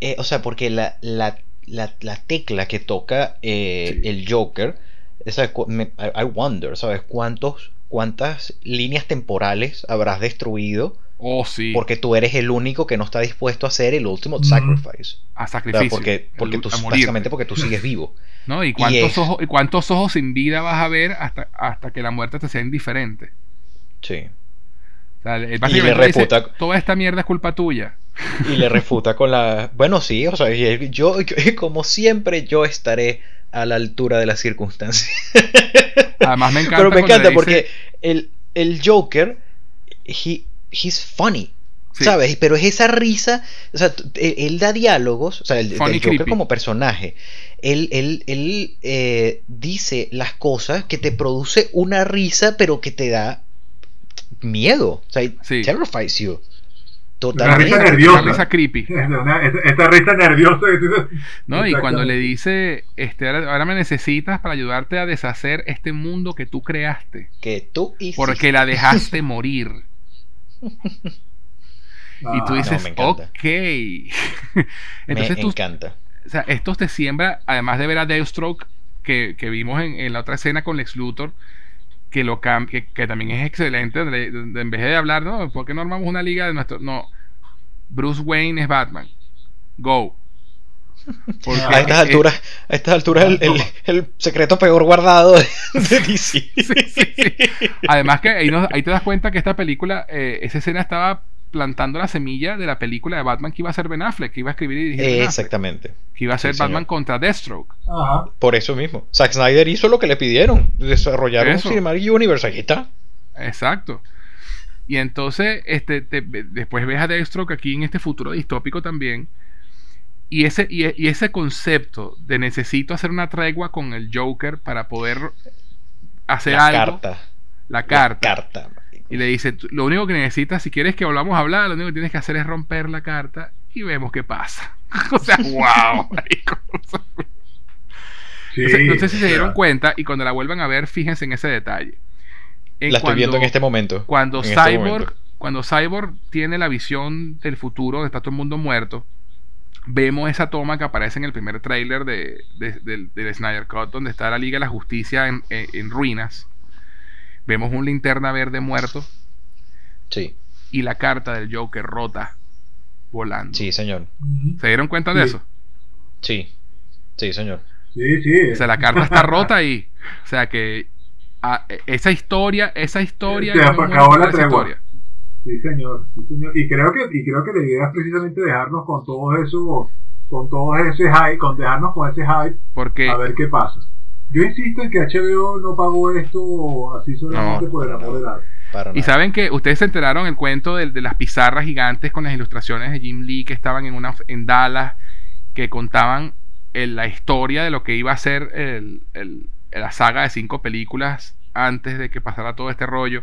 Eh, o sea, porque la, la, la, tecla que toca eh, el Joker. I wonder, ¿sabes? ¿Cuántos, ¿Cuántas líneas temporales habrás destruido? Oh, sí. Porque tú eres el único que no está dispuesto a hacer el último sacrifice. A sacrificio. porque, porque tú, básicamente porque tú sigues vivo. ¿No? ¿Y cuántos, ojos, ¿Y cuántos ojos sin vida vas a ver hasta, hasta que la muerte te sea indiferente? Sí. y le refuta. Toda esta mierda es culpa tuya. Y le refuta con la. Bueno, sí, o sea, yo, como siempre, yo estaré a la altura de las circunstancias. Además, me encanta. Pero me encanta porque el, el Joker, he, he's funny. ¿Sabes? Pero es esa risa, o sea, él, da diálogos, o sea, el, Joker como personaje, él, él, él eh, dice las cosas que te produce una risa, pero que te da miedo, o sea, sí. terrifies you. Totalmente. Una risa nerviosa. Una risa creepy. esta, risa nerviosa. No, y cuando le dice, este, ahora, me necesitas para ayudarte a deshacer este mundo que tú creaste. Que tú hiciste. Porque la dejaste morir y tú dices, ok. Entonces me encanta. O sea, esto te siembra, además de ver a Deathstroke, que, que vimos en, la otra escena con Lex Luthor, que, lo que, que también es excelente, en vez de hablar, no, ¿por qué no armamos una liga de nuestro... No, Bruce Wayne es Batman. Go. A estas alturas, a estas alturas el, el, secreto peor guardado de, DC. Además que ahí, ahí, te das cuenta que esta película, eh, esa escena estaba plantando la semilla de la película de Batman que iba a ser Ben Affleck, que iba a escribir y dirigir. exactamente. Que iba a ser Batman contra Deathstroke. Por eso mismo. Zack Snyder hizo lo que le pidieron, desarrollar un Cinematic Universe, aquí está. Exacto. Y entonces, este, después ves a Deathstroke aquí en este futuro distópico también. Y ese, y, y ese concepto de necesito hacer una tregua con el Joker para poder hacer La algo. carta. La carta. carta. marico. Y le dice, "Tú- lo único que necesitas, si quieres que volvamos a hablar, lo único que tienes que hacer es romper la carta y vemos qué pasa. o sea, wow. marico. Sí, No sé, no sé si se dieron cuenta y cuando la vuelvan a ver, fíjense en ese detalle. En La estoy cuando- viendo en este momento. Cuando este Cyborg, momento. cuando Cyborg tiene la visión del futuro, donde está todo el mundo muerto, vemos esa toma que aparece en el primer tráiler de, de- del, del Snyder Cut, donde está la Liga de la Justicia en, en- en ruinas. Vemos un linterna verde muerto Sí, y la carta del Joker rota volando. sí, señor. ¿Se dieron cuenta de Sí. eso? Sí, sí, señor. Sí, sí. O sea, la carta está rota ahí. O sea que ah, esa historia, esa historia. Se acabó la historia. Sí, señor. sí, señor. Y creo que y creo que la idea es precisamente dejarnos con todo eso, con todo ese hype, con dejarnos con ese hype Porque a ver qué pasa. Yo insisto en que HBO no pagó esto así solamente No, por el amor no. del arte. Y saben que ustedes se enteraron el cuento de, de las pizarras gigantes con las ilustraciones de Jim Lee que estaban en una en Dallas que contaban el- la historia de lo que iba a ser el- el- la saga de cinco películas antes de que pasara todo este rollo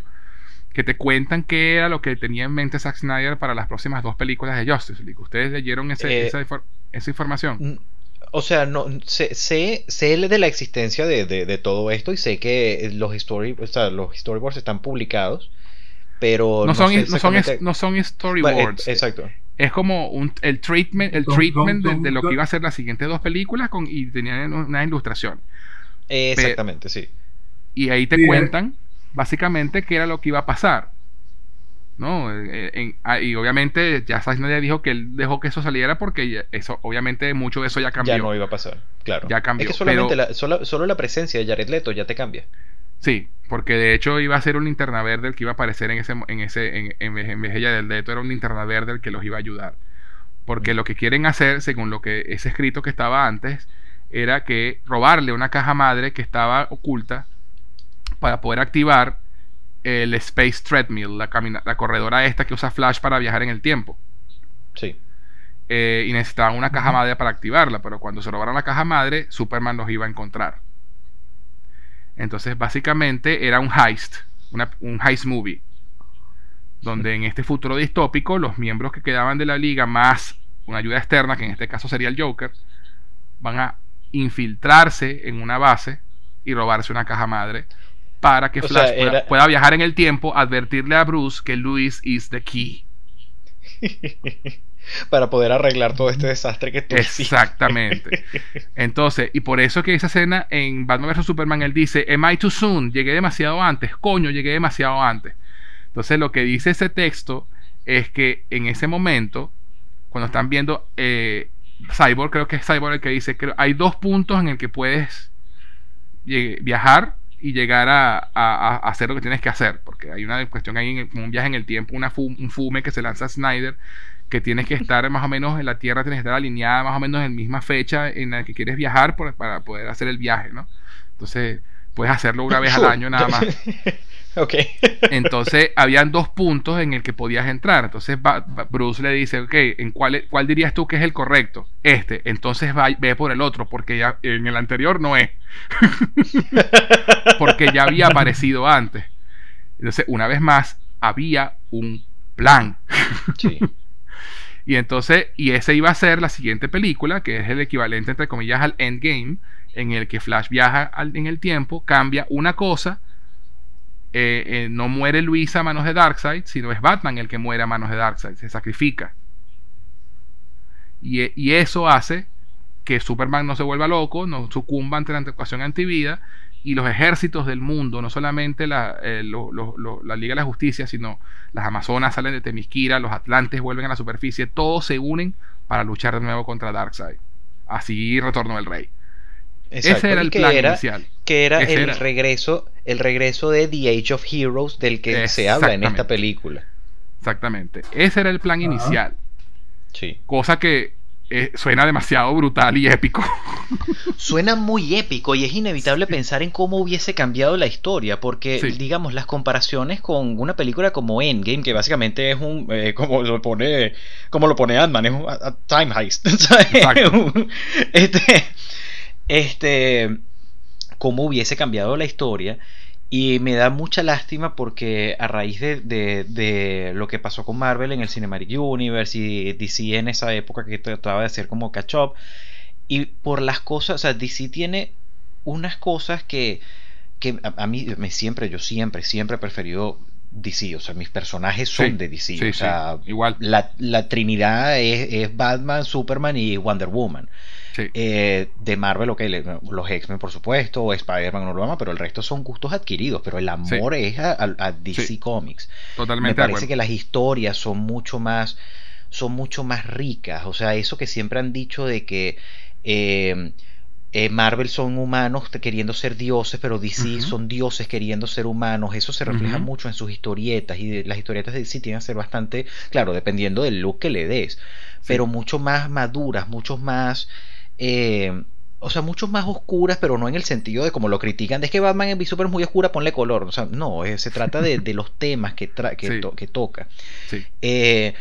que te cuentan qué era lo que tenía en mente Zack Snyder para las próximas dos películas de Justice League. ¿Ustedes leyeron ese- Eh, esa, infor- esa información? O sea, no sé, sé, sé de la existencia de, de- de todo esto y sé que los, story, o sea, los storyboards están publicados, pero No son, sé no, son, no son eh, storyboards. Exacto. es como un, el treatment, el treatment de, lo que iba a ser las siguientes dos películas con, y tenían una ilustración. Exactamente, sí. Y ahí te Sí, cuentan básicamente qué era lo que iba a pasar. ¿No? Eh, en- ah, y obviamente ya Snyder dijo que él dejó que eso saliera porque eso, obviamente mucho de eso ya cambió. Ya no iba a pasar, claro. Ya cambió, Es que solamente pero- la, solo, solo la presencia de Jared Leto ya te cambia. Sí, porque de hecho iba a ser un linterna verde el que iba a aparecer en ese, en ese, en, en vez de Jared Leto era un linterna verde el que los iba a ayudar. Porque Mm. lo que quieren hacer, según lo que ese escrito que estaba antes, era que robarle una caja madre que estaba oculta para poder activar el Space Treadmill, la, camina- la corredora esta que usa Flash para viajar en el tiempo. Sí. Eh, y necesitaban una caja madre para activarla, pero cuando se robaron la caja madre, Superman los iba a encontrar. Entonces, básicamente era un heist, una- un heist movie, donde en este futuro distópico los miembros que quedaban de la liga más una ayuda externa, que en este caso sería el Joker, van a infiltrarse en una base y robarse una caja madre para que O Flash sea, pueda, era- pueda viajar en el tiempo, advertirle a Bruce que Luis is the key. Para poder arreglar todo este desastre que tú. Exactamente. Entonces, y por eso que esa escena en Batman vs Superman él dice, "Am I too soon? Llegué demasiado antes, coño, llegué demasiado antes." Entonces, lo que dice ese texto es que en ese momento cuando están viendo eh, Cyborg, creo que es Cyborg el que dice que hay dos puntos en el que puedes llegue- viajar y llegar a, a- a hacer lo que tienes que hacer, porque hay una cuestión ahí, en el- como un viaje en el tiempo, una fu- un fume que se lanza Snyder, que tienes que estar más o menos en la Tierra, tienes que estar alineada más o menos en la misma fecha en la que quieres viajar por- para poder hacer el viaje, ¿no? Entonces, puedes hacerlo una vez al año nada más. ok. Entonces, habían dos puntos en el que podías entrar. Entonces, Bruce le dice, ok, ¿en cuál, cuál dirías tú que es el correcto? Este. Entonces, va- ve por el otro, porque ya en el anterior no es. porque ya había aparecido antes. Entonces, una vez más, había un plan. Sí. Y entonces, y ese iba a ser la siguiente película, que es el equivalente, entre comillas, al Endgame, en el que Flash viaja al- en el tiempo, cambia una cosa, eh, eh, no muere Luisa a manos de Darkseid, sino es Batman el que muere a manos de Darkseid, se sacrifica. Y, e- eso hace que Superman no se vuelva loco, no sucumba ante la ecuación antivida, y los ejércitos del mundo, no solamente la, eh, la Liga de la Justicia, sino las Amazonas salen de Temisquira, los Atlantes vuelven a la superficie, todos se unen para luchar de nuevo contra Darkseid. Así retornó el rey. Exacto. Ese era el que plan era, inicial. que era Ese el era. regreso, el regreso de The Age of Heroes del que se habla en esta película. Exactamente. Ese era el plan inicial. Sí. Cosa que eh, suena demasiado brutal y épico. Suena muy épico y es inevitable pensar en cómo hubiese cambiado la historia, porque Sí. digamos las comparaciones con una película como Endgame, que básicamente es un eh, como lo pone como lo pone Ant-Man, es un a- a time heist. este este cómo hubiese cambiado la historia y me da mucha lástima porque a raíz de, de- de lo que pasó con Marvel en el Cinematic Universe y DC en esa época que trataba de hacer como catch up y por las cosas, o sea, DC tiene unas cosas que, que a, a mí me siempre, yo siempre, siempre he preferido DC, o sea, mis personajes son Sí, de DC, sí, o sea, sí, igual. La, la trinidad es, es Batman, Superman y Wonder Woman. Sí. Eh, de Marvel, ok, los X-Men por supuesto, o Spider-Man no lo ama, pero el resto son gustos adquiridos, pero el amor es a, DC Sí. Comics. Me Totalmente de parece que las historias son mucho más son mucho más ricas, o sea, eso que siempre han dicho de que eh, eh, Marvel son humanos queriendo ser dioses, pero DC son dioses queriendo ser humanos. Eso se refleja mucho en sus historietas y de- las historietas de DC tienen que ser bastante, claro, dependiendo del look que le des, pero mucho más maduras, mucho más, eh, o sea, mucho más oscuras, pero no en el sentido de como lo critican, de es que Batman en Super es muy oscura, ponle color. O sea, no, eh, se trata de, de los temas que, tra- que, Sí. to- que toca. Sí. Eh,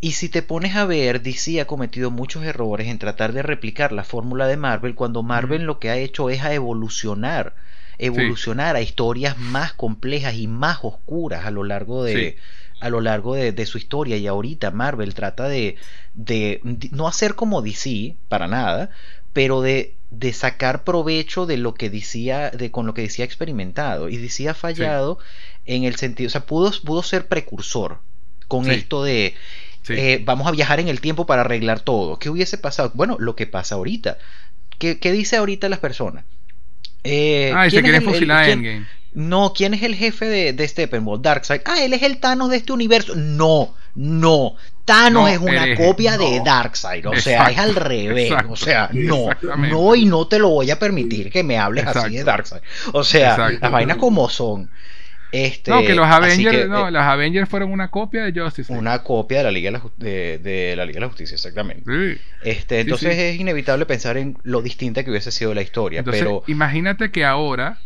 y si te pones a ver, DC ha cometido muchos errores en tratar de replicar la fórmula de Marvel cuando Marvel lo que ha hecho es a evolucionar, evolucionar a historias más complejas y más oscuras a lo largo de. A lo largo de, de su historia y ahorita Marvel trata de, de de no hacer como DC para nada, pero de, de sacar provecho de lo que decía de con lo que decía experimentado y DC ha fallado en el sentido, o sea, pudo, pudo ser precursor con Sí. esto de Sí. eh, vamos a viajar en el tiempo para arreglar todo. ¿Qué hubiese pasado? Bueno, lo que pasa ahorita. ¿Qué, qué dice ahorita las personas? Eh, ah, y se ¿quién es quieren fusilar a Endgame. No, ¿quién es el jefe de, de Steppenwolf? Darkseid. Ah, él es el Thanos de este universo. No, no. Thanos No, es una copia de. Darkseid. O sea, es al revés. exacto, o sea, no. No, y no te lo voy a permitir que me hables así de. Darkseid. O sea, las vainas como son. Este, No, que los Avengers, que, no, eh, los Avengers fueron una copia de Justice League. una copia de la Liga de la, Ju- de, de la Liga de la Justicia, exactamente. Sí. Este, entonces sí. es inevitable pensar en lo distinta que hubiese sido la historia, Entonces, pero imagínate que ahora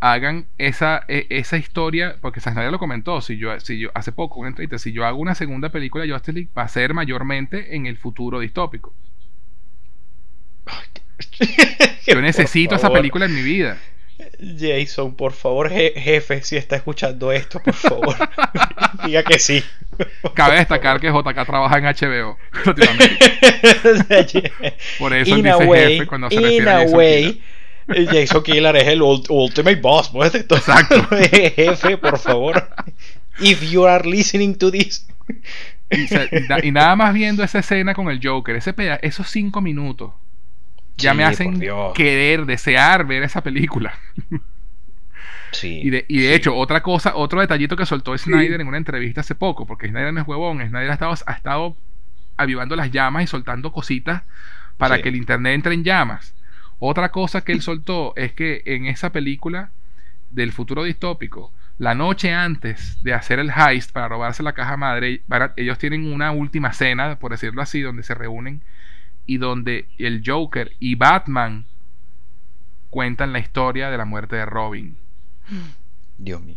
hagan esa, e- esa historia, porque Snyder lo comentó, si yo, si yo hace poco, una entrevista, si yo hago una segunda película de Justice League, va a ser mayormente en el futuro distópico. Yo necesito esa película en mi vida. Jason, por favor, je- jefe, si está escuchando esto, por favor, diga que sí. Cabe destacar que JK trabaja en HBO. Por eso in dice way, jefe cuando se in refiere a a way, Jason Killer es el ult- ultimate boss, pues. Exacto. jefe, por favor. If you are listening to this. Y, nada más viendo esa escena con el Joker, ese peda- esos cinco minutos, ya Sí, me hacen querer, desear ver esa película. Sí. Y de, y de sí. hecho, otra cosa, otro detallito que soltó Snyder en una entrevista hace poco, porque Snyder no es huevón, Snyder ha estado, ha estado avivando las llamas y soltando cositas para que el internet entre en llamas. Otra cosa que él soltó es que en esa película del futuro distópico, la noche antes de hacer el heist para robarse la caja madre, van a- ellos tienen una última cena, por decirlo así, donde se reúnen y donde el Joker y Batman cuentan la historia de la muerte de Robin. Dios mío.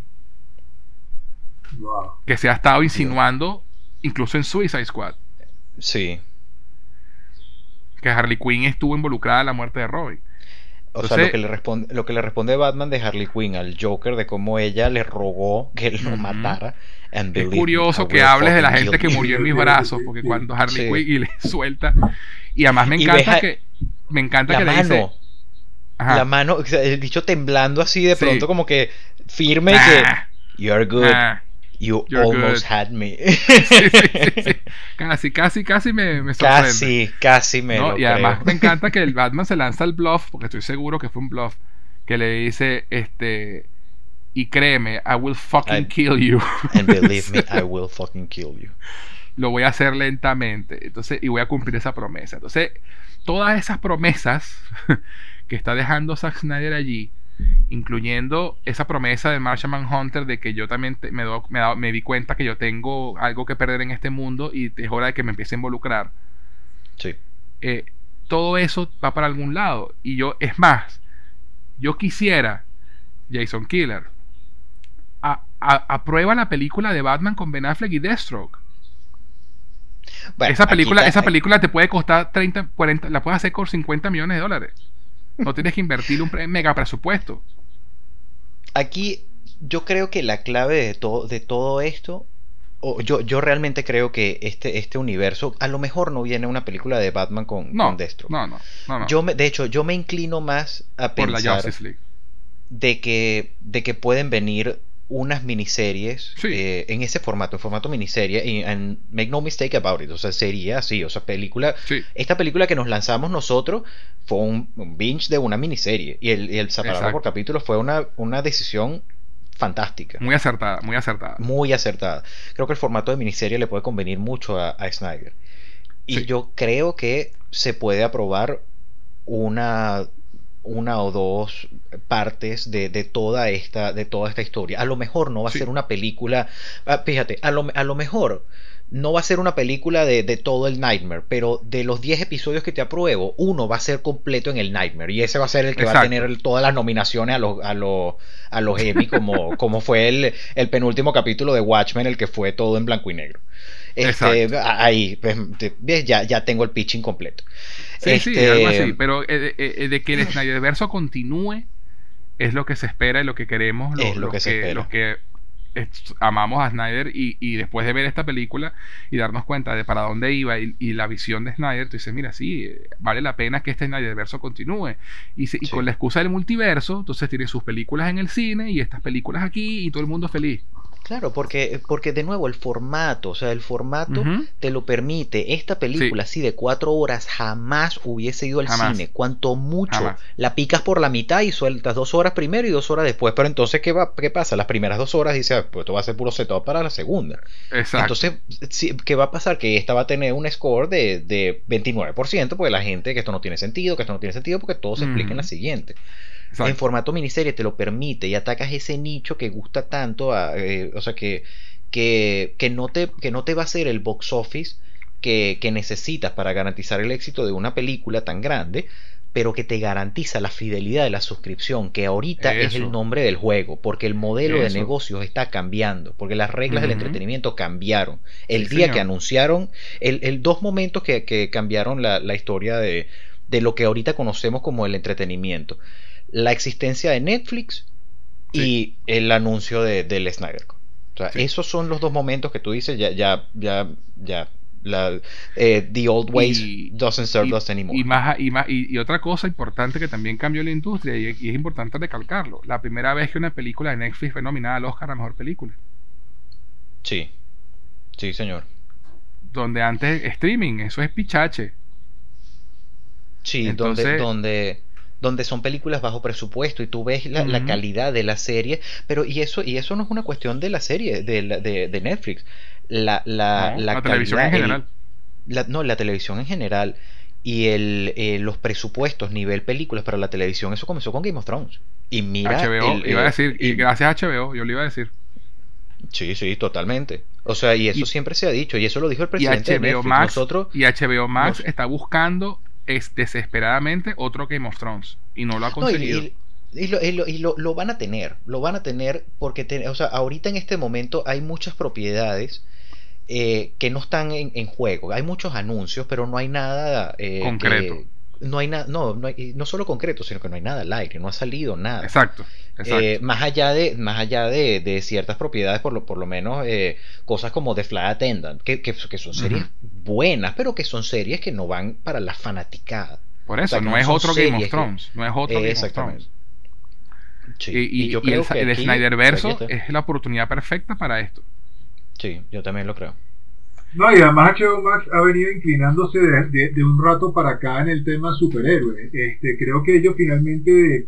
Que se ha estado insinuando incluso en Suicide Squad, Sí. Que Harley Quinn estuvo involucrada en la muerte de Robin. O sea, lo que, le responde, lo que le responde Batman de Harley Quinn al Joker de cómo ella le rogó que lo matara. And Es curioso que hables de la gente que murió en mis brazos, porque cuando Harley Sí. Quinn y le suelta y además me encanta que me encanta La que le mano, dice Ajá. la mano, el bicho temblando así de Sí. pronto como que firme y Ah, que You're good, ah. You you're almost good." had me. Sí, sí, sí, sí. Casi, casi, casi me, me sorprende. casi, casi me ¿no? lo Y además creo. me encanta que el Batman se lanza el bluff, porque estoy seguro que fue un bluff, que le dice, este, y créeme, I will fucking I- kill you. And believe me, I will fucking kill you. lo voy a hacer lentamente. Entonces, y voy a cumplir esa promesa. Entonces, todas esas promesas que está dejando Zack Snyder allí, incluyendo esa promesa de Martian Manhunter de que yo también te- me, do- me, da- me di cuenta que yo tengo algo que perder en este mundo y es hora de que me empiece a involucrar. Sí. eh, todo eso va para algún lado. Y yo, es más, yo quisiera, Jason Killer, aprueba la película de Batman con Ben Affleck y Deathstroke. esa película, esa película te puede costar 30, 40, la puedes hacer con 50 millones de dólares. No tienes que invertir un mega presupuesto. Aquí yo creo que la clave de todo, de todo esto yo, yo realmente creo que este, este universo, a lo mejor no viene una película de Batman con, no, Destro. No, no, no, Yo de hecho, yo me inclino más a pensar de que, de que pueden venir unas miniseries eh, en ese formato, en formato miniserie, y make no mistake about it, o sea, sería así, o sea, película, esta película que nos lanzamos nosotros fue un, binge de una miniserie, y el, y el separarlo por capítulo fue una, una decisión fantástica. Muy acertada, muy acertada. Muy acertada. Creo que el formato de miniserie le puede convenir mucho a, Snyder. Y yo creo que se puede aprobar una, una o dos partes de, toda esta, de toda esta historia. A lo mejor no va a ser una película. Ah, fíjate, a lo, a lo mejor no va a ser una película de, todo el Nightmare, pero de los 10 episodios que te apruebo, uno va a ser completo en el Nightmare. Y ese va a ser el que va a tener todas las nominaciones a los, a los, a los Emmy, como, como fue el, el, penúltimo capítulo de Watchmen, el que fue todo en blanco y negro. Este, ahí, pues, ya, ya tengo el pitching completo. Sí, sí, este, algo así. Pero eh, eh, de que el Snyderverso continúe es lo que se espera y lo que queremos. es lo, que, se. Los que amamos a Snyder y, después de ver esta película y darnos cuenta de para dónde iba y, la visión de Snyder, tú dices, mira, sí, vale la pena que este Snyderverso continúe. Y, y con la excusa del multiverso, entonces tiene sus películas en el cine y estas películas aquí y todo el mundo feliz. Claro, porque, porque de nuevo el formato, o sea, el formato te lo permite. Esta película así de cuatro horas jamás hubiese ido al cine. Cuanto mucho la picas por la mitad y sueltas dos horas primero y dos horas después. Pero entonces, ¿qué, va, qué pasa? Las primeras dos horas dice, ah, pues esto va a ser puro setup para la segunda. Exacto. Entonces, ¿qué va a pasar? Que esta va a tener un score de, de 29%, porque la gente, que esto no tiene sentido, que esto no tiene sentido, porque todo se explica en la siguiente en formato miniserie te lo permite y atacas ese nicho que gusta tanto, eh, o sea, que, que, que, no te, que no te va a ser el box office que, que, necesitas para garantizar el éxito de una película tan grande, pero que te garantiza la fidelidad de la suscripción, que ahorita es el nombre del juego, porque el modelo de negocios está cambiando, porque las reglas del entretenimiento cambiaron. El día que anunciaron, el, el, dos momentos que, que cambiaron la, la historia de, de lo que ahorita conocemos como el entretenimiento la existencia de Netflix y el anuncio de, del Snyder O sea, esos son los dos momentos que tú dices, ya, ya, ya, ya. La, eh, the old ways doesn't serve us anymore. Y, más, y, más, y, otra cosa importante que también cambió la industria, y, es importante recalcarlo: la primera vez que una película de Netflix fue nominada al Oscar a mejor película. Sí, sí, señor. Donde antes streaming, eso es pichache. Sí, Entonces, donde, donde donde son películas bajo presupuesto y tú ves la, calidad de la serie, pero y eso, y eso no es una cuestión de la serie, de, de, Netflix. La, la, la, televisión en general. no, la televisión en general y el, eh, los presupuestos nivel películas para la televisión, eso comenzó con Game of Thrones. Y mira. HBO, iba a decir, y, gracias a HBO, yo le iba a decir. Sí, sí, totalmente. O sea, y eso siempre se ha dicho, y eso lo dijo el presidente y HBO Max, y HBO Max está buscando es desesperadamente otro Game of Thrones y no lo ha conseguido. y, lo, lo, van a tener, lo van a tener porque, o sea, ahorita en este momento hay muchas propiedades eh, que no están en, juego. Hay muchos anuncios, pero no hay nada eh, concreto. No hay nada, no, no, no solo concreto, sino que no hay nada al aire, no ha salido nada. Exacto. Eh, más allá de, más allá de, ciertas propiedades, por lo, por lo menos eh, cosas como The Fly Attendant, que, que, son series buenas, pero que son series que no van para la fanaticada. Por eso, no, es otro Game of Thrones. no es otro Game of Thrones. y, yo creo el, que el Snyder verso es la oportunidad perfecta para esto. Sí, yo también lo creo. No, y además HBO Max ha venido inclinándose de, de, un rato para acá en el tema superhéroe. Este, creo que ellos finalmente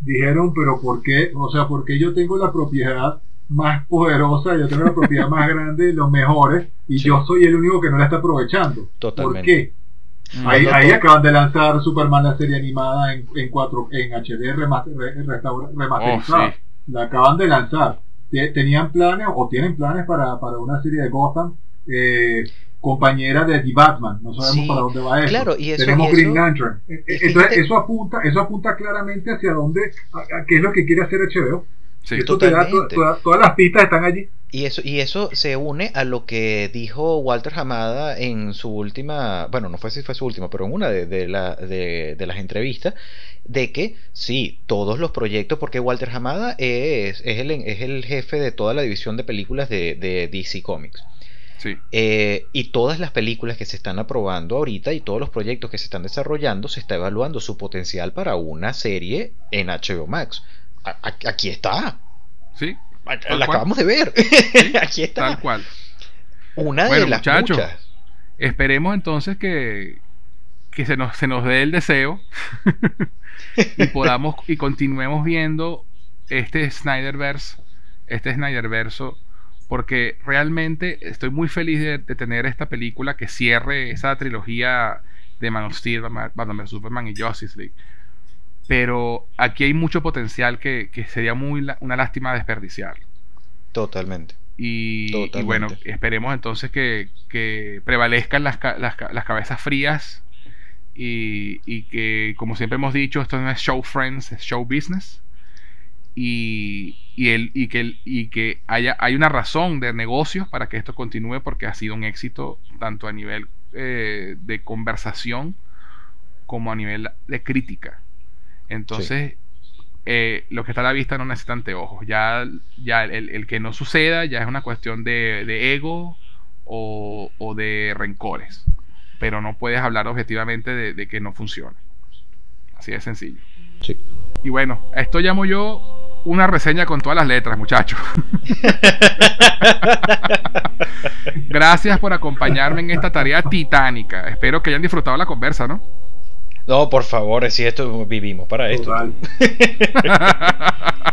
dijeron, pero ¿por qué? O sea, porque yo tengo la propiedad más poderosa, yo tengo la propiedad más grande, los mejores, y yo soy el único que no la está aprovechando. ¿Por qué? Mm. Ahí, ahí, acaban de lanzar Superman la serie animada en, en 4 en HD remasterizada. Oh, la acaban de lanzar. Tenían planes o tienen planes para, para una serie de Gotham. Eh, compañera de The Batman. No sabemos Sí, para dónde va eso. claro, y eso- Tenemos y Green eso- Lantern. Eh, Entonces, fíjate- eso apunta, eso apunta claramente hacia dónde, a, a qué es lo que quiere hacer HBO. Sí. Eso te da to- Totalmente. toda- todas las pistas están allí. Y eso, y eso se une a lo que dijo Walter Hamada en su última, bueno, no fue si fue su última, pero en una de, de la- de- de las entrevistas, de que sí, todos los proyectos, porque Walter Hamada es, es, el, es el jefe de toda la división de películas de, de DC Comics. Sí. Eh, y todas las películas que se están aprobando ahorita y todos los proyectos que se están desarrollando, se está evaluando su potencial para una serie en HBO Max. A- aquí está. Sí. La cual. acabamos de ver. aquí está. Tal cual. Una Bueno, de las muchachos. muchas. Esperemos entonces que, que se, nos, se nos dé el deseo y podamos y continuemos viendo este Snyderverse, este Snyderverso, porque realmente estoy muy feliz de, de tener esta película que cierre esa trilogía de Man of Steel, Batman vs Superman y Justice League. Pero aquí hay mucho potencial que, que sería muy una lástima desperdiciar. Totalmente. Y, y Totalmente. bueno, esperemos entonces que, que prevalezcan las, las, las cabezas frías y, y que, como siempre hemos dicho, esto no es show friends, es show business. Y, y, el, y que, el- y que haya hay una razón de negocios para que esto continúe porque ha sido un éxito tanto a nivel eh, de conversación como a nivel de crítica. Entonces, eh, lo que está a la vista no necesita anteojos. Ya, ya el, el que no suceda ya es una cuestión de, de ego o, o de rencores. Pero no puedes hablar objetivamente de, de que no funciona. Así de sencillo. Sí. Y bueno, a esto llamo yo una reseña con todas las letras, muchachos. Gracias por acompañarme en esta tarea titánica. Espero que hayan disfrutado la conversa, ¿no? No, por favor, si esto vivimos para esto. Total.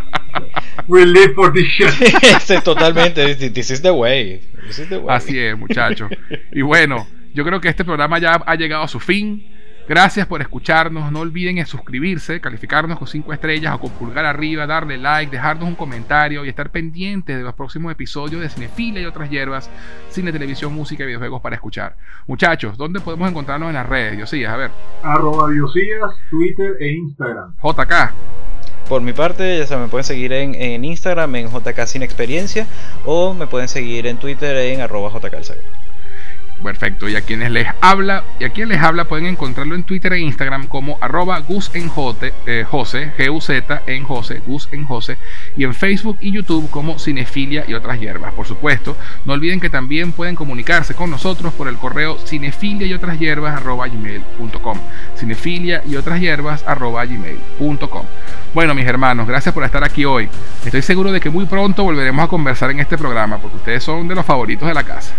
We live for this shit. Totalmente. This is the way. This is the way. Así es, muchachos. Y bueno, yo creo que este programa ya ha llegado a su fin. Gracias por escucharnos. No olviden en suscribirse, calificarnos con 5 estrellas o con pulgar arriba, darle like, dejarnos un comentario y estar pendientes de los próximos episodios de Cinefilia y otras hierbas, cine, televisión, música y videojuegos para escuchar. Muchachos, ¿dónde podemos encontrarnos en las redes? Yo sí, a ver. Arroba Diosías, Twitter e Instagram. JK. Por mi parte, ya saben, me pueden seguir en, en Instagram en JK Sin Experiencia o me pueden seguir en Twitter en arroba JK. Perfecto, y a quienes les habla, y a quienes les habla pueden encontrarlo en Twitter e Instagram como arroba Gus en eh, Jose, G-U-Z en Jose, Gus en Jose, y en Facebook y YouTube como Cinefilia y otras hierbas. Por supuesto, no olviden que también pueden comunicarse con nosotros por el correo cinefilia y otras hierbas arroba gmail.com. Cinefilia y otras hierbas arroba gmail.com. Bueno, mis hermanos, gracias por estar aquí hoy. Estoy seguro de que muy pronto volveremos a conversar en este programa, porque ustedes son de los favoritos de la casa.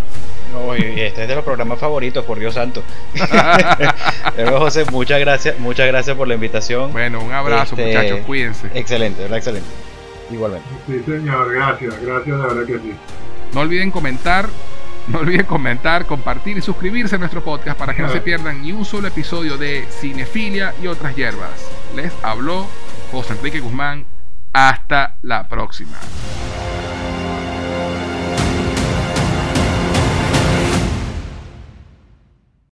No, este es de los programas favoritos, por Dios santo. Pero José, muchas gracias, muchas gracias por la invitación. Bueno, un abrazo, Este, muchachos, cuídense. Excelente, ¿verdad? Excelente. Igualmente. Sí, señor, gracias, gracias, de verdad que sí. No olviden comentar, no olviden comentar, compartir y suscribirse a nuestro podcast para que no se pierdan ni un solo episodio de Cinefilia y otras hierbas. Les habló José Enrique Guzmán. Hasta la próxima.